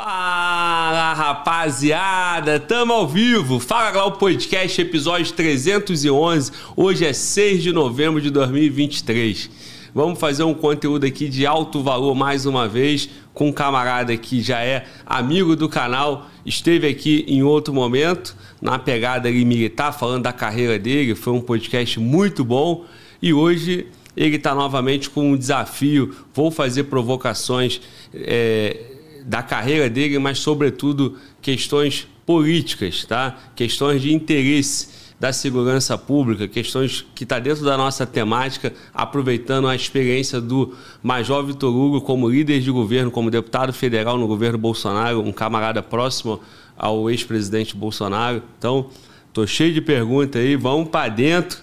Fala rapaziada, tamo ao vivo. Fala Glau Podcast, episódio 311. Hoje é 6 de novembro de 2023. Vamos fazer um conteúdo aqui de alto valor mais uma vez com um camarada que já é amigo do canal, esteve aqui em outro momento, na pegada ali militar, falando da carreira dele. Foi um podcast muito bom e hoje ele está novamente com um desafio. Vou fazer provocações. É, da carreira dele, mas sobretudo questões políticas, tá? Questões de interesse da segurança pública, questões que está dentro da nossa temática, aproveitando a experiência do Major Vitor Hugo como líder de governo, como deputado federal no governo Bolsonaro, um camarada próximo ao ex-presidente Bolsonaro. Então, tô cheio de perguntas aí, vamos para dentro,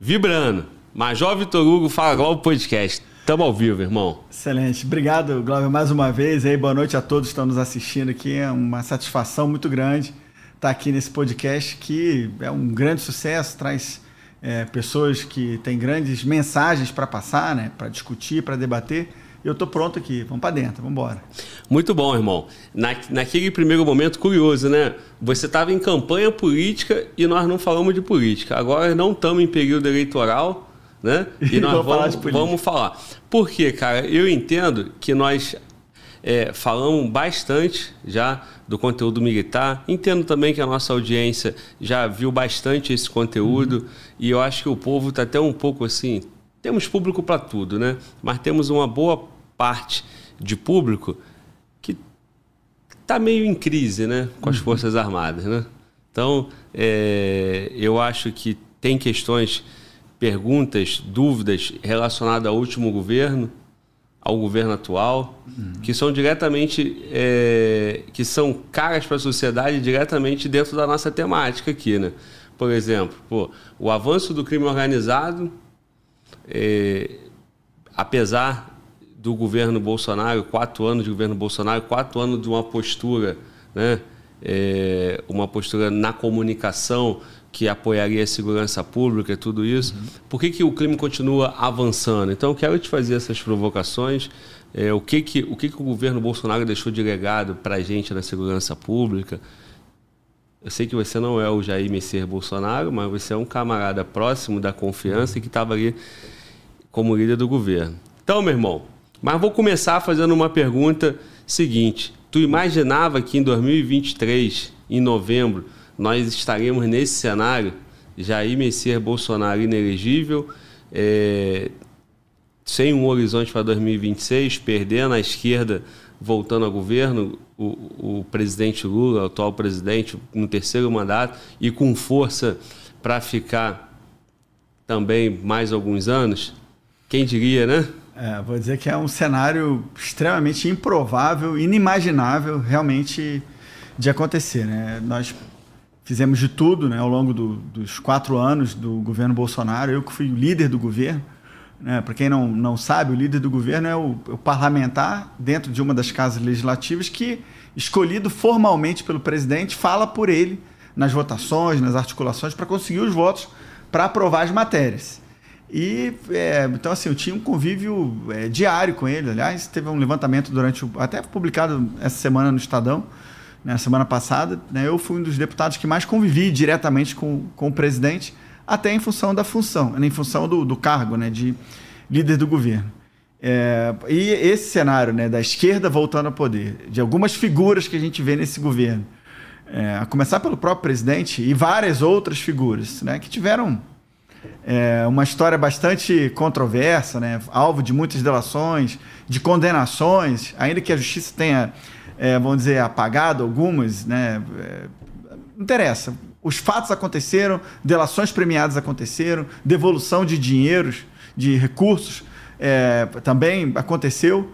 vibrando. Major Vitor Hugo, fala Globo Podcast. Tamo ao vivo, irmão. Excelente. Obrigado, Glauber, mais uma vez. E aí, boa noite a todos que estão nos assistindo aqui. É uma satisfação muito grande estar aqui nesse podcast que é um grande sucesso, traz é, pessoas que têm grandes mensagens para passar, né, para discutir, para debater. Eu estou pronto aqui, vamos para dentro, vamos embora. Muito bom, irmão. Na, naquele primeiro momento curioso, né? Você estava em campanha política e nós não falamos de política. Agora não estamos em período eleitoral né? E nós vamos, falar vamos falar. Por quê, cara? Eu entendo que nós é, falamos bastante já do conteúdo militar. Entendo também que a nossa audiência já viu bastante esse conteúdo uhum. e eu acho que o povo está até um pouco assim. Temos público para tudo, né? Mas temos uma boa parte de público que está meio em crise, né? Com as uhum. Forças Armadas, né? Então, é, eu acho que tem questões perguntas, dúvidas relacionadas ao último governo, ao governo atual, uhum. que são diretamente, é, que são caras para a sociedade diretamente dentro da nossa temática aqui, né? Por exemplo, pô, o avanço do crime organizado, é, apesar do governo Bolsonaro, quatro anos de governo Bolsonaro, quatro anos de uma postura, né? É, uma postura na comunicação que apoiaria a segurança pública e tudo isso. Uhum. Por que, que o crime continua avançando? Então, eu quero te fazer essas provocações. É, o que, que, o que, que o governo Bolsonaro deixou de legado para a gente na segurança pública? Eu sei que você não é o Jair Messias Bolsonaro, mas você é um camarada próximo da confiança e que estava ali como líder do governo. Então, meu irmão, mas vou começar fazendo uma pergunta seguinte. Tu imaginava que em 2023, em novembro, nós estaremos nesse cenário, Jair Messias Bolsonaro inelegível, é, sem um horizonte para 2026, perdendo a esquerda, voltando ao governo, o, o presidente Lula, atual presidente, no terceiro mandato, e com força para ficar também mais alguns anos, quem diria, né? É, vou dizer que é um cenário extremamente improvável, inimaginável realmente de acontecer. Né? Nós fizemos de tudo né, ao longo do, dos quatro anos do governo Bolsonaro. Eu que fui líder do governo. Né, Para quem não, não sabe, o líder do governo é o, o, parlamentar dentro de uma das casas legislativas que, escolhido formalmente pelo presidente, fala por ele nas votações, nas articulações, para conseguir os votos para aprovar as matérias. E é, então assim, eu tinha um convívio é, diário com ele. Aliás, teve um levantamento durante o, até publicado essa semana no Estadão na semana passada, né, eu fui um dos deputados que mais convivi diretamente com, com o presidente, até em função da função, em função do, do cargo né, de líder do governo. É, e esse cenário né, da esquerda voltando ao poder, de algumas figuras que a gente vê nesse governo, é, a começar pelo próprio presidente e várias outras figuras né, que tiveram é, uma história bastante controversa, né, alvo de muitas delações, de condenações, ainda que a justiça tenha é, vamos dizer, apagado algumas, né? É, não interessa. Os fatos aconteceram, delações premiadas aconteceram, devolução de dinheiros, de recursos é, também aconteceu.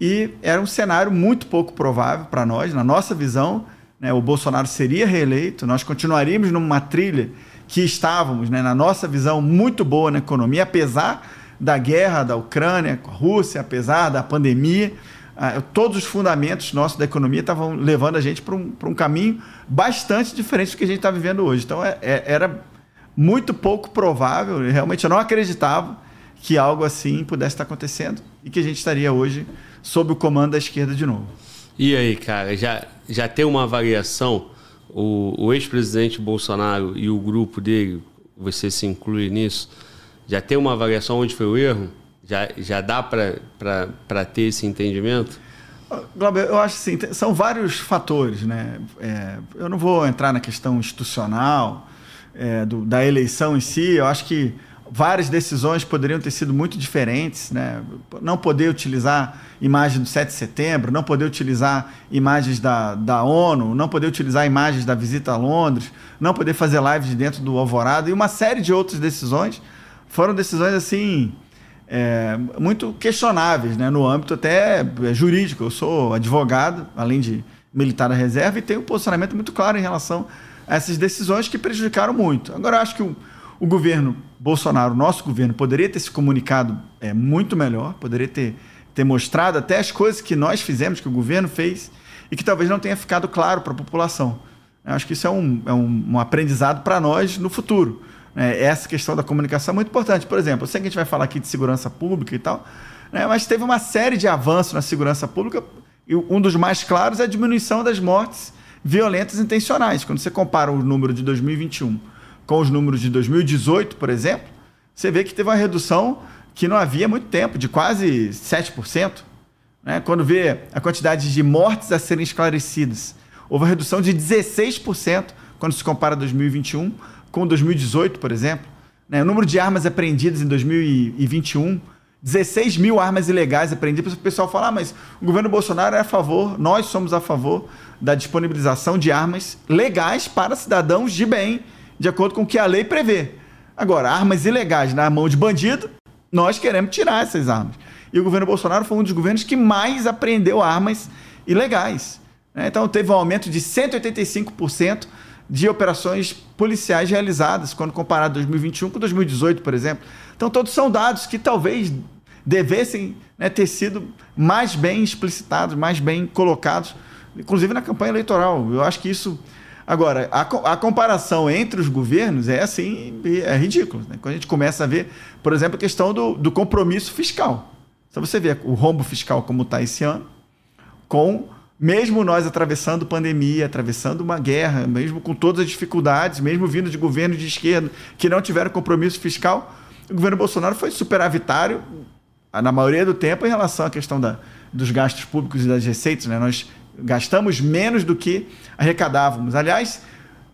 E era um cenário muito pouco provável para nós, na nossa visão. Né, o Bolsonaro seria reeleito, nós continuaríamos numa trilha que estávamos, né, na nossa visão, muito boa na economia, apesar da guerra da Ucrânia com a Rússia, apesar da pandemia ah, todos os fundamentos nossos da economia estavam levando a gente para um, um caminho bastante diferente do que a gente está vivendo hoje. Então é, é, era muito pouco provável, realmente eu não acreditava que algo assim pudesse estar acontecendo e que a gente estaria hoje sob o comando da esquerda de novo. E aí, cara, já, já tem uma avaliação? O, o ex-presidente Bolsonaro e o grupo dele, você se inclui nisso, já tem uma avaliação onde foi o erro? Já, já dá para ter esse entendimento? Glauber, eu acho assim, são vários fatores, né? É, eu não vou entrar na questão institucional é, do, da eleição em si, eu acho que várias decisões poderiam ter sido muito diferentes, né? Não poder utilizar imagem do 7 de setembro, não poder utilizar imagens da, da ONU, não poder utilizar imagens da visita a Londres, não poder fazer lives de dentro do Alvorada e uma série de outras decisões foram decisões assim é, muito questionáveis, né? no âmbito até é, jurídico. Eu sou advogado, além de militar da reserva, e tenho um posicionamento muito claro em relação a essas decisões que prejudicaram muito. Agora, eu acho que o, o governo Bolsonaro, nosso governo, poderia ter se comunicado é, muito melhor, poderia ter, ter mostrado até as coisas que nós fizemos, que o governo fez, e que talvez não tenha ficado claro para a população. Eu acho que isso é um, é um, um aprendizado para nós no futuro é, essa questão da comunicação é muito importante. Por exemplo, eu sei que a gente vai falar aqui de segurança pública e tal, né, mas teve uma série de avanços na segurança pública e um dos mais claros é a diminuição das mortes violentas intencionais. Quando você compara o número de 2021 com os números de 2018, por exemplo, você vê que teve uma redução que não havia muito tempo, de quase 7%. Né? Quando vê a quantidade de mortes a serem esclarecidas, houve uma redução de 16% quando se compara 2021 com 2018, por exemplo. Né? O número de armas apreendidas em 2021, 16 mil armas ilegais apreendidas. O pessoal fala, ah, mas o governo Bolsonaro é a favor, nós somos a favor da disponibilização de armas legais para cidadãos de bem, de acordo com o que a lei prevê. Agora, armas ilegais na mão de bandido, nós queremos tirar essas armas. E o governo Bolsonaro foi um dos governos que mais apreendeu armas ilegais. Né? Então, teve um aumento de 185% de operações policiais realizadas, quando comparado 2021 com 2018, por exemplo. Então, todos são dados que talvez devessem né, ter sido mais bem explicitados, mais bem colocados, inclusive na campanha eleitoral. Eu acho que isso. Agora, a, a comparação entre os governos é assim, é ridículo. Né? Quando a gente começa a ver, por exemplo, a questão do, do compromisso fiscal. Então você vê o rombo fiscal como está esse ano, com mesmo nós atravessando pandemia, atravessando uma guerra, mesmo com todas as dificuldades, mesmo vindo de governos de esquerda que não tiveram compromisso fiscal, o governo Bolsonaro foi superavitário na maioria do tempo em relação à questão da, dos gastos públicos e das receitas. Né? Nós gastamos menos do que arrecadávamos. Aliás,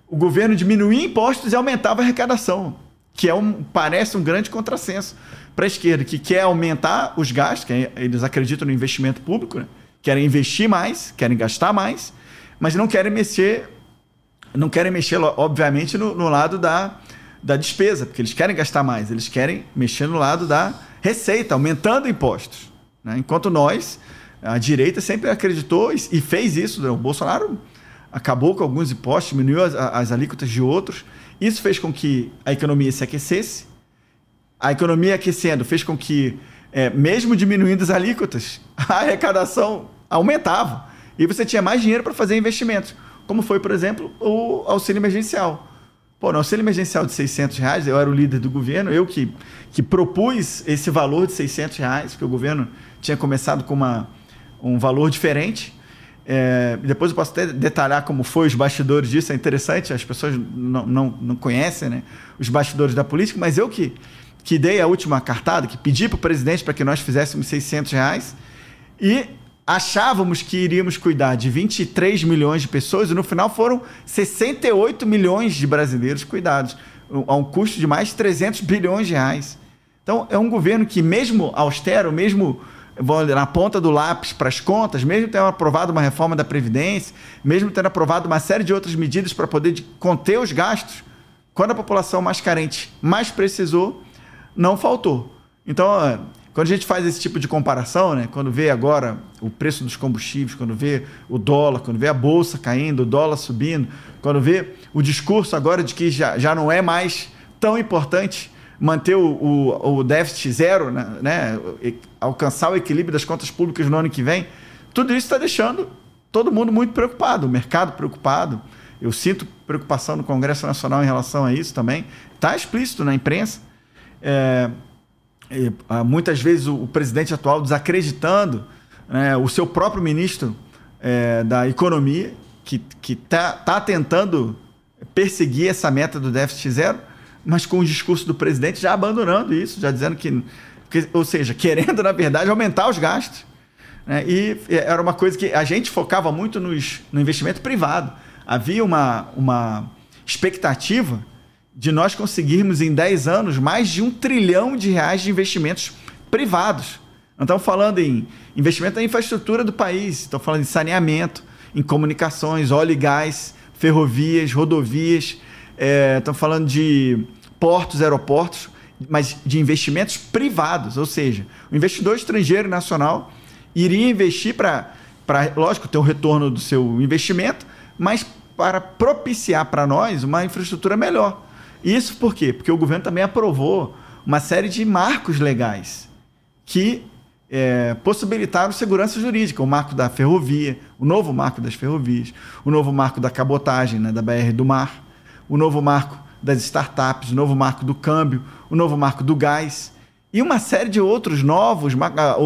o governo diminuía impostos e aumentava a arrecadação, que é um, parece um grande contrassenso para a esquerda, que quer aumentar os gastos, que eles acreditam no investimento público, né? Querem investir mais, querem gastar mais, mas não querem mexer, não querem mexer, obviamente, no, no lado da, da despesa, porque eles querem gastar mais, eles querem mexer no lado da receita, aumentando impostos. Né? Enquanto nós, a direita sempre acreditou e fez isso. Né? O Bolsonaro acabou com alguns impostos, diminuiu as, as alíquotas de outros. Isso fez com que a economia se aquecesse. A economia aquecendo fez com que é, mesmo diminuindo as alíquotas, a arrecadação aumentava. E você tinha mais dinheiro para fazer investimentos. Como foi, por exemplo, o auxílio emergencial. Pô, no auxílio emergencial de 600 reais, eu era o líder do governo, eu que, que propus esse valor de 600 reais, porque o governo tinha começado com uma, um valor diferente. É, depois eu posso até detalhar como foi os bastidores disso, é interessante, as pessoas não, não, não conhecem né, os bastidores da política, mas eu que que dei a última cartada, que pedi para o presidente para que nós fizéssemos 600 reais e achávamos que iríamos cuidar de 23 milhões de pessoas e no final foram 68 milhões de brasileiros cuidados, a um custo de mais de 300 bilhões de reais. Então, é um governo que, mesmo austero, mesmo na ponta do lápis para as contas, mesmo tendo aprovado uma reforma da Previdência, mesmo tendo aprovado uma série de outras medidas para poder conter os gastos, quando a população mais carente mais precisou, não faltou. Então, quando a gente faz esse tipo de comparação, né, quando vê agora o preço dos combustíveis, quando vê o dólar, quando vê a bolsa caindo, o dólar subindo, quando vê o discurso agora de que já, já não é mais tão importante manter o, o, o déficit zero, né, né, alcançar o equilíbrio das contas públicas no ano que vem, tudo isso está deixando todo mundo muito preocupado, o mercado preocupado. Eu sinto preocupação no Congresso Nacional em relação a isso também. Está explícito na imprensa. É, muitas vezes o, o, presidente atual desacreditando né, o seu próprio ministro é, da economia, que está tá tentando perseguir essa meta do déficit zero, mas com o discurso do presidente já abandonando isso, já dizendo que, que ou seja, querendo, na verdade, aumentar os gastos. Né? E era uma coisa que a gente focava muito nos, no investimento privado. Havia uma, uma expectativa de nós conseguirmos em 10 anos mais de um trilhão de reais de investimentos privados. Estamos falando em investimento na infraestrutura do país, estamos falando em saneamento, em comunicações, óleo e gás, ferrovias, rodovias, é, estamos falando de portos, aeroportos, mas de investimentos privados, ou seja, o investidor estrangeiro nacional iria investir para, lógico, ter o retorno do seu investimento, mas para propiciar para nós uma infraestrutura melhor. Isso por quê? Porque o governo também aprovou uma série de marcos legais que é, possibilitaram segurança jurídica, o marco da ferrovia, o novo marco das ferrovias, o novo marco da cabotagem, né, da BR do Mar, o novo marco das startups, o novo marco do câmbio, o novo marco do gás e uma série de outros novos, a,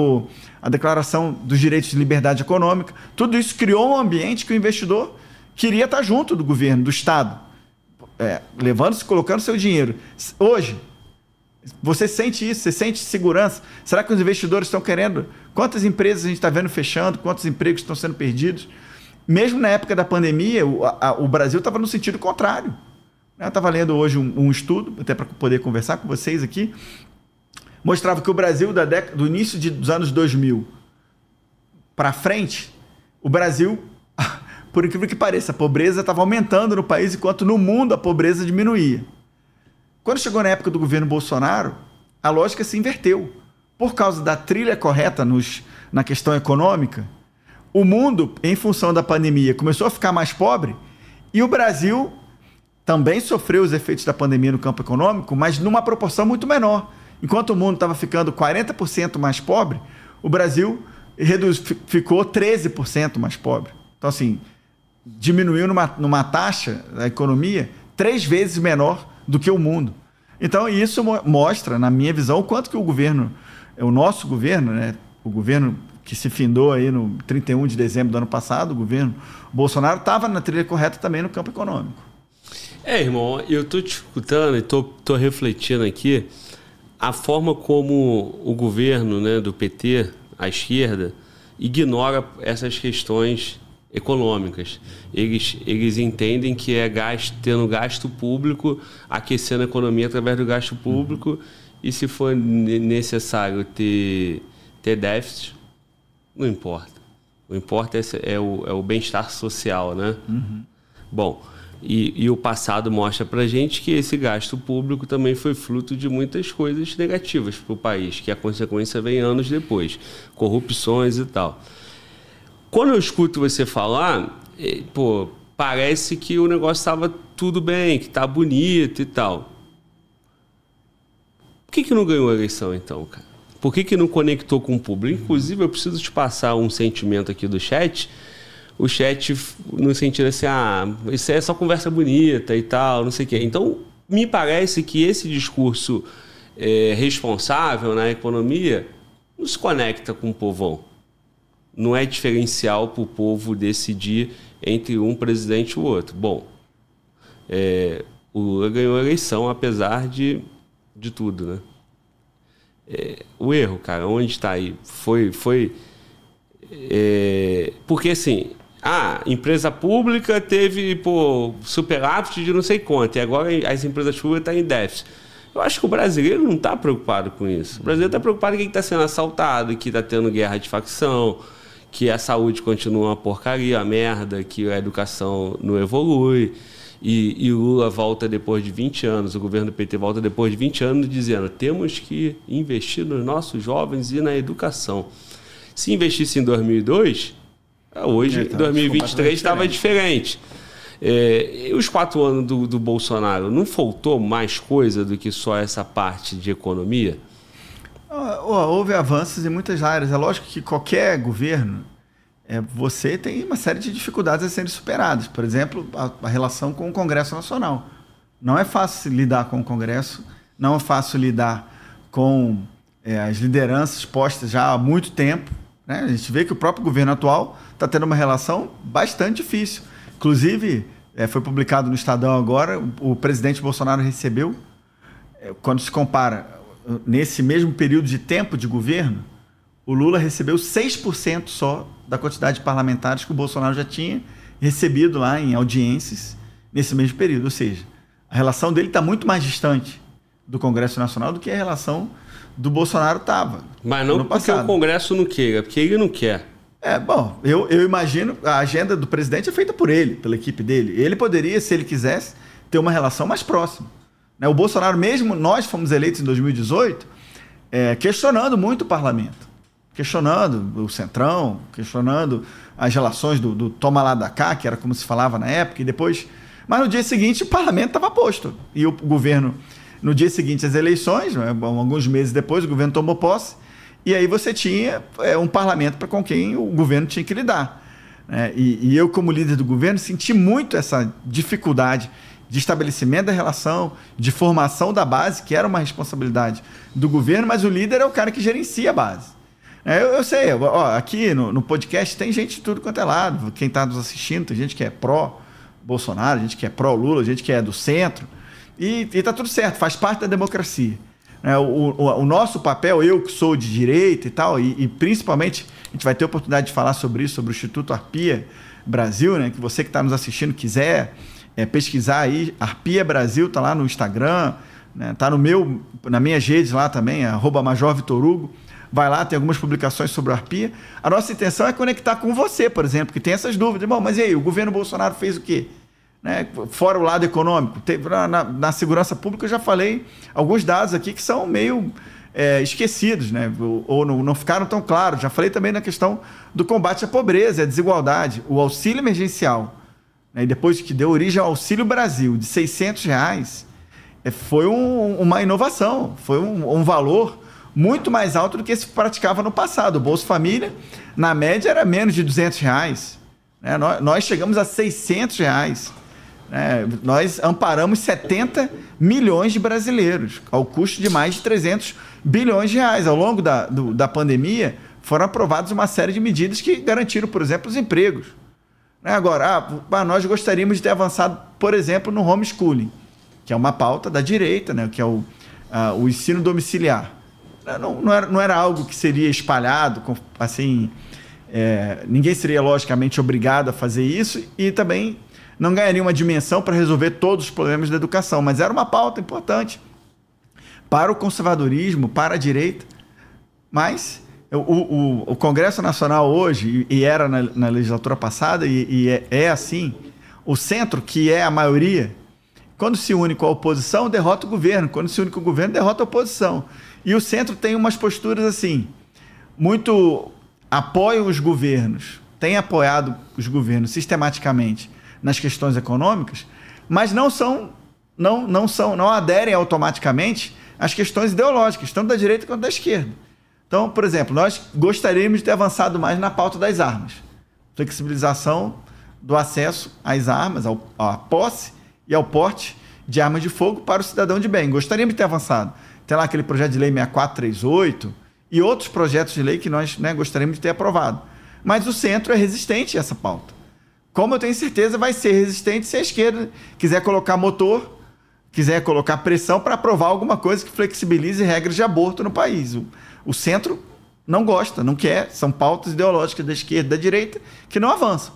a Declaração dos Direitos de Liberdade Econômica. Tudo isso criou um ambiente que o investidor queria estar junto do governo, do Estado, é, levando-se, colocando seu dinheiro. Hoje, você sente isso? Você sente segurança? Será que os investidores estão querendo? Quantas empresas a gente está vendo fechando? Quantos empregos estão sendo perdidos? Mesmo na época da pandemia, o, a, o Brasil estava no sentido contrário. Eu estava lendo hoje um, um estudo, até para poder conversar com vocês aqui, mostrava que o Brasil, da década, do início de, dos anos 2000 para frente, o Brasil, por incrível que pareça, a pobreza estava aumentando no país, enquanto no mundo a pobreza diminuía. Quando chegou na época do governo Bolsonaro, a lógica se inverteu. Por causa da trilha correta nos, na questão econômica, o mundo, em função da pandemia, começou a ficar mais pobre e o Brasil também sofreu os efeitos da pandemia no campo econômico, mas numa proporção muito menor. Enquanto o mundo estava ficando 40% mais pobre, o Brasil reduz, ficou 13% mais pobre. Então, assim, diminuiu numa, numa taxa da economia três vezes menor do que o mundo. Então, isso mostra, na minha visão, o quanto que o governo, o nosso governo, né, o governo que se findou aí no 31 de dezembro do ano passado, o governo Bolsonaro, estava na trilha correta também no campo econômico. É, irmão, eu estou te escutando e estou refletindo aqui a forma como o governo né, do PT, a esquerda, ignora essas questões econômicas. Eles, eles entendem que é gasto, tendo gasto público, aquecendo a economia através do gasto público, uhum. e se for necessário ter, ter déficit, não importa. O importa é, é o, é o bem-estar social, né? Uhum. Bom, e, e, o passado mostra para gente que esse gasto público também foi fruto de muitas coisas negativas para o país, que a consequência vem anos depois, corrupções e tal. Quando eu escuto você falar, é, pô, parece que o negócio estava tudo bem, que tá bonito e tal. Por que, que não ganhou a eleição então, cara? Por que, que não conectou com o público? Inclusive, eu preciso te passar um sentimento aqui do chat. O chat no sentido assim, ah, isso é só conversa bonita e tal, não sei o quê. Então, me parece que esse discurso é, responsável na economia não se conecta com o povão não é diferencial para o povo decidir entre um presidente e o outro. Bom, é, o Lula ganhou a eleição apesar de, de tudo, né? É, o erro, cara, onde está aí? Foi, foi é, porque assim, a empresa pública teve pô, superávit de não sei quanto, e agora as empresas públicas estão tá em déficit. Eu acho que o brasileiro não está preocupado com isso. O brasileiro está preocupado com quem está sendo assaltado, que está tendo guerra de facção, que a saúde continua uma porcaria, uma merda, que a educação não evolui. E, e Lula volta depois de 20 anos, o governo do PT volta depois de 20 anos dizendo temos que investir nos nossos jovens e na educação. Se investisse em 2002, é, hoje, em 2023, estava diferente. É, os quatro anos do, do Bolsonaro, não faltou mais coisa do que só essa parte de economia? Houve avanços em muitas áreas. É lógico que qualquer governo, é, você tem uma série de dificuldades a serem superadas. Por exemplo, a, a relação com o Congresso Nacional. Não é fácil lidar com o Congresso, não é fácil lidar com é, as lideranças postas já há muito tempo, Né? A gente vê que o próprio governo atual está tendo uma relação bastante difícil. Inclusive, é, foi publicado no Estadão agora, o, o presidente Bolsonaro recebeu, é, quando se compara nesse mesmo período de tempo de governo, o Lula recebeu 6% só da quantidade de parlamentares que o Bolsonaro já tinha recebido lá em audiências nesse mesmo período. Ou seja, a relação dele está muito mais distante do Congresso Nacional do que a relação do Bolsonaro estava. Mas não porque o Congresso não queira, porque ele não quer. É, bom, eu, eu imagino a agenda do presidente é feita por ele, pela equipe dele. Ele poderia, se ele quisesse, ter uma relação mais próxima. Né? O Bolsonaro, mesmo nós fomos eleitos em 2018, é, questionando muito o parlamento. Questionando o Centrão, questionando as relações do, do toma lá da cá, que era como se falava na época, e depois. Mas no dia seguinte o parlamento estava posto. E o governo, no dia seguinte às eleições, né, alguns meses depois, o governo tomou posse e aí você tinha é, um parlamento para com quem o governo tinha que lidar. Né? E, e, eu, como líder do governo, senti muito essa dificuldade de estabelecimento da relação, de formação da base, que era uma responsabilidade do governo, mas o líder é o cara que gerencia a base. É, eu, eu, sei, ó, aqui no, no, podcast tem gente de tudo quanto é lado. Quem está nos assistindo, tem gente que é pró-Bolsonaro, gente que é pró-Lula, gente que é do centro. E, está tudo certo, faz parte da democracia. É, o, o, o, nosso papel, eu que sou de direita e tal, e, e, principalmente a gente vai ter oportunidade de falar sobre isso, sobre o Instituto Arpia Brasil, né? Que você que está nos assistindo quiser é, pesquisar aí, Arpia Brasil tá lá no Instagram, né, tá no meu, na minha redes lá também, arroba Major Vitor Hugo. Vai lá, tem algumas publicações sobre a Arpia. A nossa intenção é conectar com você, por exemplo, que tem essas dúvidas. Bom, mas e aí, o governo Bolsonaro fez o quê? Né? Fora o lado econômico. Na, na, segurança pública eu já falei alguns dados aqui que são meio é, esquecidos, né? ou, ou não, não, ficaram tão claros. Já falei também na questão do combate à pobreza, à desigualdade. O auxílio emergencial, né? depois que deu origem ao Auxílio Brasil, de 600 reais, é, foi um, uma inovação, foi um, um valor muito mais alto do que se praticava no passado. O Bolsa Família, na média, era menos de 200 reais. Né? Nós, nós chegamos a 600 reais. É, nós amparamos 70 milhões de brasileiros, ao custo de mais de 300 bilhões de reais. Ao longo da, do, da pandemia, foram aprovadas uma série de medidas que garantiram, por exemplo, os empregos. Né, agora, ah, nós gostaríamos de ter avançado, por exemplo, no homeschooling, que é uma pauta da direita, né, que é o, ah, o ensino domiciliar. Não, não, era, não era algo que seria espalhado, assim, é, ninguém seria logicamente obrigado a fazer isso e também não ganharia uma dimensão para resolver todos os problemas da educação, mas era uma pauta importante para o conservadorismo, para a direita. Mas o, o, o Congresso Nacional hoje, e era na, na legislatura passada, e, e é, é, assim, o centro, que é a maioria, quando se une com a oposição, derrota o governo. Quando se une com o governo, derrota a oposição. E o centro tem umas posturas assim, muito apoiam os governos, tem apoiado os governos sistematicamente nas questões econômicas, mas não são, não, não são, não aderem automaticamente às questões ideológicas, tanto da direita quanto da esquerda. Então, por exemplo, nós gostaríamos de ter avançado mais na pauta das armas, flexibilização do acesso às armas, ao, à posse e ao porte de armas de fogo para o cidadão de bem. Gostaríamos de ter avançado. Tem lá aquele projeto de lei 6438 e outros projetos de lei que nós né, gostaríamos de ter aprovado. Mas o centro é resistente a essa pauta como eu tenho certeza vai ser resistente se a esquerda quiser colocar motor, quiser colocar pressão para aprovar alguma coisa que flexibilize regras de aborto no país. O, centro não gosta, não quer, são pautas ideológicas da esquerda e da direita que não avançam.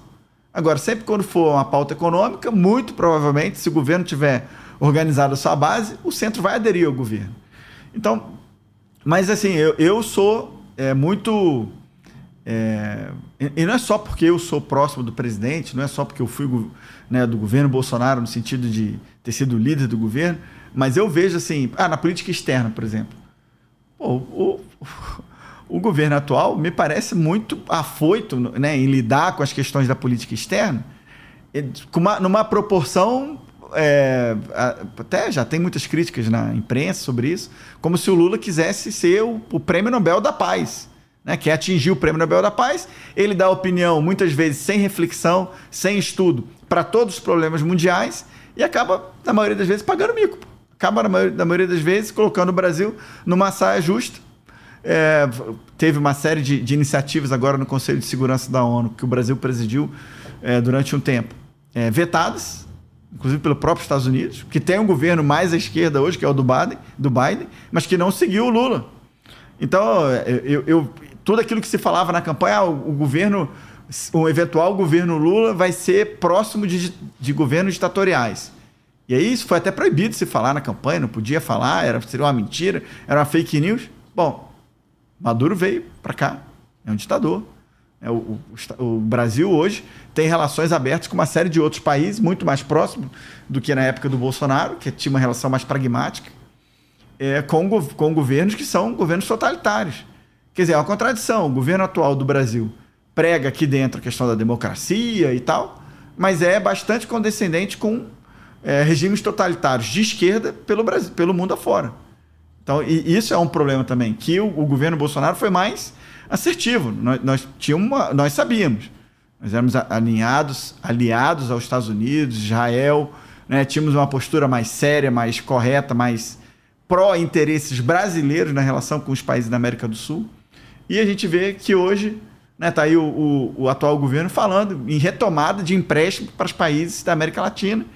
Agora, sempre quando for uma pauta econômica, muito provavelmente, se o governo tiver organizado a sua base, o centro vai aderir ao governo. Então, mas assim, eu, eu sou é, muito é, e não é só porque eu sou próximo do presidente, não é só porque eu fui né, do governo Bolsonaro, no sentido de ter sido líder do governo, mas eu vejo assim, ah, na política externa, por exemplo. Pô, o, o, governo atual me parece muito afoito né, em lidar com as questões da política externa, com uma, numa proporção é, até já tem muitas críticas na imprensa sobre isso, como se o Lula quisesse ser o, o prêmio Nobel da Paz né, que atingiu o Prêmio Nobel da Paz. Ele dá opinião, muitas vezes sem reflexão, sem estudo, para todos os problemas mundiais e acaba, na maioria das vezes, pagando mico. Acaba, na maioria, na maioria das vezes, colocando o Brasil numa saia justa é, teve uma série de, de, iniciativas agora no Conselho de Segurança da ONU, que o Brasil presidiu é, durante um tempo, é, vetadas, inclusive pelo próprio Estados Unidos, que tem um governo mais à esquerda hoje, que é o do Biden, do Biden mas que não seguiu o Lula. Então, eu, eu tudo aquilo que se falava na campanha, ah, o, o governo, o eventual governo Lula vai ser próximo de, de governos ditatoriais. E aí isso foi até proibido se falar na campanha, não podia falar, era, seria uma mentira, era uma fake news. Bom, Maduro veio para cá, é um ditador. É, o, o, o, Brasil hoje tem relações abertas com uma série de outros países, muito mais próximos do que na época do Bolsonaro, que tinha uma relação mais pragmática, é, com, com governos que são governos totalitários. Quer dizer, é uma contradição. O governo atual do Brasil prega aqui dentro a questão da democracia e tal, mas é bastante condescendente com é, regimes totalitários de esquerda pelo, Brasil, pelo mundo afora. Então, e isso é um problema também, que o, o governo Bolsonaro foi mais assertivo. Nós, nós, uma, nós sabíamos. Nós éramos alinhados, aliados aos Estados Unidos, Israel, né? tínhamos uma postura mais séria, mais correta, mais pró-interesses brasileiros na relação com os países da América do Sul. E a gente vê que hoje né, tá aí o, o, o atual governo falando em retomada de empréstimo para os países da América Latina.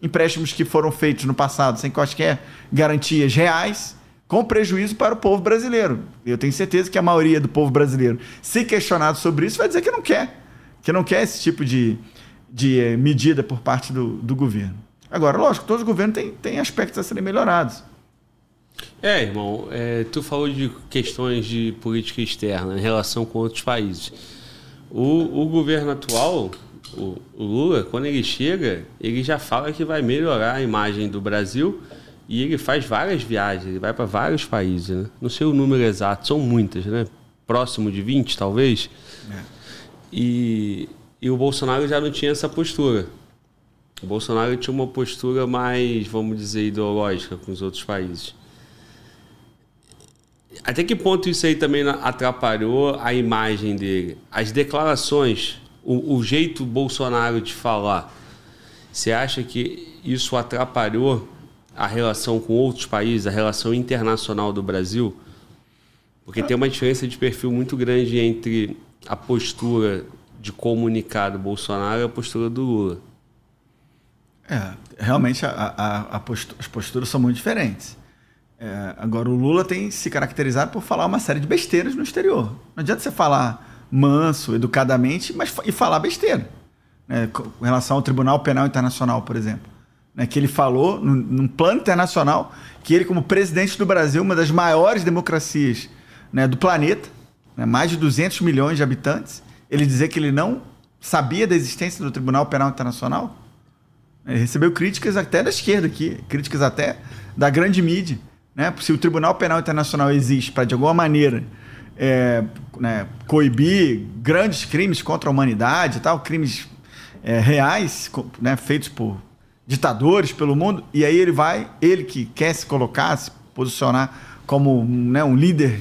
Empréstimos que foram feitos no passado sem quaisquer garantias reais com prejuízo para o povo brasileiro. Eu tenho certeza que a maioria do povo brasileiro, se questionado sobre isso, vai dizer que não quer, que não quer esse tipo de, de eh, medida por parte do, do governo. Agora, lógico, todos os governos têm, têm aspectos a serem melhorados. É, irmão, é, tu falou de questões de política externa em relação com outros países. O, o governo atual, o, o Lula, quando ele chega, ele já fala que vai melhorar a imagem do Brasil e ele faz várias viagens, ele vai para vários países, né? Não sei o número exato, são muitas, né? Próximo de 20, talvez. É. E, e o Bolsonaro já não tinha essa postura. O Bolsonaro tinha uma postura mais, vamos dizer, ideológica com os outros países. Até que ponto isso aí também atrapalhou a imagem dele? As declarações, o, o jeito Bolsonaro de falar, você acha que isso atrapalhou a relação com outros países, a relação internacional do Brasil? Porque tem uma diferença de perfil muito grande entre a postura de comunicar do Bolsonaro e a postura do Lula. É, realmente a, a, a postura, as posturas são muito diferentes. É, agora, o Lula tem se caracterizado por falar uma série de besteiras no exterior. Não adianta você falar manso, educadamente, mas e falar besteira. Né, com relação ao Tribunal Penal Internacional, por exemplo né, que ele falou num, num, plano internacional que ele, como presidente do Brasil, uma das maiores democracias né, do planeta, né, mais de 200 milhões de habitantes, ele dizer que ele não sabia da existência do Tribunal Penal Internacional. Ele recebeu críticas até da esquerda aqui, críticas até da grande mídia. Né? Se o Tribunal Penal Internacional existe para, de alguma maneira, é, né, coibir grandes crimes contra a humanidade tal, crimes é, reais né, feitos por ditadores pelo mundo, e aí ele vai, ele que quer se colocar, se posicionar como né, um líder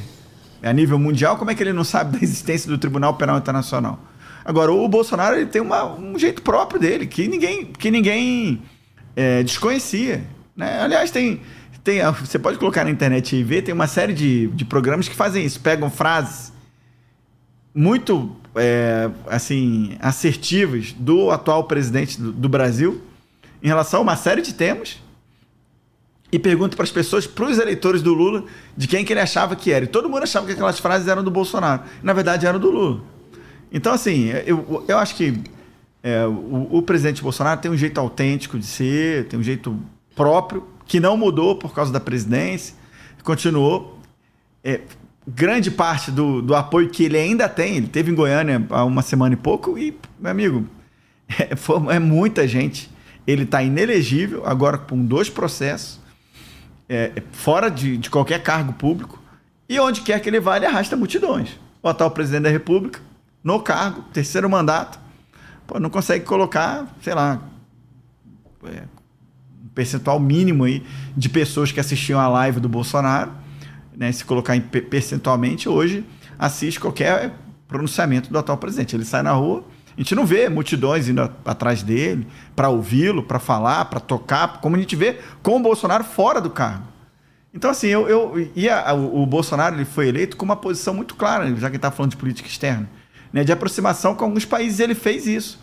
a nível mundial, como é que ele não sabe da existência do Tribunal Penal Internacional? Agora, o Bolsonaro ele tem uma, um jeito próprio dele, que ninguém, que ninguém é, desconhecia. Né? Aliás, tem, tem, você pode colocar na internet e ver, tem uma série de, de programas que fazem isso, pegam frases muito é, assim assertivas do atual presidente do, do Brasil em relação a uma série de temas e pergunta para as pessoas, para os eleitores do Lula, de quem que ele achava que era. E todo mundo achava que aquelas frases eram do Bolsonaro. Na verdade, eram do Lula. Então, assim, eu, eu acho que é, o, o, presidente Bolsonaro tem um jeito autêntico de ser, tem um jeito próprio, que não mudou por causa da presidência, continuou. É, grande parte do, do apoio que ele ainda tem, ele teve em Goiânia há uma semana e pouco, e, meu amigo, é, foi, é muita gente ele está inelegível, agora com dois processos, é, fora de, de qualquer cargo público, e onde quer que ele vá, ele arrasta multidões. O atual presidente da República, no cargo, terceiro mandato, pô, não consegue colocar, sei lá, é, um percentual mínimo aí de pessoas que assistiam a live do Bolsonaro, né, se colocar em, percentualmente, hoje assiste qualquer pronunciamento do atual presidente. Ele sai na rua, a gente não vê multidões indo atrás dele para ouvi-lo, para falar, para tocar, como a gente vê com o Bolsonaro fora do cargo. Então, assim, eu, eu e a, o, Bolsonaro ele foi eleito com uma posição muito clara, já que está falando de política externa, né, de aproximação com alguns países, ele fez isso.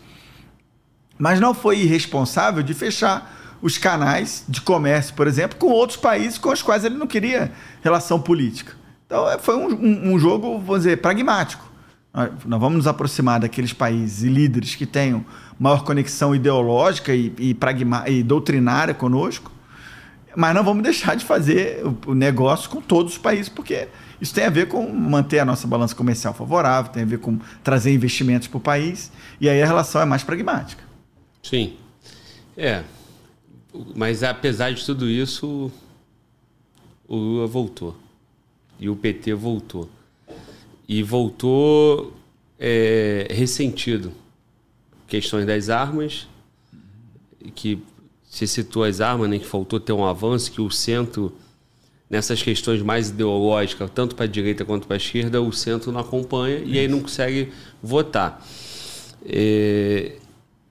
Mas não foi irresponsável de fechar os canais de comércio, por exemplo, com outros países com os quais ele não queria relação política. Então, é, foi um, um, um jogo, vamos dizer, pragmático. Nós vamos nos aproximar daqueles países e líderes que tenham maior conexão ideológica e, e, pragma, e doutrinária conosco, mas não vamos deixar de fazer o negócio com todos os países, porque isso tem a ver com manter a nossa balança comercial favorável, tem a ver com trazer investimentos para o país, e aí a relação é mais pragmática. Sim. É. Mas apesar de tudo isso, o Lula voltou. E o PT voltou. E voltou é, ressentido. Questões das armas, que se citou as armas, né, que faltou ter um avanço, que o centro, nessas questões mais ideológicas, tanto para a direita quanto para a esquerda, o centro não acompanha e aí não consegue votar. É,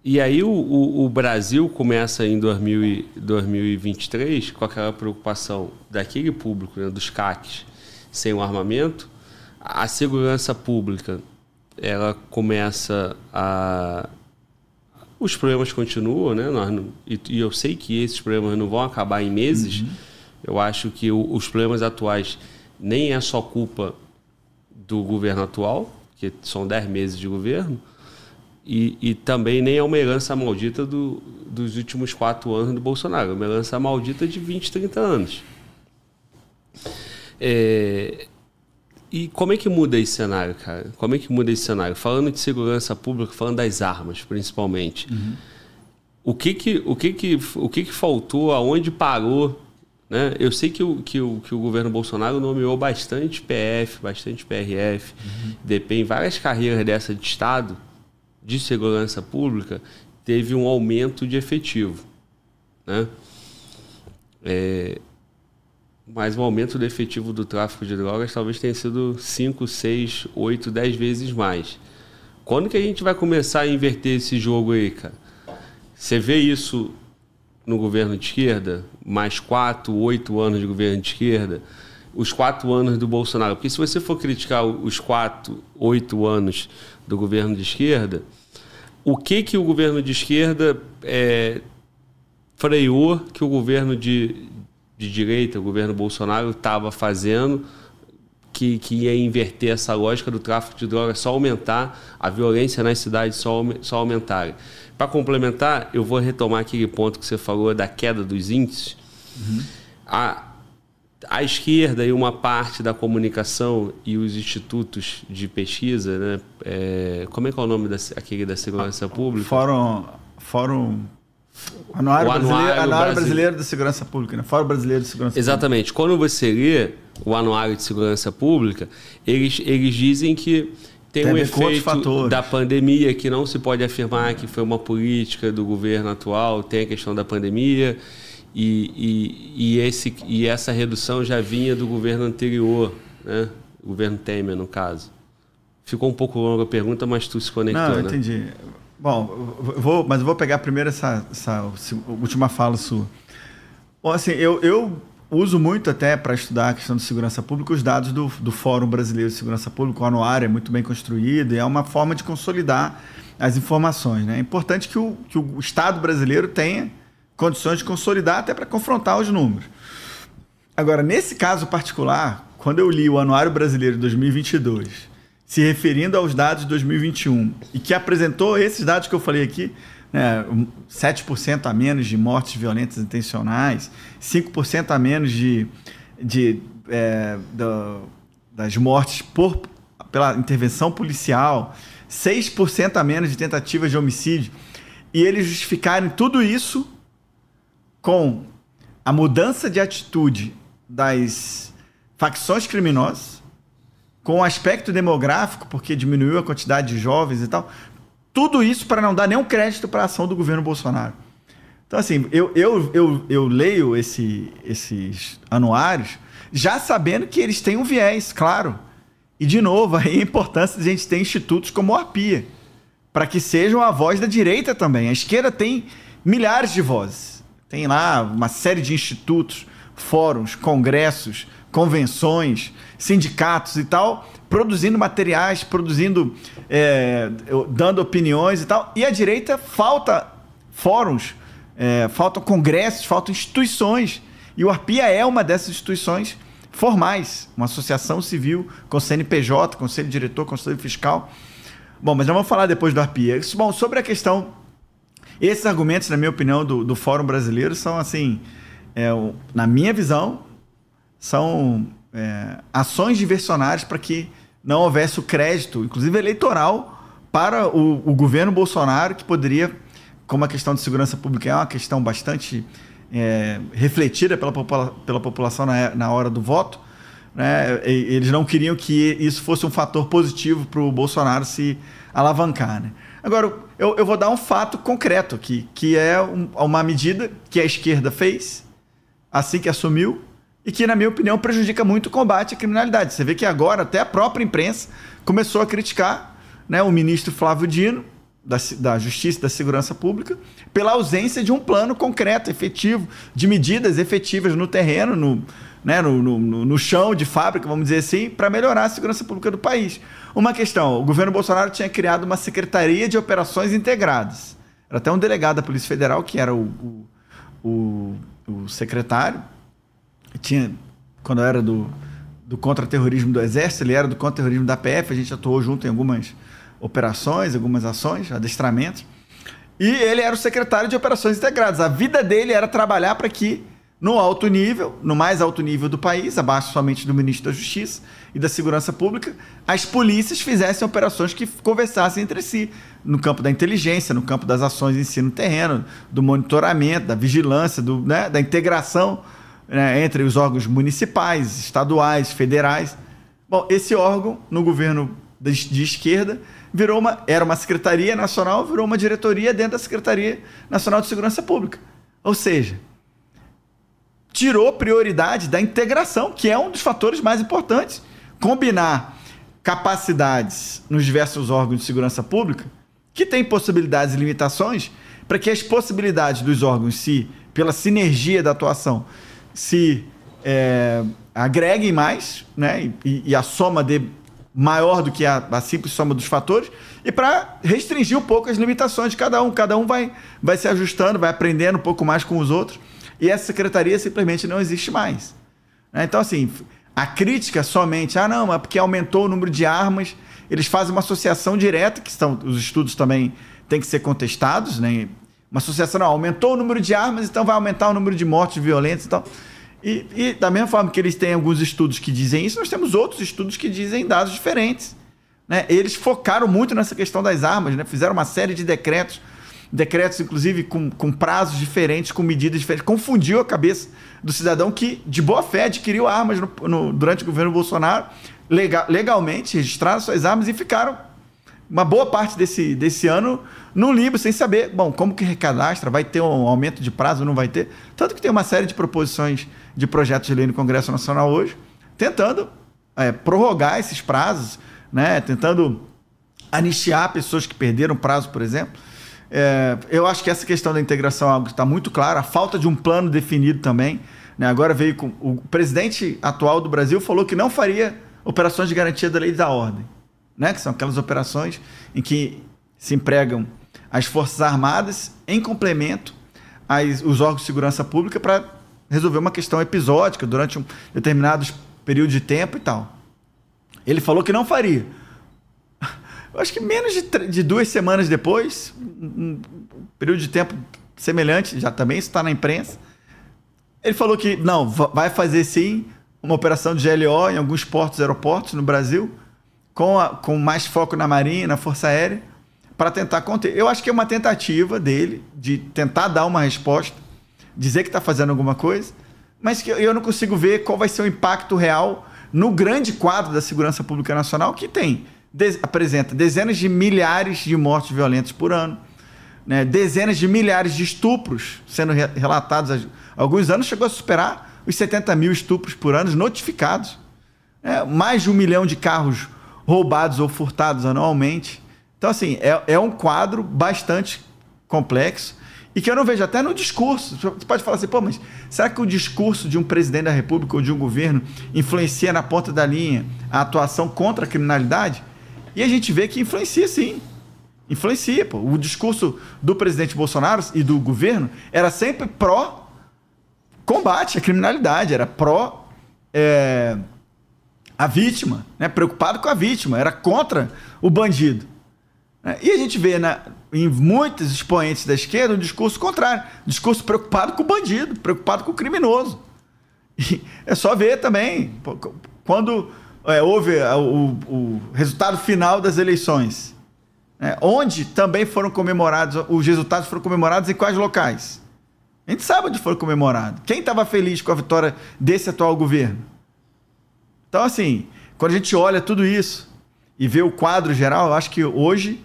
e aí o, o, o, Brasil começa em 2000, 2023 com aquela preocupação daquele público, né, dos CACs, sem o armamento. A segurança pública ela começa a os problemas continuam, né? Nós não, e, e, eu sei que esses problemas não vão acabar em meses. Uhum. Eu acho que o, os problemas atuais nem é só culpa do governo atual, que são 10 meses de governo, e, e, também nem é uma herança maldita do, dos últimos quatro anos do Bolsonaro, é uma herança maldita de 20, 30 anos. É, e como é que muda esse cenário, cara? Como é que muda esse cenário? Falando de segurança pública, falando das armas, principalmente. Uhum. O que que, o que que, o que que faltou? Aonde parou? Né? Eu sei que o, que, o, que o governo Bolsonaro nomeou bastante PF, bastante PRF, uhum. DP, em várias carreiras dessa de Estado, de segurança pública, teve um aumento de efetivo. Né? É, mas o aumento do efetivo do tráfico de drogas talvez tenha sido 5, 6, 8, 10 vezes mais. Quando que a gente vai começar a inverter esse jogo aí, cara? Você vê isso no governo de esquerda? Mais 4, 8 anos de governo de esquerda? Os 4 anos do Bolsonaro? Porque se você for criticar os 4, 8 anos do governo de esquerda, o que que o governo de esquerda é, freou que o governo de, de direita, o governo Bolsonaro, estava fazendo, que, que ia inverter essa lógica do tráfico de drogas, só aumentar, a violência nas cidades só, só aumentar. Para complementar, eu vou retomar aquele ponto que você falou da queda dos índices. Uhum. A, a esquerda e uma parte da comunicação e os institutos de pesquisa, né? É, como é que é o nome da, aquele da segurança pública? Fórum, Fórum Anuário, o anuário, brasileiro, anuário brasileiro de Segurança Pública, né? Fórum Brasileiro de Segurança Exatamente. Pública. Quando você lê o Anuário de Segurança Pública, eles, eles dizem que tem, tem um efeito da pandemia que não se pode afirmar que foi uma política do governo atual, tem a questão da pandemia e, e, e, esse, e essa redução já vinha do governo anterior, né? o governo Temer, no caso. Ficou um pouco longa a pergunta, mas tu se conectou, não, né? entendi. Bom, eu vou, mas eu vou pegar primeiro essa, essa última fala sua. Bom, assim, eu, eu uso muito até para estudar a questão de segurança pública os dados do, do Fórum Brasileiro de Segurança Pública. O anuário é muito bem construído e é uma forma de consolidar as informações. Né? É importante que o, que o Estado brasileiro tenha condições de consolidar até para confrontar os números. Agora, nesse caso particular, quando eu li o Anuário Brasileiro de 2022 se referindo aos dados de 2021 e que apresentou esses dados que eu falei aqui, né, 7% a menos de mortes violentas intencionais, 5% a menos de, de, é, da, das mortes por, pela intervenção policial, 6% a menos de tentativas de homicídio. E eles justificarem tudo isso com a mudança de atitude das facções criminosas, com o aspecto demográfico, porque diminuiu a quantidade de jovens e tal. Tudo isso para não dar nenhum crédito para a ação do governo Bolsonaro. Então, assim, eu, eu, eu, eu leio esse, esses anuários já sabendo que eles têm um viés, claro. E, de novo, aí a importância de a gente ter institutos como o APIA, para que sejam a voz da direita também. A esquerda tem milhares de vozes. Tem lá uma série de institutos fóruns, congressos, convenções, sindicatos e tal, produzindo materiais, produzindo, é, dando opiniões e tal. E a direita falta fóruns, é, faltam congressos, faltam instituições. E o Arpia é uma dessas instituições formais, uma associação civil com CNPJ, conselho diretor, conselho fiscal. Bom, mas nós vamos falar depois do Arpia. Bom, sobre a questão, esses argumentos, na minha opinião, do, do Fórum Brasileiro são assim, é, na minha visão, são é, ações diversionárias para que não houvesse o crédito, inclusive eleitoral, para o, o, governo Bolsonaro, que poderia, como a questão de segurança pública é uma questão bastante é, refletida pela, popula pela população na, na hora do voto, né, eles não queriam que isso fosse um fator positivo para o Bolsonaro se alavancar. Né? Agora, eu, eu, vou dar um fato concreto aqui, que é um, uma medida que a esquerda fez assim que assumiu e que, na minha opinião, prejudica muito o combate à criminalidade. Você vê que agora até a própria imprensa começou a criticar né, o ministro Flávio Dino, da, da Justiça e da Segurança Pública, pela ausência de um plano concreto, efetivo, de medidas efetivas no terreno, no, né, no, no, no, chão de fábrica, vamos dizer assim, para melhorar a segurança pública do país. Uma questão: o governo Bolsonaro tinha criado uma Secretaria de Operações Integradas. Era até um delegado da Polícia Federal, que era o, o, o, o secretário. Tinha, quando eu era do, do contra-terrorismo do Exército, ele era do contra-terrorismo da PF, a gente atuou junto em algumas operações, algumas ações, adestramentos. E ele era o secretário de Operações Integradas. A vida dele era trabalhar para que no alto nível, no mais alto nível do país, abaixo somente do ministro da Justiça e da Segurança Pública, as polícias fizessem operações que conversassem entre si, no campo da inteligência, no campo das ações em si no terreno, do monitoramento, da vigilância, do, né, da integração né, entre os órgãos municipais, estaduais, federais. Bom, esse órgão, no governo de, esquerda, virou uma, era uma Secretaria Nacional, virou uma diretoria dentro da Secretaria Nacional de Segurança Pública. Ou seja, tirou prioridade da integração, que é um dos fatores mais importantes. Combinar capacidades nos diversos órgãos de segurança pública, que têm possibilidades e limitações, para que as possibilidades dos órgãos se, pela sinergia da atuação, se é, agreguem mais, né? E, e, a soma de maior do que a, a simples soma dos fatores, e para restringir um pouco as limitações de cada um. Cada um vai, vai se ajustando, vai aprendendo um pouco mais com os outros e essa secretaria simplesmente não existe mais. Né? Então, assim, a crítica somente, ah, não, é porque aumentou o número de armas, eles fazem uma associação direta, que estão, os estudos também têm que ser contestados, né? Uma associação, não, aumentou o número de armas, então vai aumentar o número de mortes violentas e tal. E da mesma forma que eles têm alguns estudos que dizem isso, nós temos outros estudos que dizem dados diferentes. Né? Eles focaram muito nessa questão das armas, né? fizeram uma série de decretos decretos, inclusive, com, com prazos diferentes, com medidas diferentes, confundiu a cabeça do cidadão que, de boa fé, adquiriu armas no, no, durante o governo Bolsonaro, legal, legalmente, registraram suas armas e ficaram uma boa parte desse, desse ano no limbo, sem saber, bom, como que recadastra, vai ter um aumento de prazo, não vai ter. Tanto que tem uma série de proposições de projetos de lei no Congresso Nacional hoje, tentando é, prorrogar esses prazos, né, tentando anistiar pessoas que perderam prazo, por exemplo. É, eu acho que essa questão da integração é algo que está muito claro, a falta de um plano definido também. Né? Agora veio com. O presidente atual do Brasil falou que não faria operações de garantia da lei da ordem, né? que são aquelas operações em que se empregam as Forças Armadas em complemento aos os órgãos de segurança pública para resolver uma questão episódica durante um determinado período de tempo e tal. Ele falou que não faria eu acho que menos de, de duas semanas depois, um, período de tempo semelhante, já também está na imprensa, ele falou que não, vai fazer sim uma operação de GLO em alguns portos e aeroportos no Brasil, com, a, com mais foco na Marinha, na Força Aérea, para tentar conter. Eu acho que é uma tentativa dele de tentar dar uma resposta, dizer que está fazendo alguma coisa, mas que eu não consigo ver qual vai ser o impacto real no grande quadro da segurança pública nacional que tem de, apresenta dezenas de milhares de mortes violentas por ano, né? dezenas de milhares de estupros sendo re, relatados. Há alguns anos chegou a superar os 70 mil estupros por ano notificados. Né? Mais de um milhão de carros roubados ou furtados anualmente. Então, assim, é, é um quadro bastante complexo E que eu não vejo até no discurso. Você pode falar assim, pô, mas será que o discurso de um presidente da República ou de um governo influencia na ponta da linha a atuação contra a criminalidade? E a gente vê que influencia sim. Influencia, pô. O discurso do presidente Bolsonaro e do governo era sempre pró combate à criminalidade, era pró é, a vítima, né? preocupado com a vítima, era contra o bandido. Né? E a gente vê na, em muitos expoentes da esquerda um discurso contrário, discurso preocupado com o bandido, preocupado com o criminoso. E é só ver também, quando é, houve o, o resultado final das eleições, é, onde também foram comemorados, os resultados foram comemorados em quais locais? A gente sabe onde foram comemorados. Quem estava feliz com a vitória desse atual governo? Então, assim, quando a gente olha tudo isso e vê o quadro geral, eu acho que hoje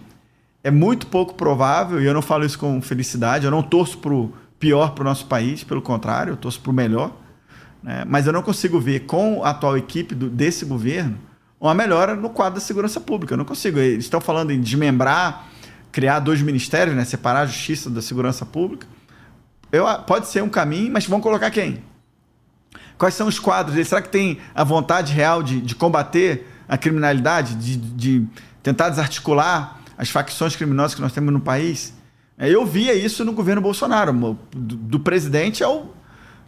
é muito pouco provável, e eu não falo isso com felicidade, eu não torço para o pior para o nosso país, pelo contrário, eu torço para o melhor. Né? Mas eu não consigo ver com a atual equipe do, desse governo uma melhora no quadro da segurança pública. Eu não consigo. Eles estão falando em desmembrar, criar dois ministérios, né? separar a justiça da segurança pública. Eu, pode ser um caminho, mas vão colocar quem? Quais são os quadros deles? Será que tem a vontade real de, de combater a criminalidade, de, de tentar desarticular as facções criminosas que nós temos no país? É, eu via isso no governo Bolsonaro, do, do presidente ao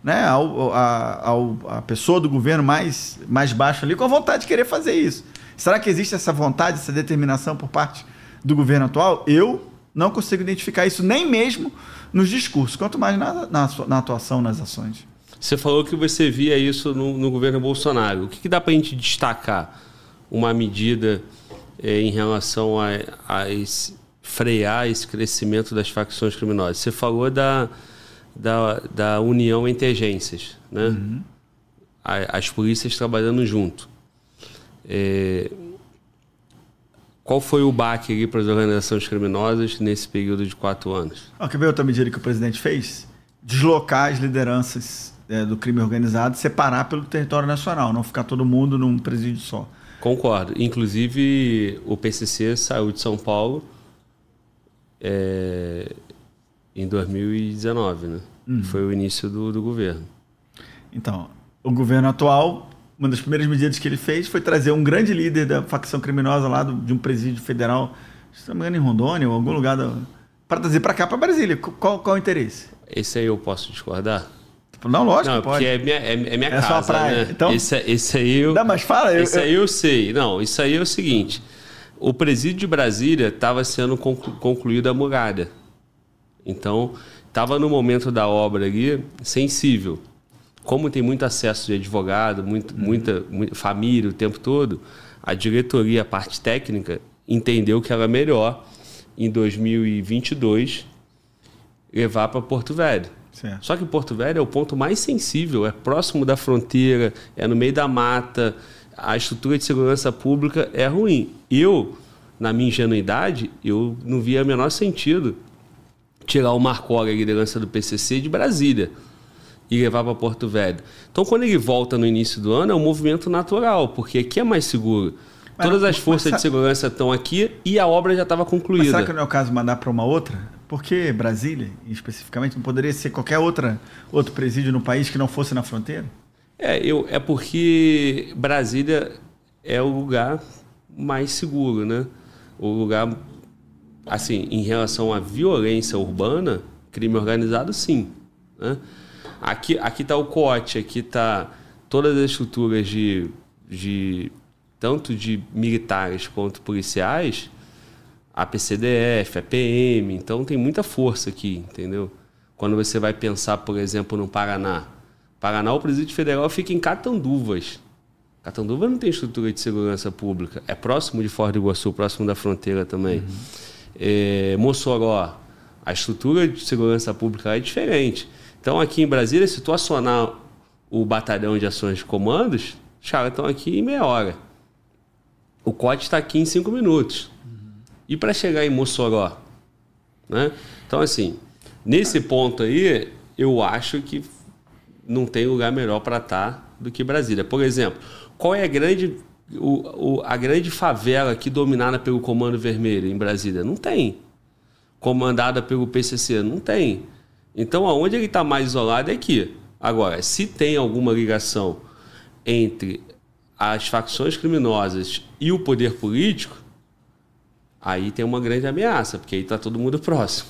né, ao, a, ao, a pessoa do governo mais, mais baixa ali com a vontade de querer fazer isso. Será que existe essa vontade, essa determinação por parte do governo atual? Eu não consigo identificar isso nem mesmo nos discursos, quanto mais na, na, na atuação, nas ações. Você falou que você via isso no, no governo Bolsonaro. O que, que dá para a gente destacar uma medida é, em relação a, a esse, frear esse crescimento das facções criminosas? Você falou da, da, da união entre agências, né? Uhum. as polícias trabalhando junto. É, qual foi o baque para as organizações criminosas nesse período de quatro anos? Ah, quer ver outra medida que o presidente fez? Deslocar as lideranças é, do crime organizado, separar pelo território nacional, não ficar todo mundo num presídio só. Concordo. Inclusive, o PCC saiu de São Paulo é, em 2019, né? Uhum. Foi o início do, do governo. Então, o governo atual, uma das primeiras medidas que ele fez foi trazer um grande líder da facção criminosa lá do, de um presídio federal, se não me engano, em Rondônia ou algum lugar, para trazer para cá, para Brasília. Qual, qual o interesse? Esse aí eu posso discordar? Não, lógico não, pode. porque é minha, é, é minha é casa, sua praia. Né? Então, esse, esse aí eu... Não, mas fala. Esse eu, aí eu sei. Não, isso aí é o seguinte. O presídio de Brasília estava sendo concluído a muralha. Então, estava no momento da obra ali sensível. Como tem muito acesso de advogado, muito, uhum. muita, muita família o tempo todo, a diretoria, a parte técnica, entendeu que era melhor, em 2022, levar para Porto Velho. Certo. Só que Porto Velho é o ponto mais sensível, é próximo da fronteira, é no meio da mata, a estrutura de segurança pública é ruim. Eu, na minha ingenuidade, eu não via o menor sentido tirar o Marcoli, a liderança do PCC, de Brasília e levar para Porto Velho. Então, quando ele volta no início do ano, é um movimento natural, porque aqui é mais seguro. Mas, Todas as forças mas, de segurança estão aqui e a obra já estava concluída. Mas será que não é o caso de mandar para uma outra? Porque Brasília, especificamente, não poderia ser qualquer outra, outro presídio no país que não fosse na fronteira? É, eu, é porque Brasília é o lugar mais seguro, né? O lugar assim, em relação à violência urbana, crime organizado, sim. Né? Aqui está o COT, aqui está todas as estruturas de, de tanto de militares quanto policiais, a PCDF, a PM, então tem muita força aqui, entendeu? Quando você vai pensar, por exemplo, no Paraná. Paraná, o presídio federal fica em Catanduvas. Catanduvas não tem estrutura de segurança pública. É próximo de Foz do Iguaçu, próximo da fronteira também. Uhum é, Mossoró, a estrutura de segurança pública é diferente. Então, aqui em Brasília, se tu acionar o batalhão de ações de comandos, os caras estão aqui em meia hora. O COT está aqui em cinco minutos. E para chegar em Mossoró? Né? Então, assim, nesse ponto aí, eu acho que não tem lugar melhor para estar tá do que Brasília. Por exemplo, qual é a grande o, o, a grande favela aqui dominada pelo Comando Vermelho em Brasília? Não tem. Comandada pelo PCC? Não tem. Então, aonde ele está mais isolado é aqui. Agora, se tem alguma ligação entre as facções criminosas e o poder político, aí tem uma grande ameaça, porque aí está todo mundo próximo.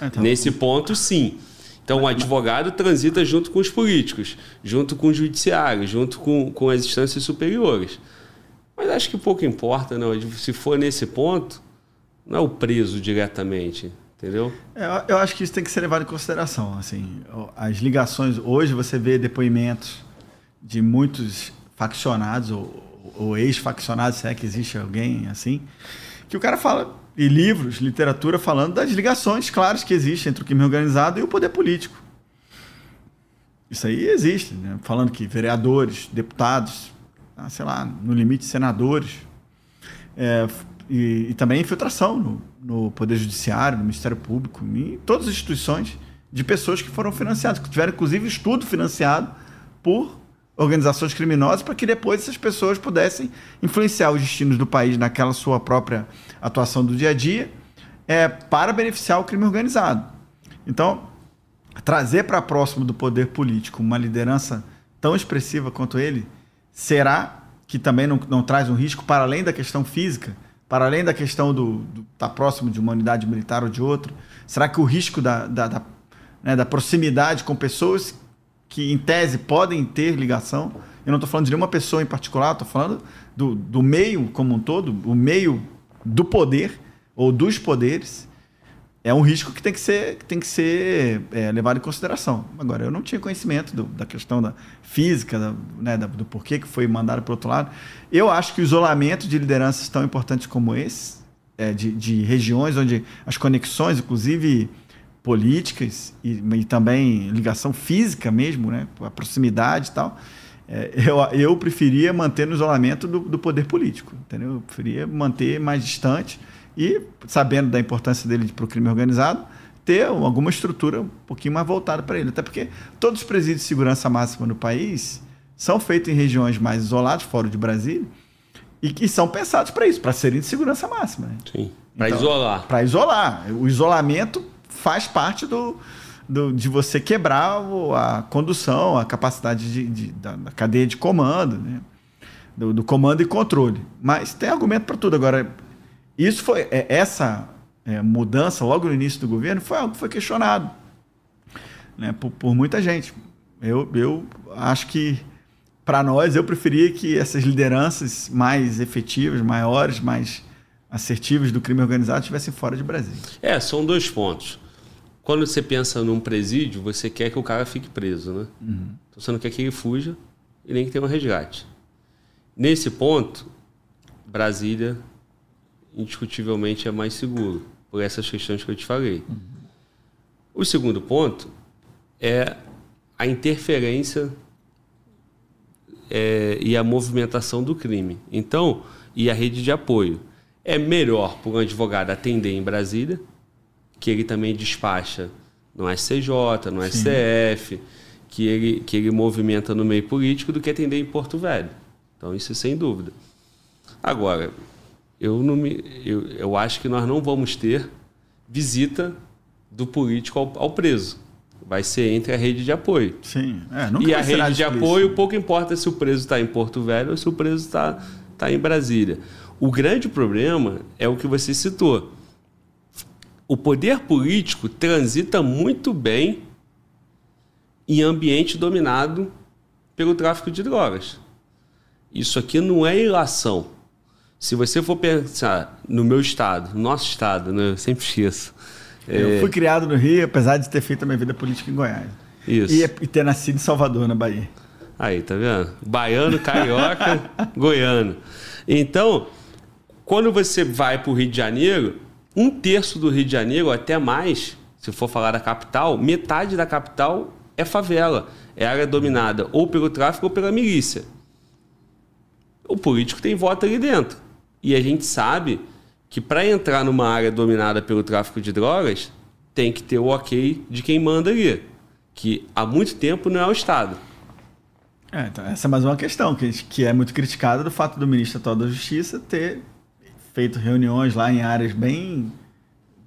Então, Nesse ponto, sim. Então, o advogado transita junto com os políticos, junto com o judiciário, junto com, com as instâncias superiores. Mas acho que pouco importa, não. Se for nesse ponto, não é o preso diretamente, entendeu? É, eu acho que isso tem que ser levado em consideração. Assim, as ligações. Hoje você vê depoimentos de muitos faccionados ou, ou ex-faccionados, se é que existe alguém assim, que o cara fala e livros, literatura falando das ligações claras que existem entre o crime organizado e o poder político. Isso aí existe, né? falando que vereadores, deputados, ah, sei lá, no limite senadores, é, e, e, também infiltração no, no, Poder Judiciário, no Ministério Público, em todas as instituições de pessoas que foram financiadas, que tiveram inclusive estudo financiado por organizações criminosas para que depois essas pessoas pudessem influenciar os destinos do país naquela sua própria atuação do dia a dia é, para beneficiar o crime organizado. Então, trazer para próximo do poder político uma liderança tão expressiva quanto ele, será que também não, não traz um risco para além da questão física, para além da questão do, estar tá próximo de uma unidade militar ou de outra? Será que o risco da, da, da, né, da proximidade com pessoas que, em tese, podem ter ligação. Eu não estou falando de nenhuma pessoa em particular, estou falando do, do meio como um todo, o meio do poder ou dos poderes. É um risco que tem que ser, que tem que ser é, levado em consideração. Agora, eu não tinha conhecimento do, da questão da física, da, né, da, do porquê que foi mandado para o outro lado. Eu acho que o isolamento de lideranças tão importantes como esse, é, de, de regiões onde as conexões, inclusive políticas e, e, também ligação física mesmo, né? a proximidade e tal, é, eu, eu preferia manter no isolamento do, do, poder político, entendeu? Eu preferia manter mais distante e, sabendo da importância dele para o crime organizado, ter alguma estrutura um pouquinho mais voltada para ele. Até porque todos os presídios de segurança máxima no país são feitos em regiões mais isoladas, fora de Brasília, e que são pensados para isso, para serem de segurança máxima. Né? Sim. Para então, isolar. Para isolar. O isolamento faz parte do, do, de você quebrar a condução, a capacidade de, de da, da, cadeia de comando, né? do, do, comando e controle. Mas tem argumento para tudo. Agora, isso foi é, essa é, mudança logo no início do governo foi algo que foi questionado né? por, por muita gente. Eu, eu acho que para nós eu preferia que essas lideranças mais efetivas, maiores, mais assertivas do crime organizado estivessem fora de Brasília. É, são dois pontos quando você pensa num presídio, você quer que o cara fique preso, né? Uhum. Então você não quer que ele fuja e nem que tenha um resgate. Nesse ponto, Brasília indiscutivelmente é mais seguro, por essas questões que eu te falei. Uhum. O segundo ponto é a interferência é, e a movimentação do crime. Então, e a rede de apoio. É melhor para um advogado atender em Brasília que ele também despacha no SCJ, no Sim. STF, que ele, que ele movimenta no meio político do que atender em Porto Velho. Então, isso é sem dúvida. Agora, eu, não me, eu, eu acho que nós não vamos ter visita do político ao, ao preso. Vai ser entre a rede de apoio. Sim. É, e a rede de apoio, pouco importa se o preso está em Porto Velho ou se o preso está tá em Brasília. O grande problema é o que você citou o poder político transita muito bem em ambiente dominado pelo tráfico de drogas. Isso aqui não é ilação. Se você for pensar no meu estado, no nosso estado, né? eu sempre esqueço. Eu é... fui criado no Rio, apesar de ter feito a minha vida política em Goiás. Isso. E, e ter nascido em Salvador, na Bahia. Aí, tá vendo? Baiano, carioca, goiano. Então, quando você vai para o Rio de Janeiro, um terço do Rio de Janeiro, até mais, se for falar da capital, metade da capital é favela. É área dominada ou pelo tráfico ou pela milícia. O político tem voto ali dentro. E a gente sabe que para entrar numa área dominada pelo tráfico de drogas, tem que ter o ok de quem manda ali. Que há muito tempo não é o Estado. É, então essa é mais uma questão que, que é muito criticada do fato do ministro atual da Justiça ter feito reuniões lá em áreas bem,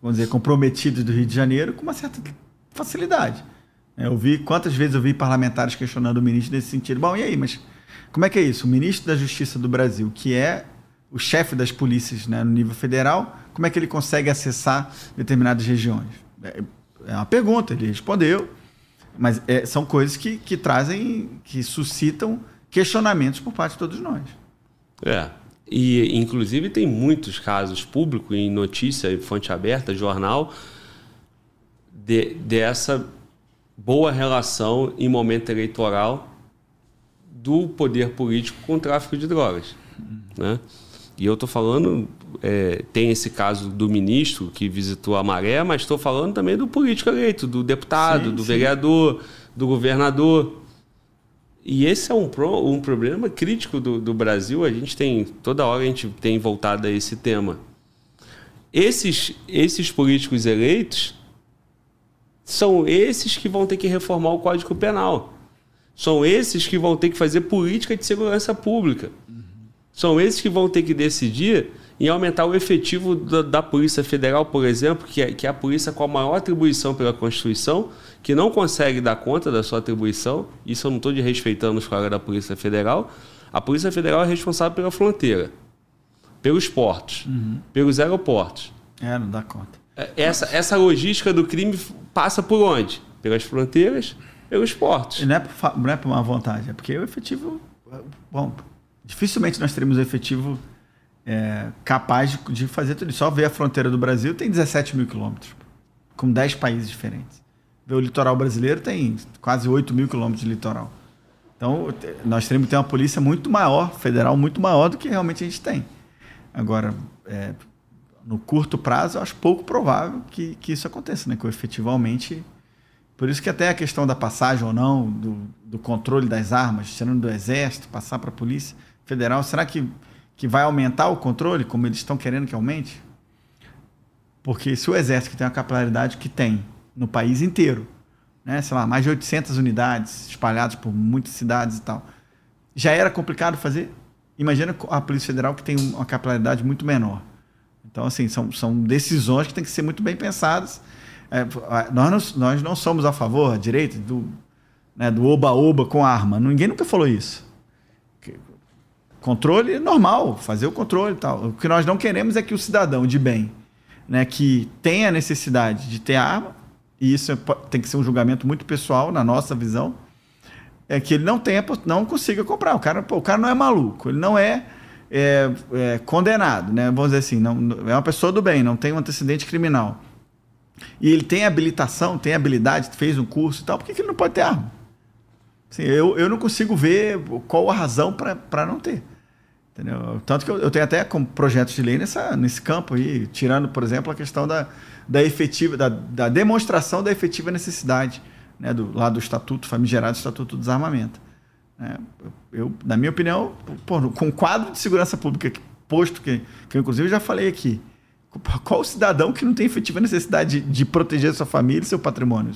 vamos dizer, comprometidas do Rio de Janeiro, com uma certa facilidade. Eu vi quantas vezes eu vi parlamentares questionando o ministro nesse sentido. Bom, e aí, mas como é que é isso? O ministro da Justiça do Brasil, que é o chefe das polícias né, no nível federal, como é que ele consegue acessar determinadas regiões? É, é uma pergunta, ele respondeu, mas é, são coisas que, que trazem, que suscitam questionamentos por parte de todos nós. É. E, inclusive, tem muitos casos públicos em notícia, fonte aberta, jornal, de, dessa boa relação em momento eleitoral do poder político com o tráfico de drogas. Né? E eu estou falando, é, tem esse caso do ministro que visitou a Maré, mas estou falando também do político eleito, do deputado, sim, do sim. vereador, do governador. E esse é um, pro, um problema crítico do, do Brasil. A gente tem, toda hora a gente tem voltado a esse tema. Esses, esses políticos eleitos são esses que vão ter que reformar o Código Penal. São esses que vão ter que fazer política de segurança pública. São esses que vão ter que decidir em aumentar o efetivo da, da, Polícia Federal, por exemplo, que é, que é a polícia com a maior atribuição pela Constituição, que não consegue dar conta da sua atribuição. Isso eu não estou desrespeitando os colegas da Polícia Federal. A Polícia Federal é responsável pela fronteira, pelos portos, uhum. pelos aeroportos. É, não dá conta. É, essa, essa logística do crime passa por onde? Pelas fronteiras, pelos portos. E não é por, não é por uma vontade, é porque o efetivo. Bom, dificilmente nós teremos efetivo é, capaz de, de, fazer tudo isso. Só ver a fronteira do Brasil tem 17 mil quilômetros, com 10 países diferentes. Ver o litoral brasileiro tem quase 8 mil quilômetros de litoral. Então, nós teremos que ter uma polícia muito maior, federal muito maior do que realmente a gente tem. Agora, é, no curto prazo, eu acho pouco provável que, que isso aconteça, né? Que efetivamente. Por isso que até a questão da passagem ou não, do, do controle das armas, tirando do exército, passar para a polícia federal, será que, que vai aumentar o controle, como eles estão querendo que aumente? Porque se o exército tem a capilaridade que tem no país inteiro, né, sei lá, mais de 800 unidades espalhadas por muitas cidades e tal, já era complicado fazer. Imagina a Polícia Federal que tem uma capilaridade muito menor. Então, assim, são, são decisões que têm que ser muito bem pensadas. É, nós, não, nós não somos a favor, a direita, do né, do oba-oba com arma. Ninguém nunca falou isso. Controle é normal, fazer o controle e tal. O que nós não queremos é que o cidadão de bem, né, que tem a necessidade de ter arma, e isso é, tem que ser um julgamento muito pessoal, na nossa visão, é que ele não tenha, não consiga comprar. O cara, pô, o cara não é maluco, ele não é é, é, condenado, né? Vamos dizer assim, não, é uma pessoa do bem, não tem um antecedente criminal. E ele tem habilitação, tem habilidade, fez um curso e tal, por que, que ele não pode ter arma? Assim, eu, eu não consigo ver qual a razão para não ter. Entendeu? Tanto que eu, eu, tenho até como projetos de lei nessa, nesse campo aí, tirando, por exemplo, a questão da, da efetiva, da, da demonstração da efetiva necessidade, né, do, lá do Estatuto Famigerado Estatuto do Desarmamento. É, eu, na minha opinião, pô, com o quadro de segurança pública posto, que, que eu inclusive já falei aqui, qual cidadão que não tem efetiva necessidade de, de proteger sua família e seu patrimônio?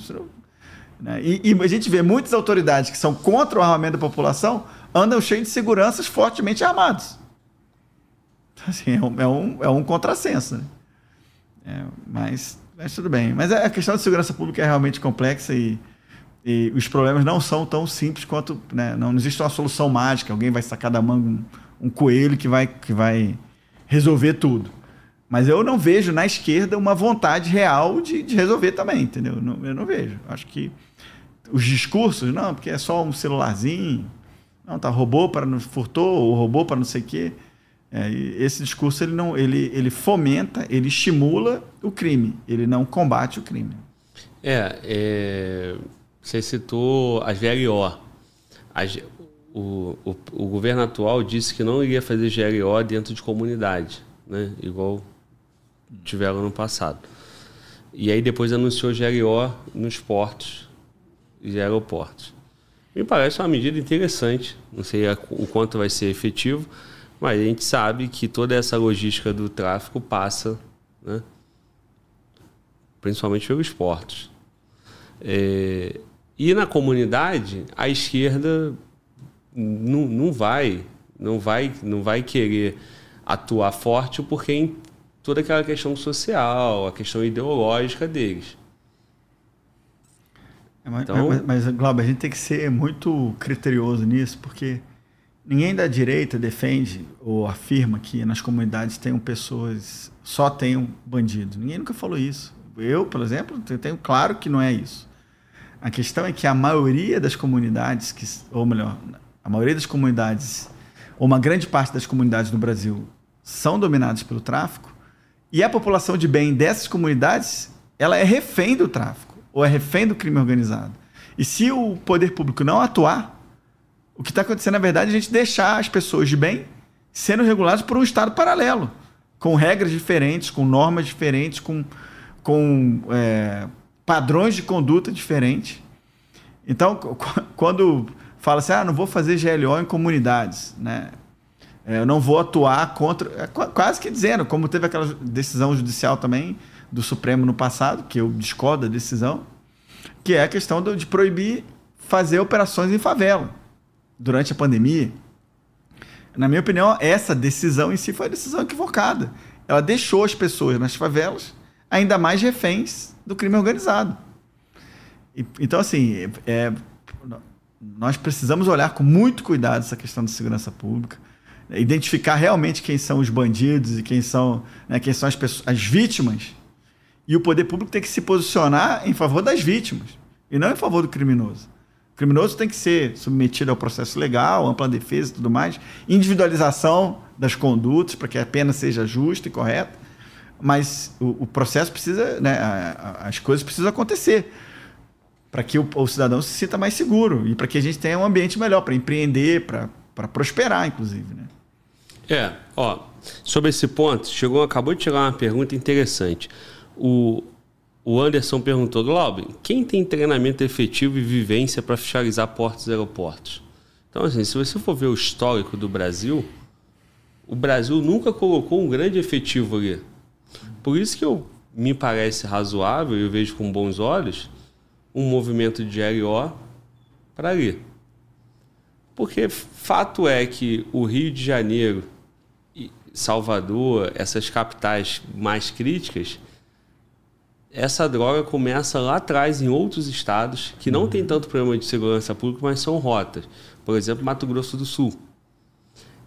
Né? e, e, a gente vê muitas autoridades que são contra o armamento da população andam cheios de seguranças fortemente armados. Assim, é, um, é, um, é um contrassenso. Né? É, mas, mas tudo bem. Mas a questão de segurança pública é realmente complexa e e os problemas não são tão simples quanto. Né, não existe uma solução mágica, alguém vai sacar da manga um, um coelho que vai, que vai resolver tudo. Mas eu não vejo na esquerda uma vontade real de, de resolver também, entendeu? Eu não, eu não vejo. Acho que os discursos, não, porque é só um celularzinho, não, tá, roubou para não furtou, ou roubou para não sei o quê. É, esse discurso ele não, ele, ele fomenta, ele estimula o crime, ele não combate o crime. É, é você citou as GLO. As, o, o, o, governo atual disse que não iria fazer GLO dentro de comunidade, né? igual tiveram no passado. E aí depois anunciou GLO nos portos e aeroportos. Me parece uma medida interessante. Não sei o quanto vai ser efetivo, mas a gente sabe que toda essa logística do tráfico passa, né? principalmente pelos portos. É, e na comunidade, a esquerda não, não vai, não vai, não vai querer atuar forte porque toda aquela questão social, a questão ideológica deles. É, mas, então... mas, mas, Glauber, a gente tem que ser muito criterioso nisso, porque ninguém da direita defende ou afirma que nas comunidades tenham pessoas, só tenham bandidos. Ninguém nunca falou isso. Eu, por exemplo, tenho claro que não é isso. A questão é que a maioria das comunidades, que, ou melhor, a maioria das comunidades, ou uma grande parte das comunidades no Brasil, são dominadas pelo tráfico, e a população de bem dessas comunidades, ela é refém do tráfico, ou é refém do crime organizado. E se o poder público não atuar, o que está acontecendo, na verdade, é a gente deixar as pessoas de bem sendo reguladas por um Estado paralelo, com regras diferentes, com normas diferentes, com, com é, padrões de conduta diferentes. Então, quando fala assim, ah, não vou fazer GLO em comunidades, né? É, eu não vou atuar contra. É, quase que dizendo, como teve aquela decisão judicial também do Supremo no passado, que eu discordo da decisão, que é a questão de proibir fazer operações em favela durante a pandemia. Na minha opinião, essa decisão em si foi a decisão equivocada. Ela deixou as pessoas nas favelas ainda mais reféns do crime organizado. E, então, assim, é, nós precisamos olhar com muito cuidado essa questão da segurança pública, identificar realmente quem são os bandidos e quem são, né, quem são as, pessoas, as vítimas. E o poder público tem que se posicionar em favor das vítimas e não em favor do criminoso. O criminoso tem que ser submetido ao processo legal, ampla defesa e tudo mais, individualização das condutas para que a pena seja justa e correta, mas o, o processo precisa, né, as coisas precisam acontecer para que o, o, cidadão se sinta mais seguro e para que a gente tenha um ambiente melhor para empreender, para prosperar, inclusive. Né? É, ó, sobre esse ponto, chegou, acabou de chegar uma pergunta interessante. O, o Anderson perguntou, Glauber, quem tem treinamento efetivo e vivência para fiscalizar portos e aeroportos? Então, assim, se você for ver o histórico do Brasil, o Brasil nunca colocou um grande efetivo ali. Por isso que eu me parece razoável, eu vejo com bons olhos, um movimento de GLO para ali. Porque fato é que o Rio de Janeiro e Salvador, essas capitais mais críticas, essa droga começa lá atrás em outros estados que não uhum. tem tanto problema de segurança pública, mas são rotas. Por exemplo, Mato Grosso do Sul.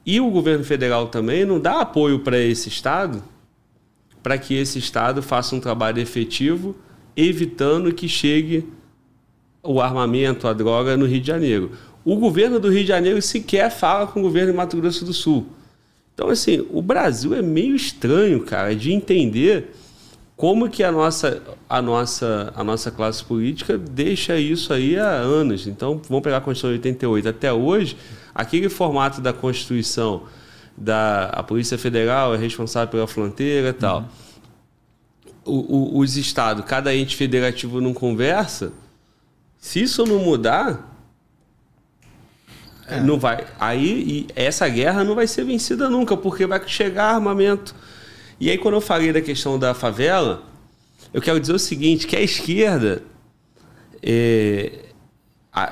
E o governo federal também não dá apoio para esse estado para que esse estado faça um trabalho efetivo evitando que chegue o armamento, a droga no Rio de Janeiro. O governo do Rio de Janeiro sequer fala com o governo de Mato Grosso do Sul. Então, assim, o Brasil é meio estranho, cara, de entender como que a nossa, a nossa, a nossa classe política deixa isso aí há anos. Então, vamos pegar a Constituição de 88. Até hoje, aquele formato da Constituição, da a Polícia Federal é responsável pela fronteira e tal. Uhum o, o, os estados, cada ente federativo não conversa, se isso não mudar, é. não vai. Aí essa guerra não vai ser vencida nunca, porque vai chegar armamento. E aí quando eu falei da questão da favela, eu quero dizer o seguinte, que a esquerda é,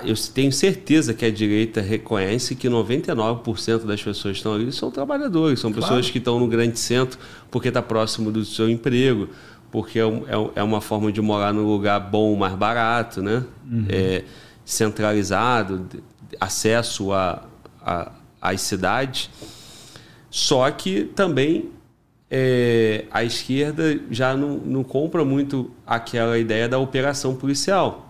eu tenho certeza que a direita reconhece que 99% das pessoas que estão ali são trabalhadores, são claro. pessoas que estão no grande centro porque está próximo do seu emprego, porque é, é, é, uma forma de morar num lugar bom, mais barato, né? Uhum. É, centralizado, acesso a, a, às cidades. Só que também é, a esquerda já não, não compra muito aquela ideia da operação policial.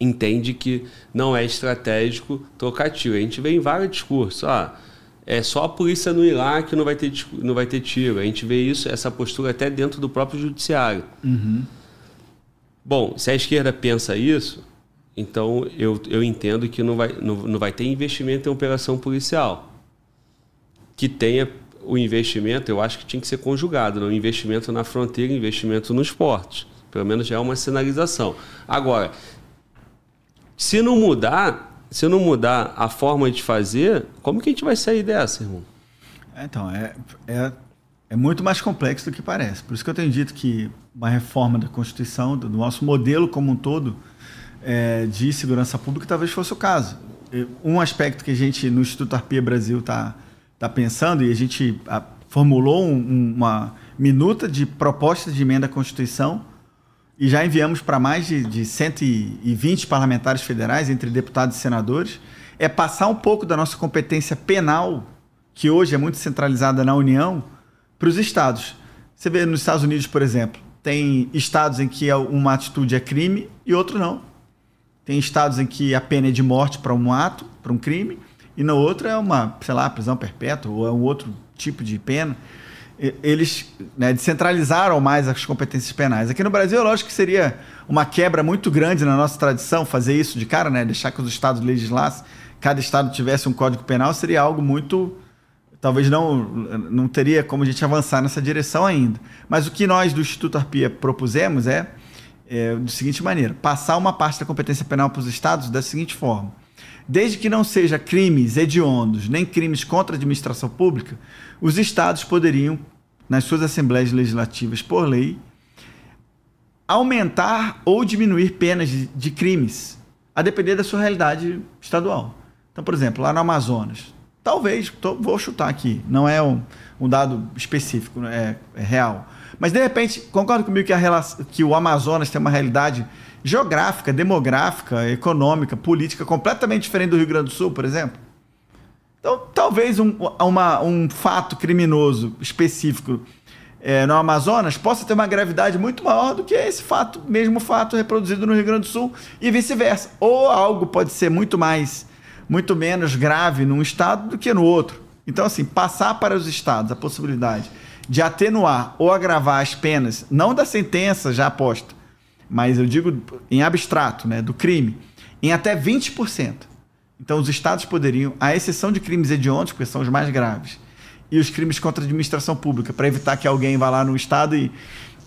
Entende que não é estratégico trocar tiro. A gente vê em vários discursos. Ah, é só a polícia no Iraque não vai ter não vai ter tiro. A gente vê isso, essa postura até dentro do próprio judiciário. Uhum. Bom, se a esquerda pensa isso, então eu, eu entendo que não vai, não, não vai ter investimento em operação policial. Que tenha o investimento, eu acho que tinha que ser conjugado, não investimento na fronteira, investimento nos portos. Pelo menos já é uma sinalização. Agora, se não mudar, se não mudar a forma de fazer, como que a gente vai sair dessa, irmão? É, então, é, é, é muito mais complexo do que parece. Por isso que eu tenho dito que uma reforma da Constituição, do nosso modelo como um todo é, de segurança pública, talvez fosse o caso. Um aspecto que a gente, no Instituto Arpia Brasil, está tá pensando, e a gente formulou um, uma minuta de proposta de emenda à Constituição, e já enviamos para mais de, de 120 parlamentares federais, entre deputados e senadores, é passar um pouco da nossa competência penal, que hoje é muito centralizada na União, para os estados. Você vê nos Estados Unidos, por exemplo, tem estados em que uma atitude é crime e outro não. Tem estados em que a pena é de morte para um ato, para um crime, e no outro é uma, sei lá, prisão perpétua ou é um outro tipo de pena eles né, descentralizaram mais as competências penais. Aqui no Brasil, é lógico que seria uma quebra muito grande na nossa tradição fazer isso de cara, né? Deixar que os estados legislassem, cada estado tivesse um código penal, seria algo muito. Talvez não, não teria como a gente avançar nessa direção ainda. Mas o que nós do Instituto Arpia propusemos é, é da seguinte maneira: passar uma parte da competência penal para os estados da seguinte forma. Desde que não seja crimes hediondos nem crimes contra a administração pública, os estados poderiam, nas suas assembleias legislativas por lei, aumentar ou diminuir penas de, de crimes, a depender da sua realidade estadual. Então, por exemplo, lá no Amazonas, talvez, tô, vou chutar aqui, não é um, um dado específico, é, é, real. Mas, de repente, concorda comigo que, a que o Amazonas tem uma realidade geográfica, demográfica, econômica, política completamente diferente do Rio Grande do Sul, por exemplo? Então, talvez um, uma, um fato criminoso específico é, no Amazonas possa ter uma gravidade muito maior do que esse fato, mesmo fato reproduzido no Rio Grande do Sul e vice-versa. Ou algo pode ser muito mais, muito menos grave num estado do que no outro. Então, assim, passar para os estados a possibilidade de atenuar ou agravar as penas, não da sentença já aposta, mas eu digo em abstrato, né, do crime, em até 20%. Então, os estados poderiam, à exceção de crimes hediondos, porque são os mais graves, e os crimes contra a administração pública, para evitar que alguém vá lá no estado e,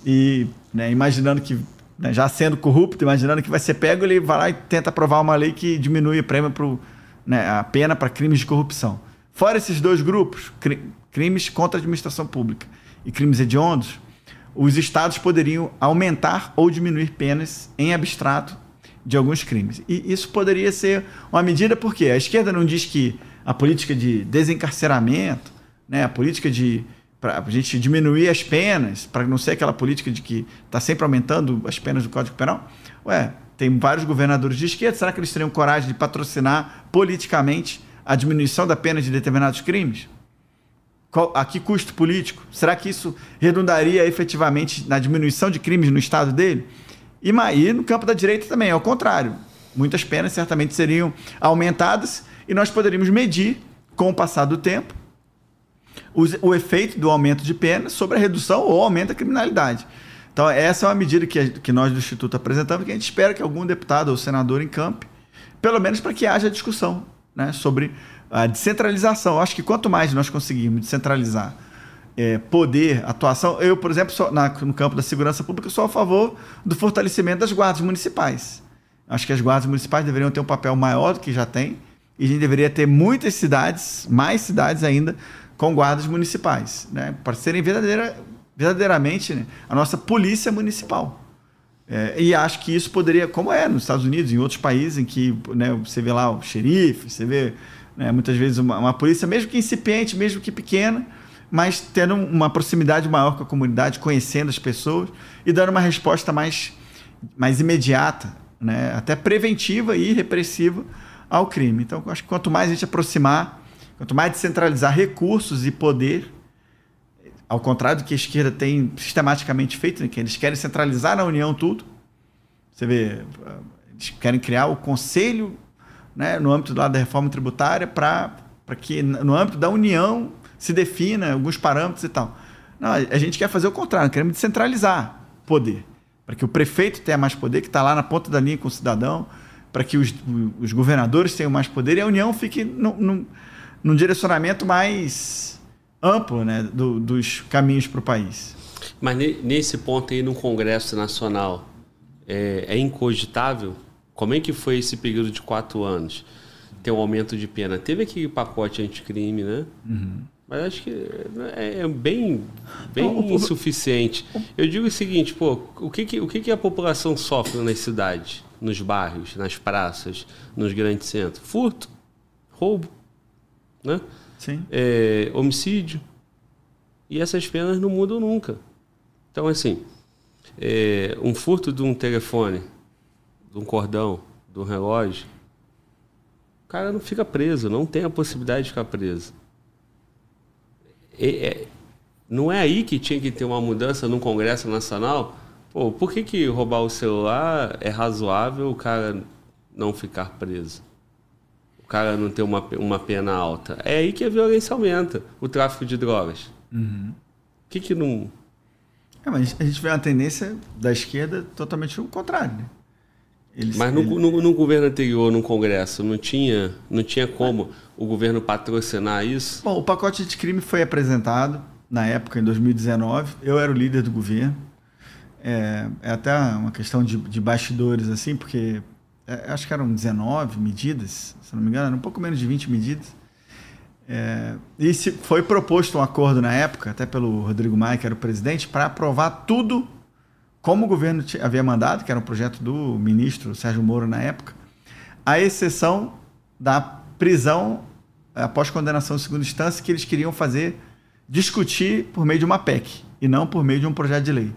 e né, imaginando que, né, já sendo corrupto, imaginando que vai ser pego, ele vai lá e tenta aprovar uma lei que diminui o prêmio pro, né, a pena para crimes de corrupção. Fora esses dois grupos, crimes contra a administração pública e crimes hediondos, os estados poderiam aumentar ou diminuir penas em abstrato de alguns crimes. E isso poderia ser uma medida porque a esquerda não diz que a política de desencarceramento, né, a política de para a gente diminuir as penas, para não ser aquela política de que está sempre aumentando as penas do Código Penal. Ué, tem vários governadores de esquerda, será que eles teriam coragem de patrocinar politicamente a diminuição da pena de determinados crimes? Qual, a que custo político? Será que isso redundaria efetivamente na diminuição de crimes no estado dele? E, e no campo da direita também, é o contrário. Muitas penas certamente seriam aumentadas e nós poderíamos medir, com o passar do tempo, o efeito do aumento de penas sobre a redução ou aumento da criminalidade. Então, essa é uma medida que, que nós do Instituto apresentamos, que a gente espera que algum deputado ou senador encampe, pelo menos para que haja discussão né, sobre a descentralização. Eu acho que quanto mais nós conseguirmos descentralizar é, poder, atuação. Eu, por exemplo, sou, na, no campo da segurança pública, sou a favor do fortalecimento das guardas municipais. Acho que as guardas municipais deveriam ter um papel maior do que já tem, e a gente deveria ter muitas cidades, mais cidades ainda, com guardas municipais, né? para serem verdadeira, verdadeiramente né? a nossa polícia municipal. É, e acho que isso poderia, como é nos Estados Unidos, em outros países, em que né, você vê lá o xerife, você vê né, muitas vezes uma, uma polícia, mesmo que incipiente, mesmo que pequena, mas tendo uma proximidade maior com a comunidade, conhecendo as pessoas e dando uma resposta mais, mais imediata, né? até preventiva e repressiva ao crime. Então, acho que quanto mais a gente aproximar, quanto mais descentralizar recursos e poder, ao contrário do que a esquerda tem sistematicamente feito, né? que eles querem centralizar na União tudo. Você vê, eles querem criar o conselho né, no âmbito da reforma tributária para que, no âmbito da União, se defina alguns parâmetros e tal. Não, a gente quer fazer o contrário, queremos descentralizar poder. Para que o prefeito tenha mais poder, que está lá na ponta da linha com o cidadão, para que os, os governadores tenham mais poder e a União fique num, num, num direcionamento mais amplo né, do, dos caminhos para o país. Mas nesse ponto aí no Congresso Nacional, é, é incogitável? Como é que foi esse período de quatro anos? Ter um aumento de pena. Teve aquele pacote anticrime, né? Uhum. Mas acho que é, é bem, bem insuficiente. Eu digo o seguinte, pô, o que, que, o que, que a população sofre nas cidades, nos bairros, nas praças, nos grandes centros? Furto, roubo, né? Sim. É, homicídio. E essas penas não mudam nunca. Então, assim, é, um furto de um telefone, de um cordão, de um relógio, o cara não fica preso, não tem a possibilidade de ficar preso. É, é, não é aí que tinha que ter uma mudança no Congresso Nacional? Pô, por que, que roubar o celular é razoável o cara não ficar preso? O cara não ter uma, uma pena alta? É aí que a violência aumenta, o tráfico de drogas. Uhum. O que que não... É, mas a gente vê uma tendência da esquerda totalmente o contrário, né? Eles, Mas no, no, no, governo anterior, no Congresso, não tinha, não tinha como o governo patrocinar isso? Bom, o pacote de crime foi apresentado na época, em 2019. Eu era o líder do governo. É, é até uma questão de, de bastidores, assim, porque é, acho que eram 19 medidas, se não me engano, um pouco menos de 20 medidas. É, e se, foi proposto um acordo na época, até pelo Rodrigo Maia, que era o presidente, para aprovar tudo como o governo havia mandado, que era um projeto do ministro Sérgio Moro na época, à exceção da prisão após condenação em segunda instância, que eles queriam fazer, discutir por meio de uma PEC e não por meio de um projeto de lei.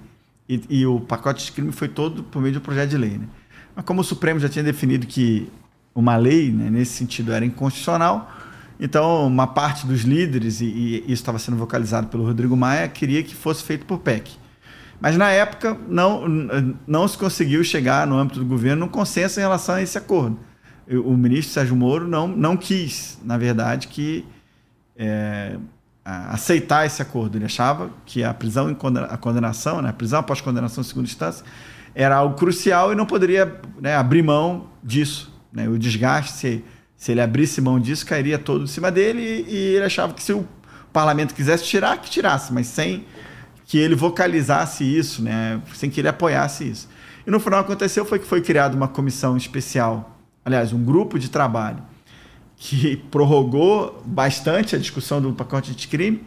E, e o pacote de crime foi todo por meio de um projeto de lei. Né? Mas como o Supremo já tinha definido que uma lei, né, nesse sentido, era inconstitucional, então uma parte dos líderes, e, e isso estava sendo vocalizado pelo Rodrigo Maia, queria que fosse feito por PEC. Mas na época não, não se conseguiu chegar no âmbito do governo num consenso em relação a esse acordo. O ministro Sérgio Moro não, não quis, na verdade, que é, aceitar esse acordo. Ele achava que a prisão em a condenação, né, a prisão após condenação em segunda instância, era algo crucial e não poderia né, abrir mão disso. Né? O desgaste, se, se ele abrisse mão disso, cairia todo em cima dele e, e ele achava que se o parlamento quisesse tirar, que tirasse, mas sem que ele vocalizasse isso, né, sem que ele apoiasse isso. E no final aconteceu foi que foi criada uma comissão especial, aliás, um grupo de trabalho que prorrogou bastante a discussão do pacote de crime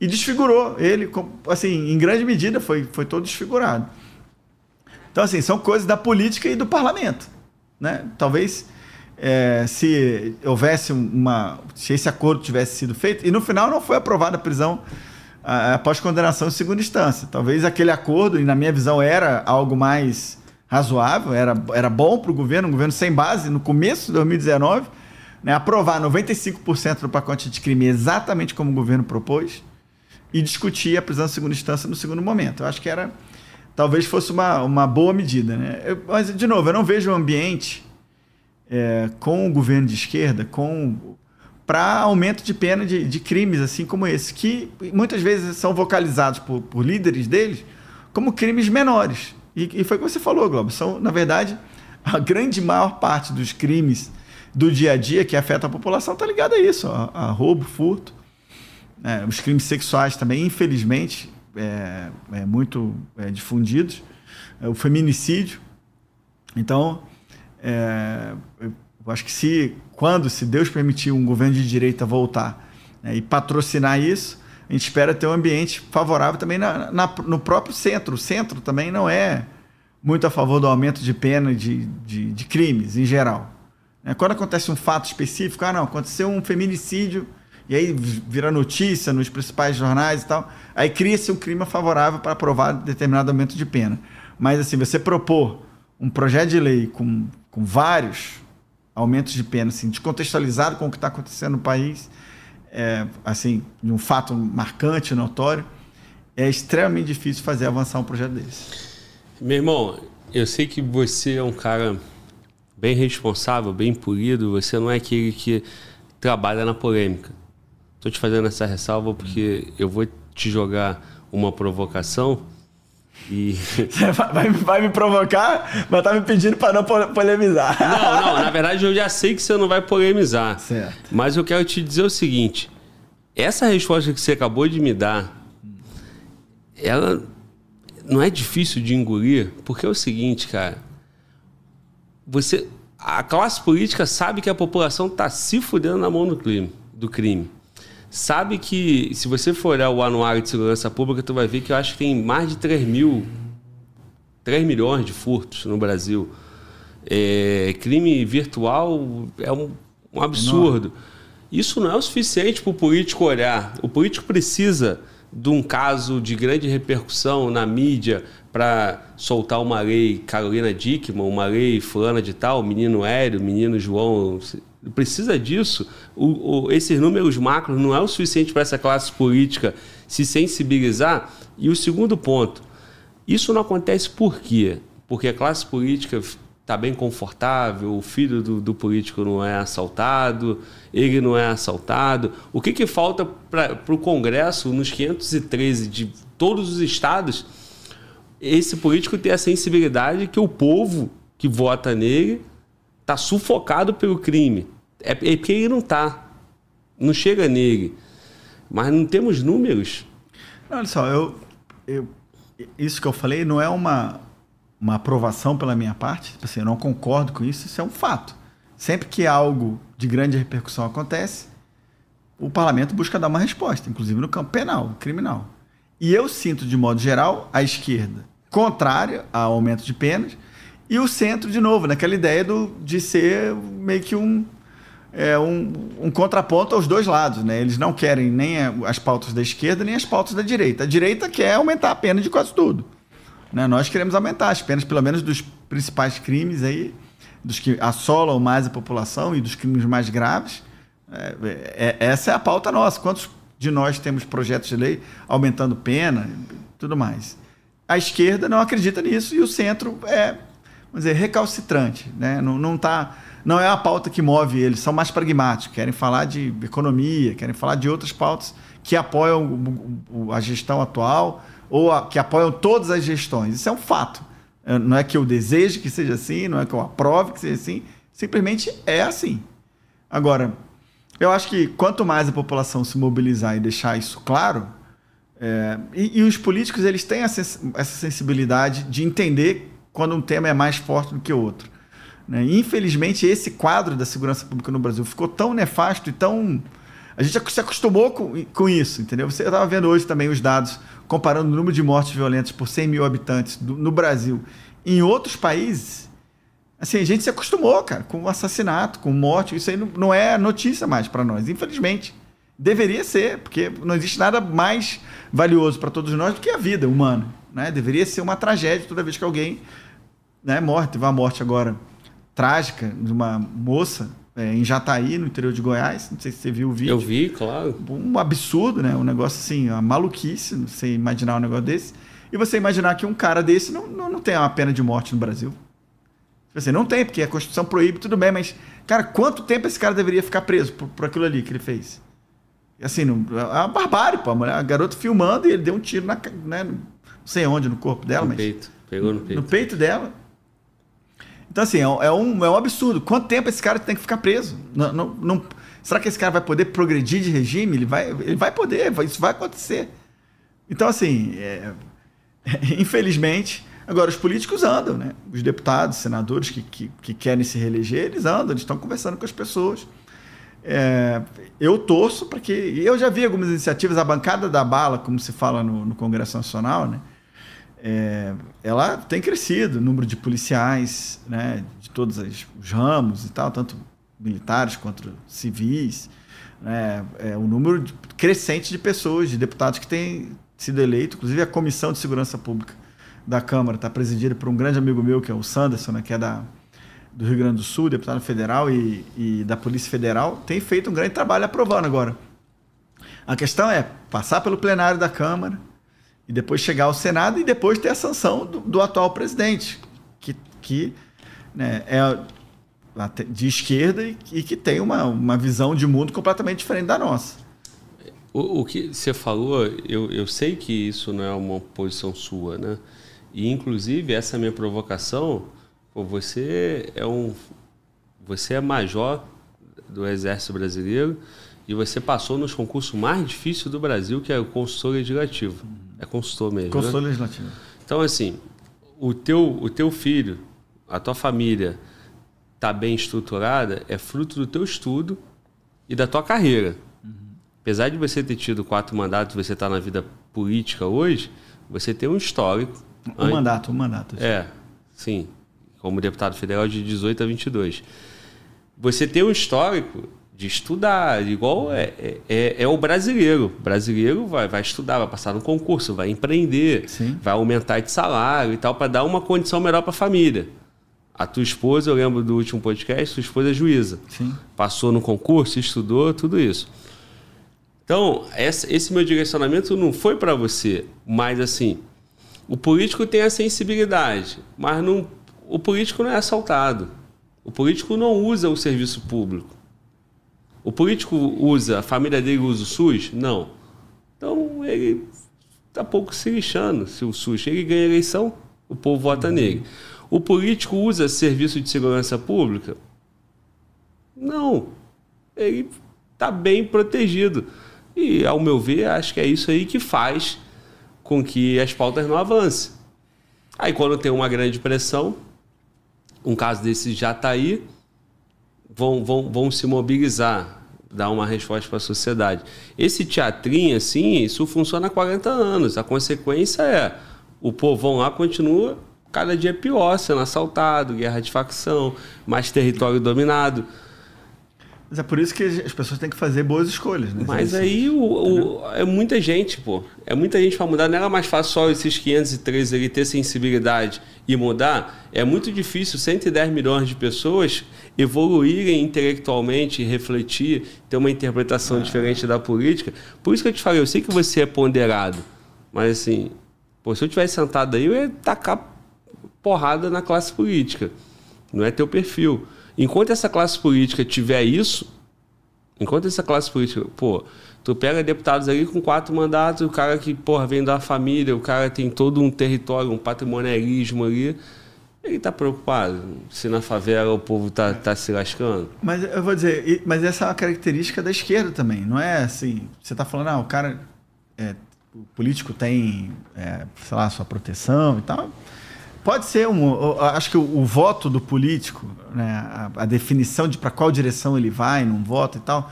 e desfigurou ele, assim, em grande medida foi, foi todo desfigurado. Então, assim, são coisas da política e do parlamento, né? Talvez é, se houvesse uma, se esse acordo tivesse sido feito e no final não foi aprovada a prisão após condenação em segunda instância. Talvez aquele acordo, e na minha visão era algo mais razoável, era, era bom para o governo, um governo sem base, no começo de 2019, né, aprovar 95% do pacote de crime exatamente como o governo propôs e discutir a prisão em segunda instância no segundo momento. Eu acho que era talvez fosse uma, uma boa medida. Né? Eu, mas, de novo, eu não vejo o ambiente é, com o governo de esquerda, com para aumento de pena de, de, crimes assim como esse, que muitas vezes são vocalizados por, por líderes deles como crimes menores. E, e foi o que você falou, Globo. São, na verdade, a grande maior parte dos crimes do dia a dia que afeta a população está ligada a isso, a, a roubo, furto. É, os crimes sexuais também, infelizmente, é, é muito é, difundidos. É, o feminicídio. Então, é, eu acho que se quando, se Deus permitir, um governo de direita voltar né, e patrocinar isso, a gente espera ter um ambiente favorável também na, na, no próprio centro. O centro também não é muito a favor do aumento de pena de, de, de crimes em geral. Né? Quando acontece um fato específico, ah, não, aconteceu um feminicídio, e aí vira notícia nos principais jornais e tal, aí cria-se um crime favorável para aprovar determinado aumento de pena. Mas, assim, você propor um projeto de lei com, com vários aumentos de pena, assim, descontextualizado com o que está acontecendo no país, é, assim, de um fato marcante, notório, é extremamente difícil fazer avançar um projeto desse. Meu irmão, eu sei que você é um cara bem responsável, bem polido, você não é aquele que trabalha na polêmica. Estou te fazendo essa ressalva porque eu vou te jogar uma provocação e... Você vai, vai, me provocar, mas tá me pedindo para não polemizar. Não, não, na verdade eu já sei que você não vai polemizar. Certo. Mas eu quero te dizer o seguinte: essa resposta que você acabou de me dar, ela não é difícil de engolir, porque é o seguinte, cara. Você, a classe política sabe que a população está se fudendo na mão do crime, do crime sabe que se você for olhar o anuário de segurança pública, tu vai ver que eu acho que tem mais de 3 mil, 3 milhões de furtos no Brasil. É, crime virtual é um, um absurdo. Enorme. Isso não é o suficiente para o político olhar. O político precisa de um caso de grande repercussão na mídia para soltar uma lei Carolina Dickman, uma lei fulana de tal, menino Hélio, menino João. Precisa disso. O, o, esses números macros não é o suficiente para essa classe política se sensibilizar. E o segundo ponto, isso não acontece por quê? Porque a classe política está bem confortável, o filho do, do, político não é assaltado, ele não é assaltado. O que, que falta para o Congresso, nos 513 de todos os estados, esse político ter a sensibilidade que o povo que vota nele está sufocado pelo crime. É, é porque ele não está. Não chega nele. Mas não temos números. Olha só, eu, eu, isso que eu falei não é uma, uma aprovação pela minha parte. Tipo assim, eu não concordo com isso, isso é um fato. Sempre que algo de grande repercussão acontece, o parlamento busca dar uma resposta, inclusive no campo penal, criminal. E eu sinto, de modo geral, a esquerda contrária ao aumento de penas e o centro, de novo, naquela ideia do, de ser meio que um, é, um, um, contraponto aos dois lados. Né? Eles não querem nem as pautas da esquerda nem as pautas da direita. A direita quer aumentar a pena de quase tudo. Né? Nós queremos aumentar as penas, pelo menos dos principais crimes aí, dos que assolam mais a população e dos crimes mais graves. É, é, essa é a pauta nossa. Quantos de nós temos projetos de lei aumentando pena tudo mais? A esquerda não acredita nisso e o centro é, vamos dizer, recalcitrante. Né? Não, não, tá, não é a pauta que move eles, são mais pragmáticos, querem falar de economia, querem falar de outras pautas que apoiam a gestão atual ou a, que apoiam todas as gestões. Isso é um fato. É, não é que eu deseje que seja assim, não é que eu aprove que seja assim, simplesmente é assim. Agora, eu acho que quanto mais a população se mobilizar e deixar isso claro, é, e, e, os políticos eles têm essa, essa sensibilidade de entender quando um tema é mais forte do que outro. Né? Infelizmente, esse quadro da segurança pública no Brasil ficou tão nefasto e tão. A gente se acostumou com, com isso, entendeu? Você estava vendo hoje também os dados comparando o número de mortes violentas por 100 mil habitantes do, no Brasil em outros países, assim, a gente se acostumou, cara, com assassinato, com morte. Isso aí não, não é notícia mais para nós, infelizmente. Deveria ser, porque não existe nada mais valioso para todos nós do que a vida humana. Né? Deveria ser uma tragédia toda vez que alguém né, morre. Teve uma morte agora trágica de uma moça é, em Jataí, no interior de Goiás. Não sei se você viu o vídeo. Eu vi, claro. Um absurdo, né? Um negócio assim, uma maluquice, você imaginar um negócio desse. E você imaginar que um cara desse não, não, não tem uma pena de morte no Brasil. Você tipo não tem, porque a Constituição proíbe, tudo bem, mas, cara, quanto tempo esse cara deveria ficar preso por, por aquilo ali que ele fez? Assim, não, é uma barbárie, pô. A, mulher, a garota filmando e ele deu um tiro na, né, não sei onde, no corpo dela, no mas. Peito. Pegou no peito. No peito dela. Então, assim, é um, é um, é um absurdo. Quanto tempo esse cara tem que ficar preso? Não, não, não, será que esse cara vai poder progredir de regime? Ele vai, ele vai poder, isso vai acontecer. Então, assim, é, infelizmente, agora os políticos andam, né? Os deputados, senadores que, que, que, querem se reeleger, eles andam, eles estão conversando com as pessoas. É, eu torço para que. Eu já vi algumas iniciativas, a bancada da bala, como se fala no, no Congresso Nacional, né? É, ela tem crescido, o número de policiais, né, de todos os ramos e tal, tanto militares quanto civis, né, é, o número crescente de pessoas, de deputados que têm sido eleitos, inclusive a Comissão de Segurança Pública da Câmara está presidida por um grande amigo meu, que é o Sanderson, né, que é da, do Rio Grande do Sul, deputado federal e, e da Polícia Federal, tem feito um grande trabalho aprovando agora. A questão é passar pelo plenário da Câmara, e depois chegar ao Senado e depois ter a sanção do, do atual presidente, que, que né, é de esquerda e, e, que tem uma, uma visão de mundo completamente diferente da nossa. O, o que você falou, eu, eu sei que isso não é uma posição sua, né? E inclusive essa minha provocação, pô, você é um você é major do Exército Brasileiro e você passou nos concursos mais difíceis do Brasil, que é o consultor legislativo. É consultor mesmo. Consultor né? legislativo. Então, assim, o teu, o teu filho, a tua família tá bem estruturada é fruto do teu estudo e da tua carreira. Uhum. Apesar de você ter tido quatro mandatos, você está na vida política hoje, você tem um histórico. Um mandato, um mandato. É, sim. Como deputado federal de 18 a 22. Você tem um histórico de estudar, igual é, é, é, é, o brasileiro. O brasileiro vai, vai estudar, vai passar no concurso, vai empreender, Sim. vai aumentar de salário e tal, para dar uma condição melhor para a família. A tua esposa, eu lembro do último podcast, tua esposa é juíza. Sim. Passou no concurso, estudou, tudo isso. Então, esse meu direcionamento não foi para você, mas assim, o político tem a sensibilidade, mas não, o político não é assaltado. O político não usa o serviço público. O político usa, a família dele usa o SUS? Não. Então ele está pouco se lixando se o SUS. Ele ganha eleição, o povo vota uhum. nele. O político usa serviço de segurança pública? Não. Ele está bem protegido. E, ao meu ver, acho que é isso aí que faz com que as pautas não avancem. Aí, quando tem uma grande pressão, um caso desse já está aí, vão, vão, vão se mobilizar, dar uma resposta para a sociedade. Esse teatrinho, assim, isso funciona há 40 anos. A consequência é o povão lá continua cada dia pior, sendo assaltado, guerra de facção, mais território dominado. Mas é por isso que as pessoas têm que fazer boas escolhas, né? Mas aí o, o, é muita gente, pô. É muita gente para mudar. Não era mais fácil só esses 513 ali ter sensibilidade e mudar. É muito difícil 110 milhões de pessoas evoluírem intelectualmente, refletir, ter uma interpretação ah. diferente da política. Por isso que eu te falei, eu sei que você é ponderado. Mas assim, pô, se eu tivesse sentado aí, eu ia tacar porrada na classe política. Não é teu perfil. Enquanto essa classe política tiver isso, enquanto essa classe política, pô, tu pega deputados ali com quatro mandatos, o cara que, porra, vem da família, o cara tem todo um território, um patrimonialismo ali, ele tá preocupado se na favela o povo tá, tá se lascando. Mas eu vou dizer, mas essa é uma característica da esquerda também, não é assim, você tá falando, ah, o cara, é, o político tem, é, sei lá, sua proteção e tal, Pode ser um. Acho que o, o voto do político, né, a, a definição de para qual direção ele vai num voto e tal,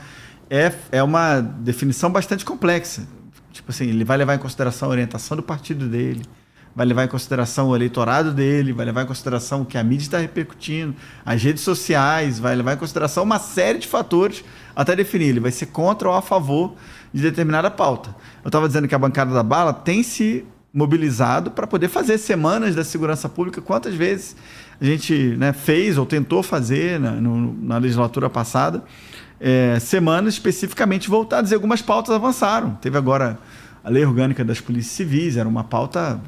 é, é uma definição bastante complexa. Tipo assim, ele vai levar em consideração a orientação do partido dele, vai levar em consideração o eleitorado dele, vai levar em consideração o que a mídia está repercutindo, as redes sociais, vai levar em consideração uma série de fatores até definir. Ele vai ser contra ou a favor de determinada pauta. Eu estava dizendo que a bancada da bala tem se mobilizado para poder fazer semanas da segurança pública. Quantas vezes a gente né, fez ou tentou fazer na, no, na legislatura passada é, semanas especificamente voltadas e algumas pautas avançaram. Teve agora a lei orgânica das polícias civis, era uma pauta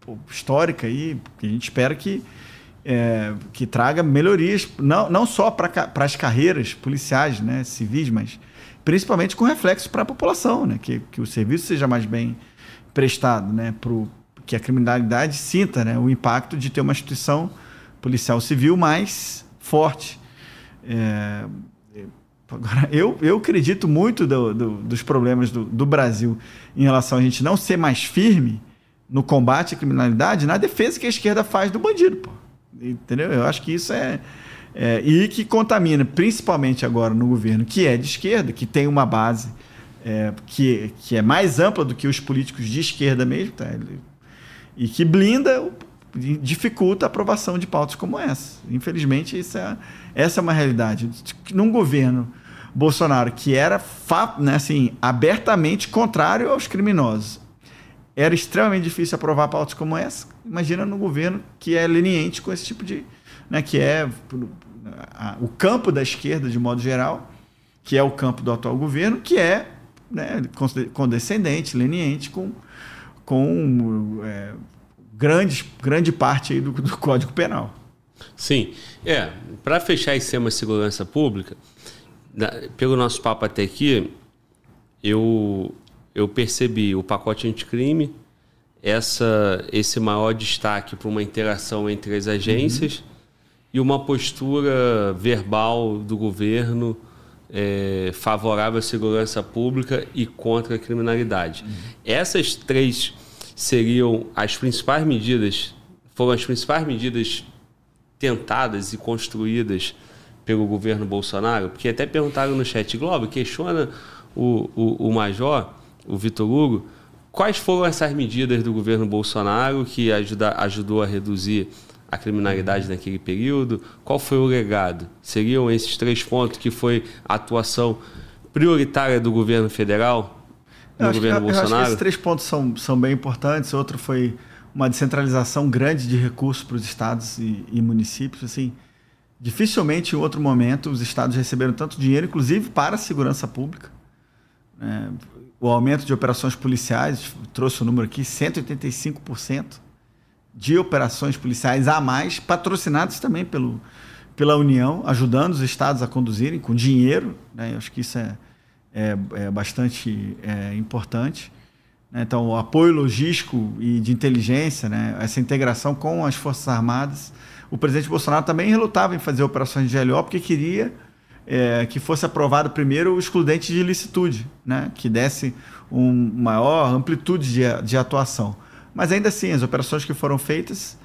pô, histórica aí, que a gente espera que, é, que traga melhorias, não, não só para as carreiras policiais, né, civis, mas principalmente com reflexo para a população, né, que, que o serviço seja mais bem prestado, né, pro, que a criminalidade sinta né, o impacto de ter uma instituição policial civil mais forte. É, agora, eu, eu acredito muito do, do, dos problemas do, do Brasil em relação a gente não ser mais firme no combate à criminalidade, na defesa que a esquerda faz do bandido. Pô. Entendeu? Eu acho que isso é, é, E que contamina, principalmente agora no governo, que é de esquerda, que tem uma base é, que, que é mais ampla do que os políticos de esquerda mesmo, tá? e que blinda, dificulta a aprovação de pautas como essa. Infelizmente, isso é, essa é uma realidade. Num governo Bolsonaro que era né, assim, abertamente contrário aos criminosos, era extremamente difícil aprovar pautas como essa. Imagina no governo que é leniente com esse tipo de. Né, que é o campo da esquerda, de modo geral, que é o campo do atual governo, que é né, condescendente, leniente com, com é, grandes, grande parte aí do, do Código Penal. Sim. É, para fechar esse tema de segurança pública, pelo nosso papo até aqui, eu, eu percebi o pacote anticrime, essa, esse maior destaque para uma interação entre as agências uhum. e uma postura verbal do governo é, favorável à segurança pública e contra a criminalidade. Uhum. Essas três seriam as principais medidas, foram as principais medidas tentadas e construídas pelo governo Bolsonaro, porque até perguntaram no chat Globo, questiona o, o, o Major, o Vitor Hugo, quais foram essas medidas do governo Bolsonaro que ajuda, ajudou a reduzir a criminalidade naquele período? Qual foi o legado? Seriam esses três pontos que foi a atuação prioritária do governo federal? No eu governo que, Bolsonaro? Eu acho que esses três pontos são, são bem importantes. Outro foi uma descentralização grande de recursos para os estados e, e municípios. Assim, dificilmente em outro momento os estados receberam tanto dinheiro, inclusive para a segurança pública. É, o aumento de operações policiais, trouxe o número aqui, 185% de operações policiais a mais, patrocinados também pelo, pela União, ajudando os estados a conduzirem com dinheiro. Né? Eu acho que isso é, é, é bastante é, importante. Né? Então, o apoio logístico e de inteligência, né? essa integração com as Forças Armadas. O presidente Bolsonaro também relutava em fazer operações de GLO porque queria é, que fosse aprovado primeiro o excludente de ilicitude, né? que desse uma maior amplitude de, de atuação. Mas ainda assim, as operações que foram feitas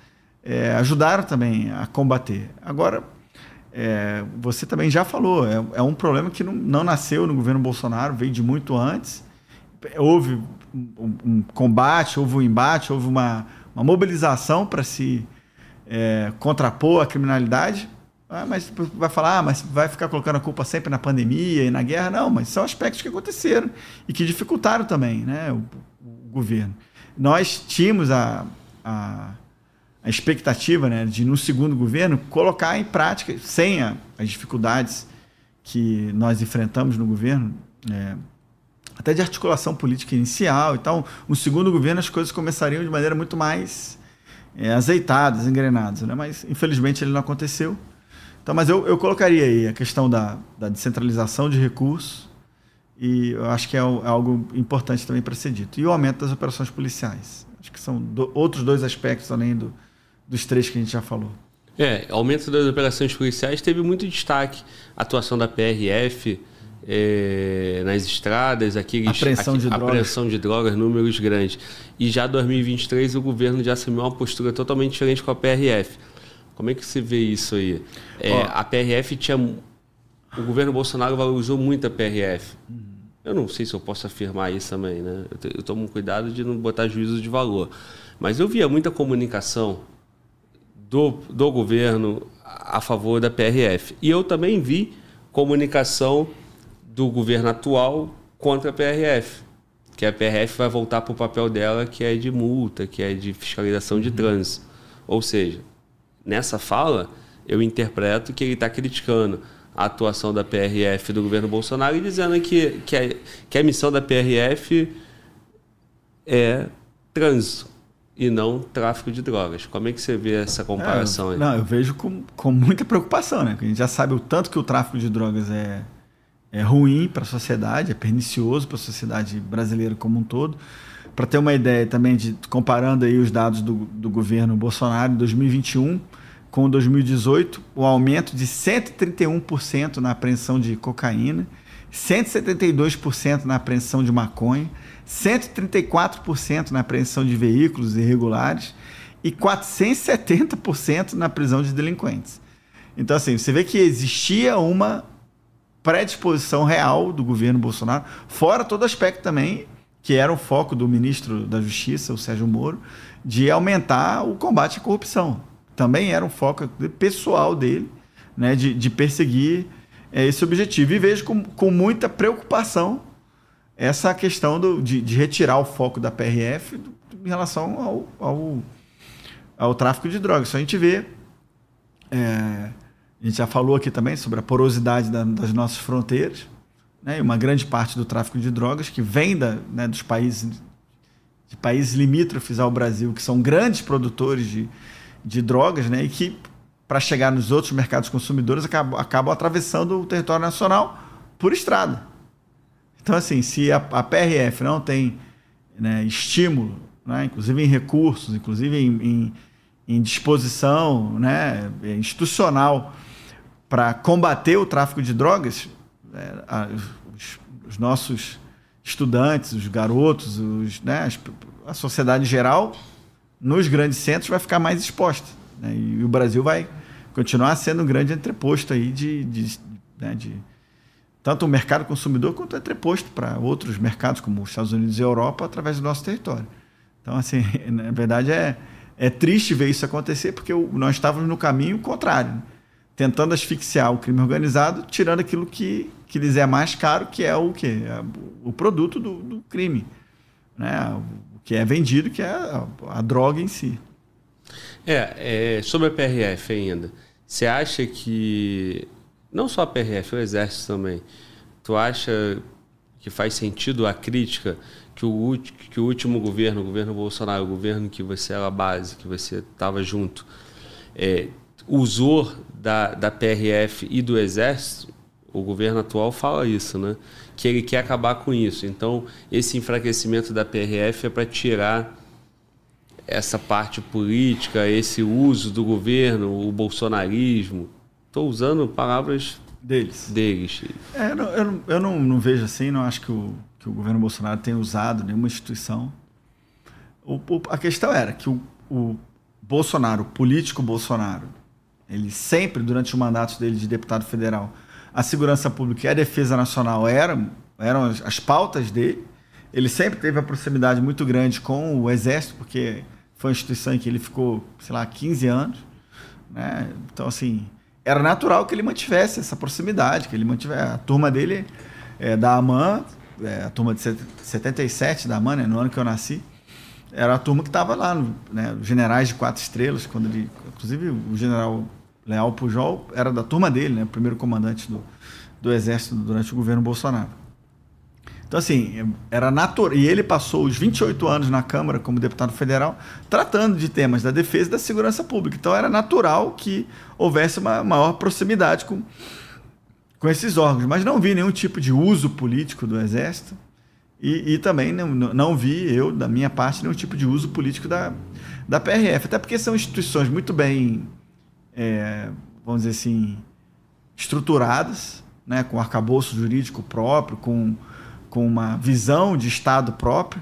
é, ajudaram também a combater. Agora, é, você também já falou, é, é um problema que não, não, nasceu no governo Bolsonaro, veio de muito antes. Houve um, um combate, houve um embate, houve uma, uma mobilização para se é, contrapor à criminalidade. Ah, mas vai falar, ah, mas vai ficar colocando a culpa sempre na pandemia e na guerra? Não, mas são aspectos que aconteceram e que dificultaram também né, o, o governo nós tínhamos a, a, a expectativa né, de, no segundo governo, colocar em prática, sem a, as dificuldades que nós enfrentamos no governo, é, até de articulação política inicial e tal, no segundo governo as coisas começariam de maneira muito mais é, azeitadas, engrenadas. Né? Mas, infelizmente, ele não aconteceu. Então, mas eu, eu colocaria aí a questão da, da descentralização de recursos, e eu acho que é, é algo importante também para ser dito. E o aumento das operações policiais. Acho que são do, outros dois aspectos além do, dos três que a gente já falou. É, aumento das operações policiais teve muito destaque. A atuação da PRF é, nas estradas, aqueles, apreensão, aqui, de apreensão de drogas, números grandes. E já 2023 o governo já assumiu uma postura totalmente diferente com a PRF. Como é que você vê isso aí? É, a PRF tinha o governo Bolsonaro valorizou muito a PRF. Eu não sei se eu posso afirmar isso também, né? Eu, tomo cuidado de não botar juízo de valor. Mas eu via muita comunicação do, do governo a favor da PRF. E eu também vi comunicação do governo atual contra a PRF. Que a PRF vai voltar para o papel dela, que é de multa, que é de fiscalização de trânsito. Ou seja, nessa fala, eu interpreto que ele está criticando a atuação da PRF do governo Bolsonaro e dizendo que, que, a, que a missão da PRF é trânsito e não tráfico de drogas. Como é que você vê essa comparação é, aí? Não, eu vejo com, com muita preocupação, né? Porque a gente já sabe o tanto que o tráfico de drogas é, é ruim para a sociedade, é pernicioso para a sociedade brasileira como um todo. Para ter uma ideia também, de comparando aí os dados do, do governo Bolsonaro em 2021 com 2018, o aumento de 131% na apreensão de cocaína, 172% na apreensão de maconha, 134% na apreensão de veículos irregulares e 470% na prisão de delinquentes. Então, assim, você vê que existia uma predisposição real do governo Bolsonaro, fora todo aspecto também, que era o foco do ministro da Justiça, o Sérgio Moro, de aumentar o combate à corrupção também era um foco pessoal dele, né, de, de perseguir é, esse objetivo. E vejo com, com muita preocupação essa questão do, de, de retirar o foco da PRF em relação ao, ao, ao tráfico de drogas. Isso a gente vê. É, a gente já falou aqui também sobre a porosidade da, das nossas fronteiras, né, e uma grande parte do tráfico de drogas que vem da, né, dos países de países limítrofes ao Brasil, que são grandes produtores de, de drogas, né? E que para chegar nos outros mercados consumidores acabam, acabam atravessando o território nacional por estrada. Então, assim, se a, a PRF não tem né, estímulo, né, inclusive em recursos, inclusive em, em, em disposição né, institucional para combater o tráfico de drogas, é, a, os, os, nossos estudantes, os garotos, os, né, a sociedade em geral nos grandes centros vai ficar mais exposta. Né? E o Brasil vai continuar sendo um grande entreposto aí de, de, né, de tanto o mercado consumidor quanto entreposto para outros mercados como os Estados Unidos e Europa através do nosso território. Então, assim, na verdade é, é triste ver isso acontecer porque nós estávamos no caminho contrário, né? tentando asfixiar o crime organizado, tirando aquilo que, que lhes é mais caro, que é o quê? É o produto do, do crime, né? Que é vendido, que é a, a droga em si. É, é, sobre a PRF ainda, você acha que, não só a PRF, o Exército também, tu acha que faz sentido a crítica que o, que o último governo, o governo Bolsonaro, o governo que você era base, que você estava junto, é, usou da, da PRF e do Exército, o governo atual fala isso, né? Que ele quer acabar com isso. Então, esse enfraquecimento da PRF é para tirar essa parte política, esse uso do governo, o bolsonarismo. Estou usando palavras deles. deles. É, eu, eu, eu não, não, vejo assim, não acho que o, que o governo Bolsonaro tenha usado nenhuma instituição. O, o, a questão era que o, o Bolsonaro, o político Bolsonaro, ele sempre, durante o mandato dele de deputado federal, a segurança pública e a defesa nacional eram, eram as, as pautas dele. Ele sempre teve a proximidade muito grande com o Exército, porque foi uma instituição em que ele ficou, sei lá, 15 anos. Né? Então, assim, era natural que ele mantivesse essa proximidade, que ele mantivesse. A turma dele, é, da AMAN, é, a turma de 77 da AMAN, né, no ano que eu nasci, era a turma que estava lá, no, né, generais de quatro estrelas, quando ele, inclusive o general Leal Pujol era da turma dele, né, primeiro comandante do, do exército durante o governo Bolsonaro. Então, assim, era natural. E ele passou os 28 anos na Câmara como deputado federal tratando de temas da defesa e da segurança pública. Então, era natural que houvesse uma maior proximidade com, com esses órgãos. Mas não vi nenhum tipo de uso político do Exército. E, e também não, não vi, eu, da minha parte, nenhum tipo de uso político da, da PRF. Até porque são instituições muito bem, é, vamos dizer assim, estruturadas, né, com arcabouço jurídico próprio, com com uma visão de Estado próprio.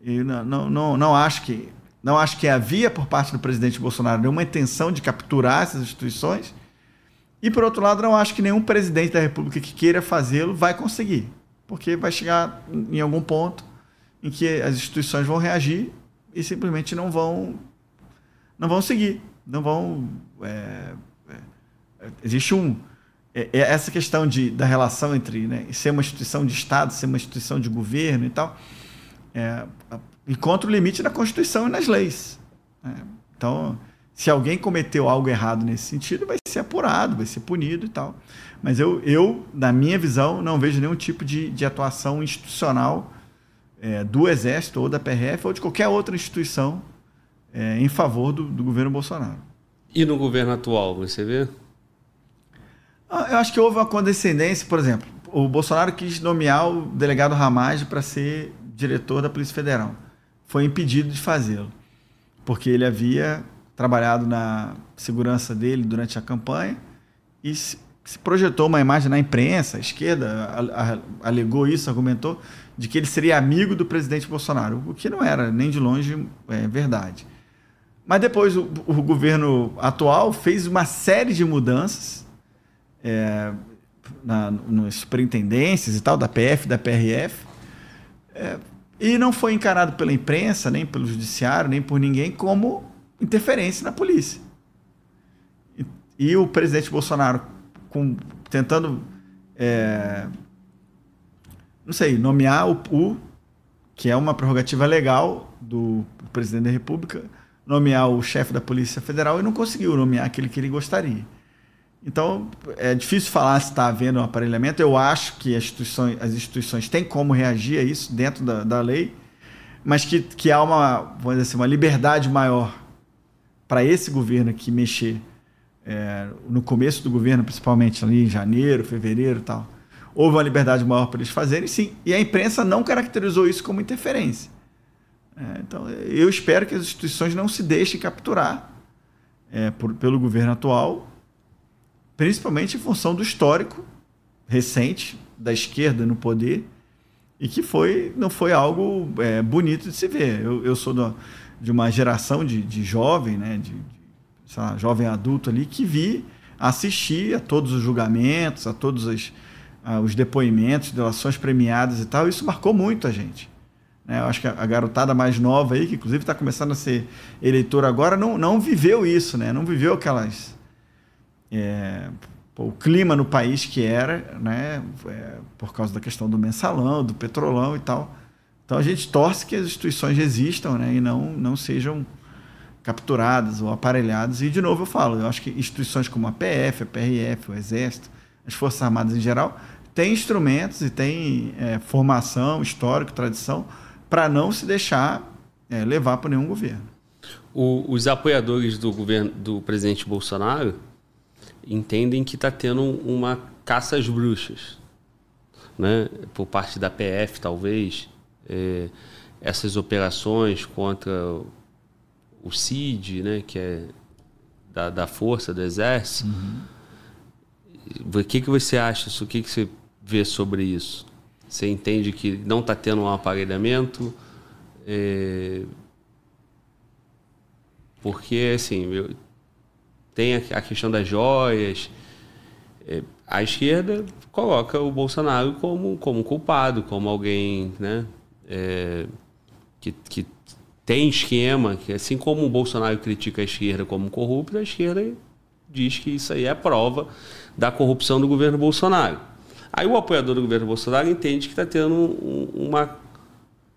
E não, não, não, não, acho que, não acho que havia por parte do presidente Bolsonaro nenhuma intenção de capturar essas instituições. E, por outro lado, não acho que nenhum presidente da República que queira fazê-lo vai conseguir. Porque vai chegar em algum ponto em que as instituições vão reagir e simplesmente não vão, não vão seguir. Não vão. É, é, existe um é, é essa questão de, da relação entre né, ser uma instituição de Estado, ser uma instituição de governo e tal, é, encontra o limite na Constituição e nas leis. Né? Então, se alguém cometeu algo errado nesse sentido, vai ser apurado, vai ser punido e tal. Mas eu, eu na minha visão, não vejo nenhum tipo de, de atuação institucional é, do Exército ou da PRF ou de qualquer outra instituição é, em favor do, do governo Bolsonaro. E no governo atual, você vê? Ah, eu acho que houve uma condescendência, por exemplo, o Bolsonaro quis nomear o delegado Ramage para ser diretor da Polícia Federal. Foi impedido de fazê-lo, porque ele havia trabalhado na segurança dele durante a campanha e se projetou uma imagem na imprensa, a esquerda alegou isso, argumentou, de que ele seria amigo do presidente Bolsonaro, o que não era nem de longe é, verdade. Mas depois o, o governo atual fez uma série de mudanças é, na, nas superintendências e tal, da PF, da PRF, é, e não foi encarado pela imprensa, nem pelo judiciário, nem por ninguém como interferência na polícia. E, e o presidente Bolsonaro, com, tentando, é, não sei, nomear o, o, que é uma prerrogativa legal do presidente da República, nomear o chefe da Polícia Federal e não conseguiu nomear aquele que ele gostaria. Então, é difícil falar se está havendo um aparelhamento. Eu acho que as instituições, as instituições têm como reagir a isso dentro da, da lei, mas que, que há uma, vamos assim, uma liberdade maior para esse governo aqui mexer é, no começo do governo, principalmente ali em janeiro, fevereiro e tal. Houve uma liberdade maior para eles fazerem, sim. E a imprensa não caracterizou isso como interferência. É, então, eu espero que as instituições não se deixem capturar é, por, pelo governo atual principalmente em função do histórico recente da esquerda no poder e que foi não foi algo é, bonito de se ver. Eu, eu sou do, de uma geração de, de jovem, né, de, de lá, jovem adulto ali, que vi assistir a todos os julgamentos, a todos os, a, os depoimentos, delações premiadas e tal. Isso marcou muito a gente. Né? Eu acho que a garotada mais nova aí, que inclusive está começando a ser eleitor agora, não, não viveu isso, né? Não viveu aquelas. É, o clima no país que era, né? É, por causa da questão do mensalão, do petrolão e tal. Então a gente torce que as instituições resistam né? e não, não sejam capturadas ou aparelhadas. E, de novo, eu falo, eu acho que instituições como a PF, a PRF, o Exército, as Forças Armadas em geral, têm instrumentos e têm é, formação, histórico, tradição, para não se deixar é, levar por nenhum governo. O, os apoiadores do governo do presidente Bolsonaro entendem que está tendo uma caça às bruxas, né? por parte da PF, talvez. É, essas operações contra o CID, né, que é da, da força do exército. Uhum. O que, que você acha? O que, que você vê sobre isso? Você entende que não está tendo um aparelhamento? É... Porque, assim, eu... tem a questão das joias. É... A esquerda coloca o Bolsonaro como, como culpado, como alguém né, é... que, que tem esquema, que assim como o Bolsonaro critica a esquerda como corrupta, a esquerda diz que isso aí é prova da corrupção do governo Bolsonaro. Aí o apoiador do governo Bolsonaro entende que está tendo uma.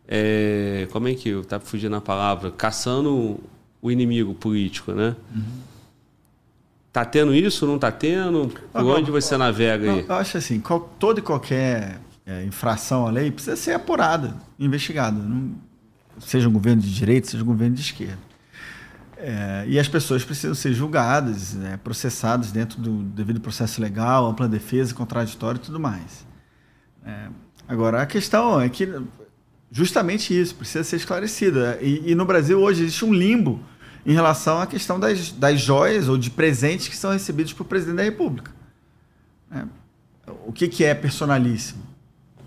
É, como é que está fugindo a palavra? Caçando o inimigo político, né? Uhum. Tá tendo isso? Não está tendo? Por onde você navega aí? Eu acho assim, qual, toda e qualquer é, infração à lei precisa ser apurada, investigada. Não, seja um governo de direita, seja um governo de esquerda. É, e as pessoas precisam ser julgadas, né, processadas dentro do devido processo legal, ampla defesa, contraditório e tudo mais. É, agora, a questão é que justamente isso precisa ser esclarecido. E, e, no Brasil hoje existe um limbo em relação à questão das, das joias ou de presentes que são recebidos por presidente da República. É, o que, que é personalíssimo?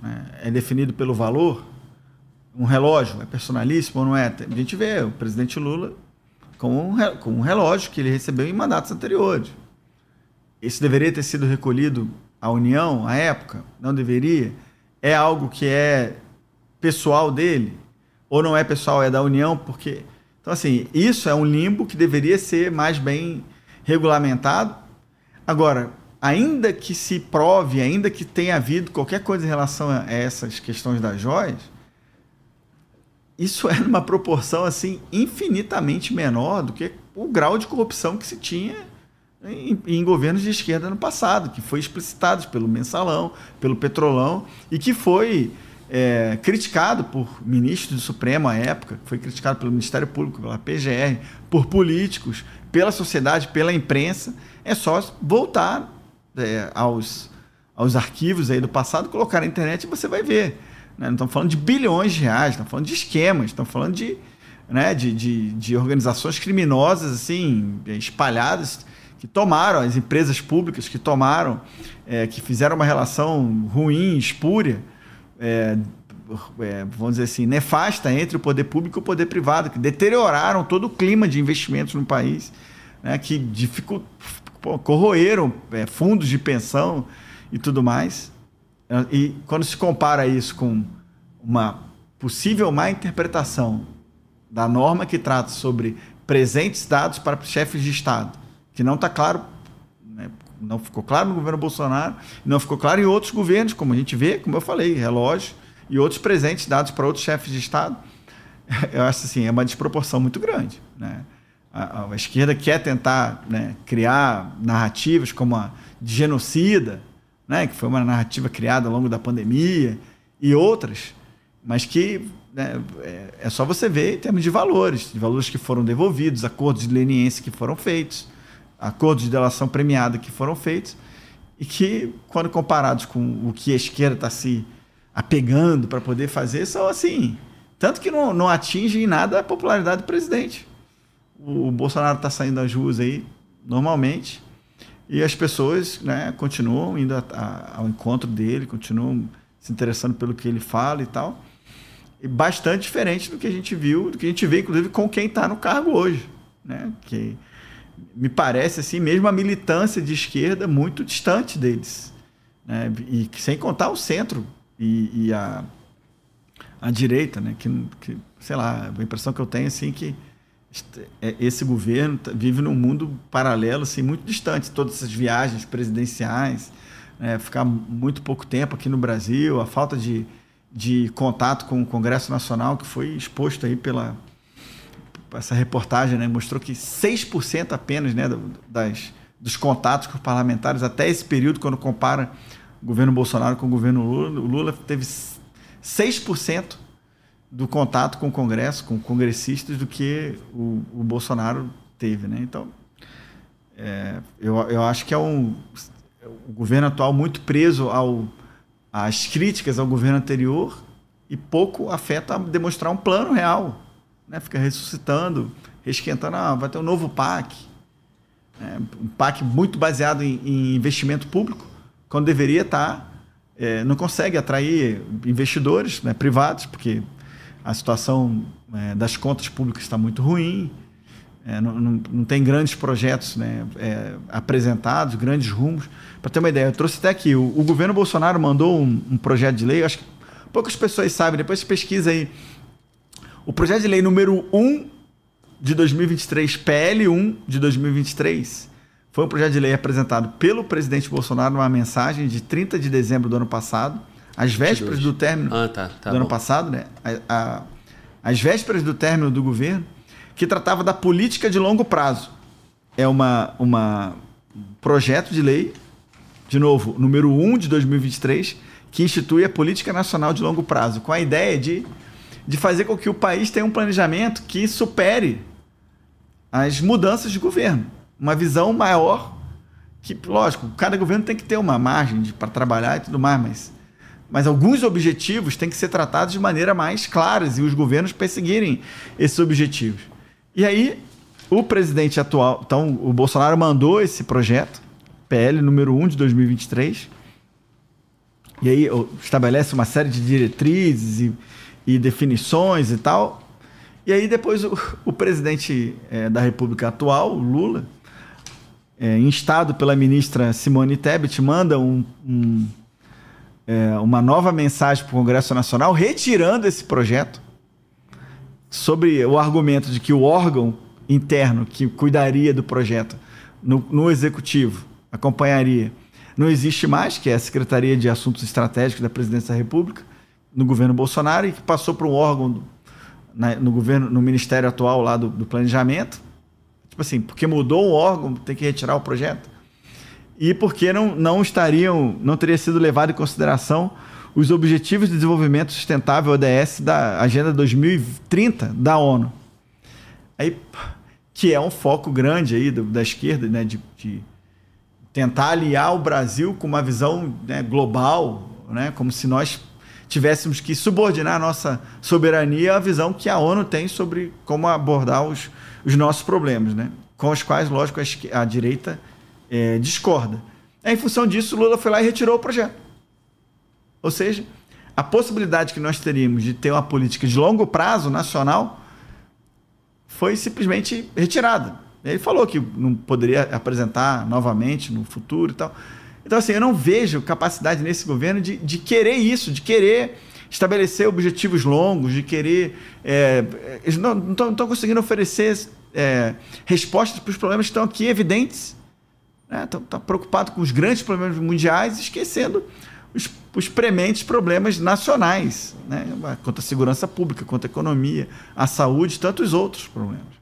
É, é definido pelo valor? um relógio é personalíssimo ou não é? A gente vê o presidente Lula com um, com um relógio que ele recebeu em mandatos anteriores. Isso deveria ter sido recolhido à União à época? Não deveria? É algo que é pessoal dele? Ou não é pessoal, é da União? Porque. Então, assim, isso é um limbo que deveria ser mais bem regulamentado. Agora, ainda que se prove, ainda que tenha havido qualquer coisa em relação a essas questões das joias, isso é numa proporção assim infinitamente menor do que o grau de corrupção que se tinha em, em, governos de esquerda no passado, que foi explicitado pelo mensalão, pelo petrolão e que foi é, criticado por ministros do Supremo à época, foi criticado pelo Ministério Público, pela PGR, por políticos, pela sociedade, pela imprensa. É só voltar é, aos, aos arquivos aí do passado, colocar na internet e você vai ver né? Não estamos falando de bilhões de reais, estamos falando de esquemas, estamos falando de, né, de, de, de organizações criminosas assim espalhadas que tomaram, as empresas públicas que tomaram, é, que fizeram uma relação ruim, espúria, é, é, vamos dizer assim, nefasta entre o poder público e o poder privado, que deterioraram todo o clima de investimentos no país, né, que dificult... corroeram é, fundos de pensão e tudo mais. E quando se compara isso com uma possível má interpretação da norma que trata sobre presentes dados para chefes de Estado, que não está claro, né, não ficou claro no governo Bolsonaro, não ficou claro em outros governos, como a gente vê, como eu falei, relógio e outros presentes dados para outros chefes de Estado, eu acho assim, é uma desproporção muito grande. Né? A, a, esquerda quer tentar né, criar narrativas como a de genocida, né, que foi uma narrativa criada ao longo da pandemia, e outras, mas que né, é, é só você ver em termos de valores, de valores que foram devolvidos, acordos de leniência que foram feitos, acordos de delação premiada que foram feitos, e que, quando comparados com o que a esquerda está se apegando para poder fazer, são assim. Tanto que não, não atinge em nada a popularidade do presidente. O, o Bolsonaro está saindo às ruas aí, normalmente, e as pessoas né, continuam indo a, a, ao encontro dele, continuam se interessando pelo que ele fala e tal. E bastante diferente do que a gente viu, do que a gente vê, inclusive, com quem está no cargo hoje. Né? Que me parece, assim, mesmo a militância de esquerda muito distante deles. Né? E sem contar o centro e, e a, a direita, né? Que, que, sei lá, a impressão que eu tenho assim que esse governo tá, vive num mundo paralelo, assim, muito distante. Todas essas viagens presidenciais, né? ficar muito pouco tempo aqui no Brasil, a falta de, de contato com o Congresso Nacional, que foi exposto aí pela essa reportagem, né? mostrou que 6% apenas né, das, dos contatos com os parlamentares até esse período, quando compara o governo Bolsonaro com o governo Lula, o Lula teve 6% do contato com o Congresso, com congressistas, do que o, o Bolsonaro teve. Né? Então, é, eu, eu acho que é um governo atual muito preso ao, às críticas ao governo anterior e pouco afeta a demonstrar um plano real. Né? Fica ressuscitando, resquentando, ah, vai ter um novo PAC. É, um PAC muito baseado em, em investimento público, quando deveria estar é, não consegue atrair investidores né, privados, porque a situação é, das contas públicas está muito ruim, é, não, não, não, tem grandes projetos né, é, apresentados, grandes rumos. Para ter uma ideia, eu trouxe até aqui, o, o governo Bolsonaro mandou um, um, projeto de lei, acho que poucas pessoas sabem, depois você pesquisa aí. O projeto de lei número 1 de 2023, PL1 de 2023, foi um projeto de lei apresentado pelo presidente Bolsonaro numa mensagem de 30 de dezembro do ano passado, às vésperas do término ah, tá, tá do bom. ano passado, né? A, a, às vésperas do término do governo, que tratava da política de longo prazo. É uma, uma projeto de lei, de novo, número 1 de 2023, que institui a política nacional de longo prazo, com a ideia de, de fazer com que o país tenha um planejamento que supere as mudanças de governo uma visão maior que, lógico, cada governo tem que ter uma margem para trabalhar e tudo mais, mas, mas alguns objetivos têm que ser tratados de maneira mais clara e os governos perseguirem esses objetivos. E aí, o presidente atual, então, o Bolsonaro mandou esse projeto, PL número 1 de 2023, e aí estabelece uma série de diretrizes e, e definições e tal. E aí depois o, o presidente é, da República atual, Lula, é, instado pela ministra Simone Tebet, manda um, um, é, uma nova mensagem para o Congresso Nacional retirando esse projeto sobre o argumento de que o órgão interno que cuidaria do projeto no, no executivo, acompanharia, não existe mais, que é a Secretaria de Assuntos Estratégicos da Presidência da República, no governo Bolsonaro, e que passou para um órgão do, na, no governo, no ministério atual lá do, do planejamento, Tipo assim, porque mudou o órgão, tem que retirar o projeto. E porque não, não estariam, não teria sido levado em consideração os Objetivos de Desenvolvimento Sustentável ODS da Agenda 2030 da ONU. Aí, que é um foco grande aí da esquerda, né, de, de tentar aliar o Brasil com uma visão né, global, né, como se nós tivéssemos que subordinar nossa soberania à visão que a ONU tem sobre como abordar os, os nossos problemas, né? com os quais, lógico, a, a direita é, discorda. É, em função disso, Lula foi lá e retirou o projeto. Ou seja, a possibilidade que nós teríamos de ter uma política de longo prazo nacional foi simplesmente retirada. Ele falou que não poderia apresentar novamente no futuro e tal. Então, assim, eu não vejo capacidade nesse governo de, de querer isso, de querer estabelecer objetivos longos, de querer. É, eles não estão conseguindo oferecer é, respostas para os problemas que estão aqui evidentes. Estão né? tá preocupado com os grandes problemas mundiais, esquecendo os, os prementes problemas nacionais, né? quanto à segurança pública, quanto à economia, à saúde, tantos outros problemas.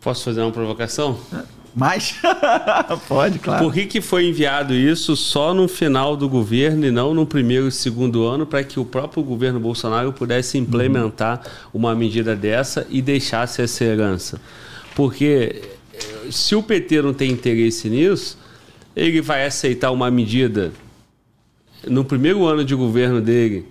Posso fazer uma provocação? É. Mais? Pode, claro. Por que, que foi enviado isso só no final do governo e não no primeiro e segundo ano, para que o próprio governo Bolsonaro pudesse implementar uhum. uma medida dessa e deixasse essa herança? Porque se o PT não tem interesse nisso, ele vai aceitar uma medida no primeiro ano de governo dele,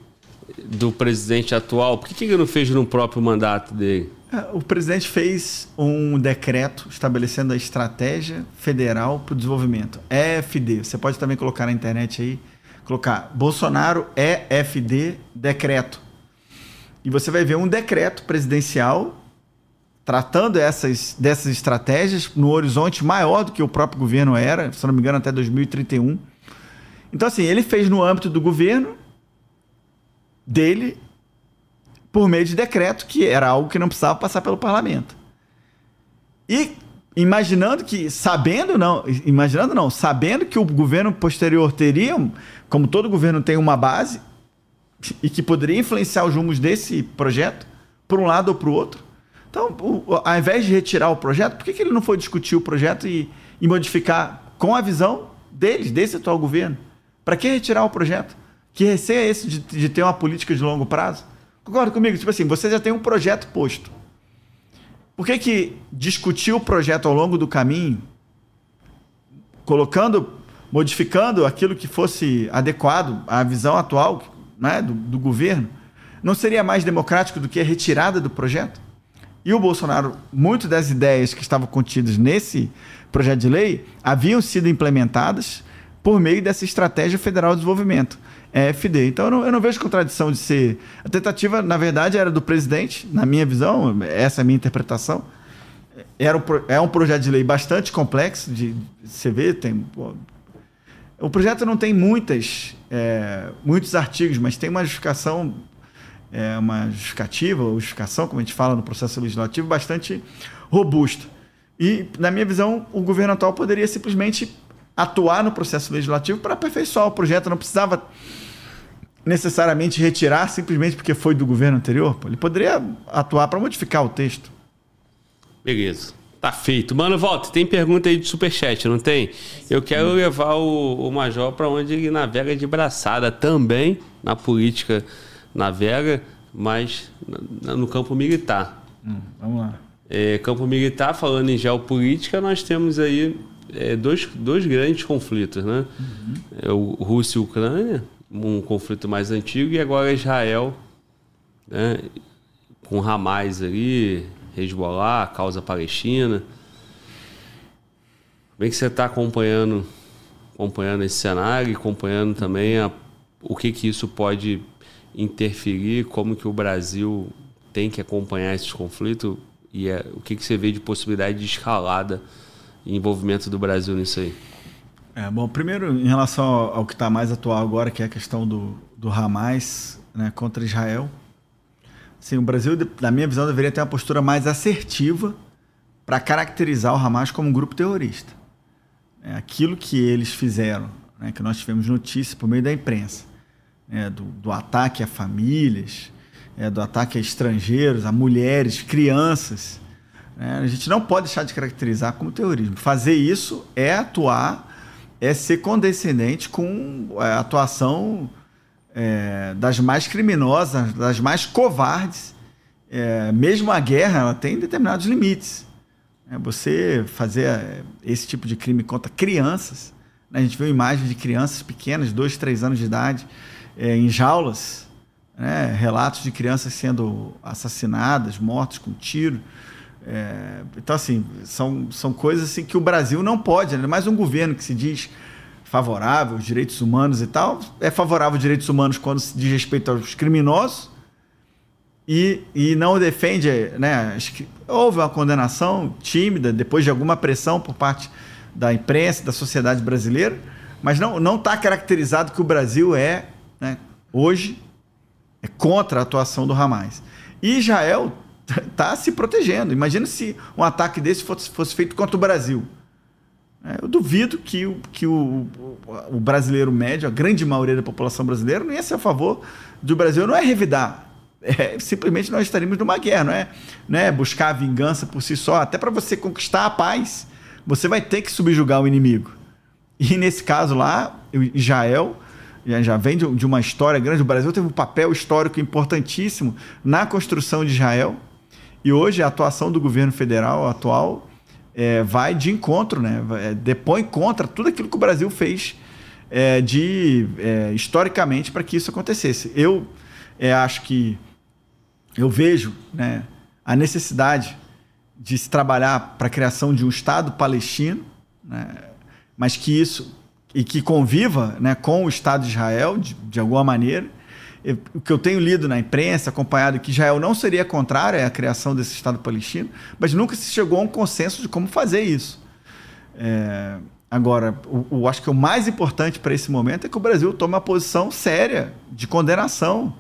do presidente atual, por que, que ele não fez no próprio mandato dele? É, o presidente fez um decreto estabelecendo a Estratégia Federal para o Desenvolvimento, EFD. Você pode também colocar na internet aí, colocar Bolsonaro EFD decreto. E você vai ver um decreto presidencial tratando essas, dessas estratégias no horizonte maior do que o próprio governo era, se não me engano, até 2031. Então, assim, ele fez no âmbito do governo dele por meio de decreto, que era algo que não precisava passar pelo parlamento. E imaginando que, sabendo não, imaginando não, sabendo que o governo posterior teria, como todo governo tem uma base, e que poderia influenciar os rumos desse projeto, por um lado ou para o outro. Então, o, ao invés de retirar o projeto, por que, que ele não foi discutir o projeto e, e modificar com a visão deles, desse atual governo? Para que retirar o projeto? Que receio é esse de, de ter uma política de longo prazo? Concorda comigo? Tipo assim, você já tem um projeto posto. Por que, que discutir o projeto ao longo do caminho, colocando, modificando aquilo que fosse adequado à visão atual né, do, do governo, não seria mais democrático do que a retirada do projeto? E o Bolsonaro, muitas das ideias que estavam contidas nesse projeto de lei haviam sido implementadas por meio dessa estratégia federal de desenvolvimento. EFD. Então eu não, eu não, vejo contradição de ser. A tentativa, na verdade, era do presidente, na minha visão, essa é a minha interpretação. Era um, é um projeto de lei bastante complexo, de, você vê, tem. O projeto não tem muitas, é, muitos artigos, mas tem uma justificação, é, uma justificativa, ou justificação, como a gente fala no processo legislativo, bastante robusta. E, na minha visão, o governo atual poderia simplesmente atuar no processo legislativo para aperfeiçoar o projeto, não precisava necessariamente retirar simplesmente porque foi do governo anterior. Ele poderia atuar para modificar o texto. Beleza. Tá feito. Mano, volta. Tem pergunta aí de superchat, não tem? Eu quero levar o, o Major para onde ele navega de braçada também, na política navega, mas no campo militar. Hum, vamos lá. É, campo militar, falando em geopolítica, nós temos aí é, dois, dois grandes conflitos, né? Uhum. É o Rússia e Ucrânia, um conflito mais antigo, e agora Israel, né, com Hamas ali, Hezbollah, causa palestina. Como é que você está acompanhando, acompanhando esse cenário e acompanhando também a, o que, que isso pode interferir, como que o Brasil tem que acompanhar esses conflitos e é, o que, que você vê de possibilidade de escalada e envolvimento do Brasil nisso aí? É, bom, primeiro, em relação ao, ao que está mais atual agora, que é a questão do, do Hamas né, contra Israel. Assim, o Brasil, na minha visão, deveria ter uma postura mais assertiva para caracterizar o Hamas como um grupo terrorista. É, aquilo que eles fizeram, né, que nós tivemos notícia por meio da imprensa, né, do, do, ataque a famílias, é, do ataque a estrangeiros, a mulheres, crianças. Né, a gente não pode deixar de caracterizar como terrorismo. Fazer isso é atuar é ser condescendente com é, a atuação é, das mais criminosas, das mais covardes. É, mesmo a guerra, ela tem determinados limites. É, você fazer é, esse tipo de crime contra crianças, né? a gente viu imagens de crianças pequenas, dois, três anos de idade, é, em jaulas, né? relatos de crianças sendo assassinadas, mortas com tiro. É, então, assim, são, são coisas assim, que o Brasil não pode, né? mais um governo que se diz favorável aos direitos humanos e tal, é favorável aos direitos humanos quando se diz respeito aos criminosos e, e não defende, né? Houve uma condenação tímida depois de alguma pressão por parte da imprensa, da sociedade brasileira, mas não está caracterizado que o Brasil é, né, hoje, é contra a atuação do Hamas. E Israel está se protegendo. Imagina se um ataque desse fosse, fosse feito contra o Brasil. É, eu duvido que, o, que o, o, brasileiro médio, a grande maioria da população brasileira, não ia ser a favor do Brasil. Não é revidar. É, simplesmente nós estaríamos numa guerra, não é, não é buscar a vingança por si só. Até para você conquistar a paz, você vai ter que subjugar o inimigo. E nesse caso lá, Israel já vem de uma história grande. O Brasil teve um papel histórico importantíssimo na construção de Israel. E hoje a atuação do governo federal atual é, vai de encontro, né? É, depõe contra tudo aquilo que o Brasil fez é, de é, historicamente para que isso acontecesse. Eu é, acho que eu vejo né, a necessidade de se trabalhar para a criação de um Estado palestino, né, mas que isso e que conviva né, com o Estado de Israel de, de alguma maneira o que eu tenho lido na imprensa, acompanhado, que Israel não seria contrário à criação desse Estado palestino, mas nunca se chegou a um consenso de como fazer isso. É, agora, o, acho que o mais importante para esse momento é que o Brasil tome uma posição séria de condenação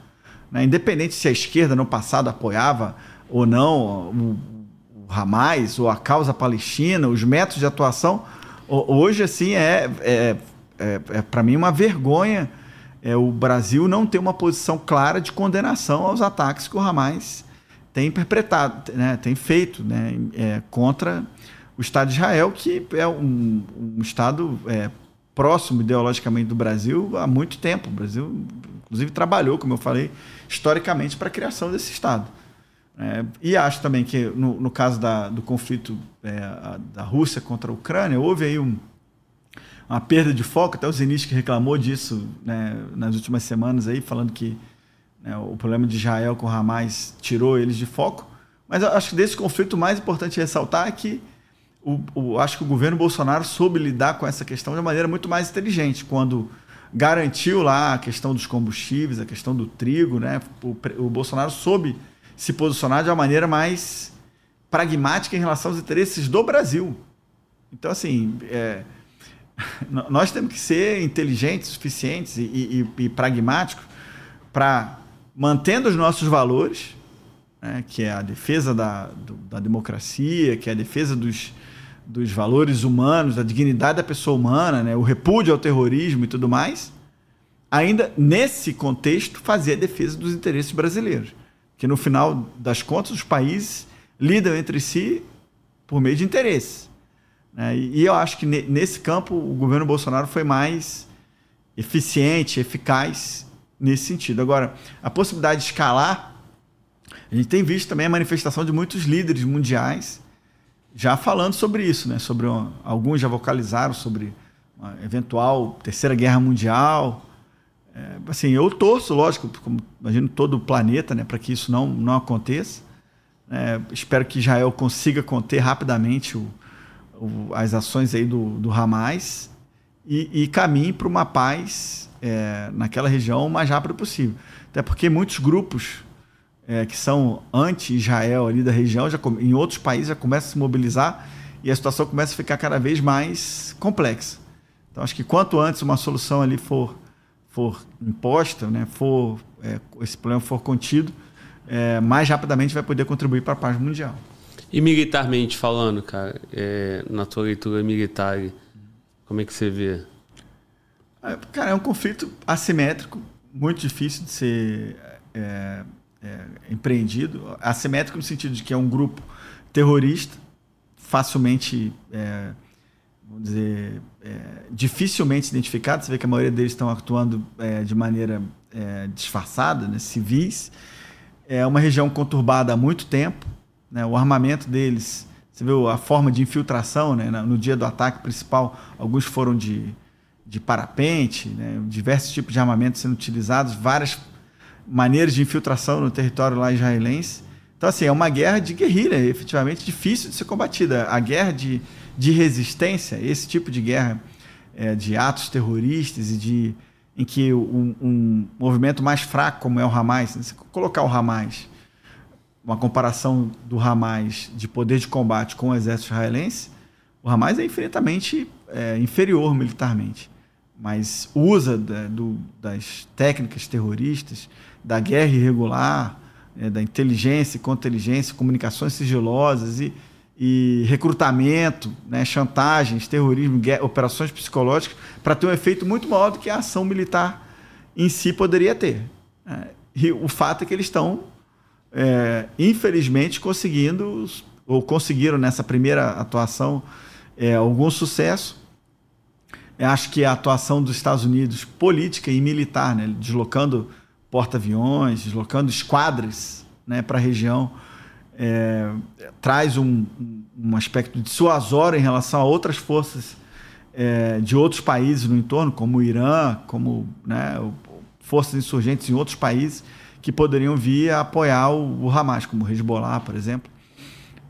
né? independente se a esquerda no passado apoiava ou não o, o Hamas ou a causa palestina, os métodos de atuação, hoje assim é, é, é, é para mim uma vergonha é, o Brasil não ter uma posição clara de condenação aos ataques que o Hamas tem perpetrado, né, tem feito né, é, contra o Estado de Israel, que é um, um Estado é, próximo ideologicamente do Brasil há muito tempo. O Brasil, inclusive, trabalhou, como eu falei, historicamente para a criação desse Estado. É, e acho também que, no, no caso da, do conflito é, a, da Rússia contra a Ucrânia, houve aí um, uma perda de foco. Até o Zenit reclamou disso né, nas últimas semanas, aí, falando que né, o problema de Israel com Hamas tirou eles de foco. Mas acho que desse conflito, o mais importante ressaltar é que o, o, acho que o governo Bolsonaro soube lidar com essa questão de uma maneira muito mais inteligente, quando garantiu lá a questão dos combustíveis, a questão do trigo, né? O, o Bolsonaro soube se posicionar de uma maneira mais pragmática em relação aos interesses do Brasil. Então, assim, é, nós temos que ser inteligentes, suficientes e, e, e pragmáticos para, mantendo os nossos valores, né, que é a defesa da, do, da democracia, que é a defesa dos, dos valores humanos, da dignidade da pessoa humana, né, o repúdio ao terrorismo e tudo mais, ainda nesse contexto fazer a defesa dos interesses brasileiros. Que no final das contas os países lidam entre si por meio de interesses. Né? E eu acho que nesse campo o governo Bolsonaro foi mais eficiente, eficaz nesse sentido. Agora, a possibilidade de escalar, a gente tem visto também a manifestação de muitos líderes mundiais já falando sobre isso, né? Sobre alguns já vocalizaram sobre uma eventual terceira guerra mundial. É, assim, eu torço, lógico, como imagino todo o planeta, né, para que isso não não aconteça. É, espero que Israel consiga conter rapidamente o, o, as ações aí do, do Hamas e, e caminhe para uma paz é, naquela região o mais rápido possível. Até porque muitos grupos é, que são anti-Israel ali da região, já, em outros países já começam a se mobilizar e a situação começa a ficar cada vez mais complexa. Então, acho que quanto antes uma solução ali for, for imposta, né, for, é, esse problema for contido, é, mais rapidamente vai poder contribuir para a paz mundial. E militarmente falando, cara, é, na tua leitura militar, como é que você vê? É, cara, é um conflito assimétrico, muito difícil de ser é, é, empreendido, assimétrico no sentido de que é um grupo terrorista, facilmente, é, vamos dizer, é, dificilmente identificado. Você vê que a maioria deles estão atuando é, de maneira é, disfarçada, né, civis. É uma região conturbada há muito tempo. Né, o armamento deles, você viu a forma de infiltração, né, no dia do ataque principal, alguns foram de, de parapente, né, diversos tipos de armamento sendo utilizados, várias maneiras de infiltração no território lá israelense. Então, assim, é uma guerra de guerrilha, efetivamente difícil de ser combatida. A guerra de, de resistência, esse tipo de guerra é, de atos terroristas e de em que um, um, movimento mais fraco, como é o Hamas, se colocar o Hamas, uma comparação do Hamas de poder de combate com o exército israelense, o Hamas é infinitamente é, inferior militarmente, mas usa da, do, das técnicas terroristas, da guerra irregular, é, da inteligência contra-inteligência, comunicações sigilosas e, e recrutamento, né, chantagens, terrorismo, guerra, operações psicológicas, para ter um efeito muito maior do que a ação militar em si poderia ter. É, e o fato é que eles estão, é, infelizmente, conseguindo, ou conseguiram nessa primeira atuação, é, algum sucesso. Eu acho que a atuação dos Estados Unidos, política e militar, né, deslocando porta-aviões, deslocando esquadras né, para a região, é, traz um, um aspecto dissuasório em relação a outras forças é, de outros países no entorno, como o Irã, como né, forças insurgentes em outros países que poderiam vir a apoiar o, o Hamas, como o Hezbollah, por exemplo.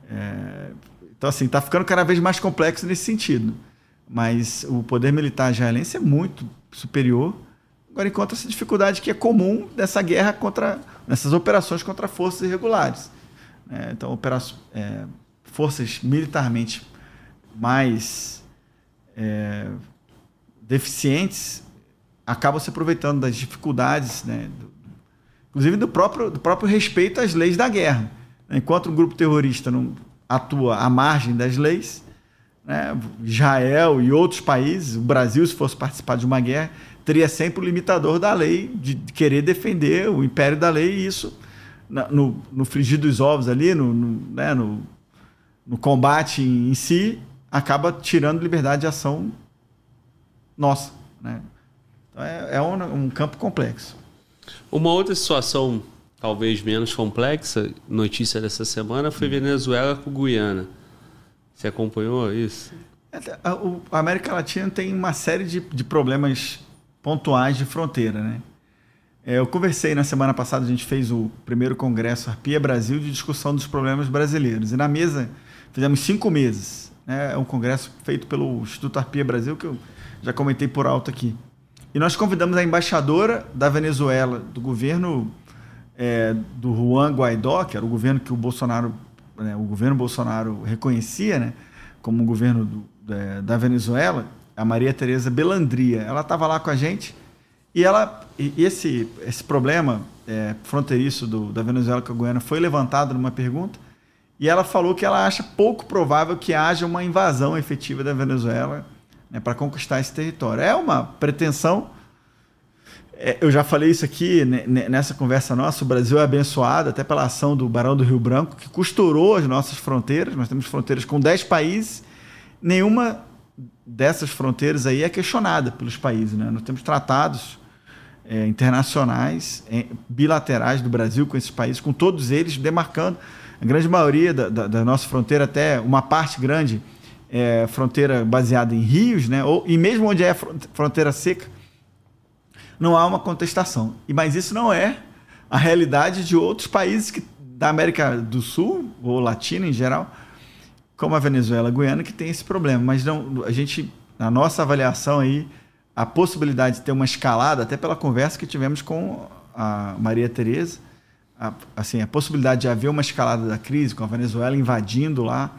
É, então, assim, está ficando cada vez mais complexo nesse sentido. Mas o poder militar israelense é muito superior Agora encontra essa dificuldade que é comum dessa guerra contra, nessas operações contra forças irregulares. É, então, opera, é, forças militarmente mais é, deficientes acabam se aproveitando das dificuldades né, do, inclusive do próprio, do próprio respeito às leis da guerra. Enquanto um grupo terrorista não atua à margem das leis, né, Israel e outros países, o Brasil, se fosse participar de uma guerra, teria sempre o limitador da lei, de querer defender o império da lei, e isso, no, no frigir dos ovos ali, no, no, né, no, no combate em si, acaba tirando liberdade de ação nossa. Né? Então é, é um, um campo complexo. Uma outra situação, talvez menos complexa, notícia dessa semana, foi Venezuela com Guiana. Você acompanhou isso? É, a, América Latina tem uma série de, de problemas pontuais de fronteira, né? É, eu conversei na semana passada, a gente fez o primeiro congresso Arpia Brasil de discussão dos problemas brasileiros. E na mesa fizemos cinco meses. Né? É um congresso feito pelo Instituto Arpia Brasil, que eu já comentei por alto aqui. E nós convidamos a embaixadora da Venezuela, do governo é, do Juan Guaidó, que era o governo que o Bolsonaro, né, o governo Bolsonaro reconhecia, né, como o governo do, é, da Venezuela, a Maria Tereza Belandria. Ela estava lá com a gente e ela, esse, esse problema é, fronteiriço do, da Venezuela com a Guiana foi levantado numa pergunta e ela falou que ela acha pouco provável que haja uma invasão efetiva da Venezuela né, para conquistar esse território. É uma pretensão. É, eu já falei isso aqui né, nessa conversa nossa. O Brasil é abençoado até pela ação do Barão do Rio Branco, que costurou as nossas fronteiras. Nós temos fronteiras com 10 países. Nenhuma dessas fronteiras aí é questionada pelos países. Né? Nós temos tratados é, internacionais, é, bilaterais do Brasil com esses países, com todos eles demarcando a grande maioria da, da, da nossa fronteira, até uma parte grande é, fronteira baseada em rios, né? Ou, e mesmo onde é fronteira seca, não há uma contestação. E mas isso não é a realidade de outros países que, da América do Sul ou Latina em geral, como a Venezuela, a Guiana, que tem esse problema. Mas não, a gente, na nossa avaliação aí, a possibilidade de ter uma escalada, até pela conversa que tivemos com a Maria Tereza, a, assim, a possibilidade de haver uma escalada da crise, com a Venezuela invadindo lá,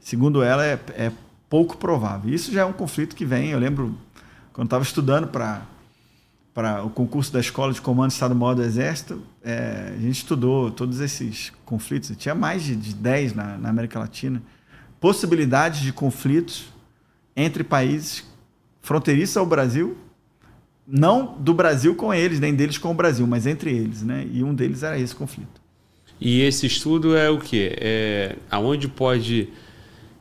segundo ela, é, é pouco provável. Isso já é um conflito que vem. Eu lembro quando estava estudando para para o concurso da Escola de Comando Estado-Maior do Exército, é, a gente estudou todos esses conflitos. Tinha mais de, de 10 na, na, América Latina. Possibilidades de conflitos entre países fronteiriços ao Brasil, não do Brasil com eles, nem deles com o Brasil, mas entre eles. Né? E um deles era esse conflito. E esse estudo é o quê? É, aonde pode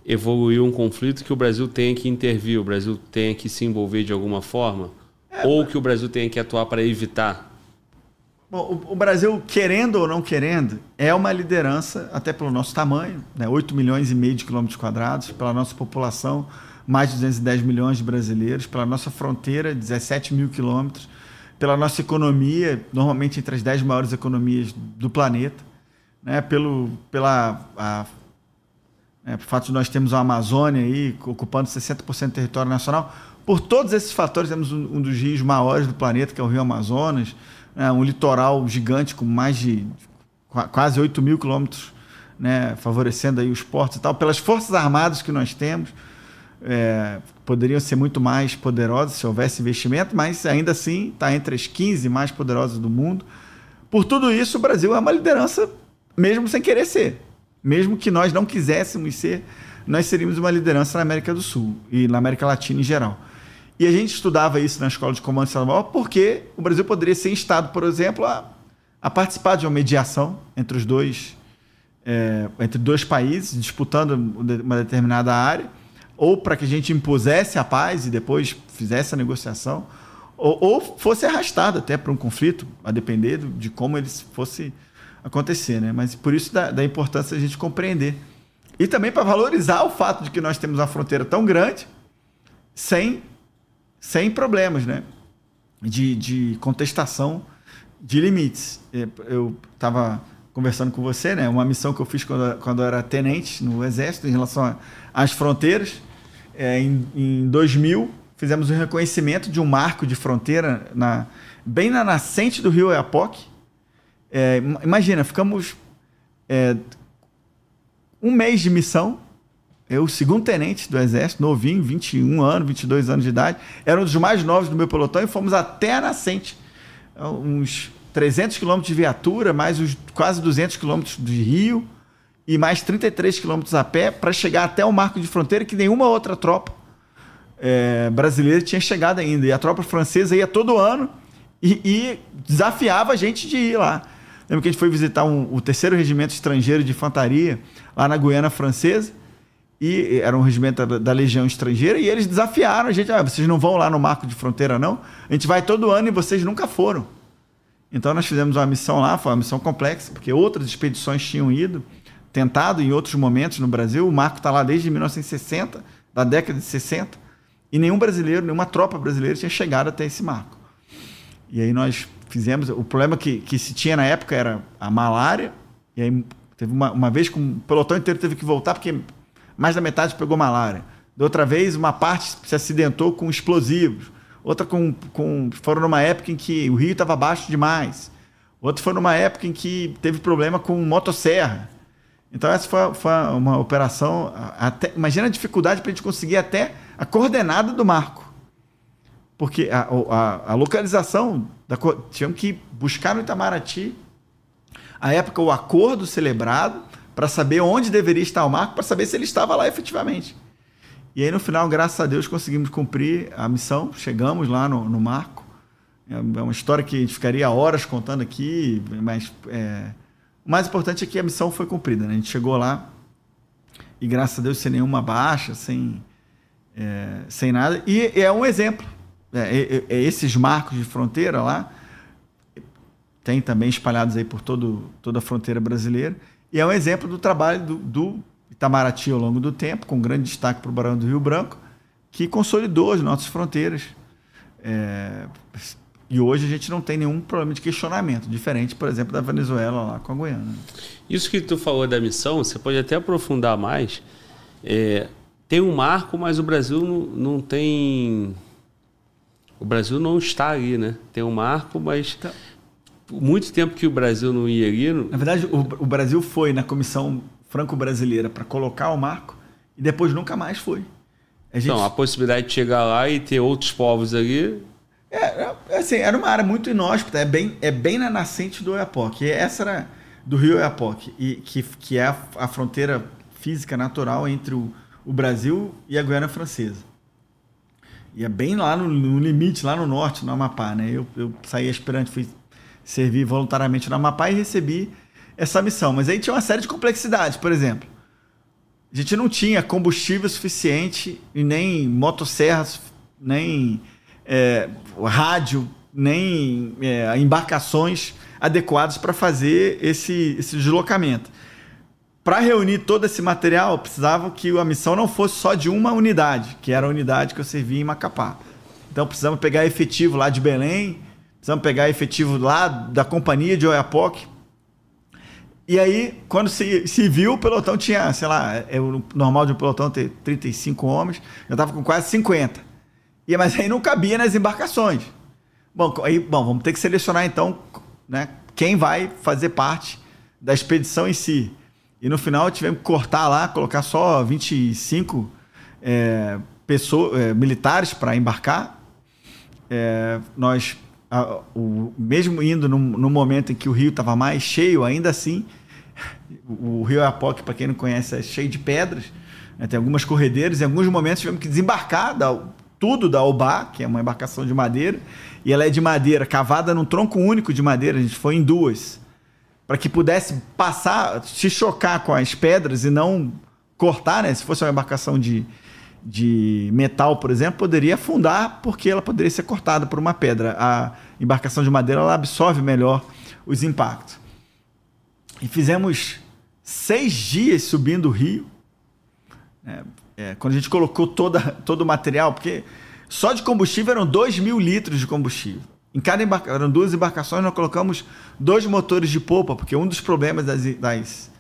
evoluir um conflito que o Brasil tenha que intervir, o Brasil tenha que se envolver de alguma forma? É, ou que o Brasil tenha que atuar para evitar? Bom, o, Brasil, querendo ou não querendo, é uma liderança, até pelo nosso tamanho, né? 8 milhões e meio de quilômetros quadrados, pela nossa população, mais de 210 milhões de brasileiros, pela nossa fronteira, 17 mil quilômetros, pela nossa economia, normalmente entre as 10 maiores economias do planeta, né? Pelo, pela a é, por fato de nós termos a Amazônia aí ocupando 60% do território nacional, por todos esses fatores, temos um, um, dos rios maiores do planeta, que é o Rio Amazonas, né, um litoral gigante com mais de quase 8 mil quilômetros, né, favorecendo aí os portos e tal, pelas forças armadas que nós temos, é, poderiam ser muito mais poderosas se houvesse investimento, mas ainda assim está entre as 15 mais poderosas do mundo. Por tudo isso, o Brasil é uma liderança, mesmo sem querer ser. Mesmo que nós não quiséssemos ser, nós seríamos uma liderança na América do Sul e na América Latina em geral. E a gente estudava isso na escola de comando estadual porque o Brasil poderia ser instado, por exemplo, a, a participar de uma mediação entre os dois, é, entre dois países disputando uma determinada área, ou para que a gente impusesse a paz e depois fizesse a negociação, ou, ou fosse arrastado até para um conflito, a depender de como ele fosse acontecer, né? Mas por isso da, da importância a gente compreender. E também para valorizar o fato de que nós temos uma fronteira tão grande sem, sem problemas, né? De, de contestação de limites. É, eu estava conversando com você, né? Uma missão que eu fiz quando, quando eu era tenente no Exército em relação às fronteiras. É, em, em 2000, fizemos o um reconhecimento de um marco de fronteira na, bem na nascente do rio Eapoque, é, imagina, ficamos é, um mês de missão. Eu, segundo tenente do Exército, novinho, 21 anos, 22 anos de idade, era um dos mais novos do meu pelotão e fomos até a nascente, uns 300 quilômetros de viatura, mais os quase 200 quilômetros de rio e mais 33 quilômetros a pé para chegar até o marco de fronteira que nenhuma outra tropa é, brasileira tinha chegado ainda. E a tropa francesa ia todo ano e, e desafiava a gente de ir lá. Lembro que a gente foi visitar um, o terceiro regimento estrangeiro de infantaria lá na Guiana Francesa e era um regimento da, da, Legião Estrangeira, e eles desafiaram a gente, ah, vocês não vão lá no marco de fronteira não? A gente vai todo ano e vocês nunca foram. Então nós fizemos uma missão lá, foi uma missão complexa, porque outras expedições tinham ido, tentado em outros momentos no Brasil, o marco está lá desde 1960, da década de 60, e nenhum brasileiro, nenhuma tropa brasileira tinha chegado até esse marco. E aí nós fizemos, o problema que, que se tinha na época era a malária, e aí teve uma, uma vez que o pelotão inteiro teve que voltar, porque mais da metade pegou malária. Da outra vez, uma parte se acidentou com explosivos. Outra com, com foram numa época em que o rio estava baixo demais. Outra foi numa época em que teve problema com motosserra. Então essa foi, foi uma operação. Até, imagina a dificuldade para a gente conseguir até a coordenada do marco. Porque a, a, a localização, da, tivemos que buscar no Itamaraty, a época, o acordo celebrado, para saber onde deveria estar o marco, para saber se ele estava lá efetivamente. E aí, no final, graças a Deus, conseguimos cumprir a missão, chegamos lá no, no marco. É, é uma história que a gente ficaria horas contando aqui, mas é... o mais importante é que a missão foi cumprida. Né? A gente chegou lá e, graças a Deus, sem nenhuma baixa, sem, é... sem nada. E é um exemplo. É, é, é esses marcos de fronteira lá, tem também espalhados aí por todo, toda a fronteira brasileira. E é um exemplo do trabalho do, do Itamaraty ao longo do tempo, com grande destaque para o Barão do Rio Branco, que consolidou as nossas fronteiras. É, e hoje a gente não tem nenhum problema de questionamento, diferente, por exemplo, da Venezuela lá com a Guiana. Isso que tu falou da missão, você pode até aprofundar mais. É, tem um marco, mas o Brasil não, não, tem. O Brasil não está ali, né? Tem um marco, mas. Então, muito tempo que o Brasil não ia ali. Na verdade, o, o Brasil foi na comissão franco-brasileira para colocar o marco e depois nunca mais foi. A gente... Então, a possibilidade de chegar lá e ter outros povos ali. É, é assim, era uma área muito inóspita, é bem, é bem na nascente do Oiapoque. Essa era do rio Oiapoque, e, que, que é a, a fronteira física natural entre o, o Brasil e a Guiana Francesa. E é bem lá no, no, limite, lá no norte, no Amapá, né? Eu, eu saí aspirante, fui servi voluntariamente no Amapá e recebi essa missão. Mas aí tinha uma série de complexidades, por exemplo. A gente não tinha combustível suficiente e nem motosserras, nem é, rádio, nem é, embarcações adequadas para fazer esse, esse deslocamento. Para reunir todo esse material, precisava que a missão não fosse só de uma unidade, que era a unidade que eu servia em Macapá. Então precisamos pegar efetivo lá de Belém, Precisamos pegar efetivo lá da companhia de Oiapoque. E aí, quando se, se viu, o pelotão tinha, sei lá, é o normal de um pelotão ter 35 homens, eu estava com quase 50. E, mas aí não cabia nas embarcações. Bom, aí, bom, vamos ter que selecionar então né, quem vai fazer parte da expedição em si. E no final tivemos que cortar lá, colocar só 25 é, pessoas, é, militares para embarcar. É, nós a, o, mesmo indo no, no, momento em que o rio estava mais cheio, ainda assim, o, o rio Apoque, para quem não conhece, é cheio de pedras, né, tem algumas corredeiras, em alguns momentos tivemos que desembarcar da, tudo da Obá, que é uma embarcação de madeira, e ela é de madeira, cavada num tronco único de madeira, a gente foi em duas, para que pudesse passar, se chocar com as pedras e não cortar, né? Se fosse uma embarcação de, de metal, por exemplo, poderia afundar porque ela poderia ser cortada por uma pedra. A embarcação de madeira ela absorve melhor os impactos. E fizemos seis dias subindo o rio. É, é, quando a gente colocou toda, todo o material, porque só de combustível eram 2 mil litros de combustível. Em cada embarcação, eram duas embarcações, nós colocamos dois motores de polpa, porque um dos problemas das, das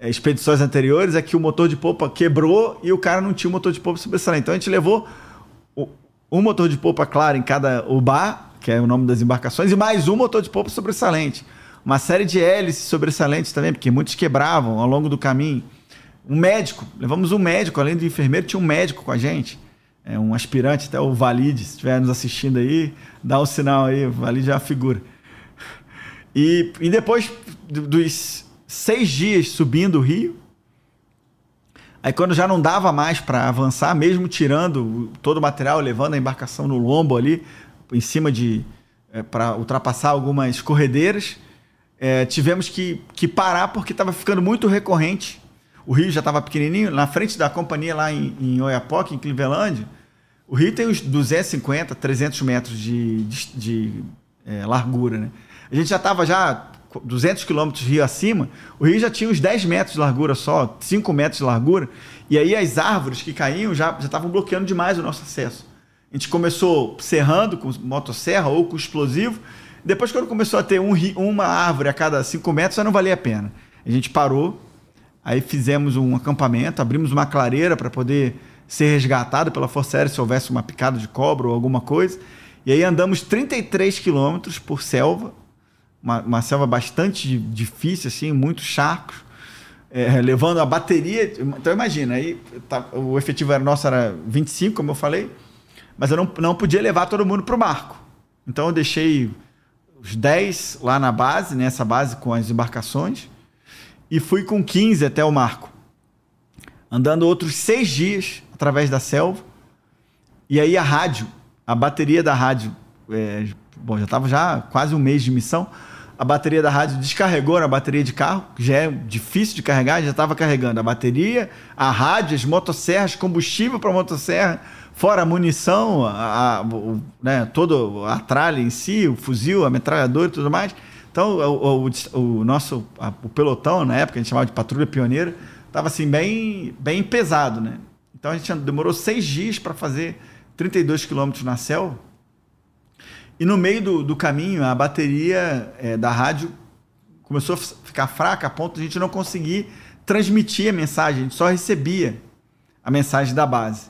é, expedições anteriores é que o motor de polpa quebrou e o cara não tinha o motor de polpa sobressalente. Então a gente levou um motor de polpa claro em cada UBA, que é o nome das embarcações, e mais um motor de polpa sobressalente. Uma série de hélices sobressalentes também, porque muitos quebravam ao longo do caminho. Um médico, levamos um médico, além do enfermeiro, tinha um médico com a gente. É um aspirante, até o Valide, se estiver nos assistindo aí, dá o um sinal aí, o Valide é uma figura. E, e depois dos seis dias subindo o rio, aí quando já não dava mais para avançar, mesmo tirando todo o material, levando a embarcação no lombo ali, em cima de. É, para ultrapassar algumas corredeiras, é, tivemos que, que parar porque estava ficando muito recorrente. O rio já estava pequenininho, na frente da companhia lá em, em Oiapoque, em Cleveland, o rio tem uns 250, 300 metros de, de, de é, largura, né? A gente já estava já 200 quilômetros rio acima, o rio já tinha uns 10 metros de largura só, 5 metros de largura, e aí as árvores que caíam já estavam bloqueando demais o nosso acesso. A gente começou serrando com motosserra ou com explosivo, depois quando começou a ter um, uma árvore a cada 5 metros, já não valia a pena. A gente parou, aí fizemos um acampamento, abrimos uma clareira para poder ser resgatado pela Força Aérea se houvesse uma picada de cobra ou alguma coisa. E aí andamos 33 quilômetros por selva, uma, uma, selva bastante difícil, assim, muitos charcos, é, levando a bateria. Então imagina, aí tá, o efetivo era nosso era 25, como eu falei, mas eu não, não podia levar todo mundo para o barco. Então eu deixei os 10 lá na base, nessa base com as embarcações, e fui com 15 até o marco. Andando outros seis dias através da selva. E aí a rádio, a bateria da rádio, é, bom, já estava já quase um mês de missão. A bateria da rádio descarregou na bateria de carro, que já é difícil de carregar, já estava carregando a bateria, a rádio, as motosserras, combustível para motosserra, fora a munição, a, a, o, né, todo a tralha em si, o fuzil, a metralhadora e tudo mais. Então, o, o, o nosso a, o pelotão, na época, a gente chamava de patrulha pioneira, estava assim, bem, bem pesado, né? Então a gente demorou seis dias para fazer 32 quilômetros na selva. E no meio do, do caminho, a bateria é, da rádio começou a ficar fraca a ponto de a gente não conseguir transmitir a mensagem, a gente só recebia a mensagem da base.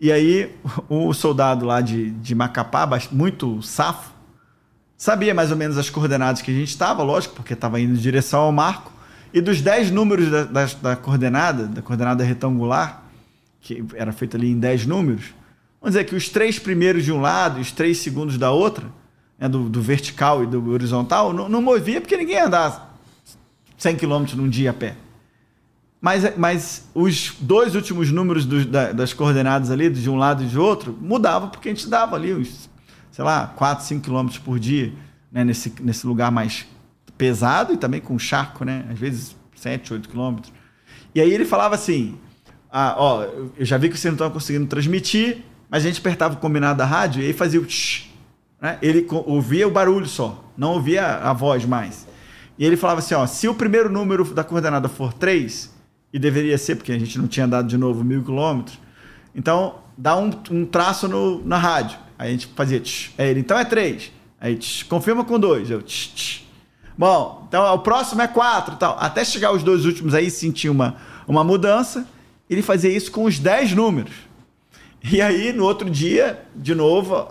E aí o soldado lá de, de Macapá, muito safo, sabia mais ou menos as coordenadas que a gente estava, lógico, porque estava indo em direção ao marco. E dos 10 números da, da, da coordenada, da coordenada retangular, que era feito ali em 10 números, vamos dizer que os três primeiros de um lado e os três segundos da outra, né, do, do, vertical e do horizontal, não, não movia porque ninguém andar 100 km num dia a pé. Mas, mas os dois últimos números da, das coordenadas ali, de um lado e de outro, mudavam porque a gente dava ali uns, sei lá, 4, 5 km por dia, né, nesse, nesse lugar mais pesado e também com charco, né? Às vezes 7, 8 quilômetros. E aí ele falava assim: ah, ó, eu já vi que você não estava conseguindo transmitir, mas a gente apertava o combinado da rádio e aí fazia o tsh, né? Ele ouvia o barulho só, não ouvia a voz mais. E ele falava assim, ó, se o primeiro número da coordenada for 3, e deveria ser, porque a gente não tinha dado de novo mil quilômetros, então dá um, um traço no, na rádio. Aí a gente fazia tsh, é ele, então é 3. Aí tsh, confirma com 2. Eu tsh, tsh. Bom, então o próximo é 4 tal. Até chegar os dois últimos aí sentir uma, uma mudança ele fazia isso com os 10 números. E aí, no outro dia, de novo,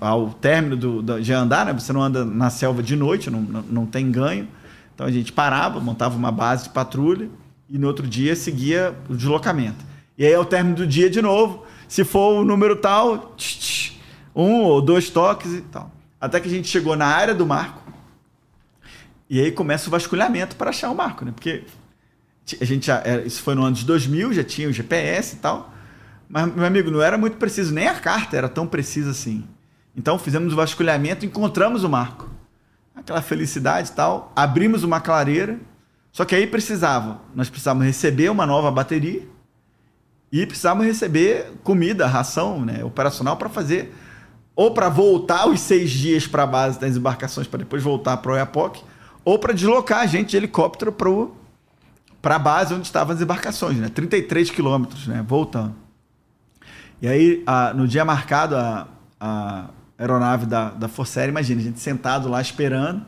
ao término do, do, de andar, né? você não anda na selva de noite, não, não tem ganho. Então a gente parava, montava uma base de patrulha e no outro dia seguia o deslocamento. E aí, ao término do dia, de novo, se for o número tal, tch, tch, um ou dois toques e tal. Até que a gente chegou na área do marco. E aí começa o vasculhamento para achar o marco, né? Porque a gente já, isso foi no ano de 2000, já tinha o GPS e tal. Mas, meu amigo, não era muito preciso, nem a carta era tão precisa assim. Então fizemos o vasculhamento, encontramos o marco. Aquela felicidade e tal. Abrimos uma clareira. Só que aí precisava, nós precisávamos receber uma nova bateria e precisávamos receber comida, ração né, operacional para fazer, ou para voltar os seis dias para a base das embarcações, para depois voltar para o Oiapoque, ou para deslocar a gente de helicóptero para a base onde estavam as embarcações, né? 33 quilômetros, né? Voltando. E aí, a, no dia marcado, a, a aeronave da, da Força Aérea, imagina, a gente sentado lá esperando.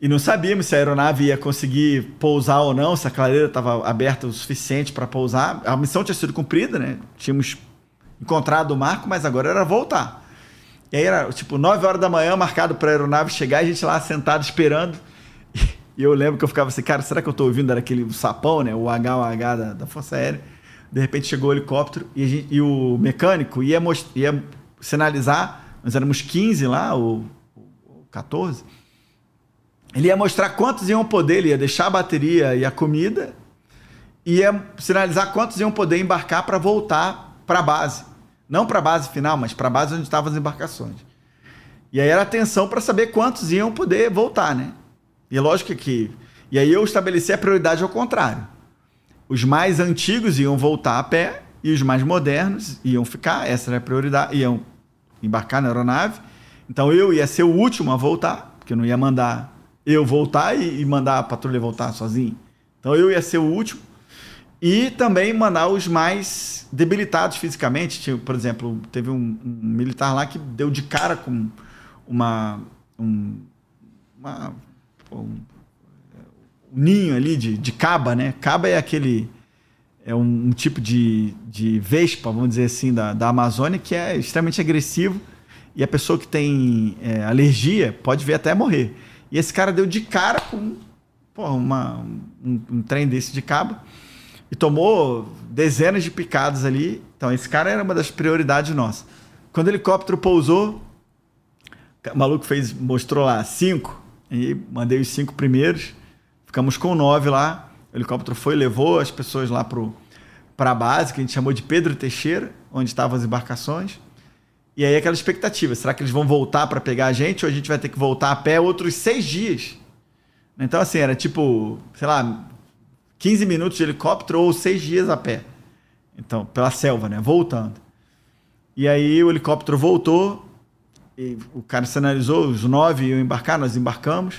E não sabíamos se a aeronave ia conseguir pousar ou não, se a clareira estava aberta o suficiente para pousar. A missão tinha sido cumprida, né? Tínhamos encontrado o marco, mas agora era voltar. E aí era tipo 9 horas da manhã, marcado para a aeronave chegar, e a gente lá sentado esperando. E eu lembro que eu ficava assim, cara, será que eu tô ouvindo? Era aquele sapão, né? O H, o H da, da Força Aérea. De repente chegou o helicóptero e, gente, e o mecânico ia, ia sinalizar, nós éramos 15 lá, o, o 14, ele ia mostrar quantos iam poder, ele ia deixar a bateria e a comida, ia sinalizar quantos iam poder embarcar para voltar para a base. Não para a base final, mas para a base onde estavam as embarcações. E aí era atenção para saber quantos iam poder voltar, né? E é lógico que. E aí eu estabeleci a prioridade ao contrário. Os mais antigos iam voltar a pé e os mais modernos iam ficar, essa era a prioridade, iam embarcar na aeronave. Então eu ia ser o último a voltar, porque eu não ia mandar eu voltar e, mandar a patrulha voltar sozinho. Então eu ia ser o último. E também mandar os mais debilitados fisicamente. Tinha, por exemplo, teve um, um, militar lá que deu de cara com uma. Um, uma um, um ninho ali de, de caba, né? Caba é aquele. É um, um tipo de, de vespa, vamos dizer assim, da, da Amazônia, que é extremamente agressivo. E a pessoa que tem é, alergia pode ver até morrer. E esse cara deu de cara com porra, uma, um, um trem desse de cabo e tomou dezenas de picadas ali. Então, esse cara era uma das prioridades nossas. Quando o helicóptero pousou, o maluco fez, mostrou lá cinco, e mandei os cinco primeiros. Ficamos com nove lá. O helicóptero foi levou as pessoas lá para a base, que a gente chamou de Pedro Teixeira, onde estavam as embarcações. E aí aquela expectativa, será que eles vão voltar para pegar a gente ou a gente vai ter que voltar a pé outros seis dias? Então assim, era tipo, sei lá, 15 minutos de helicóptero ou seis dias a pé. Então, pela selva, né? Voltando. E aí o helicóptero voltou, o cara sinalizou, os nove iam embarcar, nós embarcamos.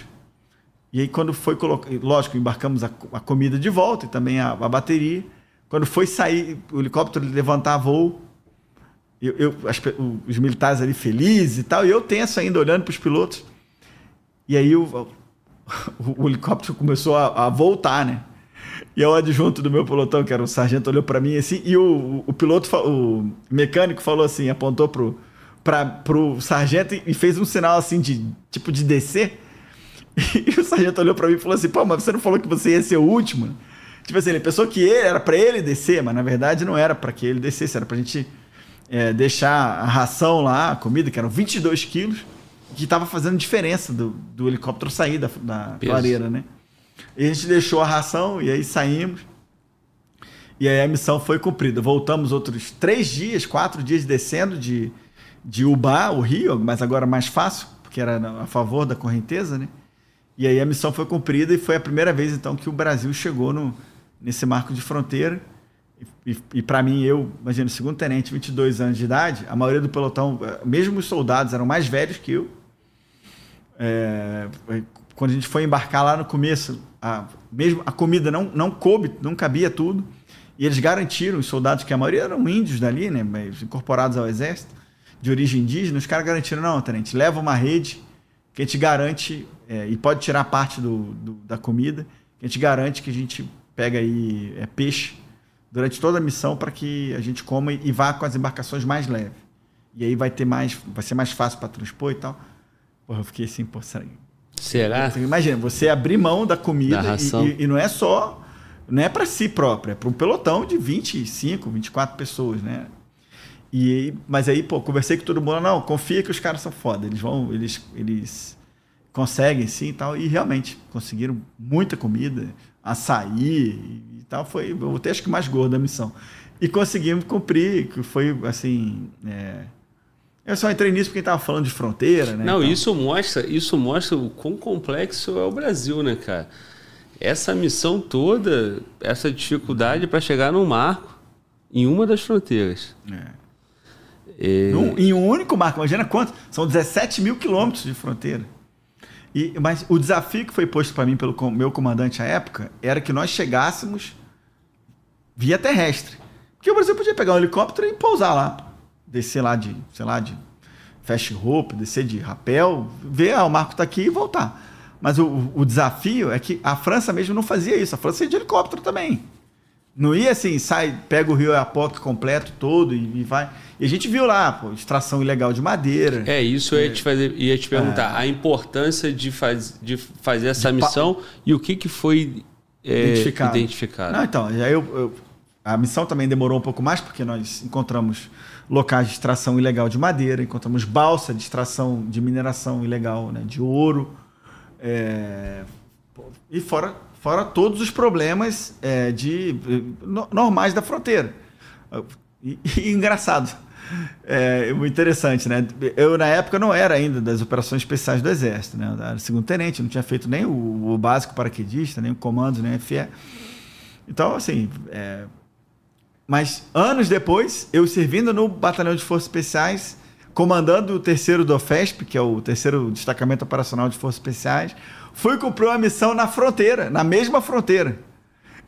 E aí quando foi colocar, lógico, embarcamos a, a, comida de volta e também a, a bateria. Quando foi sair, o helicóptero levantar voo, eu, eu as, os militares ali felizes e tal, e eu tenso ainda olhando para os pilotos. E aí o, o, o helicóptero começou a, a, voltar, né? E o adjunto do meu pelotão, que era o sargento, olhou para mim assim, e o, o piloto, o mecânico falou assim, apontou pro, pra, pro sargento e fez um sinal assim de tipo de descer. E o sargento olhou para mim e falou assim: pô, mas você não falou que você ia ser o último? Tipo assim, ele pensou que ele, era para ele descer, mas na verdade não era para que ele descesse, era pra gente é, deixar a ração lá, a comida, que eram 22 quilos, que estava fazendo diferença do, do helicóptero sair da, da clareira, né? E a gente deixou a ração e aí saímos. E aí a missão foi cumprida. Voltamos outros três dias, quatro dias descendo de, de Ubá, o rio, mas agora mais fácil, porque era a favor da correnteza, né? E aí a missão foi cumprida e foi a primeira vez então que o Brasil chegou no, nesse marco de fronteira. E, e para mim, eu, imagino, segundo tenente, 22 anos de idade, a maioria do pelotão, mesmo os soldados, eram mais velhos que eu. É, quando a gente foi embarcar lá no começo, a, mesmo a comida não, não coube, não cabia tudo. E eles garantiram, os soldados, que a maioria eram índios dali, né, incorporados ao exército, de origem indígena, os caras garantiram, não, tenente, leva uma rede que a gente garante, é, e pode tirar parte do, do, da comida, que a gente garante que a gente pega aí é, peixe durante toda a missão para que a gente coma e vá com as embarcações mais leves. E aí vai ter mais, vai ser mais fácil para transpor e tal. Porra, eu fiquei assim, pô, será? será? Imagina, você abrir mão da comida da e, e, não é só, não é para si próprio, é para um pelotão de 25, 24 pessoas, né? E, mas aí, pô, conversei com todo mundo, não, confia que os caras são foda, eles vão, eles, eles conseguem sim e tal, e realmente conseguiram muita comida, açaí, tal, foi, até acho que mais gordo da missão. E conseguimos cumprir, que foi assim. É... Eu só entrei nisso porque estava falando de fronteira, né? Não, isso mostra, isso mostra o quão complexo é o Brasil, né, cara? Essa missão toda, essa dificuldade para chegar no marco em uma das fronteiras. É. É... Num, em um único marco, imagina quanto? São 17 mil quilômetros de fronteira. E, mas o desafio que foi posto para mim pelo meu comandante à época era que nós chegássemos via terrestre. Porque o Brasil podia pegar um helicóptero e pousar lá. Descer lá de, sei lá, de fast rope, descer de rapel, ver, ah, o Marco está aqui e voltar. Mas o, o desafio é que a França mesmo não fazia isso. A França ia de helicóptero também. Não ia assim, sai, pega o Rio Iapoque completo todo e, e, vai. E a gente viu lá, pô, extração ilegal de madeira. É, isso eu ia te, fazer, ia te perguntar. É. A importância de, faz, de fazer essa de missão pa... e o que, que foi é, identificado. Não, então, aí eu, eu, a missão também demorou um pouco mais, porque nós encontramos locais de extração ilegal de madeira, encontramos balsa de extração de mineração ilegal, né, de ouro, é, e fora, fora todos os problemas é, de, no, normais da fronteira. E, e engraçado, é muito interessante, né? Eu, na época, não era ainda das operações especiais do Exército, né? Era segundo tenente, não tinha feito nem o, o básico paraquedista, nem o comando, nem FE. Então, assim, é... mas anos depois, eu servindo no Batalhão de Forças Especiais, comandando o terceiro do OFESP, que é o terceiro destacamento operacional de Forças Especiais, fui cumprir uma missão na fronteira, na mesma fronteira.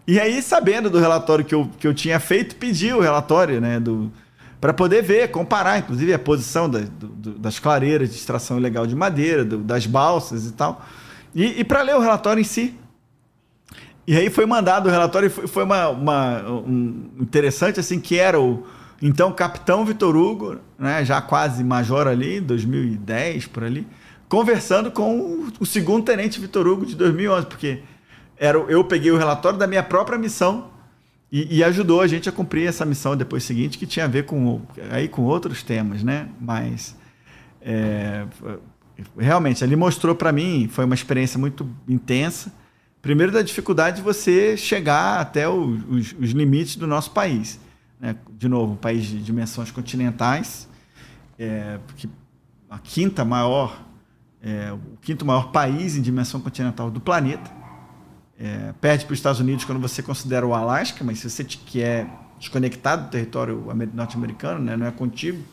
E aí, sabendo do relatório que eu, que eu tinha feito, pedi o relatório, né, do, para poder ver, comparar, inclusive, a posição da, do, das clareiras de extração ilegal de madeira, do, das balsas e tal, e, e para ler o relatório em si. E aí foi mandado o relatório, e foi, foi uma, uma um interessante, assim, que era o então capitão Vitor Hugo, né, já quase major ali, 2010 por ali, conversando com o, o segundo tenente Vitor Hugo de 2011, porque era, eu peguei o relatório da minha própria missão e, e, ajudou a gente a cumprir essa missão depois seguinte, que tinha a ver com, aí, com outros temas, né? Mas é, realmente, ele mostrou para mim, foi uma experiência muito intensa. Primeiro, da dificuldade de você chegar até o, os, os, limites do nosso país. Né? De novo, um país de dimensões continentais, é, que a quinta maior, é, o quinto maior país em dimensão continental do planeta é, perde para os Estados Unidos quando você considera o Alasca, mas se você que é desconectado do território norte-americano, né, não é contigo,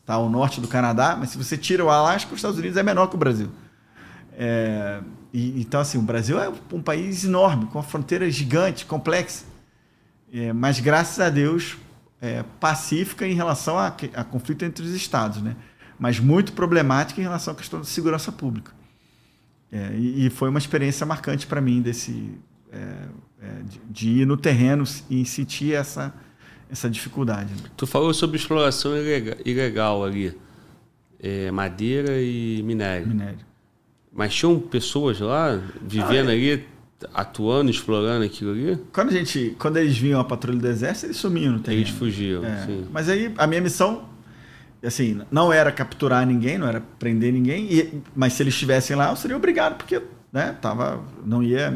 está ao norte do Canadá, mas se você tira o Alasca, os Estados Unidos é menor que o Brasil. É, e, então, assim, o Brasil é um país enorme, com uma fronteira gigante, complexa, é, mas graças a Deus é, pacífica em relação a, a conflito entre os estados, né? mas muito problemática em relação à questão da segurança pública. É, e, e, foi uma experiência marcante para mim desse é, é, de, de, ir no terreno e sentir essa essa dificuldade. Né? Tu falou sobre exploração ilegal, ilegal ali, é, madeira e minério. Minério. Mas tinham pessoas lá vivendo ah, é. ali, atuando, explorando aquilo ali? Quando a gente, quando eles vinham a patrulha do exército, eles sumiam no terreno. Eles fugiam. É. Mas aí a minha missão assim, não era capturar ninguém, não era prender ninguém, e, mas se eles estivessem lá, eu seria obrigado, porque né, tava, não ia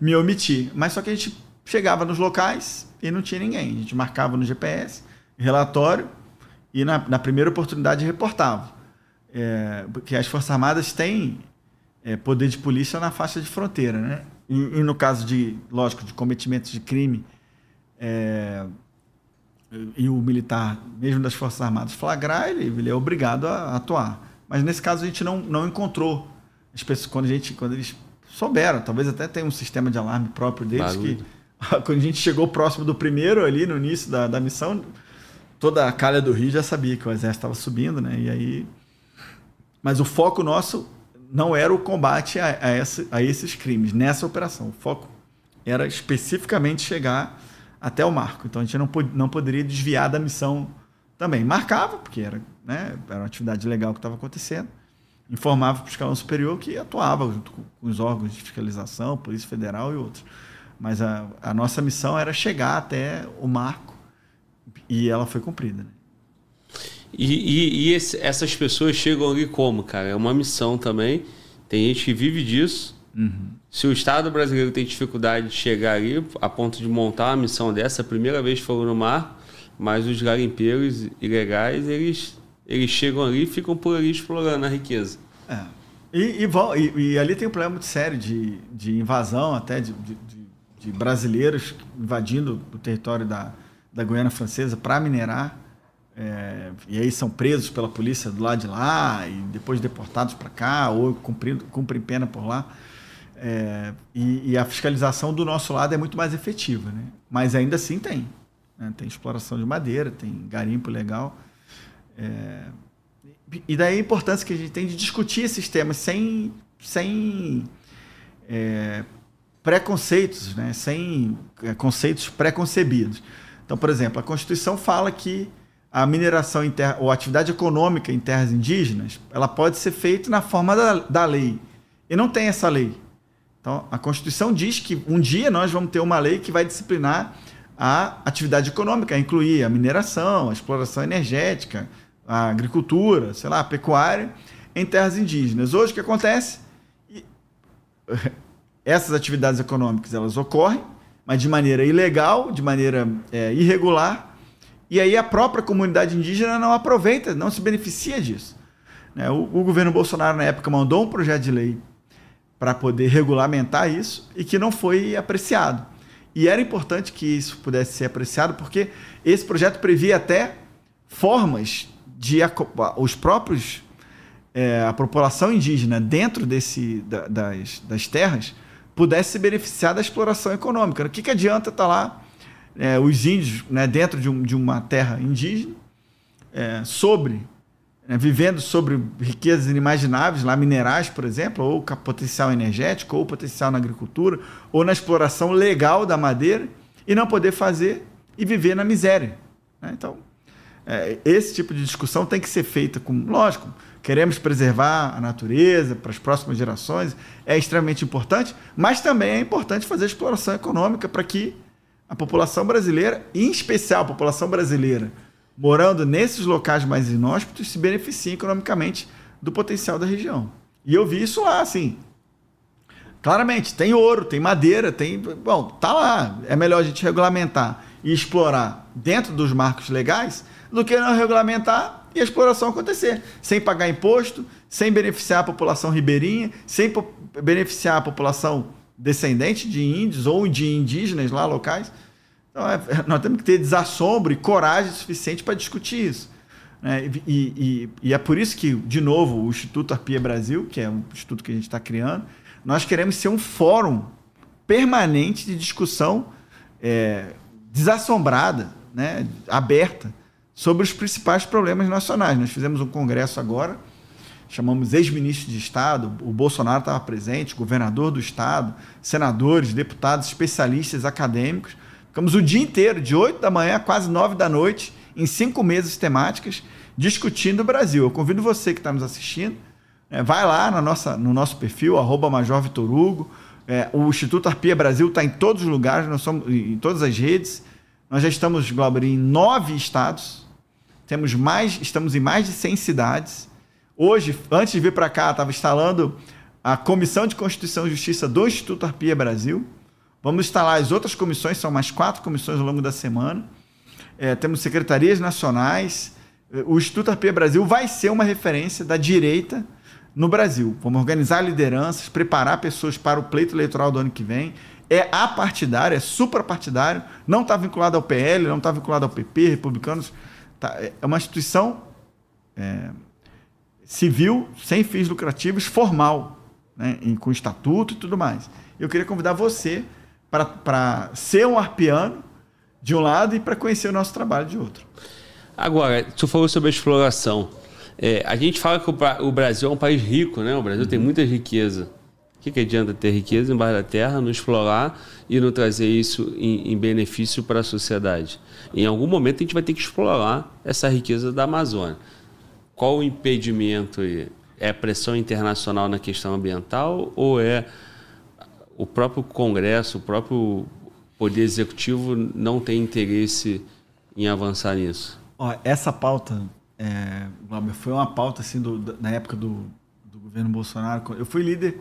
me omitir. Mas só que a gente chegava nos locais e não tinha ninguém. A gente marcava no GPS, relatório, e na, na primeira oportunidade reportava. É, porque as Forças Armadas têm é, poder de polícia na faixa de fronteira, né? E, e no caso de, lógico, de cometimentos de crime, é, e o militar, mesmo das Forças Armadas, flagrar, ele, ele é obrigado a atuar. Mas nesse caso a gente não, não encontrou. As pessoas, quando, a gente, quando eles souberam, talvez até tenha um sistema de alarme próprio deles, Barulho. que quando a gente chegou próximo do primeiro ali no início da, da missão, toda a calha do Rio já sabia que o exército estava subindo, né? E aí. Mas o foco nosso não era o combate a, a, essa, a esses crimes nessa operação. O foco era especificamente chegar até o marco. Então a gente não, pod não poderia desviar da missão também. Marcava, porque era, né, era uma atividade legal que estava acontecendo, informava para o escalão superior que atuava junto com os órgãos de fiscalização, Polícia Federal e outros. Mas a, a nossa missão era chegar até o marco e ela foi cumprida. Né? E, e, e esse, essas pessoas chegam ali como, cara? É uma missão também. Tem gente que vive disso. Uhum. Se o Estado brasileiro tem dificuldade de chegar ali a ponto de montar uma missão dessa, a primeira vez foram no mar, mas os garimpeiros ilegais, eles, eles chegam ali e ficam por ali explorando a riqueza. É. E, e, e, ali tem um problema muito sério de, de invasão até de, de, de brasileiros invadindo o território da, da Guiana Francesa para minerar. É, e aí são presos pela polícia do lado de lá e depois deportados para cá ou cumprindo, cumprem pena por lá. É, e, e, a fiscalização do nosso lado é muito mais efetiva, né? Mas ainda assim tem. Né? Tem exploração de madeira, tem garimpo legal. É, e daí a importância que a gente tem de discutir esses temas sem, sem é, preconceitos, né? sem é, conceitos preconcebidos. Então, por exemplo, a Constituição fala que a mineração em terra, ou atividade econômica em terras indígenas ela pode ser feita na forma da, da lei. E não tem essa lei. Então, a Constituição diz que um dia nós vamos ter uma lei que vai disciplinar a atividade econômica, incluir a mineração, a exploração energética, a agricultura, sei lá, a pecuária em terras indígenas. Hoje o que acontece? Essas atividades econômicas elas ocorrem, mas de maneira ilegal, de maneira é, irregular, e aí a própria comunidade indígena não aproveita, não se beneficia disso. Né? O, governo Bolsonaro, na época, mandou um projeto de lei para poder regulamentar isso e que não foi apreciado. E era importante que isso pudesse ser apreciado, porque esse projeto previa até formas de os próprios é, a população indígena dentro desse da, das, das terras pudesse se beneficiar da exploração econômica. O que, que adianta estar tá lá é, os índios né, dentro de, um, de, uma terra indígena é, sobre né, vivendo sobre riquezas inimagináveis, lá minerais, por exemplo, ou potencial energético, ou potencial na agricultura, ou na exploração legal da madeira, e não poder fazer e viver na miséria. Né? Então, é, esse tipo de discussão tem que ser feita com, lógico, queremos preservar a natureza para as próximas gerações, é extremamente importante, mas também é importante fazer exploração econômica para que a população brasileira, em especial a população brasileira, morando nesses locais mais inóspitos, se beneficie economicamente do potencial da região. E eu vi isso lá, assim. Claramente, tem ouro, tem madeira, tem. Bom, tá lá. É melhor a gente regulamentar e explorar dentro dos marcos legais do que não regulamentar e a exploração acontecer, sem pagar imposto, sem beneficiar a população ribeirinha, sem beneficiar a população descendente de índios ou de indígenas lá locais. Então, é, nós temos que ter desassombro e coragem suficiente para discutir isso. Né? E, e, e, é por isso que, de novo, o Instituto Arpia Brasil, que é um instituto que a gente está criando, nós queremos ser um fórum permanente de discussão é, desassombrada, né? aberta sobre os principais problemas nacionais. Nós fizemos um congresso agora, chamamos ex-ministros de Estado, o Bolsonaro estava presente, governador do Estado, senadores, deputados, especialistas, acadêmicos. Ficamos o dia inteiro, de 8 da manhã a quase 9 da noite, em cinco mesas temáticas, discutindo o Brasil. Eu convido você que está nos assistindo, é, vai lá na nossa, no nosso perfil, arroba Major Vitor Hugo. É, o Instituto Arpia Brasil está em todos os lugares, nós somos em todas as redes. Nós já estamos, Glauber, em nove estados, temos mais, estamos em mais de 100 cidades. Hoje, antes de vir para cá, estava instalando a Comissão de Constituição e Justiça do Instituto Arpia Brasil. Vamos instalar as outras comissões, são mais quatro comissões ao longo da semana. É, temos secretarias nacionais. O Instituto Arpia Brasil vai ser uma referência da direita no Brasil. Vamos organizar lideranças, preparar pessoas para o pleito eleitoral do ano que vem. É apartidário, é suprapartidário, não está vinculado ao PL, não está vinculado ao PP, republicanos Tá, é uma instituição é, civil, sem fins lucrativos, formal, né, com estatuto e tudo mais. Eu queria convidar você para ser um arpiano de um lado e para conhecer o nosso trabalho de outro. Agora, tu falou sobre a exploração. É, a gente fala que o Brasil é um país rico, né? O Brasil uhum. tem muita riqueza. O que, que adianta ter riqueza embaixo da terra, não explorar e não trazer isso em, em benefício para a sociedade? Em algum momento a gente vai ter que explorar essa riqueza da Amazônia. Qual o impedimento? É pressão internacional na questão ambiental ou é o próprio Congresso, o próprio Poder Executivo não tem interesse em avançar nisso? Ó, essa pauta, é, foi uma pauta assim do, na época do, do governo Bolsonaro. Eu fui líder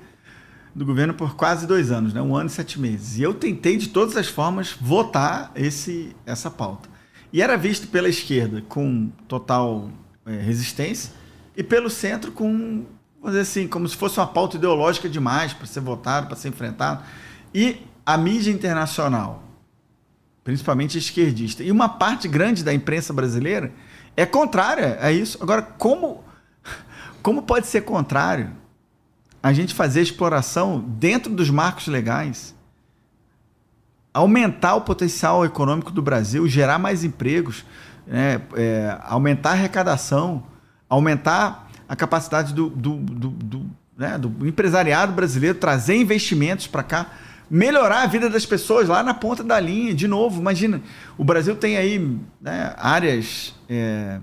do governo por quase dois anos, né? um ano e sete meses. E eu tentei, de todas as formas, votar esse, essa pauta. E era visto pela esquerda com total resistência e pelo centro com, vamos dizer assim, como se fosse uma pauta ideológica demais para ser votado, para ser enfrentado. E a mídia internacional, principalmente esquerdista, e uma parte grande da imprensa brasileira é contrária a isso. Agora, como, como pode ser contrário a gente fazer exploração dentro dos marcos legais, aumentar o potencial econômico do Brasil, gerar mais empregos, né, é, aumentar a arrecadação, aumentar a capacidade do, do, do, do, né, do empresariado brasileiro, trazer investimentos para cá, melhorar a vida das pessoas lá na ponta da linha. De novo, imagina, o Brasil tem aí né, áreas, é,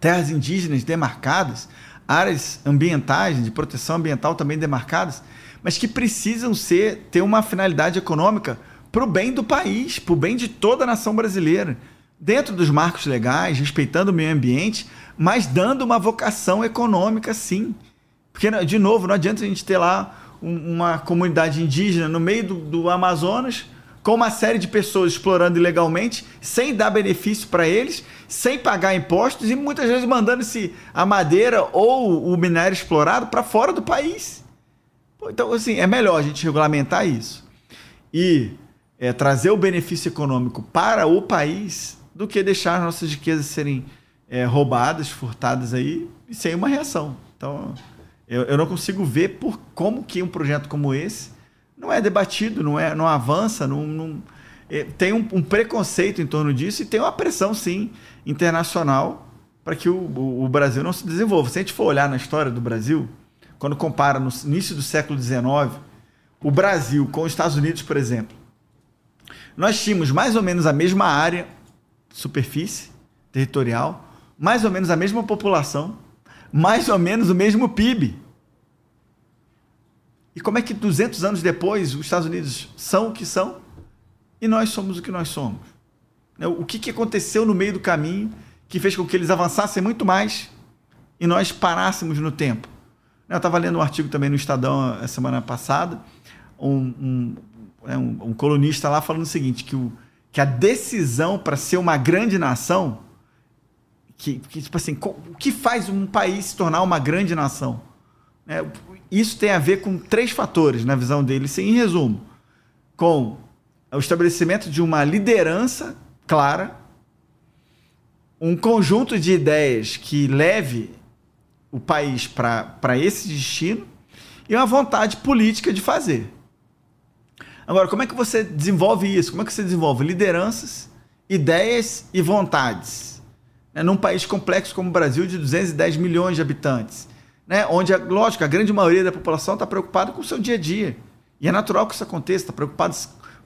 terras indígenas demarcadas áreas ambientais, de proteção ambiental também demarcadas, mas que precisam ser ter uma finalidade econômica para o bem do país, para o bem de toda a nação brasileira. Dentro dos marcos legais, respeitando o meio ambiente, mas dando uma vocação econômica, sim. Porque, de novo, não adianta a gente ter lá uma comunidade indígena no meio do, do Amazonas com uma série de pessoas explorando ilegalmente, sem dar benefício para eles, sem pagar impostos e muitas vezes mandando-se a madeira ou o minério explorado para fora do país. Então, assim, é melhor a gente regulamentar isso e é, trazer o benefício econômico para o país do que deixar as nossas riquezas serem é, roubadas, furtadas aí e sem uma reação. Então, eu, eu não consigo ver por como que um projeto como esse não é debatido, não, é, não avança, não, não é, tem um, um, preconceito em torno disso e tem uma pressão, sim, internacional para que o, o, o, Brasil não se desenvolva. Se a gente for olhar na história do Brasil, quando compara no início do século XIX, o Brasil com os Estados Unidos, por exemplo, nós tínhamos mais ou menos a mesma área, superfície territorial, mais ou menos a mesma população, mais ou menos o mesmo PIB. E como é que 200 anos depois os Estados Unidos são o que são e nós somos o que nós somos? Né, o que, que aconteceu no meio do caminho que fez com que eles avançassem muito mais e nós parássemos no tempo? Eu estava lendo um artigo também no Estadão a semana passada, um, um, né, um, um colunista lá falando o seguinte, que, o, que a decisão para ser uma grande nação, que, que, tipo assim, o que faz um país se tornar uma grande nação? É, isso tem a ver com três fatores, na visão dele, em resumo. Com o estabelecimento de uma liderança clara, um conjunto de ideias que leve o país para esse destino e uma vontade política de fazer. Agora, como é que você desenvolve isso? Como é que você desenvolve lideranças, ideias e vontades? É, num país complexo como o Brasil, de 210 milhões de habitantes né? onde, lógico, a grande maioria da população está preocupada com o seu dia a dia. E é natural que isso aconteça, está preocupado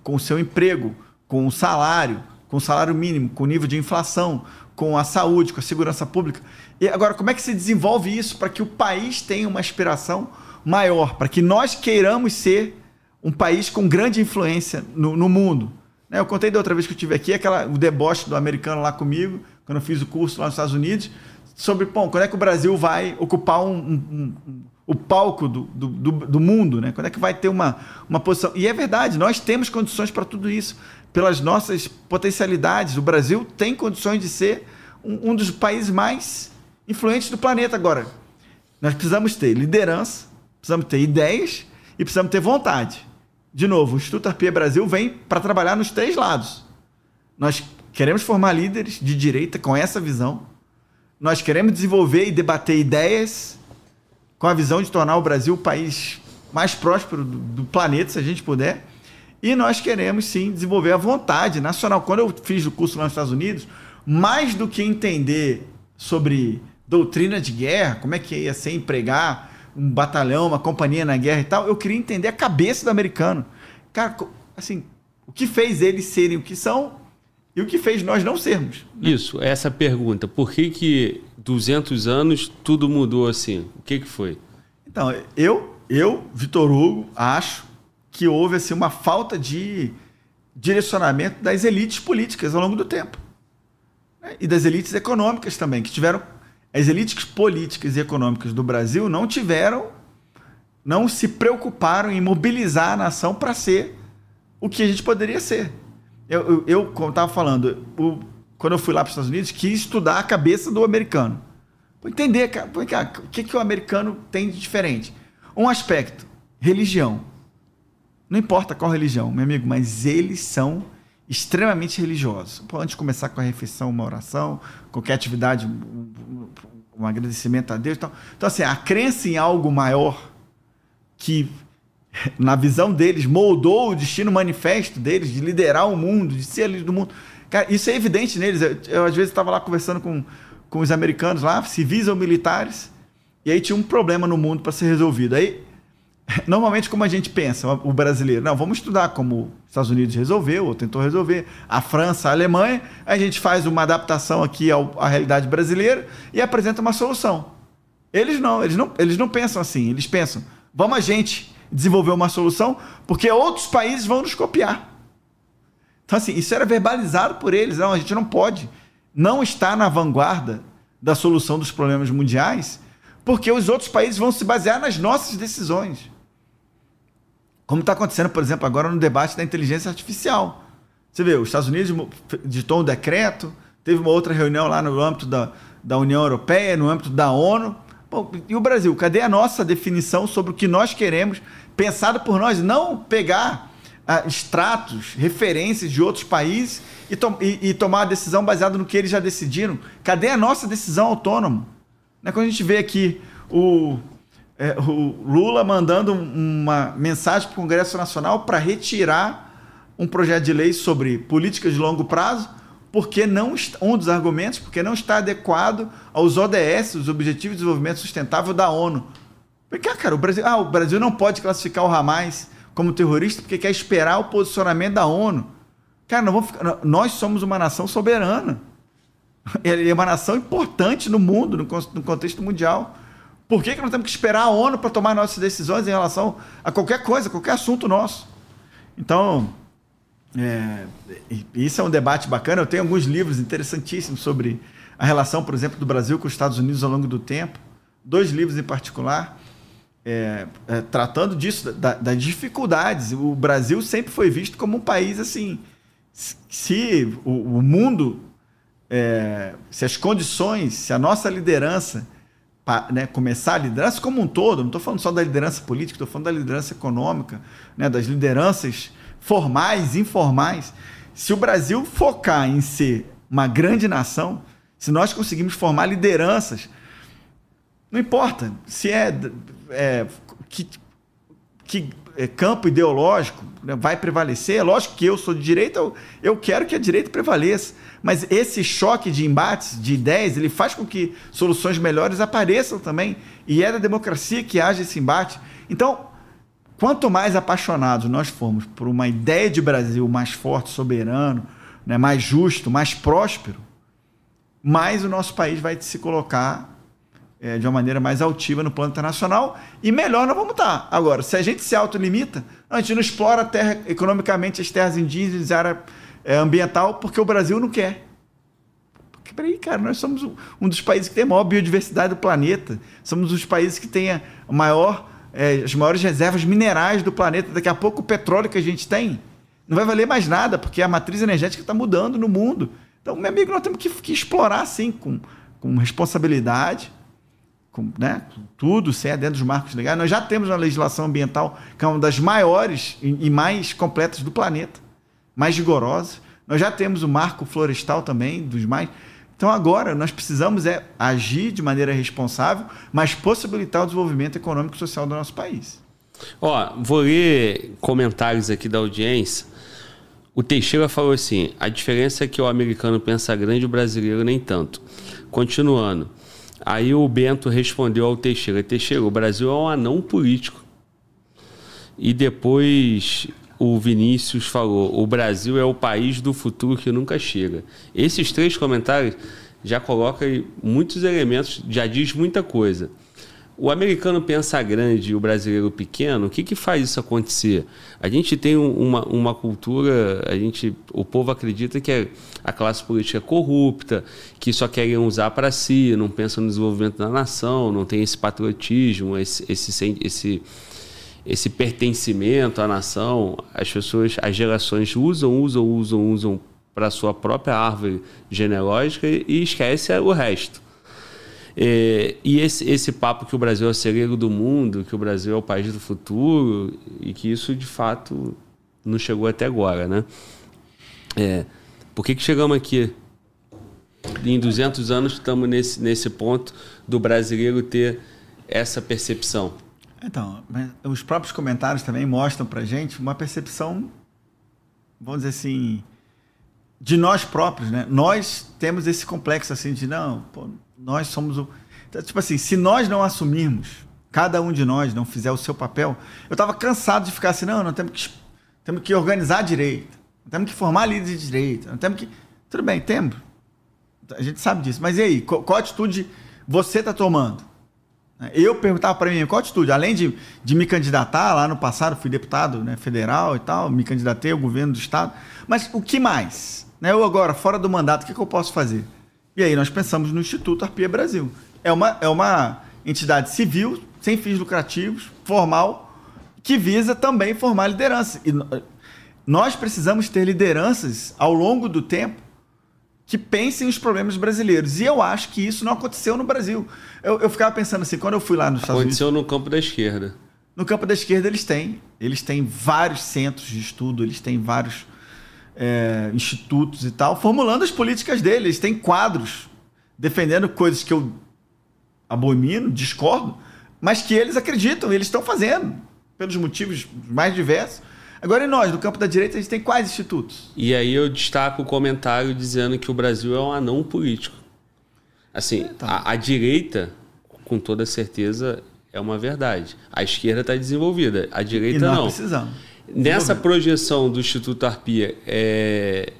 com o seu emprego, com o salário, com o salário mínimo, com o nível de inflação, com a saúde, com a segurança pública. E agora, como é que se desenvolve isso para que o país tenha uma aspiração maior, para que nós queiramos ser um país com grande influência no, no mundo? Né? Eu contei da outra vez que eu tive aqui aquela, o deboche do americano lá comigo, quando eu fiz o curso lá nos Estados Unidos sobre bom, quando é que o Brasil vai ocupar um, um, um, o palco do, do, do, do, mundo, né? Quando é que vai ter uma, uma posição? E é verdade, nós temos condições para tudo isso. Pelas nossas potencialidades, o Brasil tem condições de ser um, um dos países mais influentes do planeta agora. Nós precisamos ter liderança, precisamos ter ideias e precisamos ter vontade. De novo, o Instituto Arpia Brasil vem para trabalhar nos três lados. Nós queremos formar líderes de direita com essa visão, nós queremos desenvolver e debater ideias com a visão de tornar o Brasil o país mais próspero do, do planeta, se a gente puder. E nós queremos sim desenvolver a vontade nacional. Quando eu fiz o curso lá nos Estados Unidos, mais do que entender sobre doutrina de guerra, como é que ia ser empregar um batalhão, uma companhia na guerra e tal, eu queria entender a cabeça do americano. Cara, assim, o que fez eles serem o que são e o que fez nós não sermos. Né? Isso, essa pergunta. Por que que 200 anos tudo mudou assim? O que que foi? Então, eu, eu, Vitor Hugo, acho que houve assim uma falta de direcionamento das elites políticas ao longo do tempo. Né? E das elites econômicas também, que tiveram as elites políticas e econômicas do Brasil não tiveram não se preocuparam em mobilizar a nação para ser o que a gente poderia ser. Eu, eu, eu como estava falando, o, quando eu fui lá para os Estados Unidos, quis estudar a cabeça do americano. Para entender o que, que o americano tem de diferente. Um aspecto, religião. Não importa qual religião, meu amigo, mas eles são extremamente religiosos. Antes de começar com a refeição, uma oração, qualquer atividade, um, um agradecimento a Deus. Então, então, assim, a crença em algo maior que na visão deles, moldou o destino manifesto deles de liderar o mundo, de ser líder do mundo. Cara, isso é evidente neles. Eu, eu às vezes estava lá conversando com, com os americanos lá, civis ou militares, e aí tinha um problema no mundo para ser resolvido. Aí, normalmente, como a gente pensa, o brasileiro, não, vamos estudar como os Estados Unidos resolveu, ou tentou resolver, a França, a Alemanha, a gente faz uma adaptação aqui ao, à realidade brasileira e apresenta uma solução. Eles não, eles não, eles não pensam assim, eles pensam, vamos a gente desenvolver uma solução, porque outros países vão nos copiar. Então, assim, isso era verbalizado por eles. Não, a gente não pode não estar na vanguarda da solução dos problemas mundiais, porque os outros países vão se basear nas nossas decisões. Como está acontecendo, por exemplo, agora no debate da inteligência artificial. Você vê, os Estados Unidos ditou um decreto, teve uma outra reunião lá no âmbito da, da União Europeia, no âmbito da ONU. Bom, e o Brasil? Cadê a nossa definição sobre o que nós queremos, pensado por nós? Não pegar ah, extratos, referências de outros países e, to e, e, tomar a decisão baseada no que eles já decidiram. Cadê a nossa decisão autônoma? Né, quando a gente vê aqui o, é, o Lula mandando uma mensagem para o Congresso Nacional para retirar um projeto de lei sobre políticas de longo prazo, porque não um dos argumentos, porque não está adequado aos ODS, os Objetivos de Desenvolvimento Sustentável da ONU. Porque, ah, cara, o Brasil, ah, o Brasil não pode classificar o Hamas como terrorista porque quer esperar o posicionamento da ONU. Cara, nós, ficar, nós somos uma nação soberana. É uma nação importante no mundo, no, contexto mundial. Por que, que nós temos que esperar a ONU para tomar nossas decisões em relação a qualquer coisa, qualquer assunto nosso? Então, é, isso é um debate bacana. Eu tenho alguns livros interessantíssimos sobre a relação, por exemplo, do Brasil com os Estados Unidos ao longo do tempo. Dois livros em particular é, é, tratando disso, da, das dificuldades. O Brasil sempre foi visto como um país assim. Se o, o mundo, é, se as condições, se a nossa liderança pa, né, começar a liderança como um todo, não estou falando só da liderança política, estou falando da liderança econômica, né, das lideranças formais, informais. Se o Brasil focar em ser uma grande nação, se nós conseguirmos formar lideranças, não importa se é é, que, que campo ideológico né, vai prevalecer. É lógico que eu sou de direita, eu, eu quero que a direita prevaleça. Mas esse choque de embates, de ideias, ele faz com que soluções melhores apareçam também. E é da democracia que haja esse embate. Então, quanto mais apaixonados nós formos por uma ideia de Brasil mais forte, soberano, né, mais justo, mais próspero, mais o nosso país vai se colocar é, de uma maneira mais altiva no plano internacional e melhor nós vamos estar. Agora, se a gente se autolimita, a gente não explora a terra, economicamente as terras indígenas, área é, ambiental, porque o Brasil não quer. Porque, peraí, cara, nós somos um dos países que tem a maior biodiversidade do planeta, somos os países que tem a maior, é, as maiores reservas minerais do planeta. Daqui a pouco o petróleo que a gente tem não vai valer mais nada, porque a matriz energética está mudando no mundo. Então, meu amigo, nós temos que, que explorar assim, com, com responsabilidade com, né, tudo se é dentro dos marcos legais. Nós já temos uma legislação ambiental que é uma das maiores e mais completas do planeta, mais rigorosa. Nós já temos o marco florestal também, dos mais. Então agora nós precisamos é agir de maneira responsável, mas possibilitar o desenvolvimento econômico e social do nosso país. Ó, vou ler comentários aqui da audiência. O Teixeira falou assim: a diferença é que o americano pensa grande e o brasileiro nem tanto. Continuando. Aí o Bento respondeu ao Teixeira: Teixeira, o Brasil é um anão político. E depois o Vinícius falou: o Brasil é o país do futuro que nunca chega. Esses três comentários já colocam muitos elementos, já diz muita coisa o americano pensa grande e o brasileiro pequeno, o que, que faz isso acontecer? A gente tem uma, uma cultura, a gente, o povo acredita que é a classe política é corrupta, que só querem usar para si, não pensam no desenvolvimento da nação, não tem esse patriotismo, esse, esse, esse, esse pertencimento à nação. As pessoas, as gerações usam, usam, usam, usam para a sua própria árvore genealógica e esquece o resto. É, e esse, esse papo que o Brasil é o celeiro do mundo, que o Brasil é o país do futuro, e que isso de fato não chegou até agora, né? É, por que, que chegamos aqui? Em 200 anos estamos nesse, nesse ponto do brasileiro ter essa percepção. Então, os próprios comentários também mostram para gente uma percepção, vamos dizer assim, de nós próprios, né? Nós temos esse complexo assim de não, pô, nós somos o. Então, tipo assim, se nós não assumirmos, cada um de nós não fizer o seu papel, eu estava cansado de ficar assim, não, nós temos que, temos que organizar direito, temos que formar líderes de direito, nós temos que. Tudo bem, temos. A gente sabe disso. Mas e aí, qual, qual atitude você está tomando? Eu perguntava para mim qual atitude, além de, de me candidatar lá no passado, fui deputado né, federal e tal, me candidatei ao governo do estado, mas o que mais? Né, eu agora, fora do mandato, o que, que eu posso fazer? E aí nós pensamos no Instituto Arpia Brasil. É uma, é uma entidade civil, sem fins lucrativos, formal, que visa também formar liderança. E nós precisamos ter lideranças ao longo do tempo que pensem os problemas brasileiros. E eu acho que isso não aconteceu no Brasil. Eu, eu ficava pensando assim, quando eu fui lá nos Estados aconteceu Unidos... Aconteceu no campo da esquerda. No campo da esquerda eles têm. Eles têm vários centros de estudo, eles têm vários é, institutos e tal, formulando as políticas deles. Eles têm quadros defendendo coisas que eu abomino, discordo, mas que eles acreditam, eles estão fazendo, pelos motivos mais diversos. Agora, e nós, no campo da direita, a gente tem quais institutos? E aí eu destaco o comentário dizendo que o Brasil é um anão político. Assim, é, tá. a, a direita, com toda certeza, é uma verdade. A esquerda está desenvolvida, a direita e nós não. precisamos. Nessa projeção do Instituto Arpia, é...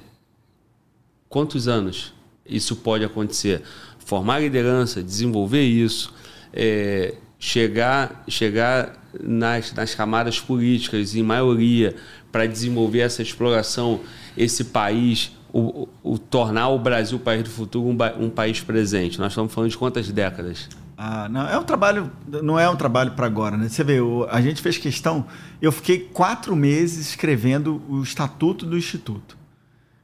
quantos anos isso pode acontecer? Formar liderança, desenvolver isso, é... chegar, chegar nas, nas camadas políticas, em maioria, para desenvolver essa exploração, esse país, o, o, tornar o Brasil o país do futuro um, um, país presente. Nós estamos falando de quantas décadas? Ah, não, é um trabalho, não é um trabalho para agora, né? Você vê, a gente fez questão, eu fiquei quatro meses escrevendo o estatuto do Instituto.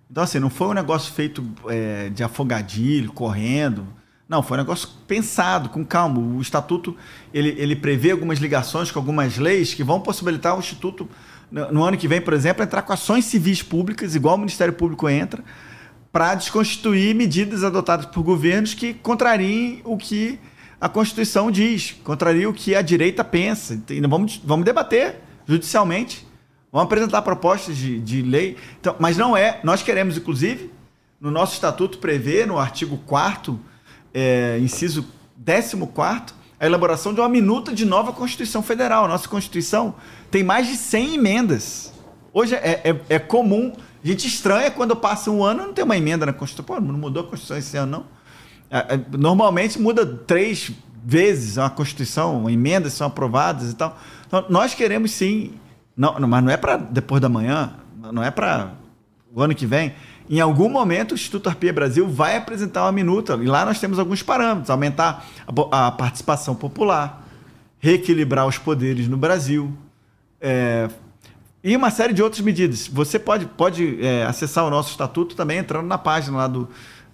Então, assim, não foi um negócio feito é, de afogadilho, correndo. Não, foi um negócio pensado, com calma. O estatuto ele, ele prevê algumas ligações com algumas leis que vão possibilitar o instituto no ano que vem, por exemplo, entrar com ações civis públicas, igual o Ministério Público entra, para desconstituir medidas adotadas por governos que contrariem o que a Constituição diz, contraria o que a direita pensa. Então, vamos, vamos debater judicialmente, vamos apresentar propostas de, de lei. Então, mas não é. Nós queremos, inclusive, no nosso estatuto, prever no artigo 4 é, inciso 14, a elaboração de uma minuta de nova Constituição Federal. Nossa Constituição tem mais de 100 emendas. Hoje é, é, é comum, a gente estranha quando passa um ano não tem uma emenda na Constituição. Pô, não mudou a Constituição esse ano, não. É, é, normalmente muda três vezes a Constituição, emendas são aprovadas e tal. Então, nós queremos sim, não, mas não é para depois da manhã, não é para o ano que vem em algum momento o Instituto Arpia Brasil vai apresentar uma minuta. E lá nós temos alguns parâmetros: aumentar a, a participação popular, reequilibrar os poderes no Brasil. É, e uma série de outras medidas. Você pode, pode é, acessar o nosso estatuto também entrando na página lá do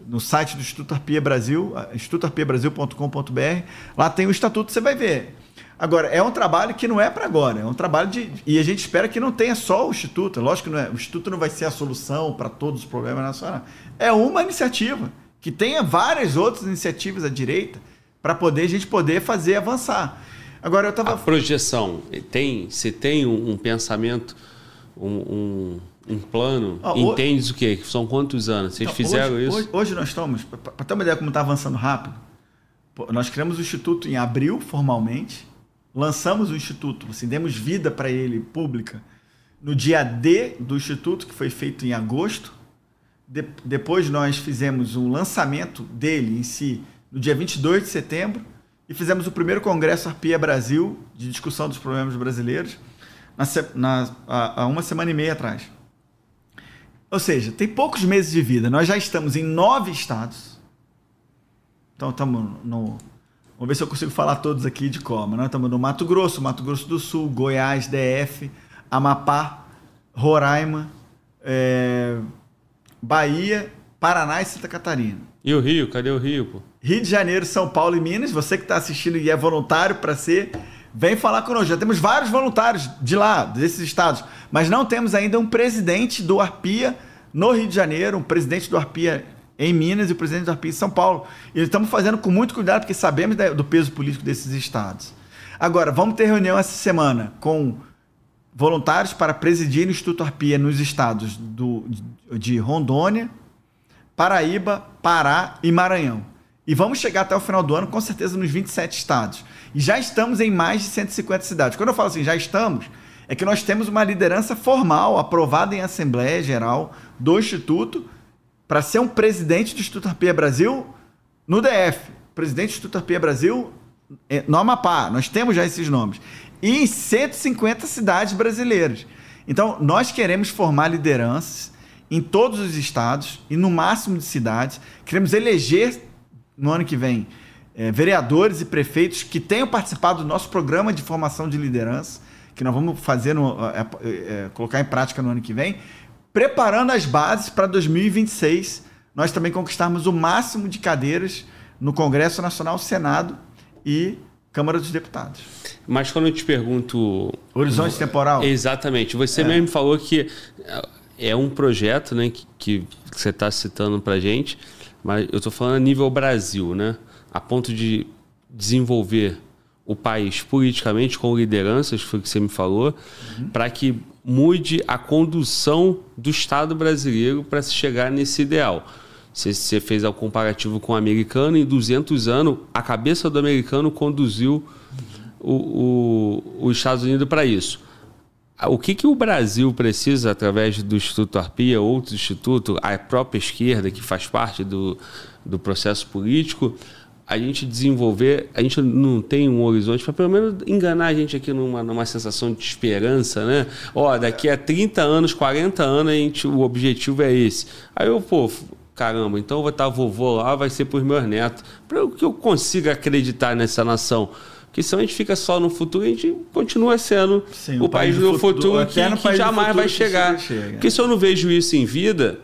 no site do Instituto Arpia Brasil, institutoarpiabrasil.com.br. Lá tem o estatuto, você vai ver. Agora, é um trabalho que não é para agora, é um trabalho de. E a gente espera que não tenha só o Instituto. Lógico que não é, o Instituto não vai ser a solução para todos os problemas nacionais. É uma iniciativa, que tenha várias outras iniciativas à direita para poder a gente poder fazer avançar. Agora eu estava. A projeção, tem, você tem um, um pensamento, um, um, um plano, ah, entendes hoje... o quê? São quantos anos? Vocês então, fizeram hoje, isso? Hoje, hoje nós estamos, para ter uma ideia como está avançando rápido, nós criamos o Instituto em abril, formalmente lançamos o Instituto, assim, demos vida para ele pública no dia D do Instituto, que foi feito em agosto. De, depois nós fizemos o lançamento dele em si no dia 22 de setembro e fizemos o primeiro Congresso Arpia Brasil de discussão dos problemas brasileiros na, na, há uma semana e meia atrás. Ou seja, tem poucos meses de vida. Nós já estamos em nove estados. Então estamos no Vamos ver se eu consigo falar todos aqui de cor. Nós estamos no Mato Grosso, Mato Grosso do Sul, Goiás, DF, Amapá, Roraima, é, Bahia, Paraná e Santa Catarina. E o Rio? Cadê o Rio? Pô? Rio de Janeiro, São Paulo e Minas. Você que está assistindo e é voluntário para ser, vem falar conosco. Já temos vários voluntários de lá, desses estados, mas não temos ainda um presidente do Arpia no Rio de Janeiro, um presidente do Arpia em Minas e o presidente da ARPI em São Paulo. E estamos fazendo com muito cuidado, porque sabemos do peso político desses estados. Agora, vamos ter reunião essa semana com voluntários para presidir o Instituto Arpia nos estados do, de Rondônia, Paraíba, Pará e Maranhão. E vamos chegar até o final do ano, com certeza, nos 27 estados. E já estamos em mais de 150 cidades. Quando eu falo assim, já estamos, é que nós temos uma liderança formal, aprovada em Assembleia Geral do Instituto, para ser um presidente do Instituto Arpia Brasil no DF. Presidente do Instituto Arpia Brasil é, no Amapá, nós temos já esses nomes, e em 150 cidades brasileiras. Então, nós queremos formar lideranças em todos os estados e no máximo de cidades. Queremos eleger no ano que vem é, vereadores e prefeitos que tenham participado do nosso programa de formação de liderança, que nós vamos fazer no, é, é, colocar em prática no ano que vem, preparando as bases para 2026 nós também conquistarmos o máximo de cadeiras no Congresso Nacional, Senado e Câmara dos Deputados. Mas quando eu te pergunto. Horizonte temporal? Exatamente. Você é. mesmo falou que é um projeto né, que, que você está citando para gente, mas eu estou falando a nível Brasil, né? A ponto de desenvolver o país politicamente com lideranças, foi o que você me falou, uhum. para que mude a condução do Estado brasileiro para se chegar nesse ideal. Você, fez o comparativo com o americano, em 200 anos, a cabeça do americano conduziu o, o, os Estados Unidos para isso. O que, que o Brasil precisa, através do Instituto Arpia, outros institutos, a própria esquerda, que faz parte do, do processo político, a gente desenvolver, a gente não tem um horizonte para pelo menos enganar a gente aqui numa, numa sensação de esperança, né? Ó, daqui a 30 anos, 40 anos, a gente, o objetivo é esse. Aí eu, pô, caramba, então eu vou estar vovô lá, vai ser para os meus netos. Para que eu consiga acreditar nessa nação. Porque senão a gente fica só no futuro e a gente continua sendo Sim, o, país, do futuro, futuro que, que jamais vai chegar. Chega. Porque se eu não vejo isso em vida,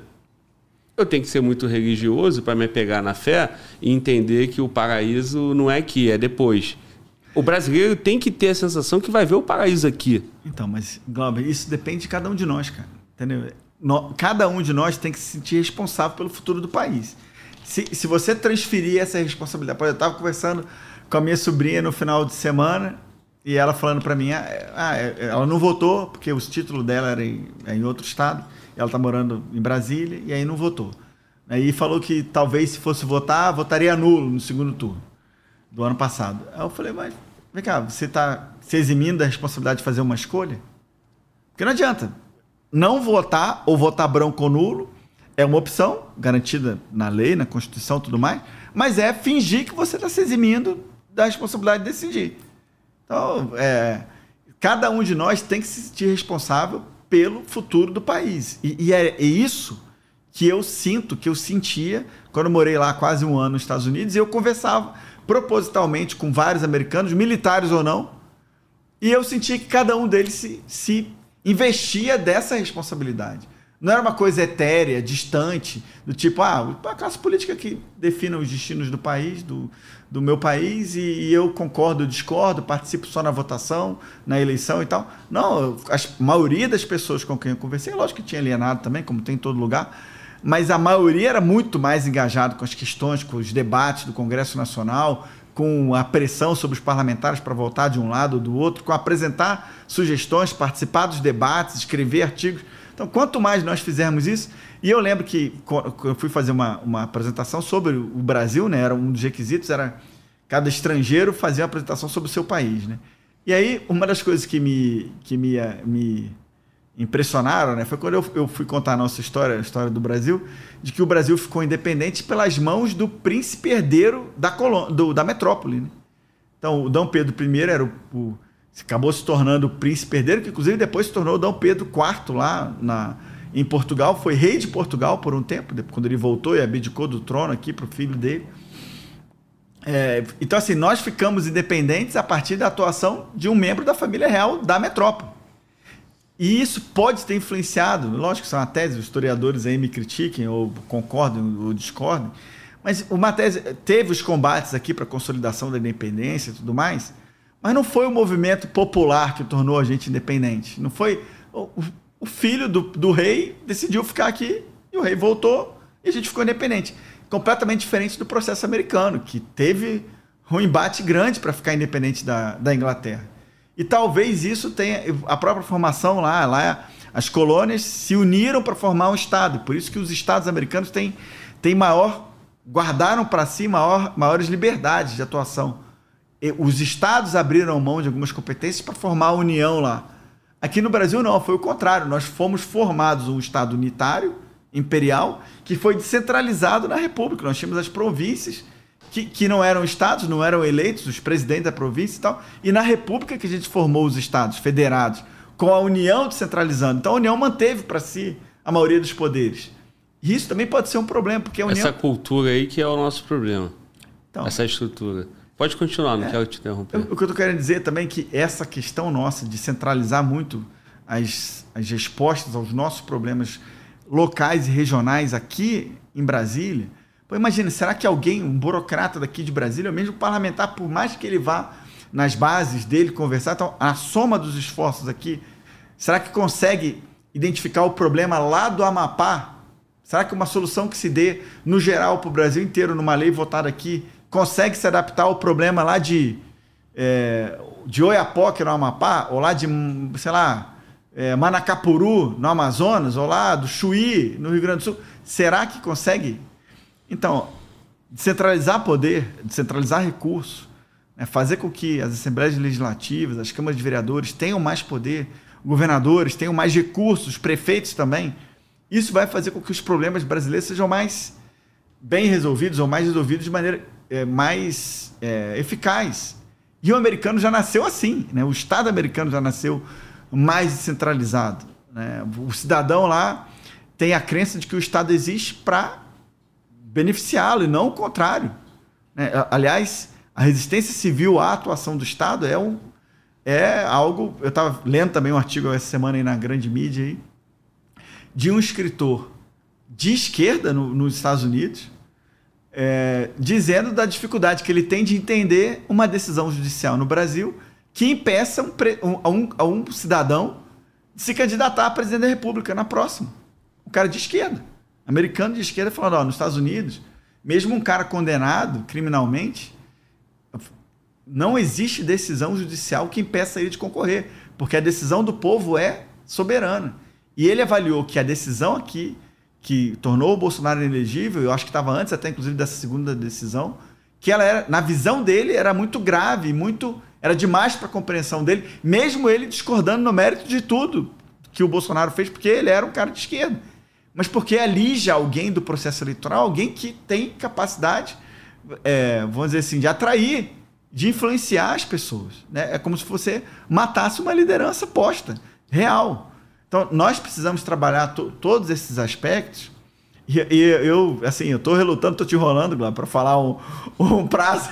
eu tenho que ser muito religioso para me pegar na fé e entender que o paraíso não é aqui, é depois. O brasileiro tem que ter a sensação que vai ver o paraíso aqui. Então, mas, Glauber, isso depende de cada um de nós, cara. Entendeu? No, cada um de nós tem que se sentir responsável pelo futuro do país. Se, se você transferir essa responsabilidade. Eu estava conversando com a minha sobrinha no final de semana e ela falando para mim: ah, ah, ela não votou porque os títulos dela eram em, é em outro estado ela está morando em Brasília e aí não votou. Aí falou que talvez se fosse votar, votaria nulo no segundo turno do ano passado. Aí eu falei, mas vem cá, você está se eximindo da responsabilidade de fazer uma escolha? Porque não adianta. Não votar ou votar branco ou nulo é uma opção garantida na lei, na Constituição e tudo mais, mas é fingir que você está se eximindo da responsabilidade de decidir. Então, é, cada um de nós tem que se sentir responsável pelo futuro do país. E, e é, é, isso que eu sinto, que eu sentia quando eu morei lá quase um ano nos Estados Unidos e eu conversava propositalmente com vários americanos, militares ou não, e eu sentia que cada um deles se, se investia dessa responsabilidade. Não era uma coisa etérea, distante, do tipo, ah, a classe política que defina os destinos do país, do, do meu país, e, e eu concordo, discordo, participo só na votação, na eleição e tal. Não, a maioria das pessoas com quem eu conversei, lógico que tinha alienado também, como tem em todo lugar, mas a maioria era muito mais engajado com as questões, com os debates do Congresso Nacional, com a pressão sobre os parlamentares para votar de um lado ou do outro, com apresentar sugestões, participar dos debates, escrever artigos. Então, quanto mais nós fizermos isso, e eu lembro que eu fui fazer uma, uma apresentação sobre o Brasil, né? Era um dos requisitos, era cada estrangeiro fazer uma apresentação sobre o seu país, né? E aí, uma das coisas que me, que me, me impressionaram, né? Foi quando eu, eu fui contar a nossa história, a história do Brasil, de que o Brasil ficou independente pelas mãos do príncipe herdeiro da, colô do, da metrópole, né? Então, o Dom Pedro I era o, o acabou se tornando o príncipe herdeiro, que inclusive depois se tornou Dom Pedro IV lá na, em Portugal, foi rei de Portugal por um tempo, quando ele voltou e abdicou do trono aqui para o filho dele. É, então, assim, nós ficamos independentes a partir da atuação de um membro da família real da metrópole. E isso pode ter influenciado, lógico que são uma tese, os historiadores aí me critiquem, ou concordem ou discordem, mas uma tese teve os combates aqui para a consolidação da independência e tudo mais, mas não foi o movimento popular que tornou a gente independente. Não foi. O, filho do, do rei decidiu ficar aqui e o rei voltou e a gente ficou independente. Completamente diferente do processo americano, que teve um embate grande para ficar independente da, da Inglaterra. E talvez isso tenha. A própria formação lá, lá as colônias se uniram para formar um Estado. Por isso que os Estados americanos têm, têm maior. guardaram para si maior, maiores liberdades de atuação os estados abriram mão de algumas competências para formar a união lá. Aqui no Brasil não, foi o contrário. Nós fomos formados um estado unitário, imperial, que foi descentralizado na república. Nós tínhamos as províncias que, que não eram estados, não eram eleitos, os presidentes da província e tal. E na República que a gente formou os estados federados, com a União descentralizando. Então a União manteve para si a maioria dos poderes. E isso também pode ser um problema, porque a União. Essa cultura aí que é o nosso problema. Então, essa estrutura. Pode continuar, não é, quero te interromper. O que eu estou querendo dizer também é que essa questão nossa de centralizar muito as, as respostas aos nossos problemas locais e regionais aqui em Brasília. Pô, imagina, será que alguém, um burocrata daqui de Brasília, ou mesmo parlamentar, por mais que ele vá nas bases dele conversar, então a soma dos esforços aqui, será que consegue identificar o problema lá do Amapá? Será que uma solução que se dê no geral para o Brasil inteiro, numa lei votada aqui, consegue se adaptar ao problema lá de, é, de Oiapoque, no Amapá, ou lá de, sei lá, é, Manacapuru, no Amazonas, ou lá do Chuí, no Rio Grande do Sul. Será que consegue? Então, descentralizar poder, descentralizar recursos, né, fazer com que as assembleias legislativas, as câmaras de vereadores tenham mais poder, governadores tenham mais recursos, prefeitos também. Isso vai fazer com que os problemas brasileiros sejam mais bem resolvidos ou mais resolvidos de maneira é, mais é, eficaz. E o americano já nasceu assim, né? o Estado americano já nasceu mais descentralizado. Né? O cidadão lá tem a crença de que o Estado existe para beneficiá-lo e não o contrário. Né? Aliás, a resistência civil à atuação do Estado é, um, é algo. Eu estava lendo também um artigo essa semana aí na grande mídia aí, de um escritor de esquerda no, nos Estados Unidos, é, dizendo da dificuldade que ele tem de entender uma decisão judicial no Brasil que impeça um, um, um, um cidadão de se candidatar a presidente da República na próxima. Um cara de esquerda, americano de esquerda, falando: ó, nos Estados Unidos, mesmo um cara condenado criminalmente, não existe decisão judicial que impeça ele de concorrer, porque a decisão do povo é soberana. E ele avaliou que a decisão aqui que tornou o Bolsonaro inelegível, eu acho que estava antes até inclusive dessa segunda decisão, que ela era, na visão dele, era muito grave, muito era demais para a compreensão dele, mesmo ele discordando no mérito de tudo que o Bolsonaro fez, porque ele era um cara de esquerda. Mas porque ali já alguém do processo eleitoral, alguém que tem capacidade, é, vamos dizer assim, de atrair, de influenciar as pessoas. Né? É como se você matasse uma liderança posta, real. Então, nós precisamos trabalhar todos esses aspectos. E, e, eu, assim, eu estou relutando, estou te enrolando, para falar um, um prazo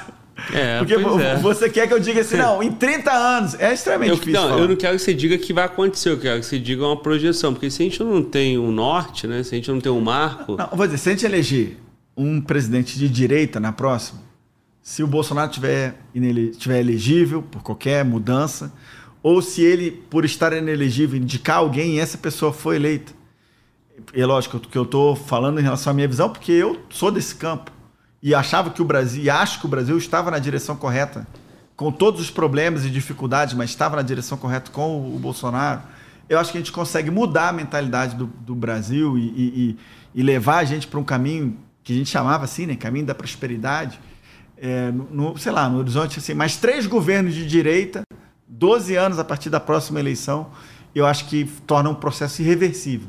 é, Porque é. você quer que eu diga assim, não, em 30 anos. É extremamente eu, difícil. Não, falar. eu não quero que você diga que vai acontecer, eu quero que você diga uma projeção. Porque se a gente não tem um norte, né? Se a gente não tem um marco. Não, vou dizer, se a gente eleger um presidente de direita na próxima, se o Bolsonaro tiver, tiver elegível por qualquer mudança, ou se ele, por estar inelegível, indicar alguém e essa pessoa foi eleita. É lógico que eu estou falando em relação à minha visão, porque eu sou desse campo. E achava que o Brasil, e acho que o Brasil estava na direção correta, com todos os problemas e dificuldades, mas estava na direção correta com o, Bolsonaro, eu acho que a gente consegue mudar a mentalidade do, do Brasil e, e, e, levar a gente para um caminho que a gente chamava assim, né, caminho da prosperidade, é, no, sei lá, no horizonte assim, mais três governos de direita, 12 anos a partir da próxima eleição, eu acho que torna um processo irreversível.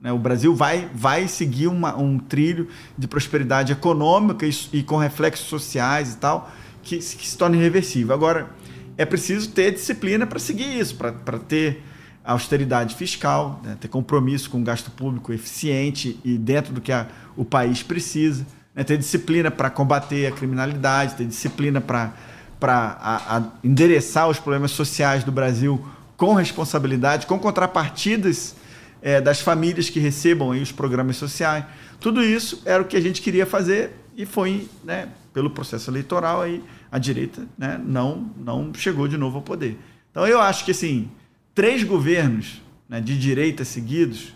Né? O Brasil vai, vai seguir uma, um trilho de prosperidade econômica e, e com reflexos sociais e tal, que, que, se torna irreversível. Agora, é preciso ter disciplina para seguir isso, para ter austeridade fiscal, né? ter compromisso com o gasto público eficiente e dentro do que a, o país precisa, né? ter disciplina para combater a criminalidade, ter disciplina para endereçar os problemas sociais do Brasil com responsabilidade, com contrapartidas é, das famílias que recebam aí os programas sociais. Tudo isso era o que a gente queria fazer e foi, né, pelo processo eleitoral, aí a direita né, não, não chegou de novo ao poder. Então eu acho que assim, três governos né, de direita seguidos,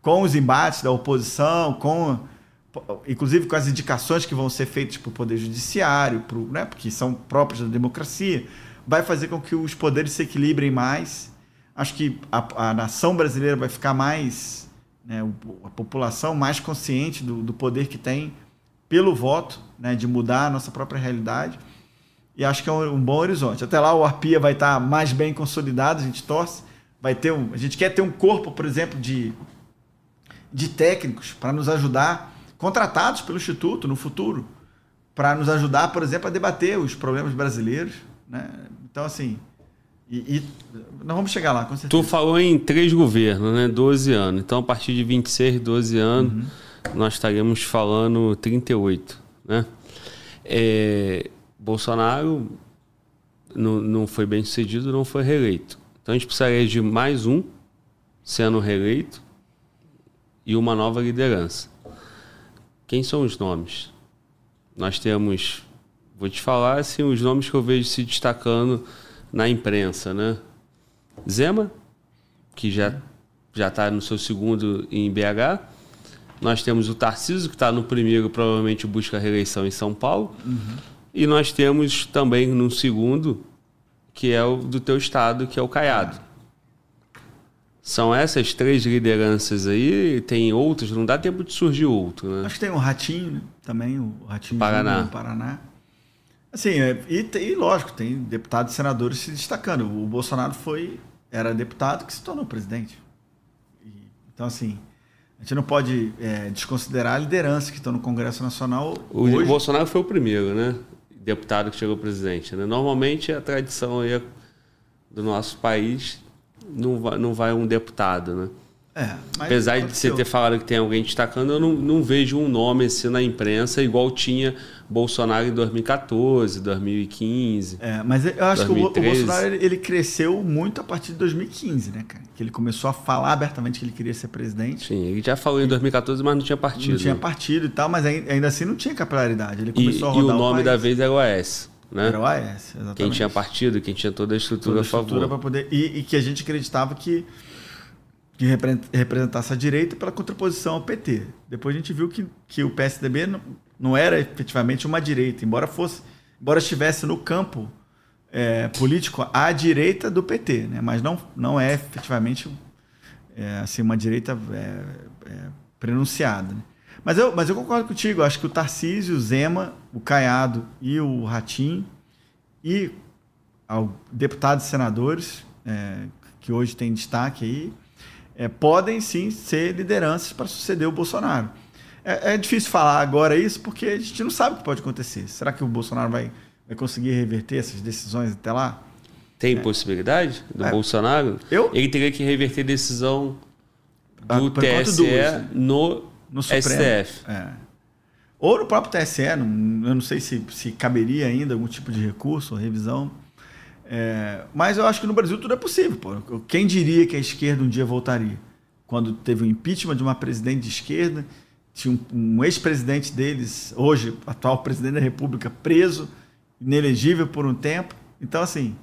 com os embates da oposição, com inclusive com as indicações que vão ser feitas para o Poder Judiciário, pro, né, porque são próprias da democracia, vai fazer com que os poderes se equilibrem mais acho que a, a nação brasileira vai ficar mais, né, a população mais consciente do, do poder que tem pelo voto, né, de mudar a nossa própria realidade. E acho que é um, um bom horizonte. Até lá o Arpia vai estar mais bem consolidado, a gente torce. Vai ter um, a gente quer ter um corpo, por exemplo, de, de técnicos para nos ajudar, contratados pelo Instituto no futuro, para nos ajudar, por exemplo, a debater os problemas brasileiros. Né? Então, assim, e, e nós vamos chegar lá, com certeza. Tu falou em três governos, né? 12 anos. Então, a partir de 26, 12 anos, uhum. nós estaremos falando 38, né? É, Bolsonaro não, não foi bem sucedido, não foi reeleito. Então, a gente precisaria de mais um sendo reeleito e uma nova liderança. Quem são os nomes? Nós temos, vou te falar assim, os nomes que eu vejo se destacando na imprensa, né? Zema, que já já está no seu segundo em BH. Nós temos o Tarcísio, que está no primeiro, provavelmente busca a reeleição em São Paulo. Uhum. E nós temos também no segundo, que é o do teu estado, que é o Caiado. São essas três lideranças aí, tem outras, não dá tempo de surgir outro, né? Acho que tem o Ratinho né? também, o Ratinho Paraná. do Paraná. Assim, é, e, e lógico, tem deputados e senadores se destacando. O Bolsonaro foi era deputado que se tornou presidente. Então, assim, a gente não pode é, desconsiderar a liderança que estão no Congresso Nacional. O hoje. Bolsonaro foi o primeiro, né? Deputado que chegou presidente. Né? Normalmente a tradição do nosso país não vai, não vai um deputado, né? É, Apesar de você ter falado que tem alguém destacando, eu não, não vejo um nome assim na imprensa igual tinha Bolsonaro em 2014, 2015. É, mas eu acho 2013. que o, Bolsonaro ele cresceu muito a partir de 2015, né, cara? Que ele começou a falar abertamente que ele queria ser presidente. Sim, ele já falou em 2014, mas não tinha partido. Não tinha partido e tal, mas ainda assim não tinha capilaridade. Ele começou e, a rodar E o nome o da vez era o AS. Né? Era o exatamente. Quem tinha partido, quem tinha toda a estrutura toda a, estrutura a favor. Poder, e, e que a gente acreditava que que representasse a direita pela contraposição ao PT. Depois a gente viu que, que o PSDB não, não era efetivamente uma direita, embora fosse, embora estivesse no campo é, político à direita do PT, né? mas não, não é efetivamente é, assim, uma direita é, é, pronunciada. Né? Mas, eu, mas eu concordo contigo, acho que o Tarcísio, o Zema, o Caiado e o Ratim e ao deputados e senadores, é, que hoje tem destaque aí, é, podem sim ser lideranças para suceder o Bolsonaro. É, é, difícil falar agora isso porque a gente não sabe o que pode acontecer. Será que o Bolsonaro vai, vai conseguir reverter essas decisões até lá? Tem possibilidade do é. Bolsonaro? Eu? Ele teria que reverter decisão do ah, TSE no, no STF. É. Ou no próprio TSE, não, eu não sei se, se caberia ainda algum tipo de recurso revisão. É, mas eu acho que no Brasil tudo é possível. Pô. Quem diria que a esquerda um dia voltaria? Quando teve o impeachment de uma presidente de esquerda, tinha um, um ex-presidente deles, hoje atual presidente da República, preso, inelegível por um tempo. Então, assim,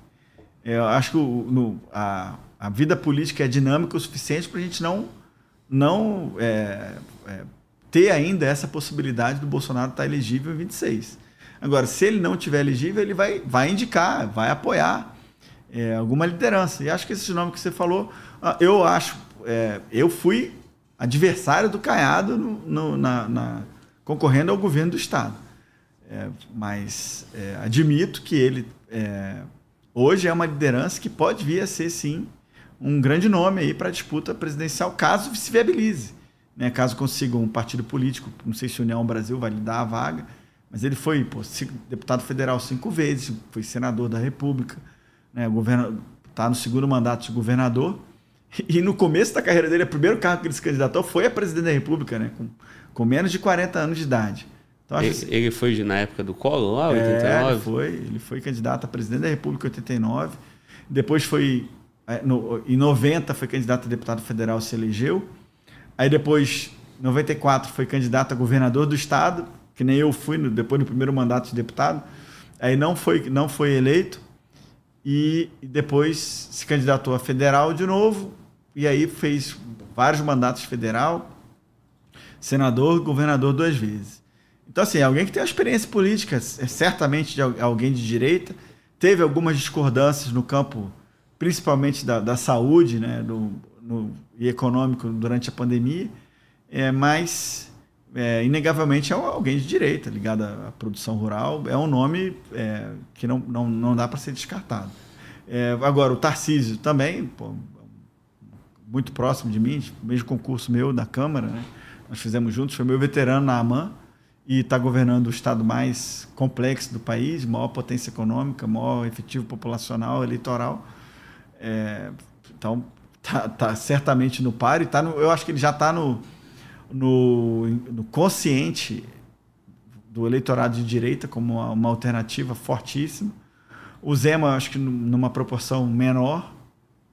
eu acho que o, no, a, a vida política é dinâmica o suficiente para a gente não, não é, é, ter ainda essa possibilidade do Bolsonaro estar elegível em 26. Agora, se ele não tiver elegível, ele vai, vai indicar, vai apoiar é, alguma liderança. E acho que esses nomes que você falou, ah, eu acho, é, eu fui adversário do Caiado no, no, na, na, concorrendo ao governo do Estado. É, mas é, admito que ele é, hoje é uma liderança que pode vir a ser, sim, um grande nome aí para a disputa presidencial, caso se viabilize. Né? Caso consiga um partido político, não sei se União Brasil vai lhe dar a vaga, mas ele foi pô, deputado federal cinco vezes, foi senador da República, né, está no segundo mandato de governador. E no começo da carreira dele, o primeiro cargo que ele se candidatou foi a presidente da República, né, com, com menos de 40 anos de idade. Então, ele, assim, ele, foi na época do Collor, lá, 89? É, ele foi, ele foi candidato a presidente da República em 89. Depois foi, é, no, em 90, foi candidato a deputado federal, se elegeu. Aí depois, em 94, foi candidato a governador do estado, que nem eu fui no, depois do primeiro mandato de deputado. Aí não foi, não foi eleito e depois se candidatou a federal de novo e aí fez vários mandatos federal, senador, governador duas vezes. Então assim, alguém que tem uma experiência política, é certamente de alguém de direita, teve algumas discordâncias no campo, principalmente da, da saúde, né, do, no, e econômico durante a pandemia, é, mas é, inegavelmente é alguém de direita, ligado à produção rural. É um nome é, que não, não, não dá para ser descartado. É, agora, o Tarcísio também, pô, muito próximo de mim, mesmo concurso meu da Câmara, né? nós fizemos juntos, foi meu veterano na AMAN. e está governando o estado mais complexo do país, maior potência econômica, maior efetivo populacional, eleitoral. É, então, tá, tá, certamente no par e tá no, eu acho que ele já está no, no, no, consciente do eleitorado de direita como uma, uma alternativa fortíssima. O Zema, acho que numa proporção menor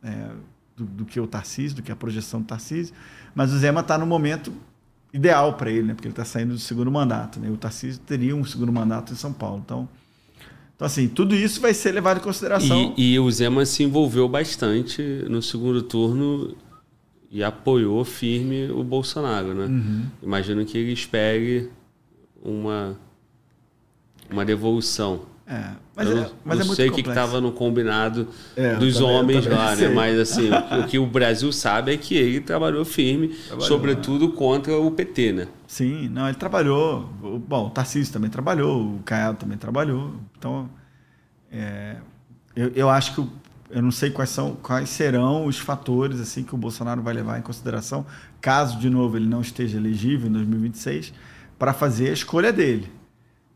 é, do, do, que o Tarcísio, do que a projeção do Tarcísio, mas o Zema está no momento ideal para ele, né? porque ele está saindo do segundo mandato. Né? O Tarcísio teria um segundo mandato em São Paulo. Então, então assim, tudo isso vai ser levado em consideração. E, e o Zema se envolveu bastante no segundo turno e apoiou firme o Bolsonaro. Né? Uhum. Imagino que ele espere uma, uma devolução. É, mas eu é, mas não é sei o que estava no combinado é, dos também, homens lá, né? Mas assim, o, que o Brasil sabe é que ele trabalhou firme, trabalhou, sobretudo né? contra o PT, né? Sim, não, ele trabalhou. Bom, o Tarcísio também trabalhou, o Caiado também trabalhou. Então, é, eu, eu acho que eu não sei quais são quais serão os fatores assim que o Bolsonaro vai levar em consideração, caso de novo ele não esteja elegível em 2026, para fazer a escolha dele.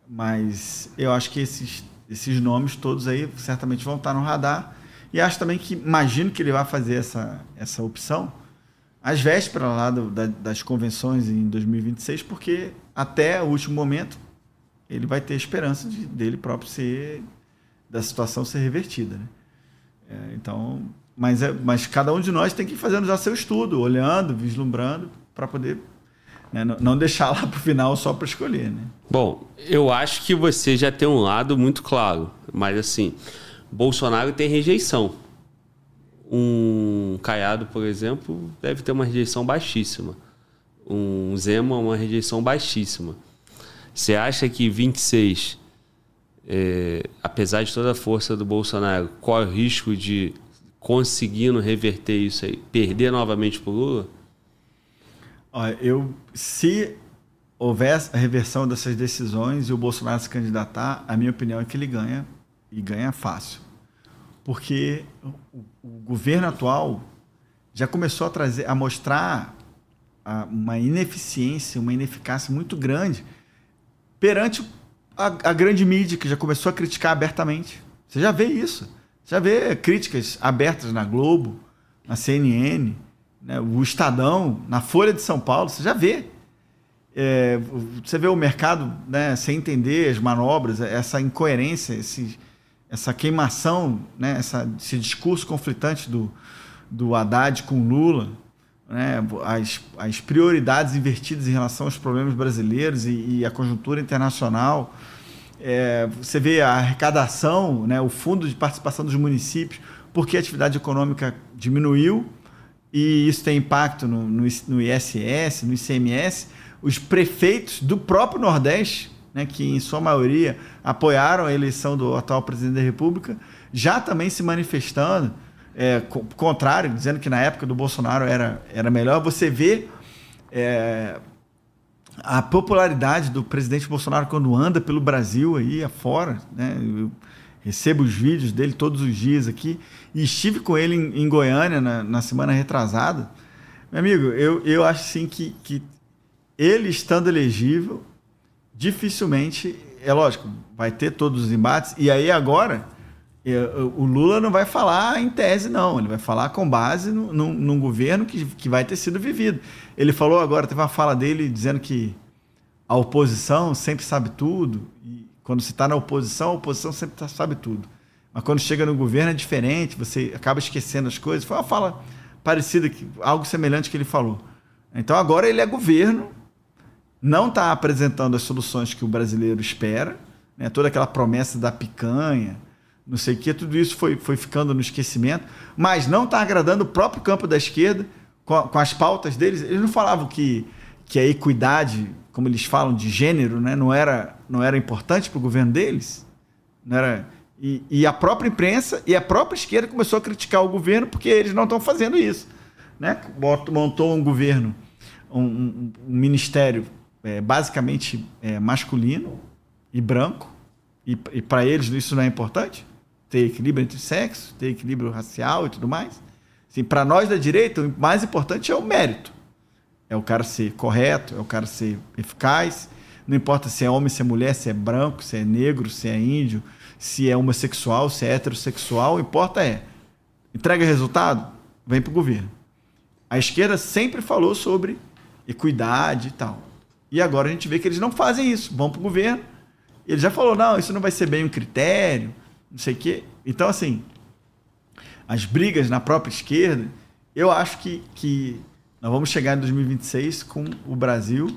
Mas eu acho que esses, esses nomes todos aí certamente vão estar no radar. E acho também que, imagino que ele vai fazer essa, essa opção às vésperas lá do, da, das convenções em 2026, porque até o último momento ele vai ter esperança de, dele próprio ser, da situação ser revertida. Né? É, então, mas, é, mas cada um de nós tem que ir fazendo já seu estudo, olhando, vislumbrando, para poder né? Não deixar lá para o final só para escolher. Né? Bom, eu acho que você já tem um lado muito claro, mas assim, Bolsonaro tem rejeição. Um Caiado, por exemplo, deve ter uma rejeição baixíssima. Um Zema, uma rejeição baixíssima. Você acha que 26, é, apesar de toda a força do Bolsonaro, corre o risco de, conseguindo reverter isso aí, perder novamente para o Lula? Olha, eu, se houver a reversão dessas decisões e o Bolsonaro se candidatar, a minha opinião é que ele ganha e ganha fácil. Porque o, o governo atual já começou a trazer, a mostrar a, uma ineficiência, uma ineficácia muito grande perante a, a, grande mídia, que já começou a criticar abertamente. Você já vê isso. Você já vê críticas abertas na Globo, na CNN, né, o Estadão, na Folha de São Paulo, você já vê. É, você vê o mercado né, sem entender as manobras, essa incoerência, esse, essa queimação, né, essa, esse discurso conflitante do, do Haddad com Lula, né, as, as prioridades invertidas em relação aos problemas brasileiros e, e a conjuntura internacional. É, você vê a arrecadação, né, o fundo de participação dos municípios, porque a atividade econômica diminuiu e isso tem impacto no, no, no ISS, no ICMS, os prefeitos do próprio Nordeste, né, que em sua maioria apoiaram a eleição do atual presidente da República, já também se manifestando, é, contrário, dizendo que na época do Bolsonaro era, era melhor. Você vê é, a popularidade do presidente Bolsonaro quando anda pelo Brasil aí afora, né? Recebo os vídeos dele todos os dias aqui. E estive com ele em, em Goiânia na, na, semana retrasada. Meu amigo, eu, eu acho sim que, que ele estando elegível, dificilmente, é lógico, vai ter todos os embates. E aí agora, o Lula não vai falar em tese, não. Ele vai falar com base no, num, num governo que, que vai ter sido vivido. Ele falou agora, teve uma fala dele dizendo que a oposição sempre sabe tudo. E, quando você está na oposição, a oposição sempre tá, sabe tudo. Mas quando chega no governo é diferente, você acaba esquecendo as coisas. Foi uma fala parecida, algo semelhante que ele falou. Então agora ele é governo, não está apresentando as soluções que o brasileiro espera, né? toda aquela promessa da picanha, não sei o que, tudo isso foi, foi ficando no esquecimento, mas não está agradando o próprio campo da esquerda com, com, as pautas deles. Eles não falavam que, que a equidade como eles falam, de gênero, né? não, era, não era importante para o governo deles. Não era, e, e, a própria imprensa e a própria esquerda começou a criticar o governo porque eles não estão fazendo isso. Né? Montou um governo, um, um, um ministério é, basicamente é, masculino e branco, e, e para eles isso não é importante? Ter equilíbrio entre sexos, ter equilíbrio racial e tudo mais? Assim, para nós da direita, o mais importante é o mérito. É o cara ser correto, é o cara ser eficaz. não importa se é homem, se é mulher, se é branco, se é negro, se é índio, se é homossexual, se é heterossexual, importa é entrega resultado, vem para o governo. A esquerda sempre falou sobre equidade e tal. E agora a gente vê que eles não fazem isso, vão para o governo. Ele já falou, não, isso não vai ser bem um critério, não sei o quê. Então, assim, as brigas na própria esquerda, eu acho que, que nós vamos chegar em 2026 com o Brasil,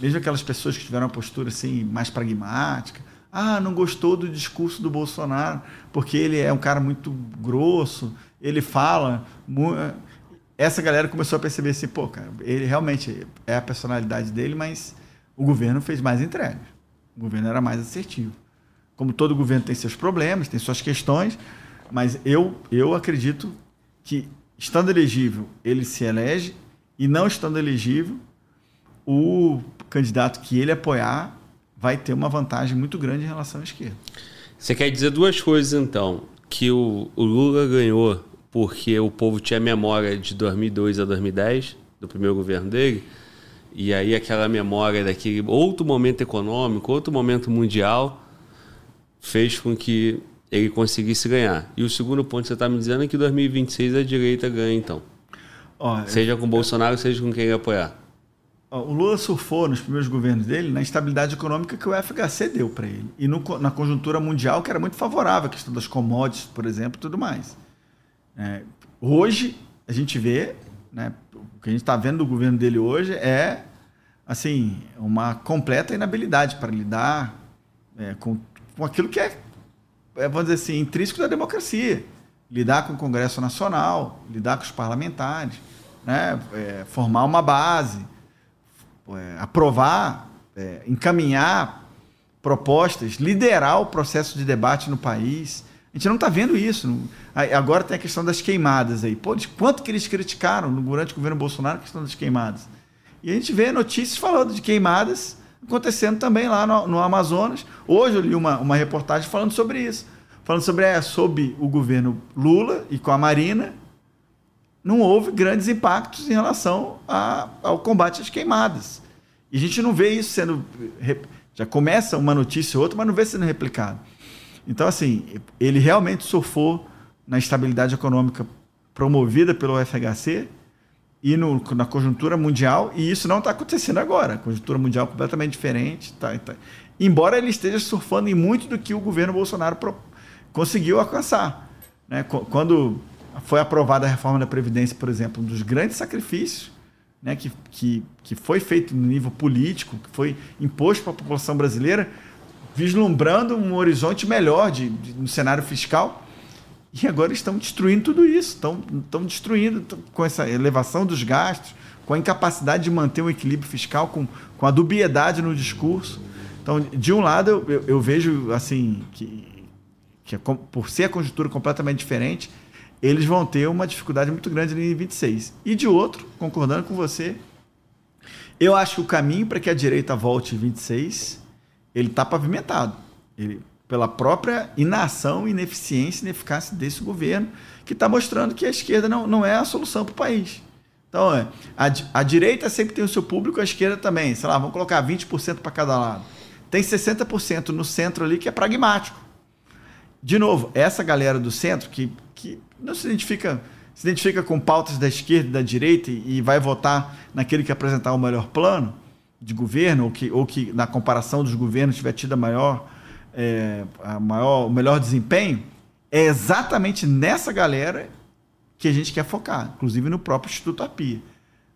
mesmo aquelas pessoas que tiveram uma postura assim mais pragmática, ah, não gostou do discurso do Bolsonaro porque ele é um cara muito grosso, ele fala. Essa galera começou a perceber assim, pô, cara, ele realmente é a personalidade dele, mas o governo fez mais entregas. O governo era mais assertivo. Como todo governo tem seus problemas, tem suas questões, mas eu, eu acredito que, estando elegível, ele se elege, e não estando elegível, o candidato que ele apoiar vai ter uma vantagem muito grande em relação à esquerda. Você quer dizer duas coisas, então. Que o, o Lula ganhou porque o povo tinha memória de 2002 a 2010, do primeiro governo dele, e aí aquela memória daquele outro momento econômico, outro momento mundial, fez com que ele conseguisse ganhar. E o segundo ponto que você está me dizendo é que 2026 a direita ganha, então. Seja com Bolsonaro, seja com quem ele apoiar. O Lula surfou nos primeiros governos dele na estabilidade econômica que o FHC deu para ele. E no, na conjuntura mundial, que era muito favorável, a questão das commodities, por exemplo, e tudo mais. É, hoje, a gente vê, né, o que a gente está vendo do governo dele hoje é assim uma completa inabilidade para lidar é, com, com aquilo que é, é, vamos dizer assim, intrínseco da democracia. Lidar com o Congresso Nacional, lidar com os parlamentares, né, é, formar uma base é, aprovar, é, encaminhar propostas, liderar o processo de debate no país. A gente não está vendo isso. Agora tem a questão das queimadas aí. Pô, de quanto que eles criticaram durante o governo Bolsonaro a questão das queimadas. E a gente vê notícias falando de queimadas acontecendo também lá no, no Amazonas. Hoje eu li uma, uma reportagem falando sobre isso. Falando sobre, é, sob o governo Lula e com a Marina, não houve grandes impactos em relação a, ao combate às queimadas. E a gente não vê isso sendo. Já começa uma notícia ou outra, mas não vê sendo replicado. Então, assim, ele realmente surfou na estabilidade econômica promovida pelo FHC e no, na conjuntura mundial, e isso não está acontecendo agora. A conjuntura mundial é completamente diferente. Tá, tá. Embora ele esteja surfando em muito do que o governo Bolsonaro pro, conseguiu alcançar. Né? Quando foi aprovada a reforma da Previdência, por exemplo, um dos grandes sacrifícios né, que, que, que foi feito no nível político, que foi imposto para a população brasileira, vislumbrando um horizonte melhor de, de, no cenário fiscal. E agora estão destruindo tudo isso, estão, estão destruindo com essa elevação dos gastos, com a incapacidade de manter um equilíbrio fiscal, com, com a dubiedade no discurso. Então, de um lado, eu, eu, eu vejo assim que, que é, por ser a conjuntura completamente diferente, eles vão ter uma dificuldade muito grande em 26. E de outro, concordando com você, eu acho que o caminho para que a direita volte em 26, ele está pavimentado. Ele, pela própria inação, ineficiência e ineficácia desse governo, que está mostrando que a esquerda não, não é a solução para o país. Então, é, a, a direita sempre tem o seu público, a esquerda também. Sei lá, vamos colocar 20% para cada lado. Tem 60% no centro ali que é pragmático. De novo, essa galera do centro que, que não se identifica, se identifica com pautas da esquerda e da direita e vai votar naquele que apresentar o melhor plano de governo, ou que, ou que na comparação dos governos tiver tido a maior, é, a maior, o melhor desempenho, é exatamente nessa galera que a gente quer focar, inclusive no próprio Instituto APIA.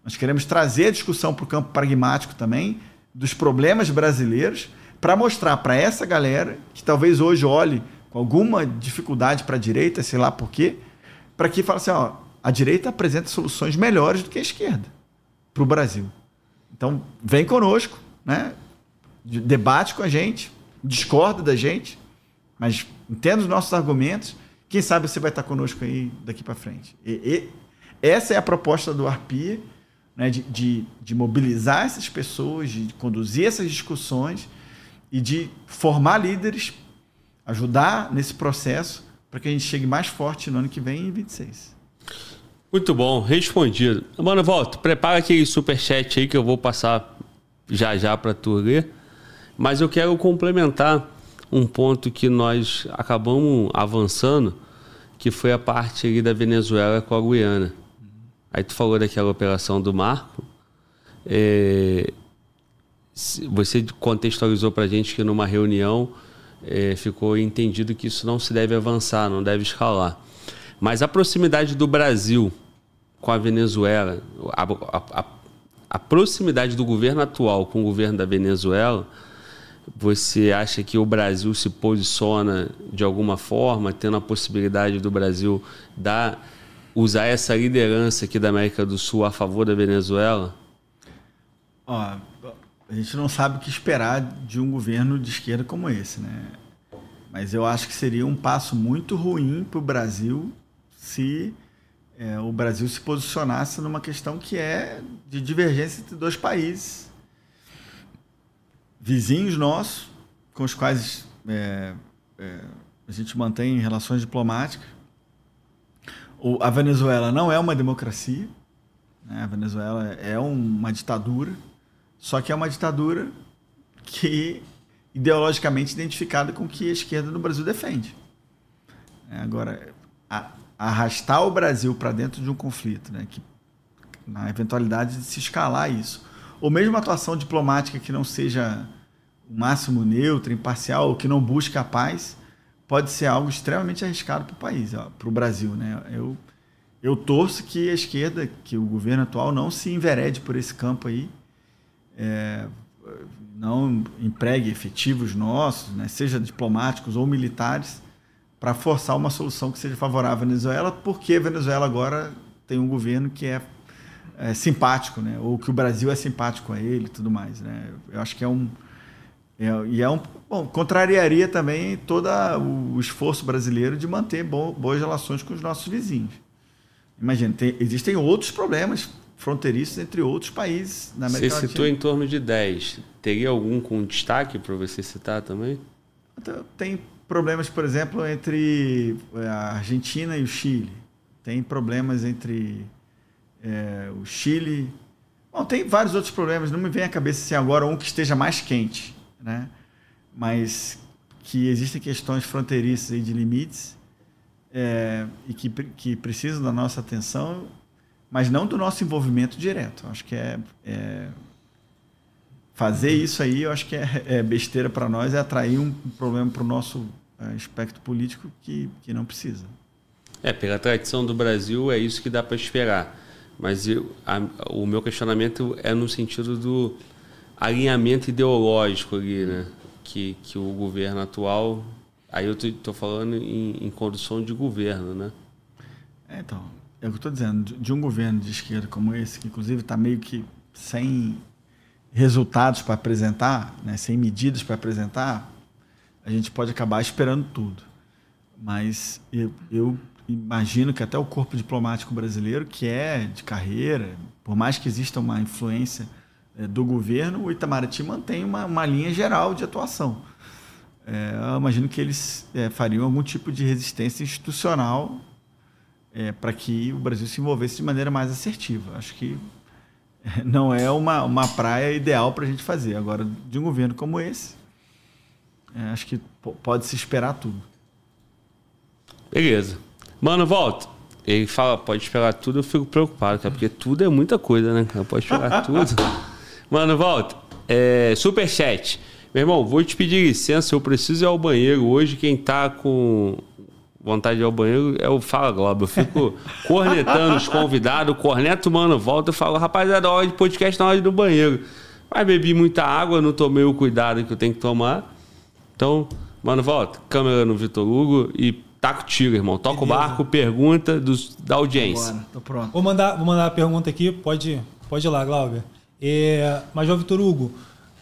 Nós queremos trazer a discussão para o campo pragmático também, dos problemas brasileiros, para mostrar para essa galera, que talvez hoje olhe alguma dificuldade para a direita, sei lá por quê, para que fale assim, ó, a direita apresenta soluções melhores do que a esquerda para o Brasil. Então, vem conosco, né? debate com a gente, discorda da gente, mas entenda os nossos argumentos. Quem sabe você vai estar conosco aí daqui para frente. E, e, essa é a proposta do Arpia, né? de, de, de mobilizar essas pessoas, de conduzir essas discussões e de formar líderes, ajudar nesse processo para que a gente chegue mais forte no ano que vem, em 26. Muito bom, respondido. Mano, volta, prepara aquele superchat aí que eu vou passar já já para tu ler. Mas eu quero complementar um ponto que nós acabamos avançando, que foi a parte ali da Venezuela com a Guiana. Aí tu falou daquela operação do Marco. É, você contextualizou para gente que numa reunião é, ficou entendido que isso não se deve avançar, não deve escalar. Mas a proximidade do Brasil com a Venezuela, a, a, a proximidade do governo atual com o governo da Venezuela, você acha que o Brasil se posiciona de alguma forma, tendo a possibilidade do Brasil dar, usar essa liderança aqui da América do Sul a favor da Venezuela? Ó, a gente não sabe o que esperar de um governo de esquerda como esse, né? Mas eu acho que seria um passo muito ruim para o Brasil se é, o Brasil se posicionasse numa questão que é de divergência entre dois países vizinhos nossos, com os quais é, é, a gente mantém relações diplomáticas. O, a Venezuela não é uma democracia, né? a Venezuela é uma ditadura, só que é uma ditadura que ideologicamente identificada com o que a esquerda no Brasil defende. É, agora, a, arrastar o Brasil para dentro de um conflito, né, que, na eventualidade de se escalar isso, ou mesmo atuação diplomática que não seja o máximo neutra, imparcial, ou que não busque a paz, pode ser algo extremamente arriscado para o país, para o Brasil. Né? Eu, eu torço que a esquerda, que o governo atual não se enverede por esse campo aí, é, não empregue efetivos nossos, né, seja diplomáticos ou militares, para forçar uma solução que seja favorável à Venezuela, porque a Venezuela agora tem um governo que é é, simpático, né? Ou que o Brasil é simpático a ele e tudo mais, né? Eu acho que é um... É, e é um... Bom, contrariaria também todo o esforço brasileiro de manter bo, boas relações com os nossos vizinhos. Imagina, tem, existem outros problemas fronteiriços entre outros países na América Latina. Você citou em torno de 10. Teria algum com destaque para você citar também? Então, tem problemas, por exemplo, entre é, a Argentina e o Chile. Tem problemas entre é, o Chile. Bom, tem vários outros problemas, não me vem à cabeça assim agora um que esteja mais quente, né? mas que existem questões fronteiriças aí de limites é, e que, que precisam da nossa atenção, mas não do nosso envolvimento direto. Acho que é, é fazer isso aí, eu acho que é, é besteira para nós, é atrair um problema para o nosso é, espectro político que, que não precisa. É, pela tradição do Brasil, é isso que dá para esperar. Mas eu, a, o meu questionamento é no sentido do alinhamento ideológico ali, né? Que, que o governo atual. Aí eu estou falando em, em condução de governo, né? É, então, é o que eu estou dizendo. De um governo de esquerda como esse, que inclusive está meio que sem resultados para apresentar, né, sem medidas para apresentar, a gente pode acabar esperando tudo. Mas eu, eu imagino que até o corpo diplomático brasileiro, que é de carreira, por mais que exista uma influência é, do governo, o Itamaraty mantém uma, uma linha geral de atuação. É, eu imagino que eles é, fariam algum tipo de resistência institucional para que o Brasil se envolvesse de maneira mais assertiva. Acho que não é uma, uma praia ideal para a gente fazer. Agora, de um governo como esse, acho que pode se esperar tudo. Beleza. Mano, volta. Ele fala, pode esperar tudo, eu fico preocupado, cara, porque tudo é muita coisa, né, cara? Pode esperar tudo. Mano, volta. É, superchat. Meu irmão, vou te pedir licença, eu preciso ir ao banheiro. Hoje quem tá com vontade de ir ao banheiro é o Fala Globo. Eu fico cornetando os convidados, corneto, mano, volta e falo, rapaziada, hora de podcast na hora do banheiro. Mas bebi muita água, não tomei o cuidado que eu tenho que tomar. Então, mano, volta. Câmera no Vitor Hugo e Taca o tiro, irmão. Toca Beleza. o barco, pergunta dos, da audiência. Bora, tô pronto. Vou mandar, vou mandar a pergunta aqui, pode, pode ir lá, Glauber. É, Major Vitor Hugo,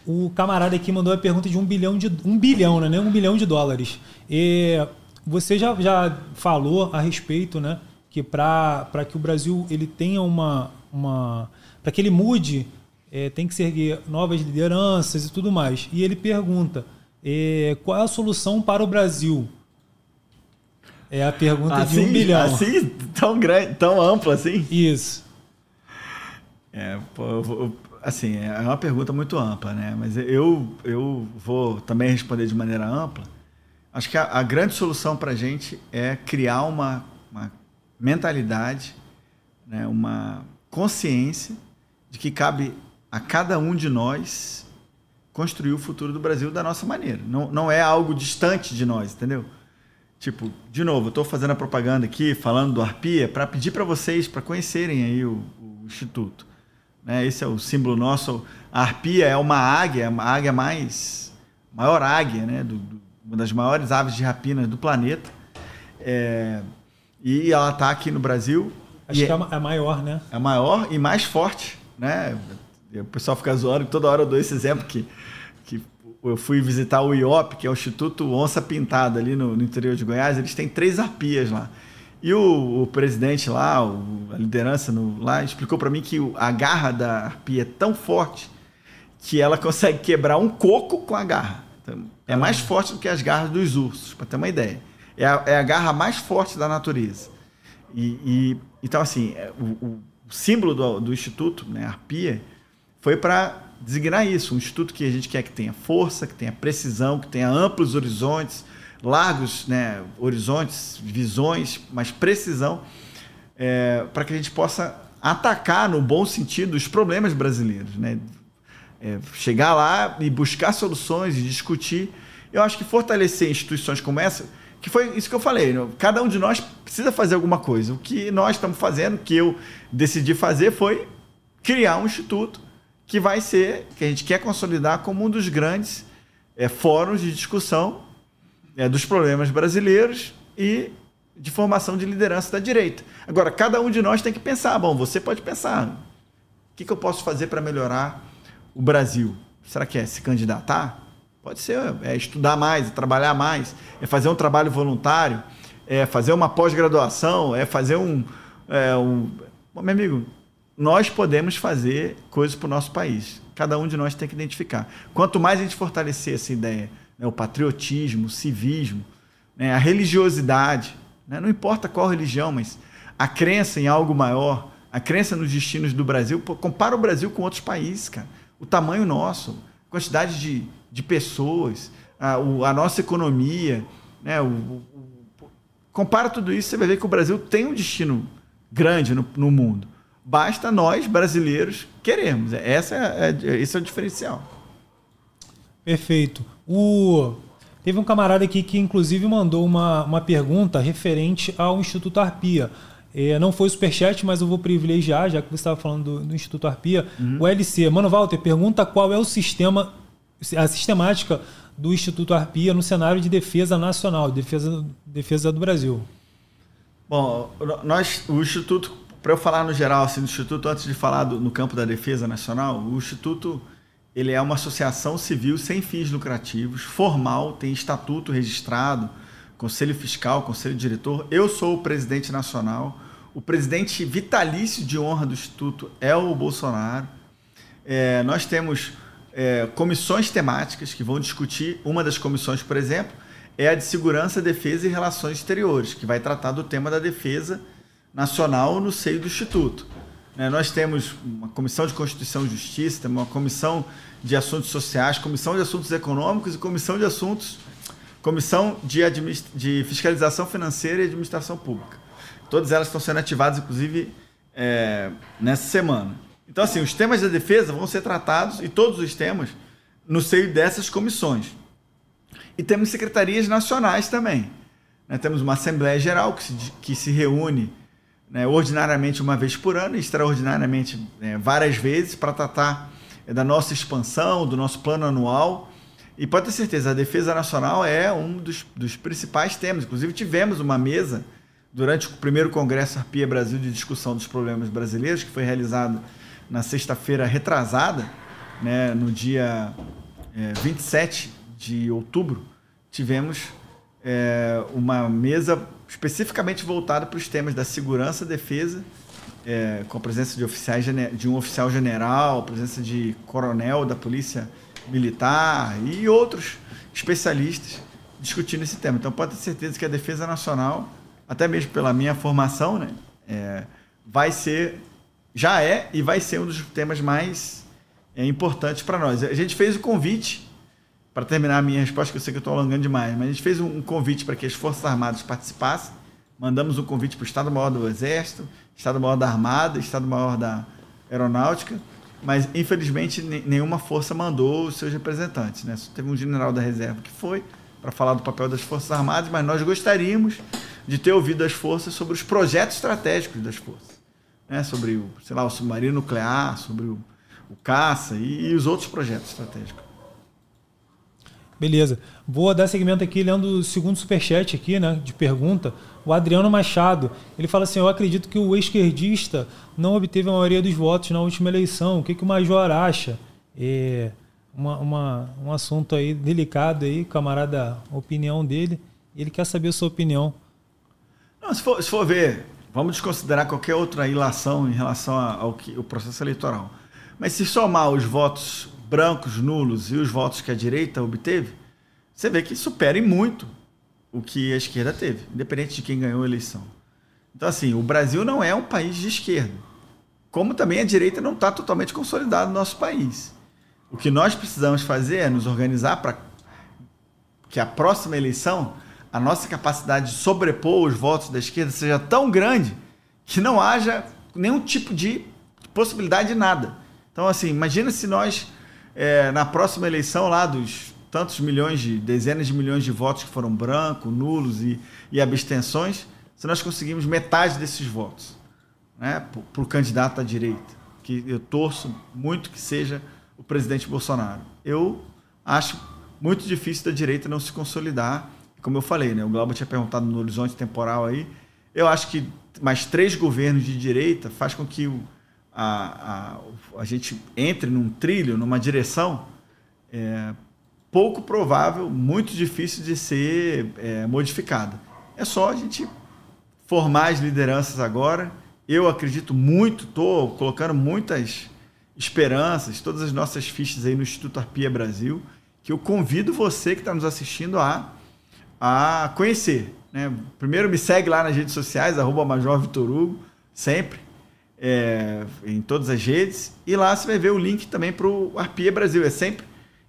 o camarada aqui mandou a pergunta de um bilhão de. Um bilhão, né? Um bilhão de dólares. E você já, já falou a respeito, né? Que para que o Brasil ele tenha uma. uma para que ele mude, é, tem que ser novas lideranças e tudo mais. E ele pergunta: é, qual é a solução para o Brasil? É a pergunta assim, de um assim? bilhão. Assim? Tão grande, tão ampla assim? Isso. É, pô, assim, é uma pergunta muito ampla, né? Mas eu, eu vou também responder de maneira ampla. Acho que a, a grande solução para a gente é criar uma, uma mentalidade, né? uma consciência de que cabe a cada um de nós construir o futuro do Brasil da nossa maneira. Não, não é algo distante de nós, entendeu? Tipo, de novo, eu estou fazendo a propaganda aqui, falando do Arpia, para pedir para vocês, para conhecerem aí o, o Instituto. Né? Esse é o símbolo nosso. A Arpia é uma águia, uma águia mais... maior águia, né? Do, do, uma das maiores aves de rapina do planeta. É, e ela está aqui no Brasil. Acho que é, é a maior, né? É a maior e mais forte, né? O pessoal fica zoando, toda hora eu dou esse exemplo que, que eu fui visitar o IOP, que é o Instituto Onça Pintada, ali no, no interior de Goiás, eles têm três arpias lá. E o, o presidente lá, o, a liderança no, lá, explicou para mim que a garra da arpia é tão forte que ela consegue quebrar um coco com a garra. Então, é mais forte do que as garras dos ursos, para ter uma ideia. É a, é a, garra mais forte da natureza. E, e então, assim, é, o, o, símbolo do, do Instituto, né, arpia, foi para designar isso, um instituto que a gente quer que tenha força, que tenha precisão, que tenha amplos horizontes, largos né, horizontes, visões, mas precisão, é, para que a gente possa atacar, no bom sentido, os problemas brasileiros. Né? É, chegar lá e buscar soluções e discutir. Eu acho que fortalecer instituições como essa, que foi isso que eu falei, né? cada um de nós precisa fazer alguma coisa. O que nós estamos fazendo, que eu decidi fazer, foi criar um instituto que vai ser, que a gente quer consolidar como um dos grandes é, fóruns de discussão é, dos problemas brasileiros e de formação de liderança da direita. Agora, cada um de nós tem que pensar, bom, você pode pensar, o que, que eu posso fazer para melhorar o Brasil? Será que é se candidatar? Pode ser, é estudar mais, é trabalhar mais, é fazer um trabalho voluntário, é fazer uma pós-graduação, é fazer um, é, um... Bom, meu amigo, nós podemos fazer coisas para o nosso país. Cada um de nós tem que identificar. Quanto mais a gente fortalecer essa ideia, né, o patriotismo, o civismo, né, a religiosidade, né, não importa qual religião, mas a crença em algo maior, a crença nos destinos do Brasil, pô, compara o Brasil com outros países, cara. O tamanho nosso, a quantidade de, de pessoas, a, o, a nossa economia, né, o, o, compara tudo isso, você vai ver que o Brasil tem um destino grande no, no mundo. Basta nós, brasileiros, queremos. Essa é, é, esse é o diferencial. Perfeito. O... Teve um camarada aqui que, inclusive, mandou uma, uma pergunta referente ao Instituto Arpia. É, não foi superchat, mas eu vou privilegiar, já que você estava falando do, do Instituto Arpia. Uhum. O LC, Mano Walter, pergunta qual é o sistema, a sistemática do Instituto Arpia no cenário de defesa nacional, defesa, defesa do Brasil. Bom, nós, o Instituto para eu falar no geral assim, do Instituto, antes de falar do, no campo da defesa nacional, o Instituto ele é uma associação civil sem fins lucrativos, formal, tem estatuto registrado, conselho fiscal, conselho diretor. Eu sou o presidente nacional. O presidente vitalício de honra do Instituto é o Bolsonaro. É, nós temos é, comissões temáticas que vão discutir. Uma das comissões, por exemplo, é a de segurança, defesa e relações exteriores, que vai tratar do tema da defesa nacional no seio do Instituto. Né, nós temos uma comissão de Constituição e Justiça, uma comissão de assuntos sociais, comissão de assuntos econômicos e comissão de assuntos, comissão de, de fiscalização financeira e administração pública. Todas elas estão sendo ativadas, inclusive, é, nessa semana. Então, assim, os temas da defesa vão ser tratados, e todos os temas, no seio dessas comissões. E temos secretarias nacionais também. Né? Temos uma Assembleia Geral que se, que se reúne né, ordinariamente uma vez por ano, extraordinariamente né, várias vezes, para tratar é, da nossa expansão, do nosso plano anual. E pode ter certeza, a defesa nacional é um dos, dos principais temas. Inclusive, tivemos uma mesa durante o primeiro Congresso Arpia Brasil de discussão dos problemas brasileiros, que foi realizado na sexta-feira retrasada, né, no dia é, 27 de outubro. Tivemos é, uma mesa especificamente voltada para os temas da segurança, defesa, é, com a presença de oficiais de um oficial general, presença de coronel da polícia militar e outros especialistas discutindo esse tema. Então pode ter certeza que a defesa nacional, até mesmo pela minha formação, né, é, vai ser, já é e vai ser um dos temas mais é importante para nós. A gente fez o convite, para terminar a minha resposta, que eu sei que estou alongando demais, mas a gente fez um convite para que as Forças Armadas participassem. Mandamos um convite para o Estado-Maior do Exército, Estado-Maior da Armada, Estado-Maior da Aeronáutica, mas infelizmente nenhuma força mandou os seus representantes. Né? Teve um general da reserva que foi para falar do papel das Forças Armadas, mas nós gostaríamos de ter ouvido as forças sobre os projetos estratégicos das forças. Né? Sobre o, sei lá, o submarino nuclear, sobre o, o caça e, e os outros projetos estratégicos. Beleza. Vou dar segmento aqui lendo o segundo superchat aqui, né, de pergunta. O Adriano Machado, ele fala assim, eu acredito que o esquerdista não obteve a maioria dos votos na última eleição. O que, que o Major acha? É uma, uma, um assunto aí delicado aí, camarada, a opinião dele. Ele quer saber a sua opinião. Não, se, for, se for ver, vamos desconsiderar qualquer outra ilação em relação ao que, o processo eleitoral. Mas se somar os votos brancos, nulos e os votos que a direita obteve, você vê que superem muito o que a esquerda teve, independente de quem ganhou a eleição. Então, assim, o Brasil não é um país de esquerda. Como também a direita não está totalmente consolidada no nosso país. O que nós precisamos fazer é nos organizar para que a próxima eleição, a nossa capacidade de sobrepor os votos da esquerda seja tão grande que não haja nenhum tipo de possibilidade de nada. Então, assim, imagina se nós é, na próxima eleição lá dos tantos milhões de dezenas de milhões de votos que foram brancos, nulos e, e abstenções, se nós conseguimos metade desses votos né, para o candidato à direita, que eu torço muito que seja o presidente Bolsonaro. Eu acho muito difícil da direita não se consolidar. Como eu falei, né, o Glauber tinha perguntado no horizonte temporal aí. Eu acho que mais três governos de direita faz com que a, a, a gente entre num trilho, numa direção é, pouco provável, muito difícil de ser é, modificada. É só a gente formar as lideranças agora. Eu acredito muito, estou colocando muitas esperanças, todas as nossas fichas aí no Instituto Arpia Brasil, que eu convido você que está nos assistindo a, a conhecer. Né? Primeiro me segue lá nas redes sociais, arroba Major Vitor Hugo, sempre é, em todas as redes. E lá você vai ver o link também para o Arpia Brasil. É sempre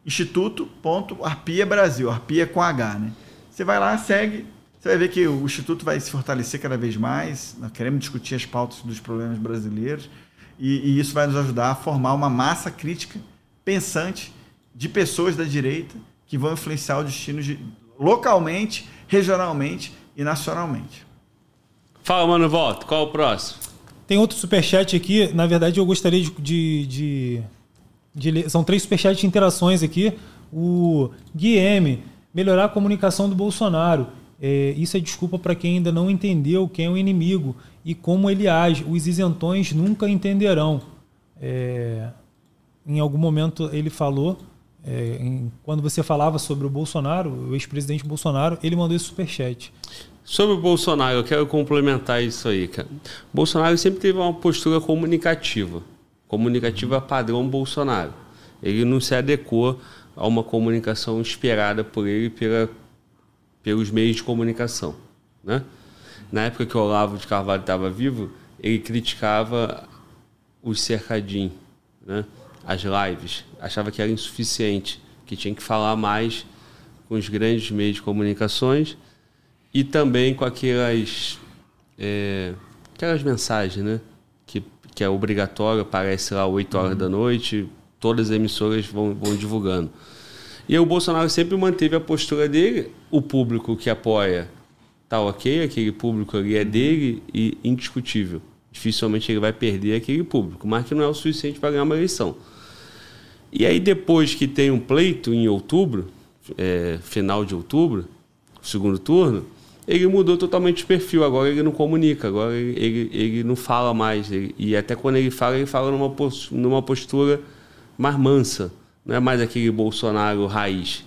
instituto.arpia Brasil, Arpia com H, né? Você vai lá, segue, você vai ver que o Instituto vai se fortalecer cada vez mais. Nós queremos discutir as pautas dos problemas brasileiros e, e isso vai nos ajudar a formar uma massa crítica pensante de pessoas da direita que vão influenciar o destino de, localmente, regionalmente e nacionalmente. Fala, mano, volta. Qual o próximo? Tem outro superchat aqui. Na verdade, eu gostaria de, de, de, de ler. São três superchats de interações aqui. O Guilherme, melhorar a comunicação do Bolsonaro. É, isso é desculpa para quem ainda não entendeu quem é o inimigo e como ele age. Os isentões nunca entenderão. É, em algum momento ele falou, é, em, quando você falava sobre o Bolsonaro, o ex-presidente Bolsonaro, ele mandou esse superchat. Sobre o Bolsonaro, eu quero complementar isso aí, cara. Bolsonaro sempre teve uma postura comunicativa. Comunicativa padrão Bolsonaro. Ele não se adequou a uma comunicação esperada por ele pela, pelos meios de comunicação. Né? Na época que o Olavo de Carvalho estava vivo, ele criticava os cercadinhos, né? As lives. Achava que era insuficiente, que tinha que falar mais com os grandes meios de comunicações e também com aquelas, é, aquelas mensagens, né? Que, que é obrigatório, aparece lá 8 horas uhum. da noite, todas as emissoras vão, vão divulgando. E o Bolsonaro sempre manteve a postura dele, o público que apoia tá ok, aquele público ali é dele e indiscutível. Dificilmente ele vai perder aquele público, mas que não é o suficiente para ganhar uma eleição. E aí depois que tem um pleito em outubro, é, final de outubro, segundo turno, ele mudou totalmente o perfil. Agora ele não comunica, agora ele, ele, ele não fala mais. Ele, e até quando ele fala, ele fala numa, numa postura mais mansa. Não é mais aquele Bolsonaro raiz.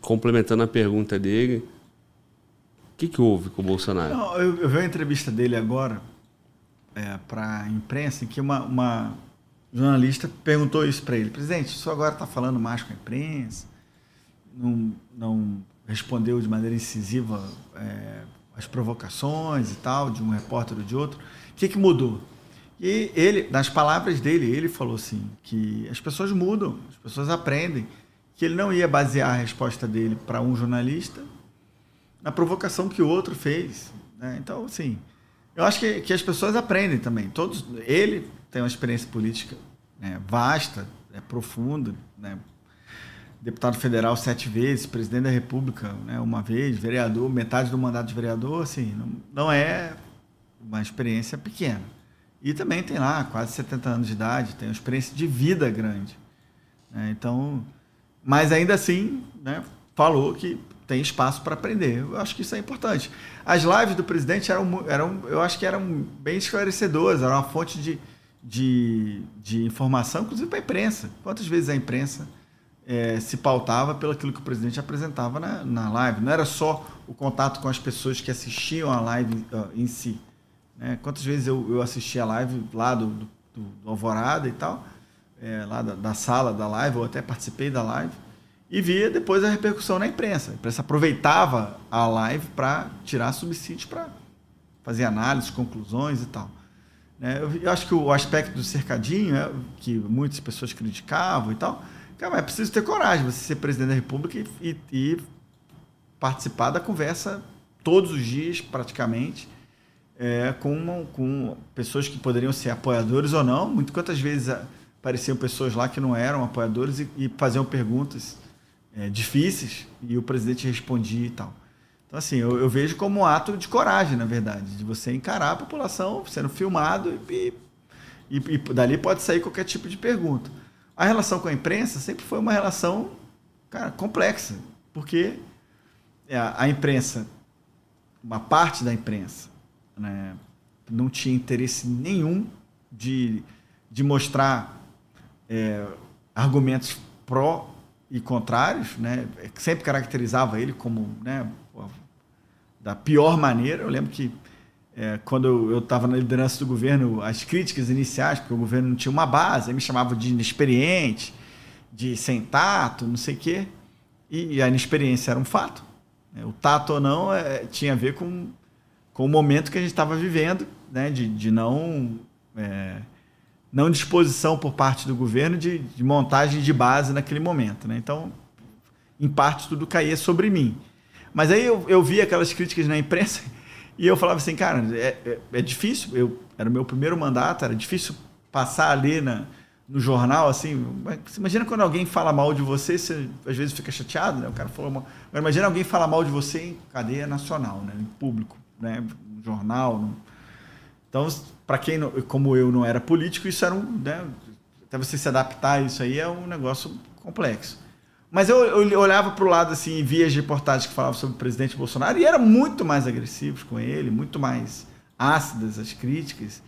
Complementando a pergunta dele, o que, que houve com o Bolsonaro? Eu, eu vi uma entrevista dele agora é, para a imprensa, em que uma, uma jornalista perguntou isso para ele. Presidente, o senhor agora está falando mais com a imprensa, não, não respondeu de maneira incisiva é, as provocações e tal, de um repórter ou de outro. O que, que mudou? E ele, nas palavras dele, ele falou assim, que as pessoas mudam, as pessoas aprendem, que ele não ia basear a resposta dele para um jornalista na provocação que o outro fez. Né? Então, assim, eu acho que, que as pessoas aprendem também. Todos, ele tem uma experiência política né, vasta, é, profunda, né? deputado federal sete vezes, presidente da República né, uma vez, vereador, metade do mandato de vereador, assim, não, não é uma experiência pequena. E também tem lá quase 70 anos de idade, tem uma experiência de vida grande. Né? Então, mas ainda assim, né, falou que tem espaço para aprender. Eu acho que isso é importante. As lives do presidente eram, eram eu acho que eram bem esclarecedoras, eram uma fonte de, de, de informação, inclusive para a imprensa. Quantas vezes a imprensa é, se pautava pelo aquilo que o presidente apresentava na, na live? Não era só o contato com as pessoas que assistiam a live uh, em si. Né? Quantas vezes eu, eu assisti a live lá do, do, do Alvorada e tal, é, lá da, da, sala da live, ou até participei da live, e via depois a repercussão na imprensa. A imprensa aproveitava a live para tirar subsídios para fazer análises, conclusões e tal. Né? Eu, acho que o aspecto do cercadinho, é, que muitas pessoas criticavam e tal, cara, é preciso ter coragem, você ser presidente da República e, e, participar da conversa todos os dias, praticamente, é, com, com pessoas que poderiam ser apoiadores ou não. Muito quantas vezes apareciam pessoas lá que não eram apoiadores e, e faziam perguntas é, difíceis e o presidente respondia e tal. Então, assim, eu, eu, vejo como um ato de coragem, na verdade, de você encarar a população sendo filmado e, e, e, dali pode sair qualquer tipo de pergunta. A relação com a imprensa sempre foi uma relação, cara, complexa, porque a, a imprensa, uma parte da imprensa, né, não tinha interesse nenhum de, de mostrar é, argumentos pró e contrários, né? Sempre caracterizava ele como, né, da pior maneira. Eu lembro que é, quando eu estava na liderança do governo, as críticas iniciais, porque o governo não tinha uma base, aí me chamava de inexperiente, de sem tato, não sei o quê. E, a inexperiência era um fato. Né? O tato ou não é, tinha a ver com, com o momento que a gente estava vivendo, né? de, de não, é, não disposição por parte do governo de, de montagem de base naquele momento. Né? Então, em parte, tudo caía sobre mim. Mas aí eu, eu vi aquelas críticas na imprensa e eu falava assim, cara, é, é, é difícil. Eu, era o meu primeiro mandato, era difícil passar ali na, no jornal, assim. Imagina quando alguém fala mal de você, você às vezes fica chateado, né? O cara falou mal. Agora, imagina alguém falar mal de você em cadeia nacional, né? Em público, né? No jornal. No... Então, para quem, não, como eu, não era político, isso era um. Né? Até você se adaptar a isso aí é um negócio complexo. Mas eu, eu olhava para o lado assim e via as reportagens que falavam sobre o presidente Bolsonaro e eram muito mais agressivos com ele, muito mais ácidas as críticas.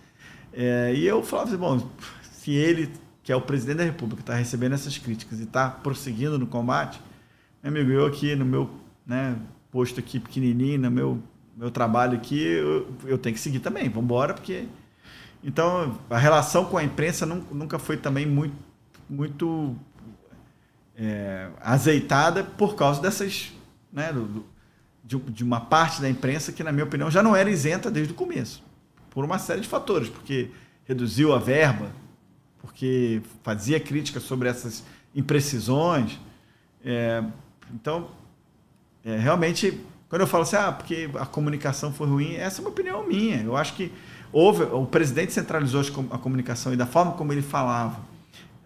É, e eu falava assim, bom, se ele, que é o presidente da República, está recebendo essas críticas e está prosseguindo no combate, meu amigo, eu aqui no meu né, posto aqui pequenininho, no meu, meu trabalho aqui, eu, eu tenho que seguir também, vamos embora, porque... Então, a relação com a imprensa nunca foi também muito, muito é, azeitada por causa dessas. Né, do, de, de, uma parte da imprensa que, na minha opinião, já não era isenta desde o começo, por uma série de fatores, porque reduziu a verba, porque fazia crítica sobre essas imprecisões. É, então, é, realmente, quando eu falo assim, ah, porque a comunicação foi ruim, essa é uma opinião minha. Eu acho que houve, o presidente centralizou a comunicação e da forma como ele falava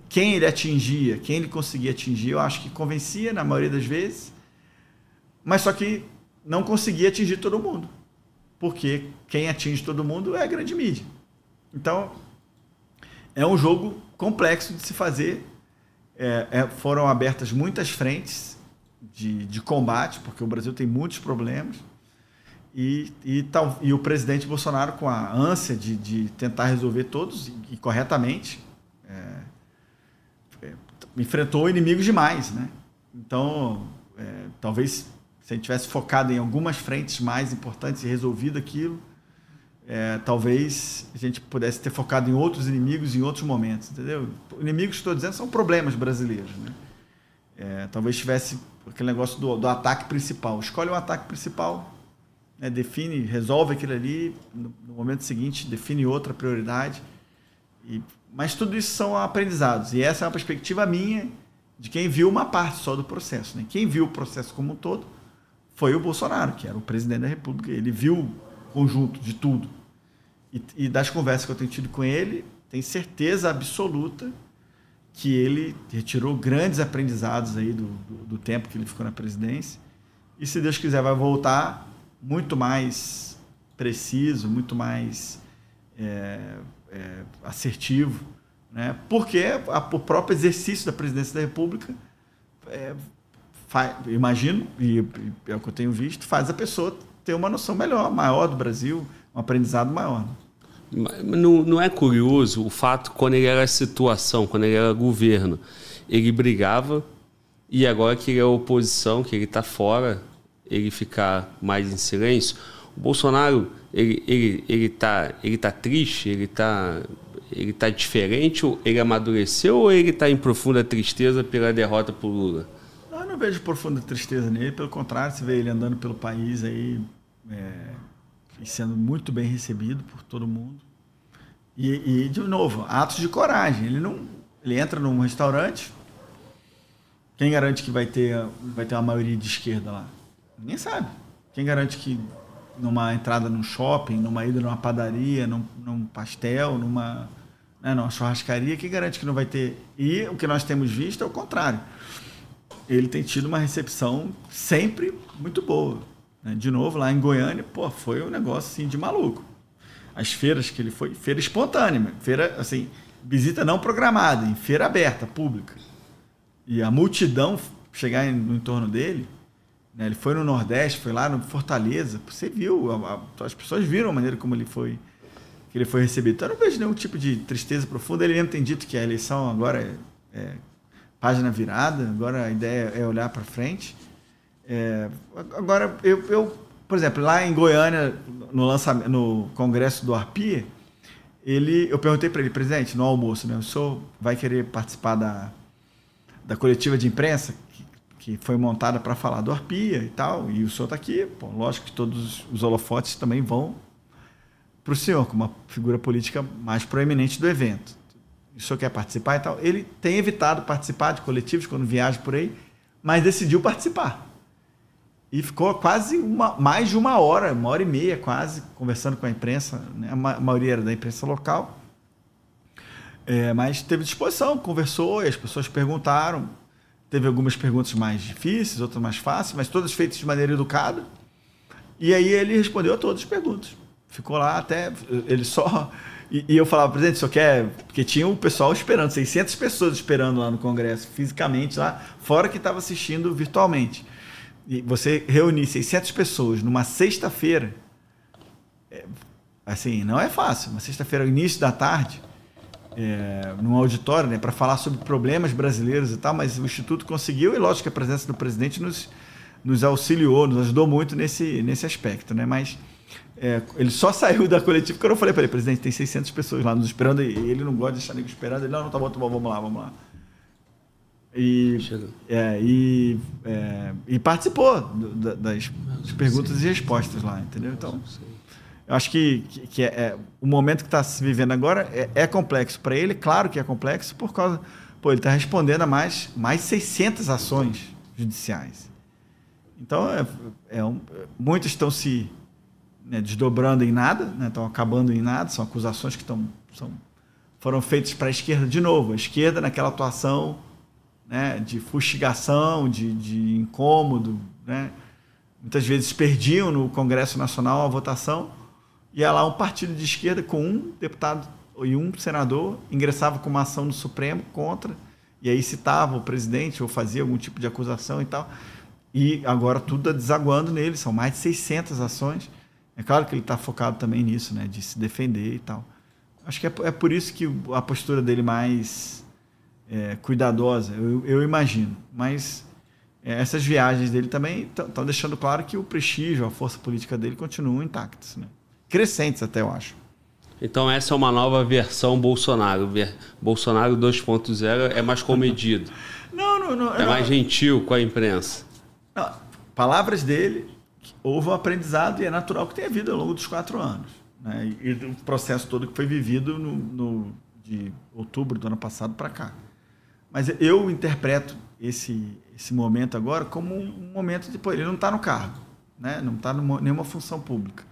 quem ele atingia, quem ele conseguia atingir, eu acho que convencia na maioria das vezes, mas só que não conseguia atingir todo mundo, porque quem atinge todo mundo é a grande mídia. Então, é um jogo complexo de se fazer. É, é, foram abertas muitas frentes de, de combate, porque o Brasil tem muitos problemas. E, e, tal, e o presidente Bolsonaro, com a ânsia de, de tentar resolver todos, e, e corretamente, é, enfrentou inimigos demais, né? Então, é, talvez se a gente tivesse focado em algumas frentes mais importantes e resolvido aquilo, é, talvez a gente pudesse ter focado em outros inimigos em outros momentos, entendeu? Inimigos estou dizendo são problemas brasileiros, né? É, talvez tivesse aquele negócio do, do, ataque principal. Escolhe o ataque principal, né, define, resolve aquilo ali, no, no momento seguinte define outra prioridade E, mas tudo isso são aprendizados. E essa é uma perspectiva minha de quem viu uma parte só do processo. Né? Quem viu o processo como um todo foi o Bolsonaro, que era o presidente da República. Ele viu o conjunto de tudo. E, e das conversas que eu tenho tido com ele, tenho certeza absoluta que ele retirou grandes aprendizados aí do, do, do tempo que ele ficou na presidência. E se Deus quiser, vai voltar muito mais preciso, muito mais é, é, assertivo, né? porque a, o próprio exercício da presidência da República, é, faz, imagino, e, e é o que eu tenho visto, faz a pessoa ter uma noção melhor, maior do Brasil, um aprendizado maior. Né? Não, não é curioso o fato quando ele era situação, quando ele era governo, ele brigava e agora que ele é oposição, que ele está fora, ele ficar mais em silêncio. O Bolsonaro, ele, ele, ele, tá, ele tá triste, ele está ele tá diferente, ele amadureceu ou ele está em profunda tristeza pela derrota por Lula? Eu não vejo profunda tristeza nele, pelo contrário, você vê ele andando pelo país aí, é, sendo muito bem recebido por todo mundo. E, e, de novo, atos de coragem. Ele não, ele entra num restaurante. Quem garante que vai ter, vai ter uma maioria de esquerda lá? Ninguém sabe. Quem garante que numa entrada num shopping, numa ida numa padaria, num, num pastel, numa, né, numa churrascaria, quem garante que não vai ter? E o que nós temos visto é o contrário. Ele tem tido uma recepção sempre muito boa. Né? De novo, lá em Goiânia, pô, foi um negócio assim de maluco. As feiras que ele foi, feira espontânea, feira assim, visita não programada, em feira aberta, pública. E a multidão chegar no entorno dele, né? ele foi no Nordeste, foi lá no Fortaleza, você viu, a, a, as pessoas viram a maneira como ele foi que ele foi recebido. Então eu não vejo nenhum tipo de tristeza profunda. Ele mesmo tem dito que a eleição agora é, é página virada, agora a ideia é olhar para frente. É, agora, eu, eu, por exemplo, lá em Goiânia, no, lançamento, no congresso do Arpia, ele, eu perguntei para ele, presidente, no almoço, né, o senhor vai querer participar da, da coletiva de imprensa que, foi montada para falar do Arpia e tal, e o senhor está aqui, pô, lógico que todos os holofotes também vão para o senhor, como uma figura política mais proeminente do evento. O senhor quer participar e tal? Ele tem evitado participar de coletivos quando viaja por aí, mas decidiu participar. E ficou quase uma, mais de uma hora, uma hora e meia quase, conversando com a imprensa. Né? A maioria era da imprensa local. É, mas teve disposição, conversou e as pessoas perguntaram. Teve algumas perguntas mais difíceis, outras mais fáceis, mas todas feitas de maneira educada. E aí ele respondeu a todas as perguntas. Ficou lá até. Ele só. E, e eu falava, presidente, só quer. Porque tinha o pessoal esperando, 600 pessoas esperando lá no Congresso, fisicamente lá, fora que estava assistindo virtualmente e você reunir 600 pessoas numa sexta-feira, é, assim, não é fácil. Uma sexta-feira, início da tarde, é, num auditório, né, para falar sobre problemas brasileiros e tal, mas o Instituto conseguiu, e lógico que a presença do presidente nos, nos auxiliou, nos ajudou muito nesse, nesse aspecto, né? Mas é, ele só saiu da coletiva porque eu falei para ele, presidente, tem 600 pessoas lá nos esperando, e ele não gosta de deixar ninguém esperando. Ele, não, não, tá bom, tá bom, vamos lá, vamos lá. E, é, e, é, e participou do, das, das perguntas e respostas lá, entendeu? Então, eu acho que, que, que é, é, o momento que está se vivendo agora é, é complexo para ele, claro que é complexo, por causa. Pô, ele está respondendo a mais, mais 600 ações judiciais. Então, é, é um, muitos estão se né, desdobrando em nada, né, estão acabando em nada, são acusações que estão, são, foram feitas para a esquerda de novo. A esquerda, naquela atuação né, de fustigação, de, de incômodo. Né? Muitas vezes perdiam no Congresso Nacional a votação, ia lá um partido de esquerda com um deputado e um senador, ingressava com uma ação no Supremo contra, e aí citava o presidente ou fazia algum tipo de acusação e tal. E agora tudo está desaguando nele, são mais de 600 ações. É claro que ele está focado também nisso, né, de se defender e tal. Acho que é, é por isso que a postura dele mais é, cuidadosa, eu, eu, imagino. Mas é, essas viagens dele também estão deixando claro que o prestígio, a força política dele continuam intactos. Né? Crescentes até, eu acho. Então essa é uma nova versão Bolsonaro. Bolsonaro 2.0 é mais comedido. não, não, não. É não, mais gentil com a imprensa. Não, palavras dele, houve um aprendizado e é natural que tenha havido ao longo dos quatro anos. Né? E, o processo todo que foi vivido no, no de outubro do ano passado para cá. Mas eu interpreto esse, esse momento agora como um momento de. Pô, ele não está no cargo, né? não está em nenhuma função pública.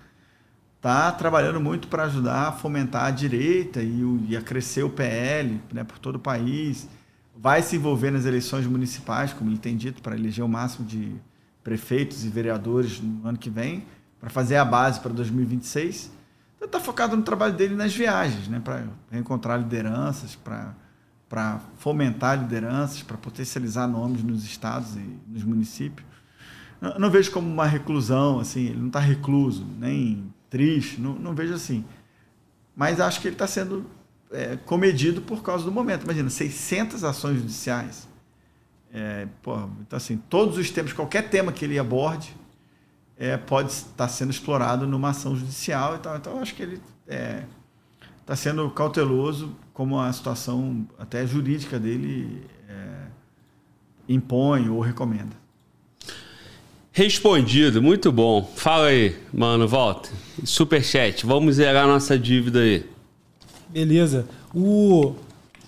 Está trabalhando muito para ajudar a fomentar a direita e, o, e a crescer o PL né, por todo o país. Vai se envolver nas eleições municipais, como ele tem dito, para eleger o máximo de prefeitos e vereadores no ano que vem, para fazer a base para 2026. Então está focado no trabalho dele nas viagens, né, para encontrar lideranças, para fomentar lideranças, para potencializar nomes nos estados e nos municípios. Eu não vejo como uma reclusão, assim, ele não está recluso, nem triste, não, não, vejo assim. Mas acho que ele está sendo é, comedido por causa do momento. Imagina, 600 ações judiciais. É, então, assim, todos os temas, qualquer tema que ele aborde, é, pode estar sendo explorado numa ação judicial e tal. Então, acho que ele está é, sendo cauteloso como a situação até jurídica dele é, impõe ou recomenda. Respondido, muito bom. Fala aí, mano, volta. Superchat, vamos zerar nossa dívida aí. Beleza. O...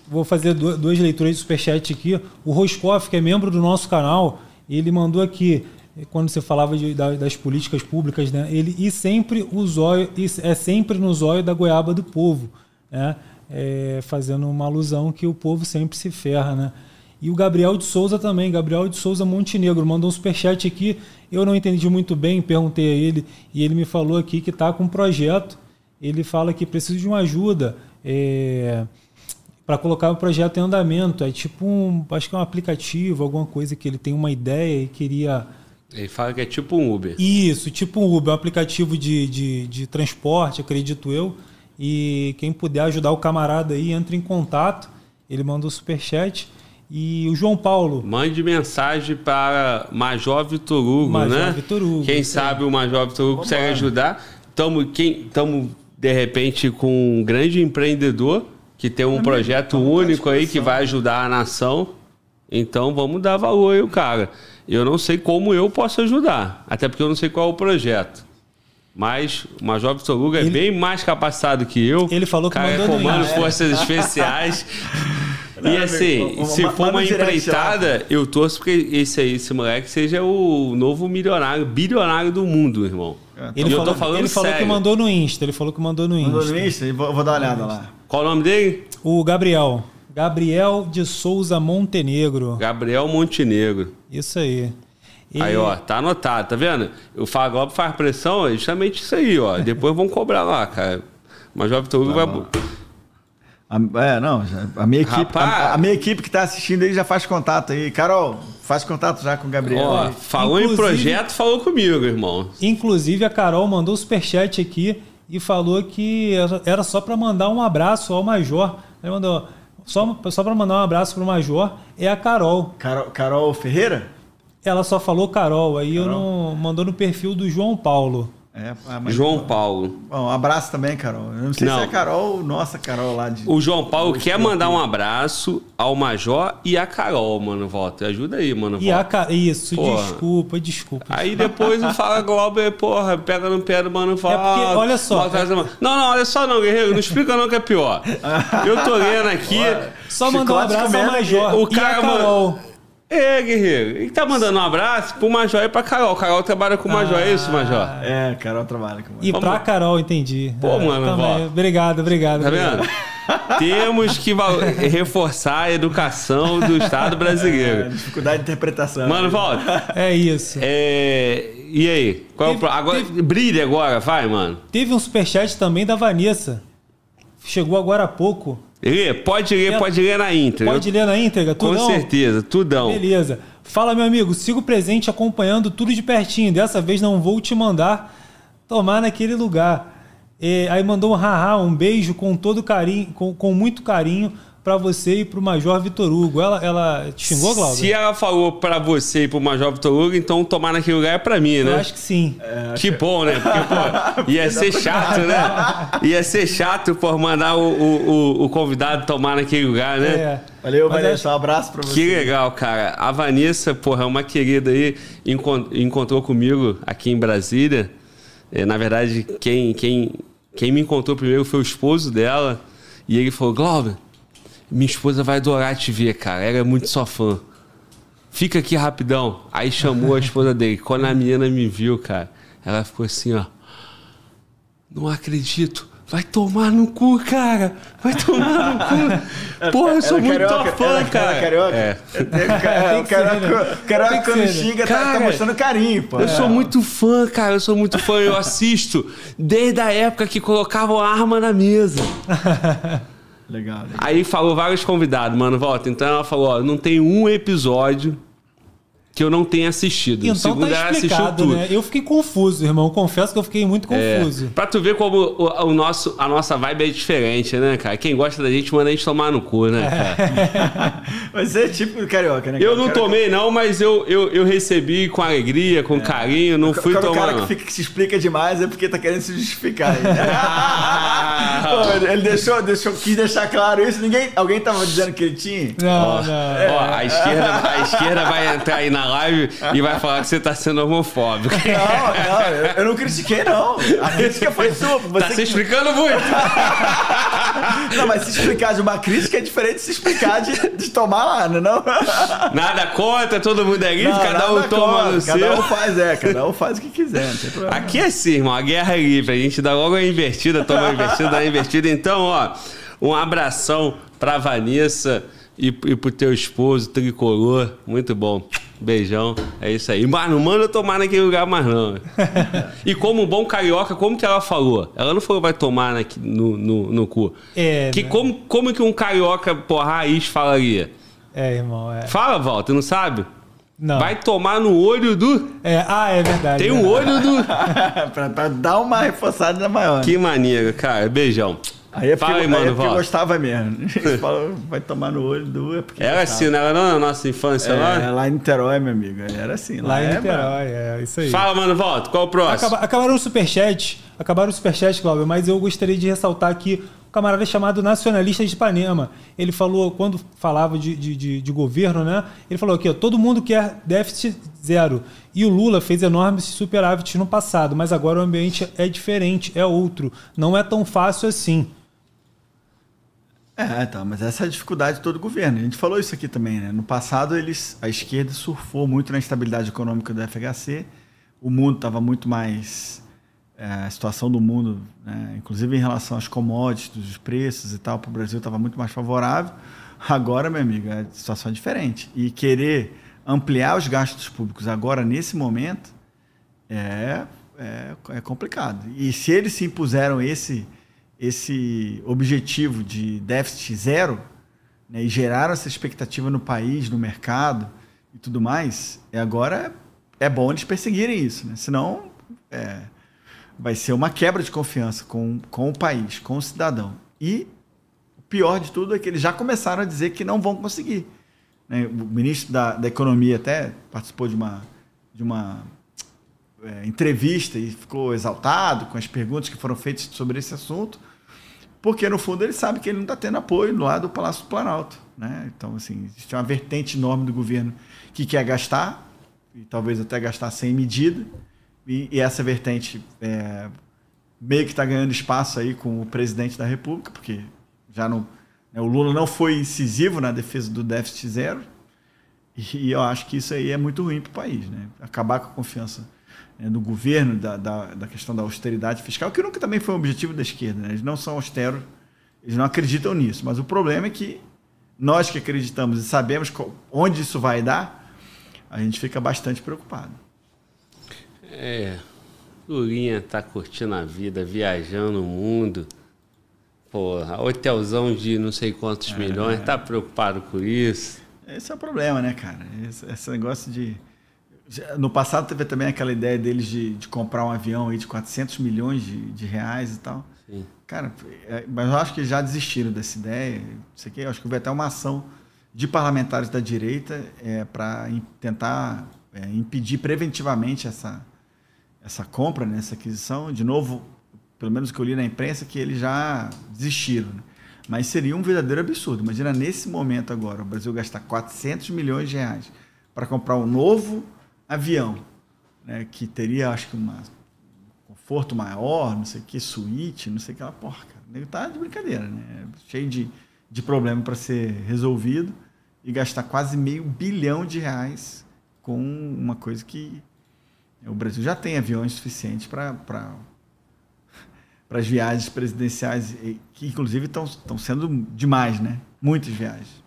Vou fazer duas leituras de superchat aqui. O Roscoff, que é membro do nosso canal, ele mandou aqui, quando você falava de, das políticas públicas, né? Ele e sempre o zóio, é sempre no zóio da goiaba do povo, né? É, fazendo uma alusão que o povo sempre se ferra, né? E o Gabriel de Souza também, Gabriel de Souza Montenegro, mandou um superchat aqui. Eu não entendi muito bem, perguntei a ele, e ele me falou aqui que está com um projeto. Ele fala que precisa de uma ajuda é, para colocar o projeto em andamento. É tipo um, acho que é um aplicativo, alguma coisa que ele tem uma ideia e queria. Ele fala que é tipo um Uber. Isso, tipo um Uber, um aplicativo de, de, de transporte, acredito eu. E quem puder ajudar o camarada aí, entre em contato. Ele mandou superchat. E o João Paulo. Mande mensagem para Major Vitor Hugo, Major né? Vitor Hugo. Quem sabe o Major Vitor Hugo consegue ajudar. Estamos, quem, estamos, de repente, com um grande empreendedor que tem um projeto único aí que vai ajudar a nação. Então vamos dar valor aí, o cara. Eu não sei como eu posso ajudar, até porque eu não sei qual é o projeto. Mas o Major Vitor Hugo é ele, bem mais capacitado que eu. Ele falou que cara, mandou é comando forças especiais. e assim, se for uma empreitada, eu torço porque esse aí, esse moleque, seja o novo milionário, bilionário do mundo, irmão. É, ele, falou, ele falou, que mandou no Insta. Ele falou que mandou no Insta. Mandou no Insta? Vou, vou dar uma olhada lá. Qual o nome dele? O Gabriel. Gabriel de Souza Montenegro. Gabriel Montenegro. Isso aí. E... Aí, ó, tá anotado, tá vendo? O Faglobo faz pressão, é justamente isso aí, ó. Depois vão cobrar lá, cara. Mas o Vitor Hugo vai. É, não, a minha equipe, a, a, minha equipe que está assistindo aí já faz contato aí. Carol, faz contato já com o Gabriel. Ó, falou inclusive, em projeto, falou comigo, irmão. Inclusive a Carol mandou o superchat aqui e falou que era só para mandar um abraço ao Major. Ele mandou só, só para mandar um abraço para o Major é a Carol. Carol, Carol Ferreira? Ela só falou Carol, aí Carol. eu não mandou no perfil do João Paulo. É, ah, João Paulo. Bom, um abraço também, Carol. Eu não sei não. se é a Carol, nossa Carol lá de. O João Paulo quer mandar um abraço ao Major e a Carol, mano, volta. Ajuda aí, mano. E volta. a Isso, porra. desculpa, desculpa. Aí depois o Fala Glauber, porra, pega no pé do mano fala. É porque, olha só. É... Não, não, olha só não, guerreiro. Não explica não que é pior. Eu tô lendo aqui. Só mandar um abraço ao Major. O cara, e a Carol. Mano, é, guerreiro. Ele tá mandando um abraço pro Major e pra Carol. Carol trabalha com o Major, ah, é isso, Major? É, Carol trabalha com o Major. E pra Carol, entendi. Pô, é, mano, também. Obrigado, obrigado. Tá vendo? Temos que reforçar a educação do Estado brasileiro. É, dificuldade de interpretação. Mano, volta. É isso. É... E aí? Qual teve, é o... agora, teve... Brilha agora, vai, mano. Teve um superchat também da Vanessa. Chegou agora há pouco. Lê, pode ler, pode ler na íntegra. Pode ler na íntegra? Tudão? Com certeza, tudão. Beleza. Fala, meu amigo, sigo presente acompanhando tudo de pertinho. Dessa vez não vou te mandar tomar naquele lugar. E, aí mandou um haha, um beijo com todo carinho, com, com muito carinho para você e para o Major Vitor Hugo. Ela, ela te xingou, Glauber? Se ela falou para você e para o Major Vitor Hugo, então tomar naquele lugar é para mim, né? Eu acho que sim. É, que bom, né? Porque, pô, ia ser chato, né? Ia ser chato por mandar o, o, o, convidado tomar naquele lugar, né? É. Valeu, Mas Vanessa. Um abraço para você. Que legal, cara. A Vanessa, porra, é uma querida aí, encontrou comigo aqui em Brasília. É, na verdade, quem, quem, quem me encontrou primeiro foi o esposo dela. E ele falou: Glauber, minha esposa vai adorar te ver, cara. Ela é muito sua fã. Fica aqui rapidão. Aí chamou a esposa dele. Quando a menina me viu, cara, ela ficou assim, ó. Não acredito. Vai tomar no cu, cara. Vai tomar no cu. Porra, eu sou muito carioca, fã, ela, cara. Ela carioca? É. é. O carioca, carioca quando né? xinga, cara, tá, tá, mostrando carinho, pô. Eu é. sou muito fã, cara. Eu sou muito fã. Eu assisto desde a época que colocavam arma na mesa. Legal, legal. Aí falou vários convidados, mano, volta. Então ela falou: ó, não tem um episódio que eu não tenha assistido. Então Segundo tá explicado, né? Eu fiquei confuso, irmão. Confesso que eu fiquei muito é, confuso. É, pra tu ver como o, o, nosso, a nossa vibe é diferente, né, cara? Quem gosta da gente manda a gente tomar no cu, né, cara? mas é tipo carioca, né? Eu não carioca. tomei, não, mas eu, eu, eu recebi com alegria, com é. carinho, não fui tomar. O cara que, fica, que, se explica demais é porque tá querendo se justificar. Né? Pô, ele deixou, deixou, quis deixar claro isso. Ninguém, alguém tava dizendo que ele tinha? Não, ó, não. É. Ó, a esquerda, a esquerda vai entrar aí na live e vai falar que você tá sendo homofóbico. Não, não, eu, não critiquei, não. A crítica foi sua. Você tá se explicando muito. não, mas se explicar de uma crítica é diferente de se explicar de, de tomar lá, não é? Não? Nada contra, todo mundo é livre, cada um toma contra, no cada seu. Cada um faz, é, cada um faz o que quiser. Aqui é assim, irmão, a guerra é livre. A gente dá logo a invertida, toma a invertida, dá a invertida. Então, ó, um abração pra Vanessa e, e pro teu esposo, tricolor. Muito bom. Beijão. É isso aí. Mas não manda tomar naquele lugar mais não. e como um bom carioca, como que ela falou? Ela não falou vai tomar no, no, no cu. É, que né? como, como que um carioca, porra, raiz falaria? É, irmão, é. Fala, Walter, não sabe? Não. Vai tomar no olho do. É, ah, é verdade. Tem o um olho do. pra, pra, dar uma reforçada maior. Que maneiro, cara. Beijão. Aí é porque, Fala aí, mano, aí é porque gostava mesmo. vai tomar no olho do. É porque era assim, não era na nossa infância é, lá? Lá em Niterói, meu amigo. Era assim. Lá, lá em é, Niterói, é, isso aí. Fala, mano, volta. Qual o próximo? Acaba, acabaram o superchat. Acabaram o superchat, Cláudio, mas eu gostaria de ressaltar aqui um camarada chamado Nacionalista de Ipanema. Ele falou, quando falava de, de, de, de governo, né? Ele falou aqui, ó, todo mundo quer déficit zero. E o Lula fez enormes superávites no passado, mas agora o ambiente é diferente, é outro. Não é tão fácil assim. É, tá, mas essa é a dificuldade de todo governo. A gente falou isso aqui também, né? No passado, eles, a esquerda surfou muito na estabilidade econômica do FHC. O mundo estava muito mais. É, a situação do mundo, né? inclusive em relação às commodities, os preços e tal, para o Brasil estava muito mais favorável. Agora, meu amigo, a situação é diferente. E querer ampliar os gastos públicos agora, nesse momento, é, é, é complicado. E se eles se impuseram esse esse objetivo de déficit zero né, e geraram essa expectativa no país, no mercado e tudo mais, e agora é bom eles perseguirem isso, né? senão é, vai ser uma quebra de confiança com, com o país, com o cidadão. E o pior de tudo é que eles já começaram a dizer que não vão conseguir. Né? O ministro da, da Economia até participou de uma, de uma é, entrevista e ficou exaltado com as perguntas que foram feitas sobre esse assunto, porque no fundo ele sabe que ele não está tendo apoio lá do Palácio do Planalto. Né? Então, assim, existe uma vertente enorme do governo que quer gastar, e talvez até gastar sem medida, e, e essa vertente é, meio que está ganhando espaço aí com o presidente da República, porque já não, né, o Lula não foi incisivo na defesa do déficit zero, e, eu acho que isso aí é muito ruim para o país. Né? Acabar com a confiança do governo, da, da, da, questão da austeridade fiscal, que nunca também foi um objetivo da esquerda. Né? Eles não são austeros, eles não acreditam nisso. Mas o problema é que nós que acreditamos e sabemos onde isso vai dar, a gente fica bastante preocupado. É, Lulinha tá curtindo a vida, viajando o mundo. Porra, hotelzão de não sei quantos é, milhões, tá preocupado com isso? Esse é o problema, né, cara? Esse, esse negócio de no passado teve também aquela ideia deles de, de comprar um avião aí de 400 milhões de, de reais e tal. Sim. Cara, é, mas eu acho que já desistiram dessa ideia. Isso aqui, acho que houve até uma ação de parlamentares da direita é, para tentar é, impedir preventivamente essa, essa compra, né, essa aquisição. De novo, pelo menos que eu li na imprensa, que eles já desistiram. Né? Mas seria um verdadeiro absurdo. Imagina nesse momento agora, o Brasil gastar 400 milhões de reais para comprar um novo avião, né, que teria, acho que, um conforto maior, não sei o que, suíte, não sei o que, porra, cara. O tá de brincadeira, né? Cheio de, de problema para ser resolvido e gastar quase meio bilhão de reais com uma coisa que o Brasil já tem aviões suficientes para para as viagens presidenciais, que inclusive estão sendo demais, né? Muitas viagens.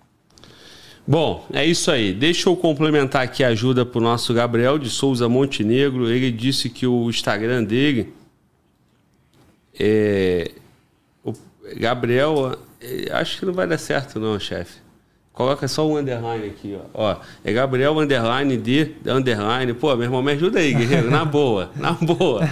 Bom, é isso aí. Deixa eu complementar aqui a ajuda para o nosso Gabriel de Souza Montenegro. Ele disse que o Instagram dele é. O Gabriel, é, acho que não vai dar certo, não, chefe. Coloca só um underline aqui, ó. ó. É Gabriel underline de underline. Pô, meu irmão, me ajuda aí, guerreiro. Na boa, na boa.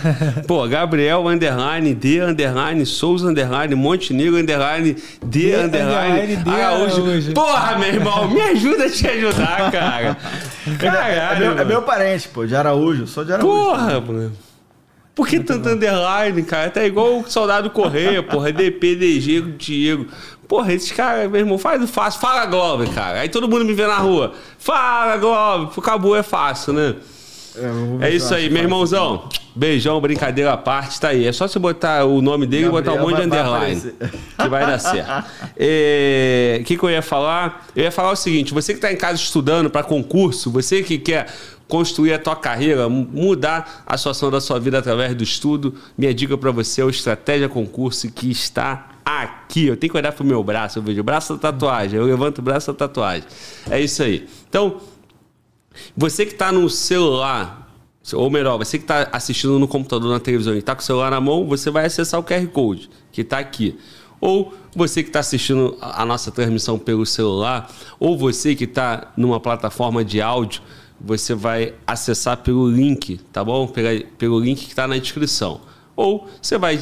Pô, Gabriel underline de underline Souza underline Montenegro underline de underline, de Araújo. Porra, meu irmão, me ajuda a te ajudar, cara. Caralho. É meu, é meu parente, pô, de Araújo. Sou de Araújo. Porra, mano. Por que tanto underline, cara? Tá igual o soldado Correia, porra. DP, DG, Diego. Porra, esses caras, meu irmão, faz o fácil. Fala Globo, cara. Aí todo mundo me vê na rua. Fala Globo. Acabou, é fácil, né? É, é isso aí, meu irmãozão. Beijão, brincadeira à parte, tá aí. É só você botar o nome dele Gabriel e botar um monte de underline. que vai dar certo. O é, que, que eu ia falar? Eu ia falar o seguinte: você que está em casa estudando para concurso, você que quer construir a tua carreira, mudar a situação da sua vida através do estudo, minha dica para você é o Estratégia Concurso que está aqui. Eu tenho que olhar pro meu braço, eu vejo o braço da tatuagem, eu levanto o braço da tatuagem. É isso aí. Então, você que está no celular, ou melhor, você que está assistindo no computador, na televisão e está com o celular na mão, você vai acessar o QR Code, que está aqui. Ou você que está assistindo a nossa transmissão pelo celular, ou você que está numa plataforma de áudio, você vai acessar pelo link, tá bom? Pelo, pelo link que está na descrição. Ou você vai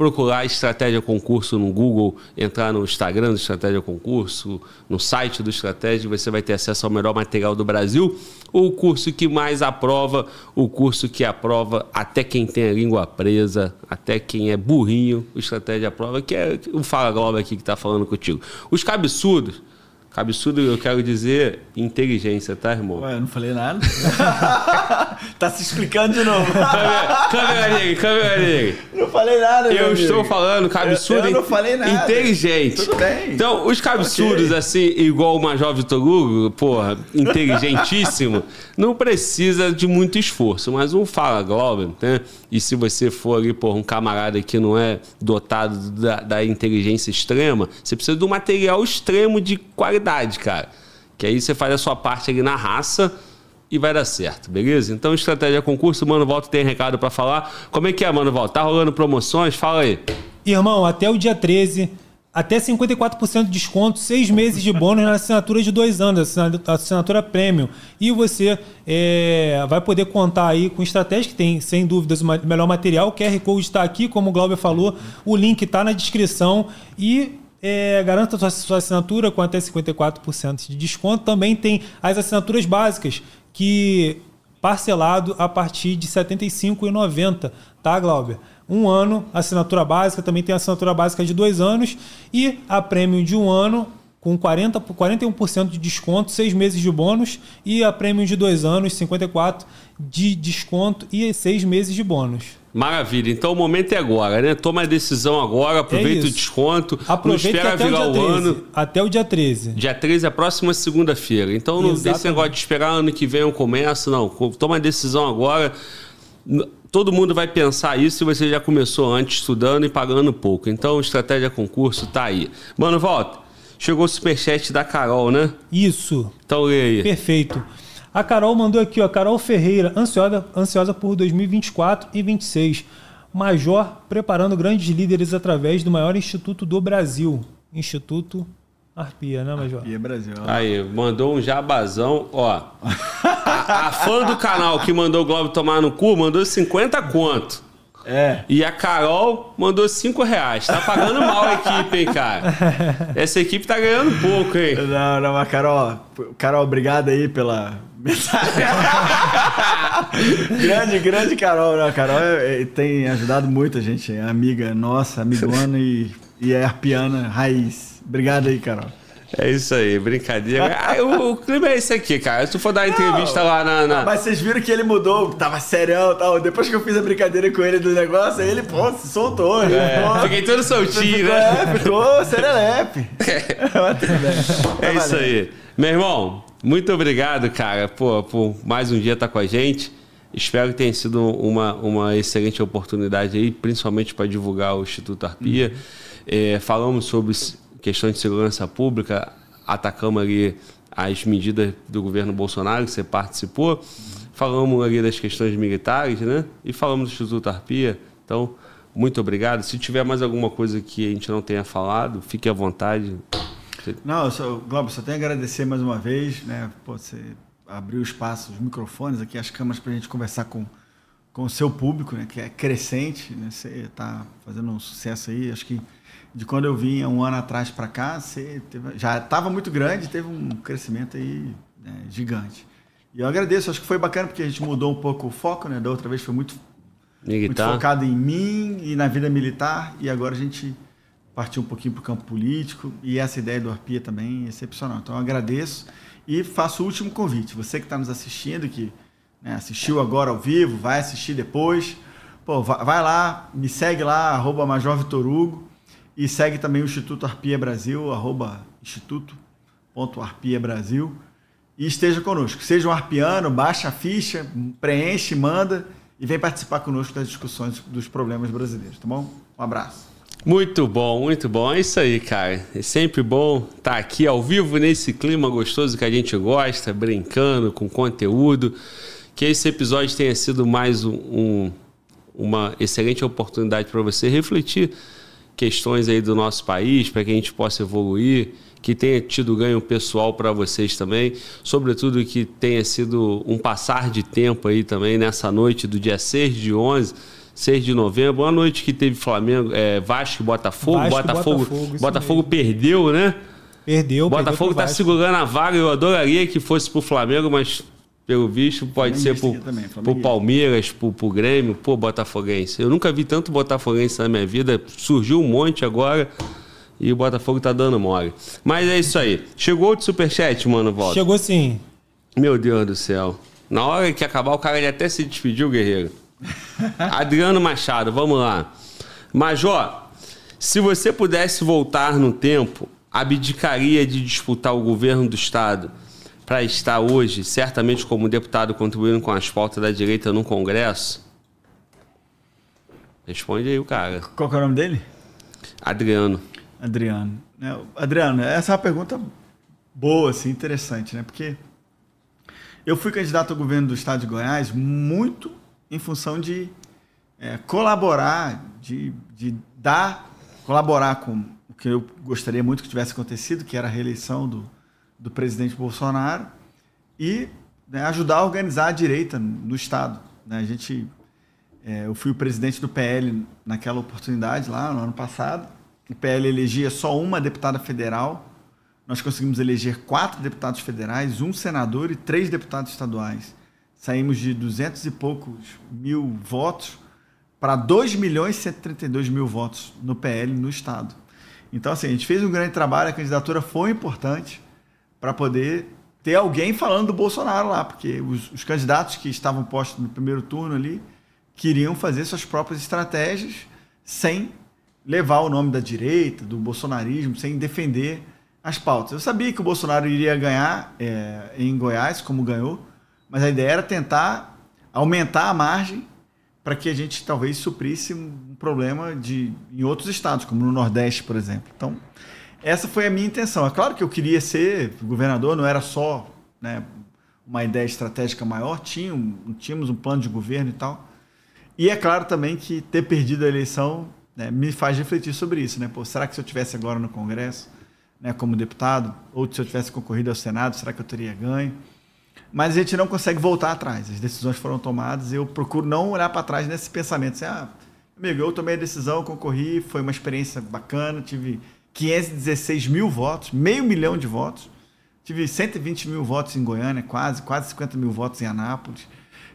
procurar Estratégia Concurso no Google, entrar no Instagram do Estratégia Concurso, no site do Estratégia, você vai ter acesso ao melhor material do Brasil, o curso que mais aprova, o curso que aprova até quem tem a língua presa, até quem é burrinho, o Estratégia aprova, que é o Fala Globo aqui que está falando contigo. Os cabeçudos, Absurdo, eu quero dizer inteligência, tá, irmão? Ué, eu não falei nada. tá se explicando de novo. câmera nele, câmera nele. Não falei nada, Eu estou amigo. falando cabeçudo. Eu, eu não falei nada. Inteligente. Tudo bem. Então, os cabeçudos, okay. assim, igual o Major Vitor Hugo, porra, inteligentíssimo, não precisa de muito esforço. Mas um fala Globo, né? E se você for ali, por um camarada que não é dotado da, da inteligência extrema, você precisa de um material extremo de qualidade, cara. Que aí você faz a sua parte ali na raça e vai dar certo, beleza? Então, estratégia concurso, Mano Volta tem recado para falar. Como é que é, Mano Volta? Tá rolando promoções? Fala aí. Irmão, até o dia 13 até 54% de desconto, seis meses de bônus na assinatura de dois anos, assinatura premium. E você é, vai poder contar aí com estratégia que tem, sem dúvidas, o melhor material. O QR Code está aqui, como o Glauber falou, o link está na descrição. E é, garanta sua, sua assinatura com até 54% de desconto. Também tem as assinaturas básicas, que parcelado a partir de R$ 75,90, tá, Glauber? Um ano, assinatura básica, também tem assinatura básica de dois anos e a prêmio de um ano com 40, 41% de desconto, seis meses de bônus e a prêmio de dois anos, 54% de desconto e seis meses de bônus. Maravilha, então o momento é agora, né? Toma a decisão agora, aproveita é o desconto, aproveita não espera virar o, 13, o, ano. Até o dia 13. Dia 13 é a próxima segunda-feira. Então não tem esse negócio de esperar ano que vem eu começo, não. Toma a decisão agora todo mundo vai pensar isso se você já começou antes estudando e pagando pouco. Então, estratégia concurso tá aí. Mano, volta. Chegou o superchat da Carol, né? Isso. Então lê aí. Perfeito. A Carol mandou aqui, ó, Carol Ferreira, ansiosa, ansiosa por 2024 e 26. Major preparando grandes líderes através do maior instituto do Brasil. Instituto Arpia, né, Major? Arpia Brasil. Aí, mandou um jabazão, ó. A, a fã do canal que mandou o Globo tomar no cu mandou 50 conto. É. E a Carol mandou 5 reais. Tá pagando mal a equipe, hein, cara? Essa equipe tá ganhando pouco, hein? Não, não, mas Carol, Carol, obrigado aí pela mensagem. grande, grande Carol, né? Carol é, é, tem ajudado muito a gente, é amiga nossa, amigona e, e é arpiana raiz. Obrigado aí, Carol. É isso aí, brincadeira. Ah, o, o, clima é esse aqui, cara. Se tu for dar entrevista não, lá na, na, Mas vocês viram que ele mudou, tava serião e tal. Depois que eu fiz a brincadeira com ele do negócio, ele, pô, se soltou. É, pô, fiquei todo soltinho, né? É, ficou serelepe. É, é isso aí. Meu irmão, muito obrigado, cara, por, por mais um dia estar com a gente. Espero que tenha sido uma, uma excelente oportunidade aí, principalmente para divulgar o Instituto Arpia. Uhum. É, falamos sobre questões de segurança pública, atacamos ali as medidas do governo Bolsonaro, que você participou. Falamos ali das questões militares, né? E falamos do Instituto Arpia. Então, muito obrigado. Se tiver mais alguma coisa que a gente não tenha falado, fique à vontade. Não, eu só, Globo, só tenho a agradecer mais uma vez, né? Pô, você abriu espaço, os microfones aqui, as câmeras para a gente conversar com, com o seu público, né? Que é crescente, né? Você está fazendo um sucesso aí. Acho que de quando eu vim um ano atrás para cá, você teve, já estava muito grande, teve um crescimento aí né, gigante. E eu agradeço, acho que foi bacana porque a gente mudou um pouco o foco, né? Da outra vez foi muito, muito focado em mim e na vida militar, e agora a gente partiu um pouquinho para o campo político, e essa ideia do Arpia também é excepcional. Então eu agradeço e faço o último convite. Você que está nos assistindo, que né, assistiu agora ao vivo, vai assistir depois, pô, vai lá, me segue lá, arroba Major Vitor Hugo, e segue também o Instituto Arpia Brasil, arroba. E esteja conosco. Seja um arpiano, baixa a ficha, preenche, manda e vem participar conosco das discussões dos problemas brasileiros, tá bom? Um abraço. Muito bom, muito bom. É isso aí, cara. É sempre bom estar aqui ao vivo nesse clima gostoso que a gente gosta, brincando com conteúdo. Que esse episódio tenha sido mais um, um, uma excelente oportunidade para você refletir questões aí do nosso país, para que a gente possa evoluir, que tenha tido ganho pessoal para vocês também, sobretudo que tenha sido um passar de tempo aí também nessa noite do dia 6 de 11, 6 de novembro, uma noite que teve Flamengo, é, Vasco e Botafogo, Vasco, Botafogo, Botafogo, Botafogo perdeu, né? Perdeu, Botafogo está segurando a vaga, eu adoraria que fosse para o Flamengo, mas pelo visto, pode ser por, por Palmeiras, por, por Grêmio, por Botafoguense. Eu nunca vi tanto Botafoguense na minha vida. Surgiu um monte agora e o Botafogo tá dando mole. Mas é isso aí. Chegou outro superchat, mano, volta. Chegou sim. Meu Deus do céu. Na hora que acabar, o cara ele até se despediu, guerreiro. Adriano Machado, vamos lá. Major, se você pudesse voltar no tempo, abdicaria de disputar o governo do estado para estar hoje, certamente como deputado, contribuindo com as pautas da direita no Congresso? Responde aí o cara. Qual é o nome dele? Adriano. Adriano. É, Adriano, essa é uma pergunta boa, assim, interessante, né? Porque eu fui candidato ao governo do estado de Goiás muito em função de é, colaborar, de, de dar, colaborar com o que eu gostaria muito que tivesse acontecido, que era a reeleição do, do presidente Bolsonaro e né, ajudar a organizar a direita no Estado. Né? A gente, é, eu fui o presidente do PL naquela oportunidade, lá no ano passado. O PL elegia só uma deputada federal. Nós conseguimos eleger quatro deputados federais, um senador e três deputados estaduais. Saímos de 200 e poucos mil votos para 2 milhões e 132 mil votos no PL no Estado. Então, assim, a gente fez um grande trabalho, a candidatura foi importante para poder ter alguém falando do Bolsonaro lá, porque os, os, candidatos que estavam postos no primeiro turno ali queriam fazer suas próprias estratégias sem levar o nome da direita, do bolsonarismo, sem defender as pautas. Eu sabia que o Bolsonaro iria ganhar é, em Goiás, como ganhou, mas a ideia era tentar aumentar a margem para que a gente talvez suprisse um problema de, em outros estados, como no Nordeste, por exemplo. Então, essa foi a minha intenção. É claro que eu queria ser governador, não era só né, uma ideia estratégica maior, tinha tínhamos um plano de governo e tal. E é claro também que ter perdido a eleição né, me faz refletir sobre isso. Né? Pô, será que se eu tivesse agora no Congresso, né, como deputado, ou se eu tivesse concorrido ao Senado, será que eu teria ganho? Mas a gente não consegue voltar atrás. As decisões foram tomadas e eu procuro não olhar para trás nesse pensamento. Assim, ah, amigo, eu tomei a decisão, concorri, foi uma experiência bacana, tive 516 mil votos, meio milhão de votos. Tive 120 mil votos em Goiânia, quase, quase 50 mil votos em Anápolis.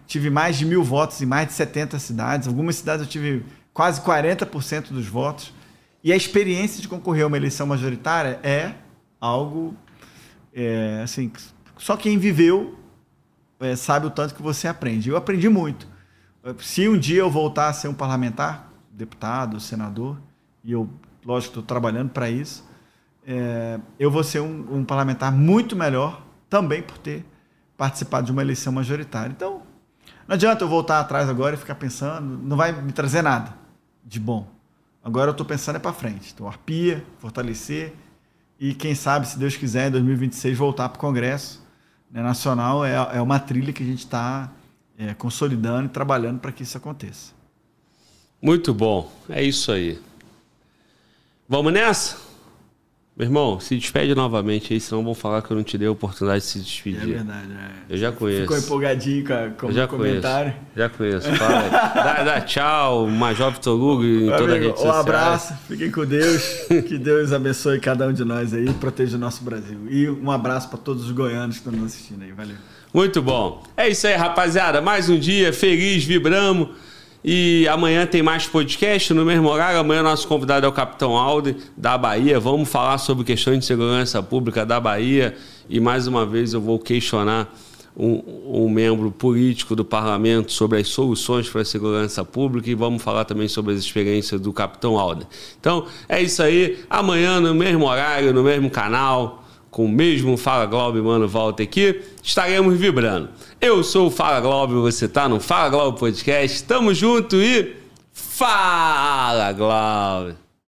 Tive mais de mil votos em mais de 70 cidades. Algumas cidades eu tive quase 40% dos votos. E a experiência de concorrer a uma eleição majoritária é algo é, assim, só quem viveu é, sabe o tanto que você aprende. Eu aprendi muito. Se um dia eu voltar a ser um parlamentar, deputado, senador, e eu, lógico, estou trabalhando para isso, é, eu vou ser um, um, parlamentar muito melhor também por ter participado de uma eleição majoritária. Então, não adianta eu voltar atrás agora e ficar pensando, não vai me trazer nada de bom. Agora eu estou pensando é para frente. Então, arpia, fortalecer e quem sabe, se Deus quiser, em 2026 voltar para o Congresso né, Nacional. É, é uma trilha que a gente está é, consolidando e trabalhando para que isso aconteça. Muito bom, é isso aí. Vamos nessa? Meu irmão, se despede novamente aí, senão vão falar que eu não te dei a oportunidade de se despedir. É verdade, é. Eu já conheço. Ficou empolgadinho com, o comentário. Conheço. Já conheço. Fala dá, dá tchau, Major Vitor Lugo em toda a rede social. Um abraço, fiquem com Deus. que Deus abençoe cada um de nós aí e proteja o nosso Brasil. E um abraço para todos os goianos que estão nos assistindo aí. Valeu. Muito bom. É isso aí, rapaziada. Mais um dia feliz, vibramos. E amanhã tem mais podcast no mesmo horário. Amanhã nosso convidado é o Capitão Alden, da Bahia. Vamos falar sobre questões de segurança pública da Bahia. E mais uma vez eu vou questionar um, um, membro político do parlamento sobre as soluções para a segurança pública e vamos falar também sobre as experiências do Capitão Alden. Então é isso aí. Amanhã no mesmo horário, no mesmo canal com o mesmo Fala Globo, mano, volta aqui, estaremos vibrando. Eu sou o Fala Globo, você tá no Fala Globo Podcast. Tamo junto e Fala Globo!